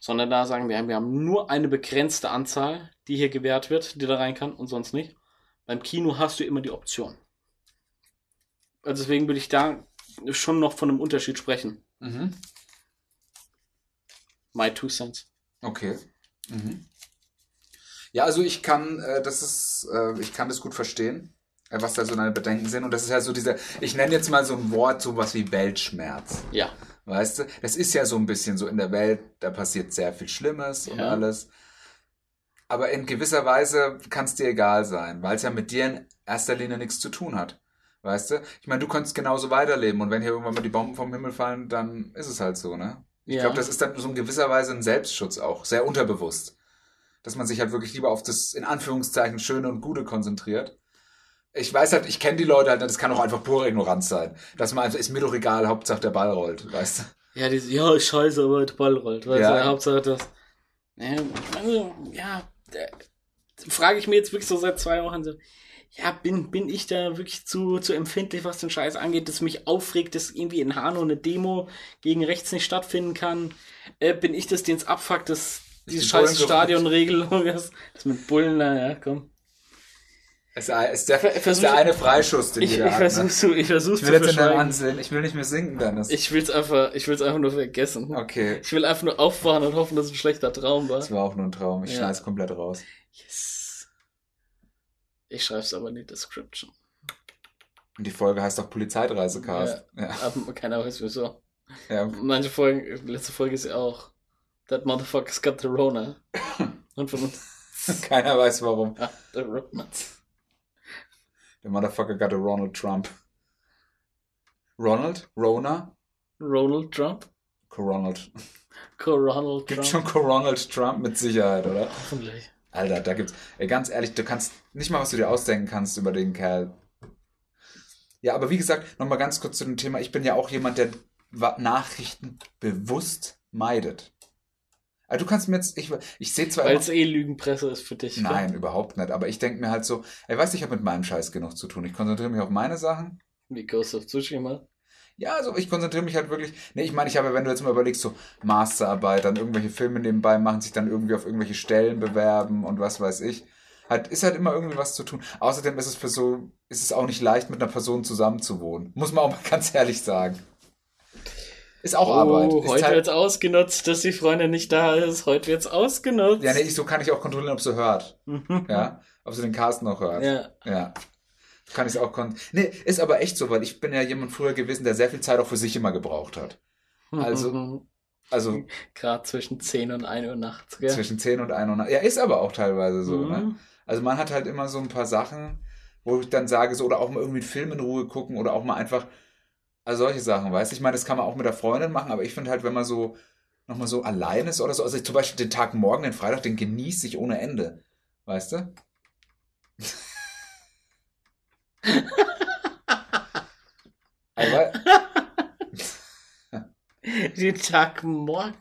sondern da sagen wir, wir haben nur eine begrenzte Anzahl, die hier gewährt wird, die da rein kann und sonst nicht. Beim Kino hast du immer die Option. Also deswegen würde ich da schon noch von einem Unterschied sprechen. Mhm. My two cents. Okay. Mhm. Ja, also ich kann, äh, das ist, äh, ich kann das gut verstehen, äh, was da so deine Bedenken sind. Und das ist ja so dieser, ich nenne jetzt mal so ein Wort, sowas wie Weltschmerz. Ja. Weißt du? Das ist ja so ein bisschen so in der Welt, da passiert sehr viel Schlimmes und Ja. alles. Aber in gewisser Weise kann es dir egal sein, weil es ja mit dir in erster Linie nichts zu tun hat. Weißt du? Ich meine, du könntest genauso weiterleben und wenn hier irgendwann mal die Bomben vom Himmel fallen, dann ist es halt so, ne? Ich Ja. glaube, das ist dann so in gewisser Weise ein Selbstschutz auch, sehr unterbewusst. Dass man sich halt wirklich lieber auf das in Anführungszeichen Schöne und Gute konzentriert. Ich weiß halt, ich kenne die Leute halt, das kann auch einfach pure Ignoranz sein. Dass man einfach, ist mir doch egal, Hauptsache der Ball rollt, weißt du? Ja, diese, ja, scheiße, aber der Ball rollt. Weißt Ja. du, Hauptsache das. Ja, also, ja, frage ich mir jetzt wirklich so seit zwei Wochen so, ja, bin, bin ich da wirklich zu, zu empfindlich, was den Scheiß angeht, dass mich aufregt, dass irgendwie in Hanau eine Demo gegen rechts nicht stattfinden kann? Äh, bin ich das, den es abfuckt, dass diese die scheiß Stadionregelung ist? Das mit Bullen, na ja, komm. Es ist der, ist der eine Freischuss, den Ich, ich jeder hat. Ne? versuch's zu, ich versuch's Ich zu will jetzt in deinem verschweigen. Ansehen, ich will nicht mehr singen, Dennis. Ich will's einfach, ich will's einfach nur vergessen. okay. Ich will einfach nur aufwachen und hoffen, dass es ein schlechter Traum war. Das war auch nur ein Traum. Ich Ja. schneide es komplett raus. Yes. Ich schreib's aber in die Description. Und die Folge heißt auch Polizeidreisecast. Ja. Aber keiner weiß wieso. ja. Manche Folgen, letzte Folge ist ja auch That Motherfucker's got the Rona. Und von uns. Keiner weiß warum. Ah, the Rona. Der Motherfucker got a Ronald Trump. Ronald? Rona? Ronald Trump? Coronald. Coronald Gibt Trump? schon Coronald Trump mit Sicherheit, oder? Hoffentlich. Alter, da gibt's. Ey, ganz ehrlich, du kannst nicht mal, was du dir ausdenken kannst über den Kerl. Ja, aber wie gesagt, nochmal ganz kurz zu dem Thema. Ich bin ja auch jemand, der Nachrichten bewusst meidet. Also du kannst mir jetzt, ich, ich sehe zwar Weil es eh Lügenpresse ist für dich. Nein, überhaupt nicht. Aber ich denke mir halt so, ey, weißt du, ich habe mit meinem Scheiß genug zu tun. Ich konzentriere mich auf meine Sachen. Wie Ghost of Tsushima. Ja, also ich konzentriere mich halt wirklich. Nee, ich meine, ich habe, wenn du jetzt mal überlegst, so Masterarbeit, dann irgendwelche Filme nebenbei machen, sich dann irgendwie auf irgendwelche Stellen bewerben und was weiß ich. Halt, ist halt immer irgendwie was zu tun. Außerdem ist es für so, ist es auch nicht leicht, mit einer Person zusammenzuwohnen. Muss man auch mal ganz ehrlich sagen. Ist auch Arbeit. Oh, Ist heute halt, wird's ausgenutzt, dass die Freundin nicht da ist. Heute wird's ausgenutzt. ja, nee, ich, so kann ich auch kontrollieren, ob sie hört. Ja, ob sie den Cast noch hört. ja. Ja. Kann ich es auch kon. Nee, ist aber echt so, weil ich bin ja jemand früher gewesen, der sehr viel Zeit auch für sich immer gebraucht hat. Also- Also Gerade zwischen 10 und 1 Uhr nachts, gell? zwischen 10 und 1 und Ja, ist aber auch teilweise so, Mhm. ne? Also man hat halt immer so ein paar Sachen, wo ich dann sage, so, oder auch mal irgendwie einen Film in Ruhe gucken oder auch mal einfach, also solche Sachen, weißt du? Ich meine, das kann man auch mit der Freundin machen, aber ich finde halt, wenn man so nochmal so allein ist oder so, also zum Beispiel den Tag morgen, den Freitag, den genieße ich ohne Ende. Weißt du? Aber, Den Tag morgen,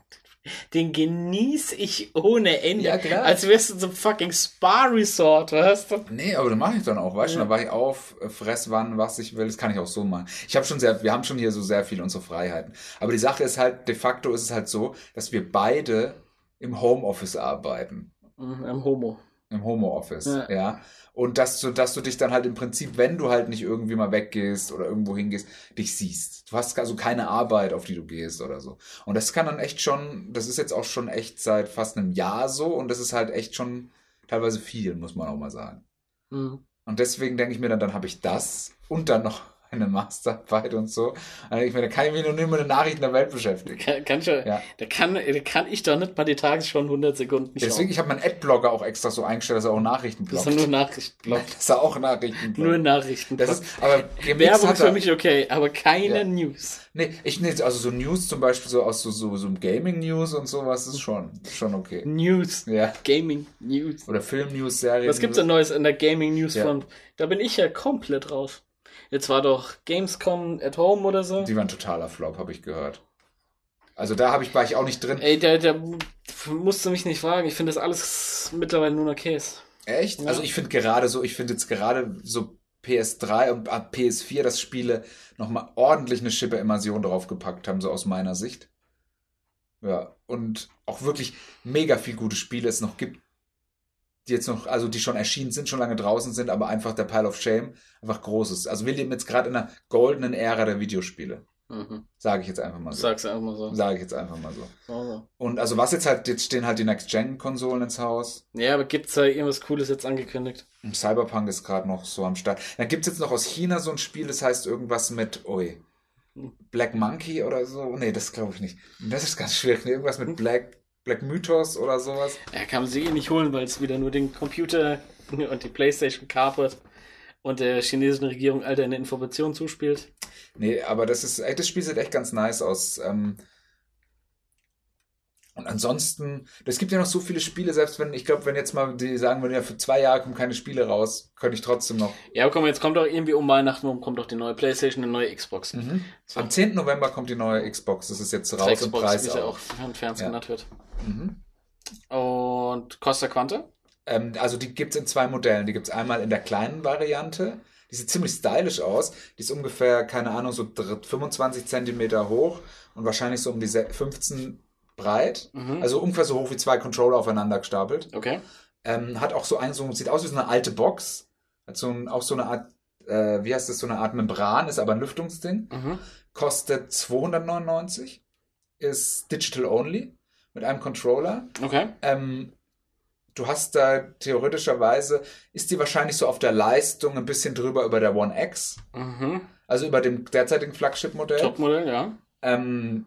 den genieße ich ohne Ende. Ja, klar. Als wärst du in so einem fucking Spa-Resort, weißt du? nee, aber das mache ich dann auch, weißt du? Ja. Dann war ich auf, fress wann, was ich will. Das kann ich auch so machen. Ich habe schon sehr, wir haben schon hier so sehr viel unsere Freiheiten. Aber die Sache ist halt, de facto ist es halt so, dass wir beide im Homeoffice arbeiten. Mhm, Im Homo. Im Homeoffice, ja. Ja. Und dass du, dass du dich dann halt im Prinzip, wenn du halt nicht irgendwie mal weggehst oder irgendwo hingehst, dich siehst. Du hast also keine Arbeit, auf die du gehst oder so. Und das kann dann echt schon, das ist jetzt auch schon echt seit fast einem Jahr so und das ist halt echt schon teilweise viel, muss man auch mal sagen. Mhm. Und deswegen denke ich mir dann, dann habe ich das und dann noch eine Masterarbeit und so. Denke ich mir, dann kann ich mich noch nicht mit den Nachrichten der Welt beschäftigen. Kann, kann, ich, ja. Da, kann, da kann ich doch nicht mal die Tagesschau in 100 Sekunden schauen. Deswegen, ich habe meinen Adblogger auch extra so eingestellt, dass er auch Nachrichten das bloggt. ist nur Nachrichtenblock. Dass er auch Nachrichten bloggt. Nur Nachrichten. Das ist, aber Werbung für er- mich okay, aber keine Ja. News. Nee, ich nee, also so News zum Beispiel so aus so, so, so Gaming News und sowas ist schon, schon okay. News. Ja. Gaming News. Oder Film News, Serien. Was gibt's denn Neues in der Gaming News Ja. Da bin ich ja komplett raus. Jetzt war doch Gamescom at Home oder so. Die waren totaler Flop, habe ich gehört. Also da habe ich, war ich auch nicht drin. Ey, da, da musst du mich nicht fragen. Ich finde das alles mittlerweile nur noch Käse. Echt? Ja. Also ich finde gerade so, ich finde jetzt gerade so PS3 und ab PS4, dass Spiele nochmal ordentlich eine Schippe Immersion draufgepackt haben, so aus meiner Sicht. Ja, und auch wirklich mega viel gute Spiele es noch gibt, die jetzt noch, also die schon erschienen sind, schon lange draußen sind, aber einfach der Pile of Shame einfach groß ist. Also wir leben jetzt gerade in einer goldenen Ära der Videospiele. Mhm. Sage ich jetzt einfach mal so. Sag's einfach mal so. Sage ich jetzt einfach mal so. So, so. Und also was jetzt halt, jetzt stehen halt die Next-Gen-Konsolen ins Haus. Ja, aber gibt's da irgendwas Cooles jetzt angekündigt? Und Cyberpunk ist gerade noch so am Start. Dann gibt es jetzt noch aus China so ein Spiel, das heißt irgendwas mit, ui, Black Monkey oder so. Nee, das glaube ich nicht. Das ist ganz schwierig. Irgendwas mit Black, Black Mythos oder sowas. Ja, kann man sie eh nicht holen, weil es wieder nur den Computer und die Playstation kapert und der chinesischen Regierung all deine Informationen zuspielt. Nee, aber das ist, das Spiel sieht echt ganz nice aus. Ähm, und ansonsten, es gibt ja noch so viele Spiele, selbst wenn, ich glaube, wenn jetzt mal die sagen würden, ja, für zwei Jahre kommen keine Spiele raus, könnte ich trotzdem noch. Ja, komm, jetzt kommt doch irgendwie um Weihnachten rum, kommt doch die neue Playstation, eine neue Xbox. Mhm. So. Am 10. November kommt die neue Xbox. Das ist jetzt raus im Preis wie sie auch. auch von Fans Ja. genannt wird. Mhm. Und Costa Quante? Ähm, also die gibt's in zwei Modellen. Die gibt's einmal in der kleinen Variante. Die sieht ziemlich stylisch aus. Die ist ungefähr, keine Ahnung, so dr- 25 Zentimeter hoch und wahrscheinlich so um die se- 15 breit. Mhm. Also ungefähr so hoch wie zwei Controller aufeinander gestapelt. Okay. Ähm, hat auch so ein, so, sieht aus wie so eine alte Box. Hat so ein, auch so eine Art, äh, wie heißt das, so eine Art Membran, ist aber ein Lüftungsding. Mhm. Kostet 299. Ist digital only. Mit einem Controller. Okay. Ähm, du hast da theoretischerweise, ist die wahrscheinlich so auf der Leistung ein bisschen drüber über der One X, Mhm. also über dem derzeitigen Flagship-Modell. Topmodell, ja. Ähm,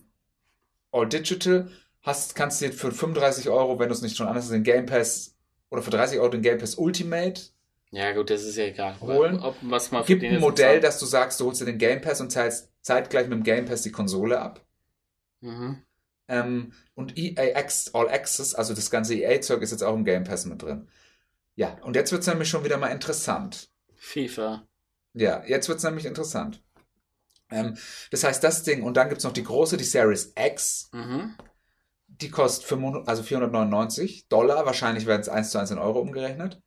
All Digital hast, kannst du dir für 35 Euro, wenn du es nicht schon anders hast, den Game Pass oder für 30 Euro den Game Pass Ultimate. Ja, gut, das ist ja egal. Holen. Ob, was man für Gibt ein Modell, dass du sagst, du holst dir den Game Pass und zahlst zeitgleich mit dem Game Pass die Konsole ab. Mhm. Ähm, und EA X, All Access, also das ganze EA-Zeug ist jetzt auch im Game Pass mit drin. Ja, und jetzt wird es nämlich schon wieder mal interessant. FIFA. Ja, jetzt wird es nämlich interessant. Ähm, das heißt, das Ding, und dann gibt es noch die große, die Series X, Mhm. Die kostet 500, also 499 Dollar, wahrscheinlich werden es 1 zu 1 in Euro umgerechnet.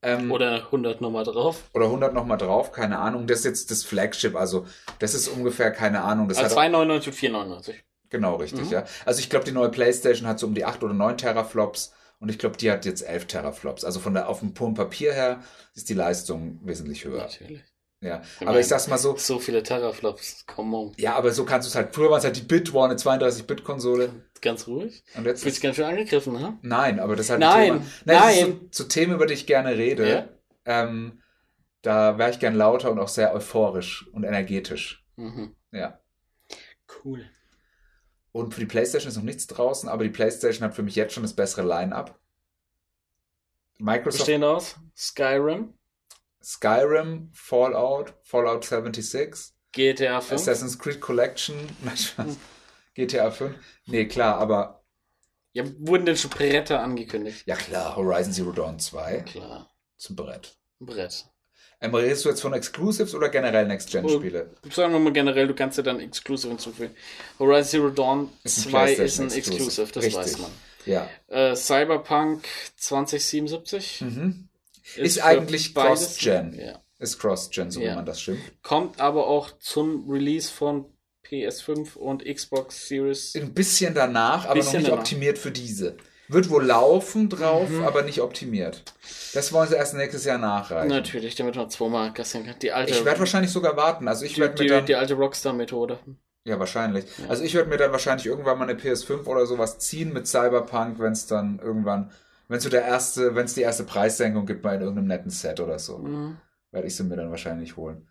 Ähm, Oder 100 nochmal drauf. oder 100 nochmal drauf, keine Ahnung. Das ist jetzt das Flagship, also das ist ungefähr, keine Ahnung. Das Also hat 2,99 und 4,99. Genau, richtig, Mhm. ja. Also ich glaube, die neue PlayStation hat so um die 8 oder 9 Teraflops und ich glaube, die hat jetzt 11 Teraflops. Also von der auf dem puren Papier her ist die Leistung wesentlich höher. Natürlich. Ja. Ich Aber ich meine, sag's mal so, So viele Teraflops. Come on. ja, aber so kannst du es halt. Früher war es halt die Bit War, eine 32-Bit-Konsole. Ganz ruhig. Und jetzt Fühlt sich ganz schön angegriffen, ha? Nein, aber das ist halt Nein, ein Thema. nein. ist so, so Themen, über die ich gerne rede. Ja? Ähm, da wäre ich gern lauter und auch sehr euphorisch und energetisch. Mhm. Ja. Cool. Und für die PlayStation ist noch nichts draußen, aber die PlayStation hat für mich jetzt schon das bessere Line-Up. Microsoft Bestehend aus Skyrim, Skyrim, Fallout, Fallout 76, GTA 5. Assassin's Creed Collection, nein. GTA 5. Nee, klar, aber Ja, wurden denn schon Bretter angekündigt? Ja klar, Horizon Zero Dawn 2 Klar. zum Brett. Ein Brett. Ähm, redest du jetzt von Exclusives oder generell Next-Gen-Spiele? Sagen wir mal generell, du kannst ja dann Exclusive hinzufügen. Horizon Zero Dawn Ist ein 2 ist ein Exclusive. Exclusive, das Richtig. weiß man. Ja. Äh, Cyberpunk 2077 Mhm. Ist für eigentlich Cross-Gen. Ja. Ist Cross-Gen, so wie Ja. man das schimpft. Kommt aber auch zum Release von PS5 und Xbox Series. Ein bisschen danach, aber noch Bisschen nicht danach. optimiert für diese. Wird wohl laufen drauf, Mhm. aber nicht optimiert. Das wollen sie erst nächstes Jahr nachreichen. Natürlich, damit man zweimal kassieren kann. Die alte, Ich werde wahrscheinlich sogar warten. Also ich die, die, dann. die alte Rockstar-Methode. Ja, wahrscheinlich. Ja. Also ich werde mir dann wahrscheinlich irgendwann mal eine PS5 oder sowas ziehen mit Cyberpunk, wenn es dann irgendwann, wenn es so der erste, wenn es die erste Preissenkung gibt bei irgendeinem netten Set oder so, Mhm. werde ich sie mir dann wahrscheinlich holen.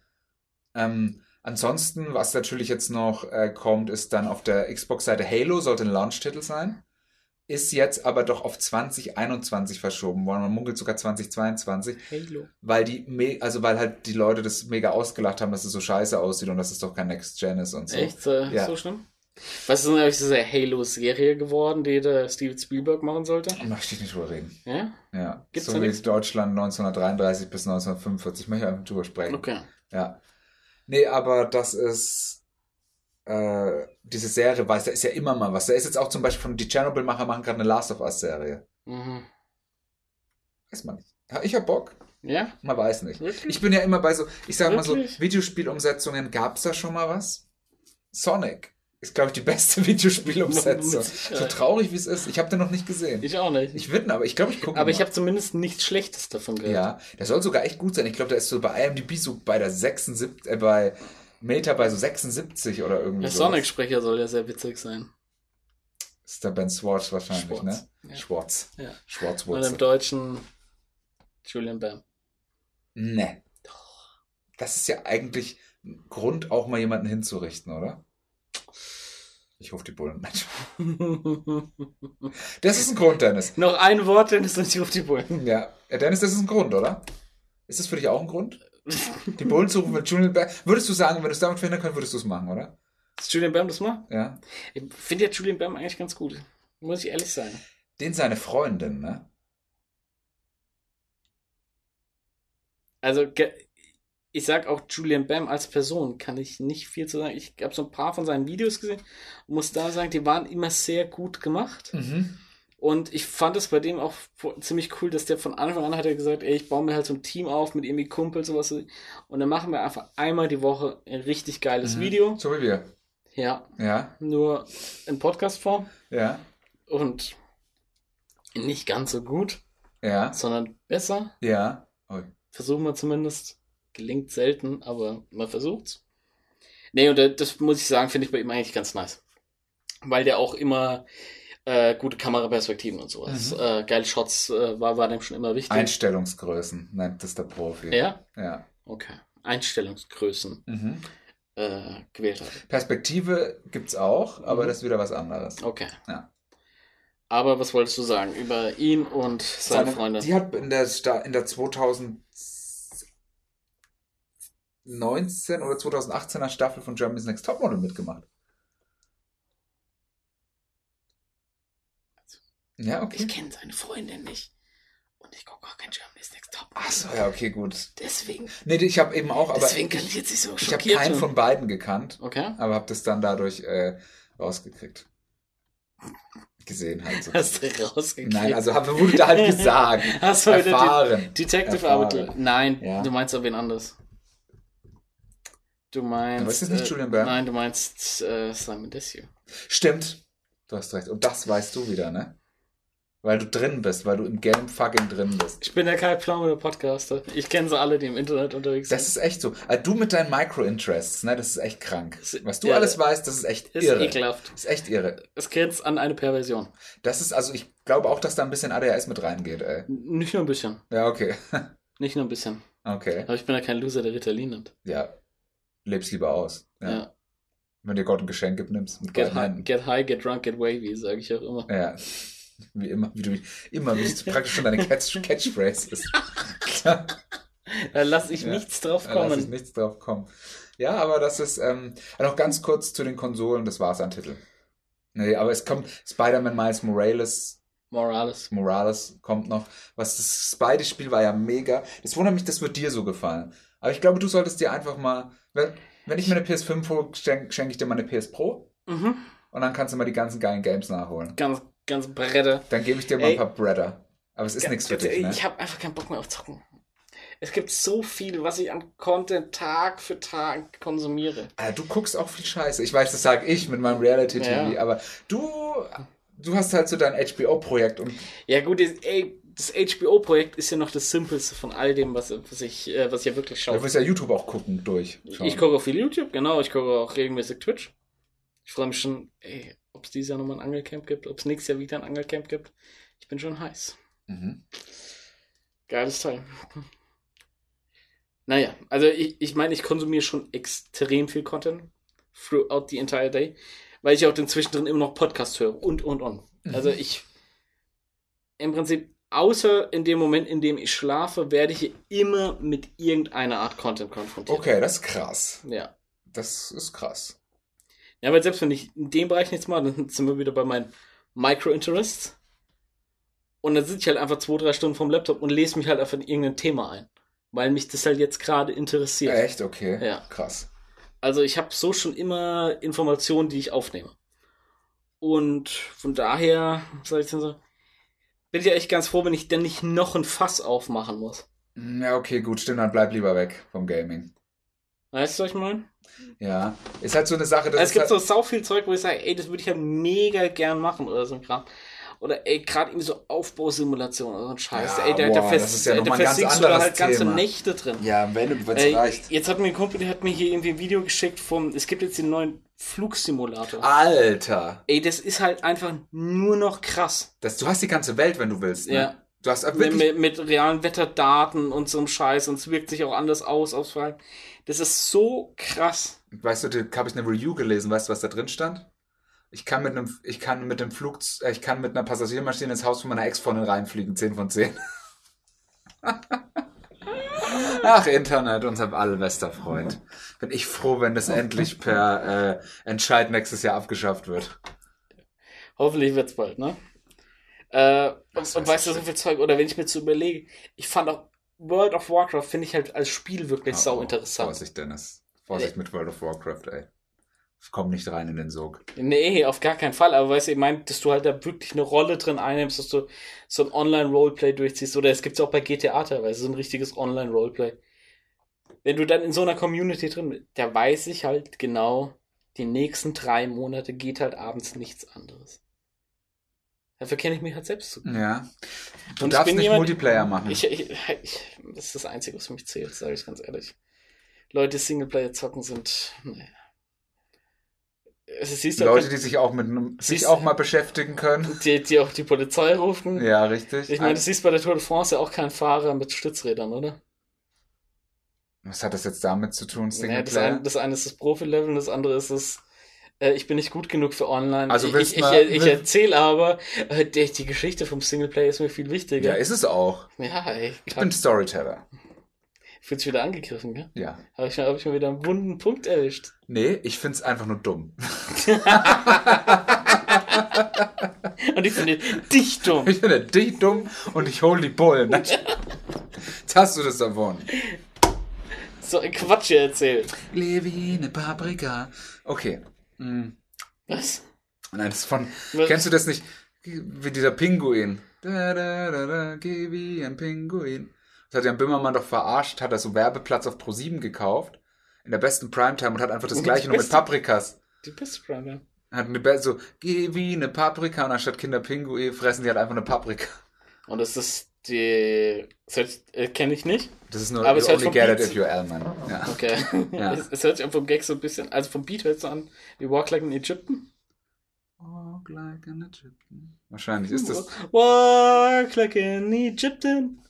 Ähm, ansonsten, was natürlich jetzt noch äh, kommt, ist dann auf der Xbox-Seite Halo, sollte ein Launch-Titel sein. Ist jetzt aber doch auf 2021 verschoben worden. Man munkelt sogar 2022 Halo. weil die, also weil halt die Leute das mega ausgelacht haben, dass es so scheiße aussieht und dass es doch kein Next Gen ist und so. Echt? Äh, Ja. So schlimm? Was ist denn eigentlich diese Halo-Serie geworden, die der Steven Spielberg machen sollte? Möchte ich nicht drüber reden. Ja? Ja. Gibt's so da wie? Deutschland 1933 bis 1945. Möchte ich einfach drüber sprechen. Okay. Ja. Nee, aber das ist äh, diese Serie, weiß, da ist ja immer mal was. Da ist jetzt auch zum Beispiel von die Chernobyl-Macher machen gerade eine Last of Us-Serie. Mhm. Weiß man nicht. Ich hab Bock. Ja? Man weiß nicht. Wirklich? Ich bin ja immer bei so, ich sag mal so, Wirklich? Videospielumsetzungen, gab's da schon mal was? Sonic ist, glaube ich, die beste Videospielumsetzung. So traurig wie es ist. Ich habe den noch nicht gesehen. Ich, auch nicht. ich würde ihn aber, ich glaube, ich gucke aber ich habe zumindest nichts Schlechtes davon gehört. Ja, der soll sogar echt gut sein. Ich glaube, der ist so bei IMDb so bei der 76, äh, bei Meta bei so 76 oder irgendwie Der so. Sonic-Sprecher soll ja sehr witzig sein. Ist der Ben Schwartz wahrscheinlich, Schwartz, ne? ja. Schwartz. Ja. Schwarz Und im Deutschen Julian Bam. Ne. Das ist ja eigentlich ein Grund, auch mal jemanden hinzurichten, oder? Ich rufe die Bullen. Mensch. Das ist ein Grund, Dennis. Noch ein Wort, dann ist nicht auf die Bullen. Ja. ja, Dennis, das ist ein Grund, oder? Ist das für dich auch ein Grund? Die Bullen zu rufen mit Julian Bam. Würdest du sagen, wenn du es damit verhindern könntest, würdest du es machen, oder? Ist Julian Bam das mal? Ja. Ich finde ja Julian Bam eigentlich ganz gut. Muss ich ehrlich sagen. Den seine Freundin, ne? Also, ich sag auch Julian Bam als Person kann ich nicht viel zu sagen. Ich habe so ein paar von seinen Videos gesehen und muss da sagen, die waren immer sehr gut gemacht. Mhm. Und ich fand es bei dem auch ziemlich cool, dass der von Anfang an hat er gesagt, ey, ich baue mir halt so ein Team auf mit irgendwie Kumpels sowas. Und dann machen wir einfach einmal die Woche ein richtig geiles Mhm. Video. So wie wir. Ja, Ja, nur in Podcast-Form ja, und nicht ganz so gut, ja, sondern besser. ja. Oh, Versuchen wir zumindest. Gelingt selten, aber man versucht's. Nee, und äh, das muss ich sagen, finde ich bei ihm eigentlich ganz nice. Weil der auch immer äh, gute Kameraperspektiven und sowas. Mhm. Äh, geile Shots äh, war, war dem schon immer wichtig. Einstellungsgrößen nennt das der Profi. ja? Ja. Okay. Einstellungsgrößen Mhm. äh, gewählt hat. Perspektive gibt's auch, aber Mhm. das ist wieder was anderes. Okay. Ja. Aber was wolltest du sagen über ihn und seine, Freunde? Die hat in der, Sta in der 2019 oder 2018er Staffel von Germany's Next Topmodel mitgemacht. Ja, okay. Ich kenne seine Freundin nicht. Und ich gucke auch kein Germany's Next Top. Ach so, ja, okay, gut. Deswegen, Nee, ich habe eben auch, aber deswegen kann ich, jetzt nicht so ich habe keinen von beiden gekannt, Okay. aber habe das dann dadurch äh, rausgekriegt. Gesehen halt so. Hast du rausgekriegt? Nein, also hab, wurde da halt gesagt. Hast du erfahren. die Detective Erfahren. Arbeit? Nein, Ja. du meinst aber wen anders. Du meinst. Aber ist das nicht äh, Julian Bam? Nein, du meinst äh, Simon Desue. Stimmt. Du hast recht. Und das weißt du wieder, ne? Weil du drin bist, weil du im Game fucking drin bist. Ich bin der Kai Pflaume, der Podcaster. Ich kenne sie alle, die im Internet unterwegs Das ist echt so. Also du mit deinen Micro-Interests, ne? Das ist echt krank. Ist Was du irre. alles weißt, das ist echt Ist irre. ekelhaft. Ist echt irre. Es grenzt an eine Perversion. Das ist, also ich glaube auch, dass da ein bisschen ADHS mit reingeht, ey. Nicht nur ein bisschen. Ja, okay. Nicht nur ein bisschen. Okay. Aber ich bin ja kein Loser, der Ritalin nimmt. Ja. Leb's lieber aus. Ja. Ja. Wenn dir Gott ein Geschenk gibt, nimmst mit Get, high, get high, get drunk, get wavy, sage ich auch immer. Ja. Wie immer, wie du immer, wie es praktisch schon deine Catch Catchphrase ist. Da lasse ich Ja. nichts drauf Da lass ich kommen. nichts drauf kommen. Ja, aber das ist, ähm, noch ganz kurz zu den Konsolen, das war's an Titel. Nee, aber es kommt Spider-Man Miles Morales, Morales. Morales kommt noch. Was das Spidey-Spiel war ja mega. Das wundert mich, das wird dir so gefallen. Aber ich glaube, du solltest dir einfach mal, wenn, ich mir eine PS5 hole, schenke schenk ich dir mal eine PS Pro Mhm. und dann kannst du mal die ganzen geilen Games nachholen. Ganz, ganz Brette. Dann gebe ich dir mal Ey. ein paar Bretter. Aber es ist nichts für dich, ne? Ich habe einfach keinen Bock mehr auf Zocken. Es gibt so viel, was ich an Content Tag für Tag konsumiere. Ah, du guckst auch viel Scheiße. Ich weiß, das sage ich mit meinem Reality-TV, Ja. aber du, du hast halt so dein HBO-Projekt und Ja gut, ey, das HBO-Projekt ist ja noch das Simpelste von all dem, was, was, ich, äh, was ich ja wirklich du schaue. wirst ja YouTube auch gucken durch. Ich gucke auch viel YouTube, genau. Ich gucke auch regelmäßig Twitch. Ich freue mich schon, ey, ob es dieses Jahr nochmal ein Angelcamp gibt, ob es nächstes Jahr wieder ein Angelcamp gibt. Ich bin schon heiß. Mhm. Geiles Teil. Naja, also ich, ich meine, ich konsumiere schon extrem viel Content throughout the entire day, weil ich auch den zwischendrin immer noch Podcast höre und, und, und. Also ich, im Prinzip, außer in dem Moment, in dem ich schlafe, werde ich immer mit irgendeiner Art Content konfrontiert. Okay, das ist krass. Ja. Das ist krass. Ja, weil selbst wenn ich in dem Bereich nichts mache, dann sind wir wieder bei meinen Micro-Interests. Und dann sitze ich halt einfach zwei, drei Stunden vom Laptop und lese mich halt einfach in irgendein Thema ein. Weil mich das halt jetzt gerade interessiert. Echt? Okay. Ja. Krass. Also ich habe so schon immer Informationen, die ich aufnehme. Und von daher, soll ich denn so, bin ich ja echt ganz froh, wenn ich dann nicht noch ein Fass aufmachen muss. Ja, okay, gut, stimmt, dann bleib lieber weg vom Gaming. Weißt du, was ich meine? Ja. Ist halt so eine Sache, das Also es gibt ist so halt, sau viel Zeug, wo ich sage, ey, das würde ich ja mega gern machen oder so ein Kram. Oder ey, gerade irgendwie so Aufbausimulation oder so ein Scheiß. Ja, ey, da, boah, da, fest, ist ja da ein versinkst du da halt ganze Thema. Nächte drin. Ja, wenn wenn's Ey, reicht. jetzt hat mir ein Kumpel, der hat mir hier irgendwie ein Video geschickt vom, es gibt jetzt den neuen Flugsimulator. Alter. Ey, das ist halt einfach nur noch krass. Das, du hast die ganze Welt, wenn du willst. Ne? Ja. Du hast Mit, wirklich. mit, mit realen Wetterdaten und so einem Scheiß und es wirkt sich auch anders aus aufs Verhalten. Das ist so krass. Weißt du, da habe ich eine Review gelesen, weißt du, was da drin stand? Ich kann mit einem, ich kann mit dem Flug, äh, ich kann mit einer Passagiermaschine ins Haus von meiner Ex-Freundin reinfliegen, 10 von 10. Ach, Internet, unser allerbester Freund. Bin ich froh, wenn das endlich per äh, Entscheid nächstes Jahr abgeschafft wird. Hoffentlich wird's bald, ne? Äh, und, und weiß weißt du, so viel Zeug, oder wenn ich mir zu überlege, ich fand auch World of Warcraft, finde ich halt als Spiel wirklich Oh, sau oh, interessant. Vorsicht, Dennis. Vorsicht mit World of Warcraft, ey. Komm nicht rein in den Sog. Nee, auf gar keinen Fall. Aber weißt du, ich meine, dass du halt da wirklich eine Rolle drin einnimmst, dass du so ein Online-Roleplay durchziehst. Oder es gibt's auch bei GTA teilweise, so ein richtiges Online-Roleplay. Wenn du dann in so einer Community drin bist, da weiß ich halt genau, die nächsten drei Monate geht halt abends nichts anderes. Dafür kenne ich mich halt selbst zu. Ja. Du Und darfst nicht jemand- Multiplayer machen. Ich, ich, ich, das ist das Einzige, was für mich zählt, sage ich ganz ehrlich. Leute, Singleplayer zocken sind. Nee. Auch, Leute, die sich auch mit sich auch mal beschäftigen können. die, die auch die Polizei rufen. Ja, richtig. Ich meine, du siehst bei der Tour de France ja auch keinen Fahrer mit Stützrädern, oder? Was hat das jetzt damit zu tun, Nee, das, Singleplayer? eine, das eine ist das Profi-Level das andere ist das, äh, ich bin nicht gut genug für online. Also ich ich, mal- ich, ich erzähle aber, äh, die, die Geschichte vom Singleplayer ist mir viel ja, wichtiger. ist es auch. Ja, ey. Ich bin Storyteller. Fühlst dich wieder angegriffen, gell? Ja. Habe ich, hab ich mal wieder einen wunden Punkt erwischt. Nee, ich find's einfach nur dumm. Und ich finde dich dumm. Ich finde dich dumm und ich hol die Bullen. Jetzt hast du das davon. So ein Quatsch hier erzählt. Levine Paprika. Okay. Hm. Was? Nein, das ist von. Was? Kennst du das nicht? Wie dieser Pinguin. Da, da, da, da, geh wie ein Pinguin. Das hat Jan Böhmermann doch verarscht, hat er so Werbeplatz auf Pro7 gekauft. In der besten Primetime und hat einfach das Und gleiche nur mit Paprikas. Die beste Prime, Hat eine Be so, geh wie eine Paprika und anstatt Kinder Pinguin fressen die halt einfach eine Paprika. Und das ist die. Das äh, kenne ich nicht. Das ist nur, Aber you only get it if you're Elman. Ja. Okay. Ja. es, es hört sich vom Gag so ein bisschen. Also vom Beat hört es so an wie Walk Like in Egypten. Walk like an Egyptian. Wahrscheinlich ist das. Walk like in Egypten.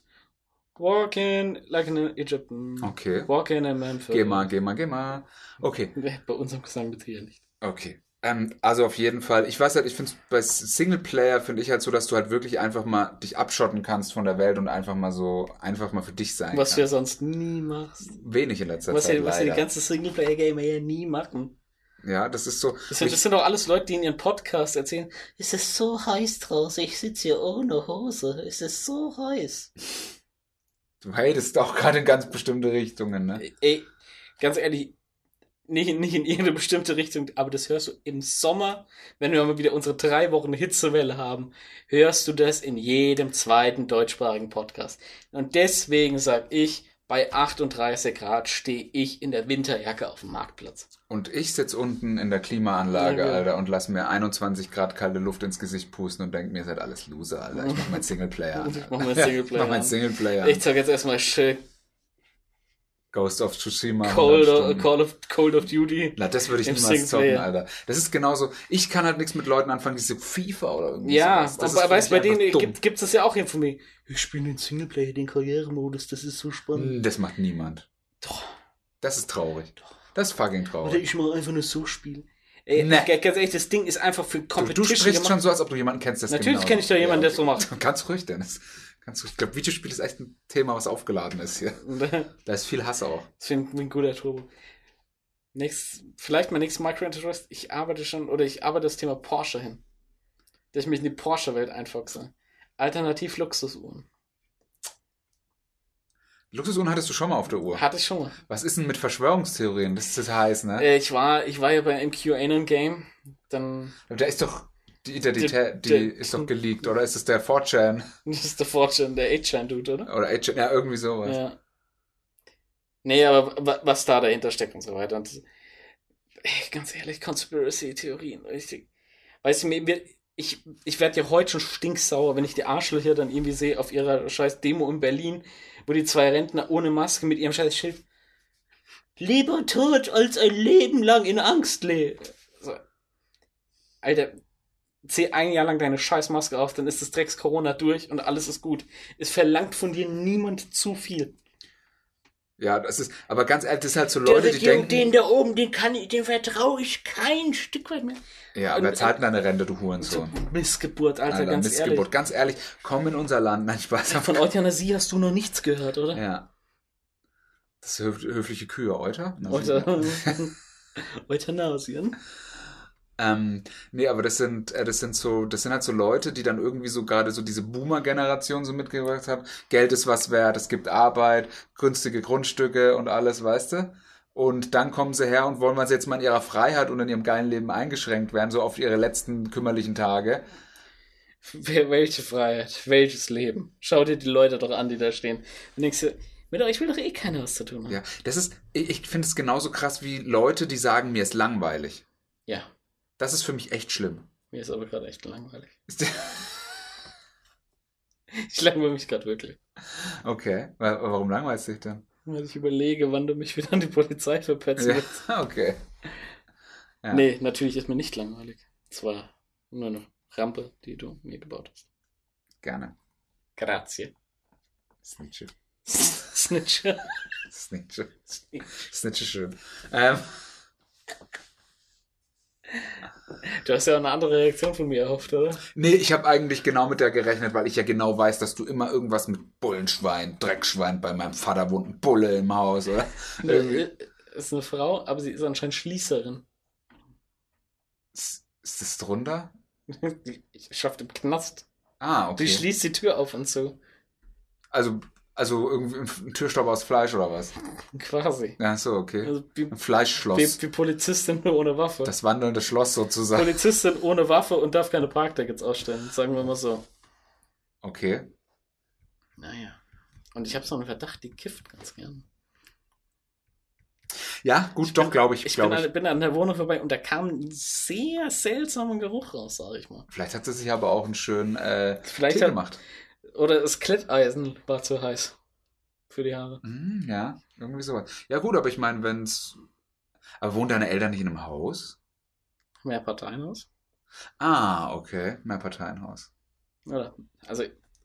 Walking like in Egypten. Okay. Walking in Memphis. Geh mal, geh mal, geh mal. Okay. Bei unserem Gesang bitte hier nicht. Okay. Ähm, also auf jeden Fall, ich weiß halt, ich finde bei Singleplayer finde ich halt so, dass du halt wirklich einfach mal dich abschotten kannst von der Welt und einfach mal so, einfach mal für dich sein Was du ja kannst. sonst nie machst. Wenig in letzter Was Zeit ja, was ja die ganze Singleplayer-Gamer ja nie machen. Ja, das ist so. Das sind, das sind doch alles Leute, die in ihren Podcast erzählen, es ist so heiß draußen, ich sitze hier ohne Hose, es ist so heiß. Du hatest auch gerade in ganz bestimmte Richtungen, ne? Ey, ganz ehrlich, nicht, nicht in irgendeine bestimmte Richtung, aber das hörst du im Sommer, wenn wir mal wieder unsere drei Wochen Hitzewelle haben, hörst du das in jedem zweiten deutschsprachigen Podcast. Und deswegen sag ich, bei 38 Grad stehe ich in der Winterjacke auf dem Marktplatz. Und ich sitz unten in der Klimaanlage, Ja. Alter, und lass mir 21 Grad kalte Luft ins Gesicht pusten und denk mir, ihr seid alles Loser, Alter. Ich mach meinen Singleplayer an. Ich mach meinen Ja, Singleplayer Ich mach meinen an. Singleplayer an. Ich sag jetzt erstmal schön Ghost of Tsushima. Cold 100 of. Call, of, Cold of Duty. Na, das würde ich niemals zocken. Alter. Das ist genauso. Ich kann halt nichts mit Leuten anfangen, die so FIFA oder irgendwie Ja, sowas. Das aber weißt bei denen dumm. gibt, es ja auch hier von mir. Ich spiele den Singleplayer, den Karrieremodus, das ist so spannend. Das macht niemand. Doch. Das ist traurig. Das ist fucking Oder traurig. ich mal einfach nur so spielen. Ey, Nee. ganz ehrlich, das Ding ist einfach für Du, du Competition sprichst gemacht. schon so, als ob du jemanden kennst, der Natürlich genau kenne ich da jemanden, der so macht. Ganz ruhig, Dennis. Ganz ruhig. Ich glaube, Videospiel ist echt ein Thema, was aufgeladen ist hier. das Da ist viel Hass auch. finde ich ein guter Turbo. Nächst, vielleicht mein nächstes Micro-Interest. Ich arbeite schon, oder ich arbeite das Thema Porsche hin. Dass ich mich in die Porsche-Welt einfuchse. Alternativ Luxusuhren. Luxusuhren hattest du schon mal auf der Uhr. Hatte ich schon mal. Was ist denn mit Verschwörungstheorien? Das ist das heiß, ne? Äh, ich war, ich war ja bei im QAnon-Game. Dann, Da ist doch die Identität, die der- ist doch geleakt, oder ist es der 4chan? das ist der Fortune, der 8chan-Dude, oder? Oder 8chan? Ja, irgendwie sowas. Ja. Nee, aber wa- was da dahinter steckt und so weiter. Und ey, ganz ehrlich, Conspiracy-Theorien, richtig. Weißt du, mir, mir, ich, ich werde ja heute schon stinksauer, wenn ich die Arschlöcher dann irgendwie sehe auf ihrer scheiß Demo in Berlin, wo die zwei Rentner ohne Maske mit ihrem scheiß Schild Lieber tot als ein Leben lang in Angst leben. So. Alter, zieh ein Jahr lang deine scheiß Maske auf, dann ist das Drecks Corona durch und alles ist gut. Es verlangt von dir niemand zu viel. Ja, das ist, aber ganz ehrlich, das ist halt so Der Leute, die Regierung, denken, den da oben, den kann ich, dem vertraue ich kein Stück weit mehr. ja, aber wer zahlt denn deine Rente, du Hurensohn? Missgeburt, Alter, Alter, ganz Missgeburt. ehrlich. Ganz ehrlich, komm in unser Land. Nein, Spaß. Von Euthanasie hast du noch nichts gehört, oder? Ja. Das ist höf höfliche Kühe, Euter? Euter. Euthanasien. Ähm, nee, aber das sind, äh, das sind so, das sind halt so Leute, die dann irgendwie so gerade so diese Boomer-Generation so mitgebracht haben. Geld ist was wert, es gibt Arbeit, günstige Grundstücke und alles, weißt du? Und dann kommen sie her und wollen, weil sie jetzt mal in ihrer Freiheit und in ihrem geilen Leben eingeschränkt werden, so auf ihre letzten kümmerlichen Tage. Welche Freiheit, welches Leben. Schau dir die Leute doch an, die da stehen. Und denkst dir, mit euch will doch eh keiner was zu tun haben. Ja, das ist, ich, ich finde es genauso krass wie Leute, die sagen, mir ist langweilig. ja. Das ist für mich echt schlimm. Mir ist aber gerade echt langweilig. Ich langweile mich gerade wirklich. Okay, wa- warum langweilst du dich denn? Weil ich überlege, wann du mich wieder an die Polizei verpetzen willst. Ja, okay. Ja. Nee, natürlich ist mir nicht langweilig. Es war nur eine Rampe, die du mir gebaut hast. Gerne. Grazie. Snitche. Snitcher. Snitche. Snitche schön. Ähm, Du hast ja auch eine andere Reaktion von mir erhofft, oder? nee, ich habe eigentlich genau mit der gerechnet, weil ich ja genau weiß, dass du immer irgendwas mit Bullenschwein, Dreckschwein, bei meinem Vater wohnt ein Bulle im Haus, oder? Irgendwie. Äh, Ist eine Frau, aber sie ist anscheinend Schließerin. Ist ist das drunter? Die schafft im Knast. Ah, Die okay. schließt die Tür auf und zu. Also, also irgendwie ein Türstopp aus Fleisch oder was? Quasi. Ja, so, okay. Also wie, Ein Fleischschloss. wie, wie Polizistin nur ohne Waffe. Das wandelnde Schloss sozusagen. Polizistin ohne Waffe und darf keine Parktickets ausstellen, sagen wir mal so. Okay. Naja. Und ich habe so einen Verdacht, die kifft ganz gern. Ja, gut, Ich doch, glaube ich. Ich glaub bin, ich. an, bin an der Wohnung vorbei und da kam ein sehr seltsamer Geruch raus, sag ich mal. Vielleicht hat sie sich aber auch einen schönen äh, Vielleicht Tee hat- gemacht. Oder das Kletteisen war zu heiß für die Haare. Hm, ja, irgendwie sowas. Ja gut, aber ich meine, wenn's... Aber wohnen deine Eltern nicht in einem Haus? Mehr Parteienhaus? Ah, okay. Mehrparteienhaus. Oder? Also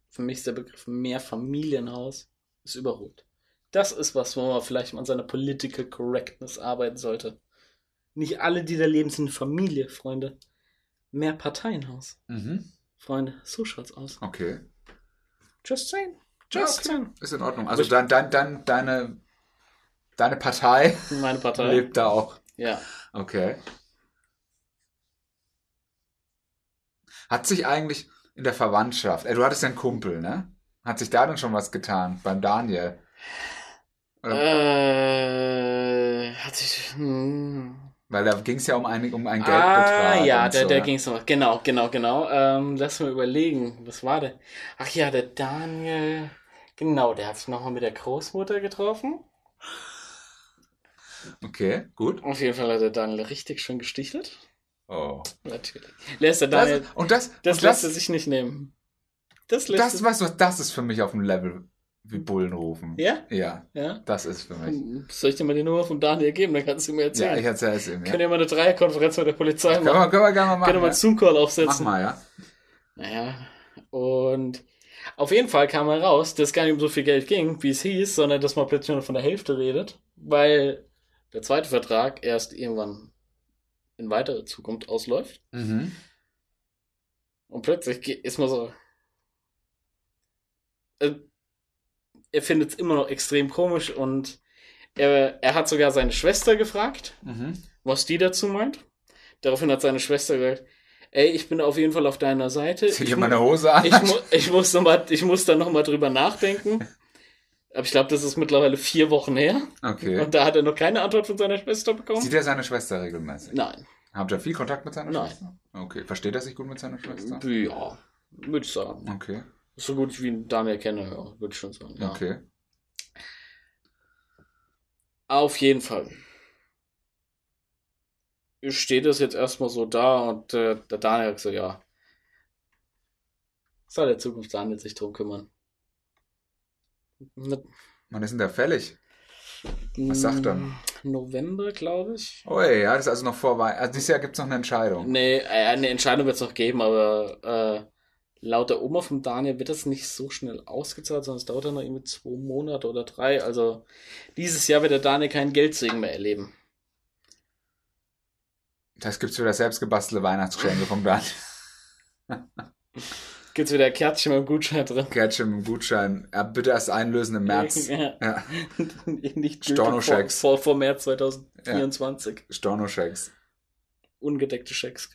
für mich ist der Begriff Mehrfamilienhaus ist überholt. Das ist was, wo man vielleicht mal an seiner Political Correctness arbeiten sollte. Nicht alle, die da leben, sind Familie, Freunde. Mehr Parteienhaus. Mhm. Freunde, so schaut's aus. Okay. Just saying. Just okay. saying. Ist in Ordnung. Also dein, dein, dein, deine, deine Partei, Meine Partei lebt da auch. Ja. Okay. Hat sich eigentlich in der Verwandtschaft, ey, du hattest ja einen Kumpel, ne? Hat sich da dann schon was getan beim Daniel? Oder? Äh, hat sich. Hm. Weil da ging es ja um, ein, um einen Geldbetrag. Ah, ja, der, so, der ne? ging es noch. Genau, genau, genau. Ähm, lass mal überlegen. Was war der? Ach ja, der Daniel. Genau, der hat sich nochmal mit der Großmutter getroffen. Okay, gut. Auf jeden Fall hat der Daniel richtig schön gestichelt. Oh. Natürlich. Lässt der Daniel. Das, und das, Das und lässt er sich nicht nehmen. Das lässt das, weißt du, das ist für mich auf dem Level wie Bullen rufen. Ja? Ja, Ja. das ist für mich. Soll ich dir mal die Nummer von Daniel geben? Dann kannst du mir Ja, erzählen. ich erzähle es ihm. Ja. Können wir mal eine Dreierkonferenz mit der Polizei Können machen? wir, können wir gerne mal machen. Können wir mal ja? einen Zoom-Call Mach aufsetzen? mal, ja. Naja, und auf jeden Fall kam heraus, dass es gar nicht um so viel Geld ging, wie es hieß, sondern dass man plötzlich nur von der Hälfte redet, weil der zweite Vertrag erst irgendwann in weitere Zukunft ausläuft. Mhm. Und plötzlich ist man so. Er findet es immer noch extrem komisch und er, er hat sogar seine Schwester gefragt, Mhm. was die dazu meint. Daraufhin hat seine Schwester gesagt, ey, ich bin auf jeden Fall auf deiner Seite. Zieh Ich dir meine Hose an. ich, mu ich, muss noch mal, ich muss da nochmal drüber nachdenken. Aber ich glaube, das ist mittlerweile vier Wochen her. okay. Und da hat er noch keine Antwort von seiner Schwester bekommen. Sieht er seine Schwester regelmäßig? Nein. Habt ihr viel Kontakt mit seiner Nein. Schwester? Okay. Versteht er sich gut mit seiner Schwester? Ja, würde ich sagen. Okay. So gut wie ich Daniel kenne, ja, würde ich schon sagen. Ja. Okay. Auf jeden Fall. Steht es jetzt erstmal so da und äh, der Daniel hat gesagt, ja. Soll der Zukunft Daniel sich drum kümmern. Mit, Wann ist denn der fällig? Was sagt er? mm, November, glaube ich. Oh ey, ja, das ist also noch vor Weihnachten. Also dieses Jahr gibt es noch eine Entscheidung. Nee, äh, eine Entscheidung wird es noch geben, aber äh, laut der Oma von Daniel wird das nicht so schnell ausgezahlt, sondern es dauert dann noch irgendwie zwei Monate oder drei. Also dieses Jahr wird der Daniel keinen Geldsegen mehr erleben. Das gibt's wieder selbstgebastelte Weihnachtsgeschenke vom Dan. Gibt's wieder Kärtchen mit dem Gutschein drin. Gretchen mit dem Gutschein. Ja, bitte erst einlösen im März. Ja. Ja, Nicht Storno-Schecks. vor, vor, vor März 2024. Storno-Schecks. Ungedeckte Schecks.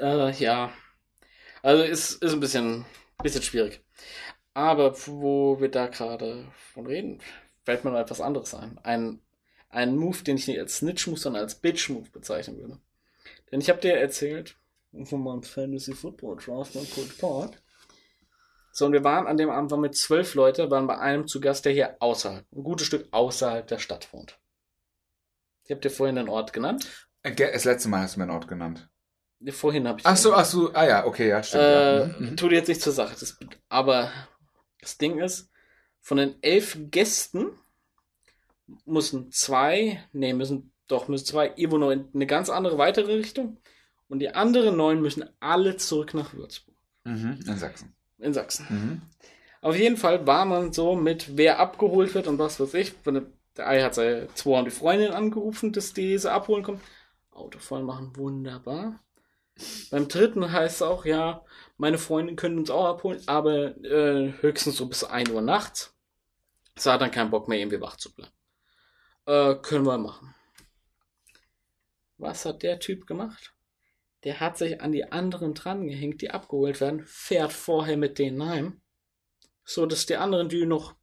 Äh, ja. Also ist, ist ein bisschen, bisschen schwierig. Aber wo wir da gerade von reden, fällt mir noch etwas anderes ein. Ein, ein Move, den ich nicht als Snitch-Move, sondern als Bitch-Move bezeichnen würde. Denn ich habe dir erzählt, von meinem Fantasy Football Draft beim Cold Park. So, und wir waren an dem Abend waren mit zwölf Leute, waren bei einem zu Gast, der hier außerhalb, ein gutes Stück außerhalb der Stadt wohnt. Ich habe dir vorhin den Ort genannt. Äh, Das letzte Mal hast du mir einen Ort genannt. Vorhin habe ich. Ach so, ach so. Ah ja, okay, ja, stimmt. Äh, ja. Mhm, mhm. Tut jetzt nicht zur Sache. Das, aber das Ding ist, von den elf Gästen müssen zwei, nee, müssen doch, müssen zwei irgendwo noch in eine ganz andere weitere Richtung. Und die anderen neun müssen alle zurück nach Würzburg. Mhm, In Sachsen. In Sachsen. Mhm. Auf jeden Fall war man so mit, wer abgeholt wird und was weiß ich. Der- Ei hat seine zwei und die Freundin angerufen, dass die sie abholen kommt. Auto voll machen, wunderbar. Beim dritten heißt es auch, ja, meine Freundin können uns auch abholen, aber äh, höchstens so bis 1 Uhr nachts. Sie hat dann keinen Bock mehr, irgendwie wach zu bleiben. Äh, können wir machen. Was hat der Typ gemacht? Der hat sich an die anderen drangehängt, die abgeholt werden, fährt vorher mit denen heim, so dass die anderen, die noch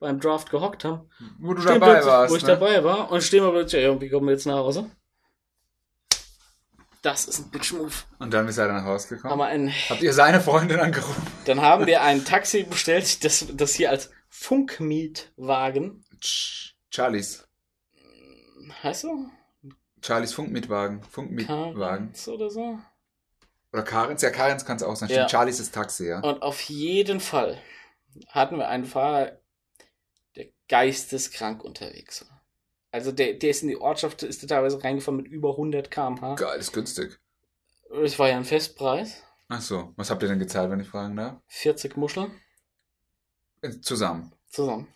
beim Draft gehockt haben, Wo du dabei warst. wo ich ne? dabei war, und stehen wir plötzlich, ja, wie kommen wir jetzt nach Hause? Das ist ein Bitch-Move. Und dann ist er dann nach Hause gekommen. Ein, Habt ihr seine Freundin angerufen? dann haben wir ein Taxi bestellt, das, das hier als Funkmietwagen Charlies. heißt so? Charlies Funkmietwagen. Funkmietwagen. Karens oder so. Oder Karens? Ja, Karens kann es auch sein. Ja. Charlies ist Taxi, ja. Und auf jeden Fall hatten wir einen Fahrer, der geisteskrank unterwegs war. Also der, der ist in die Ortschaft, ist der teilweise reingefahren mit über 100 km/h. Geil, ist günstig. Das war ja ein Festpreis. Ach so, was habt ihr denn gezahlt, wenn ich fragen darf? 40 Muscheln Äh, Zusammen. zusammen.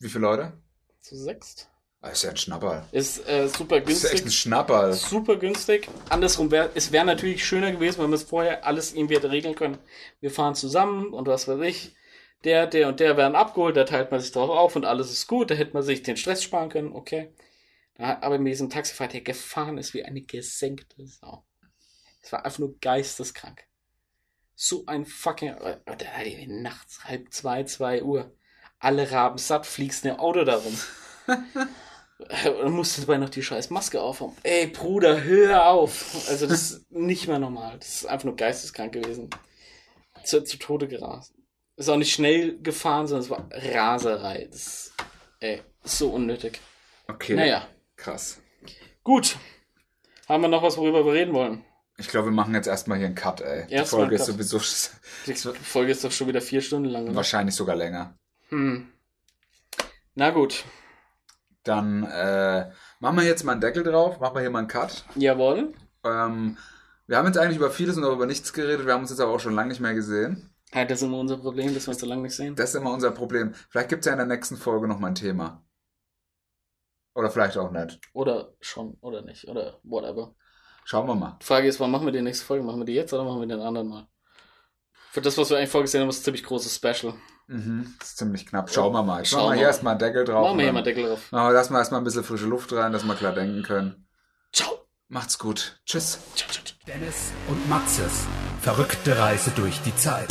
Wie viele Leute? Zu sechst. Ah, ist ja ein Schnapperl. Ist äh, super Das ist echt ein günstig. Schnapperl. Super günstig. Andersrum wäre, es wäre natürlich schöner gewesen, wenn wir es vorher alles irgendwie hätte regeln können. Wir fahren zusammen und was weiß ich. Der, der und der werden abgeholt, da teilt man sich drauf auf und alles ist gut. Da hätte man sich den Stress sparen können, okay. Da, aber mit diesem Taxifahrer, der gefahren ist wie eine gesenkte Sau. Es war einfach nur geisteskrank. So ein fucking. äh, Nachts halb zwei, zwei Uhr. Alle Raben satt, fliegst in dem Auto darum. Und musst dabei noch die scheiß Maske aufhaben. Ey, Bruder, hör auf. Also, das ist nicht mehr normal. Das ist einfach nur geisteskrank gewesen. Zu, zu Tode gerast. Ist auch nicht schnell gefahren, sondern es war Raserei. Das ist, ey, so unnötig. Okay. Naja, Krass. gut. Haben wir noch was, worüber wir reden wollen? Ich glaube, wir machen jetzt erstmal hier einen Cut, ey. Die Erstmal Folge ist sowieso Die Folge ist doch schon wieder vier Stunden lang. Oder? wahrscheinlich sogar länger. Hm. Na gut. Dann äh, machen wir jetzt mal einen Deckel drauf, machen wir hier mal einen Cut. Jawohl. Ähm, wir haben jetzt eigentlich über vieles und auch über nichts geredet. Wir haben uns jetzt aber auch schon lange nicht mehr gesehen. Ja, das ist immer unser Problem, dass wir uns so lange nicht sehen. Das ist immer unser Problem. Vielleicht gibt es ja in der nächsten Folge noch mal ein Thema. Oder vielleicht auch nicht. Oder schon, oder nicht, oder whatever. Schauen wir mal. Die Frage ist, wann machen wir die nächste Folge? Machen wir die jetzt oder machen wir den anderen mal? Für das, was wir eigentlich vorgesehen haben, ist ein ziemlich großes Special. Mhm, das ist ziemlich knapp. Schauen wir mal. Jetzt Schauen wir hier mal. erstmal einen Deckel drauf. machen wir hier mal dann Deckel drauf. machen wir- Lassen wir erstmal ein bisschen frische Luft rein, dass wir klar denken können. Ciao. Macht's gut. Tschüss. Ciao, ciao, ciao. Dennis und Maxes verrückte Reise durch die Zeit.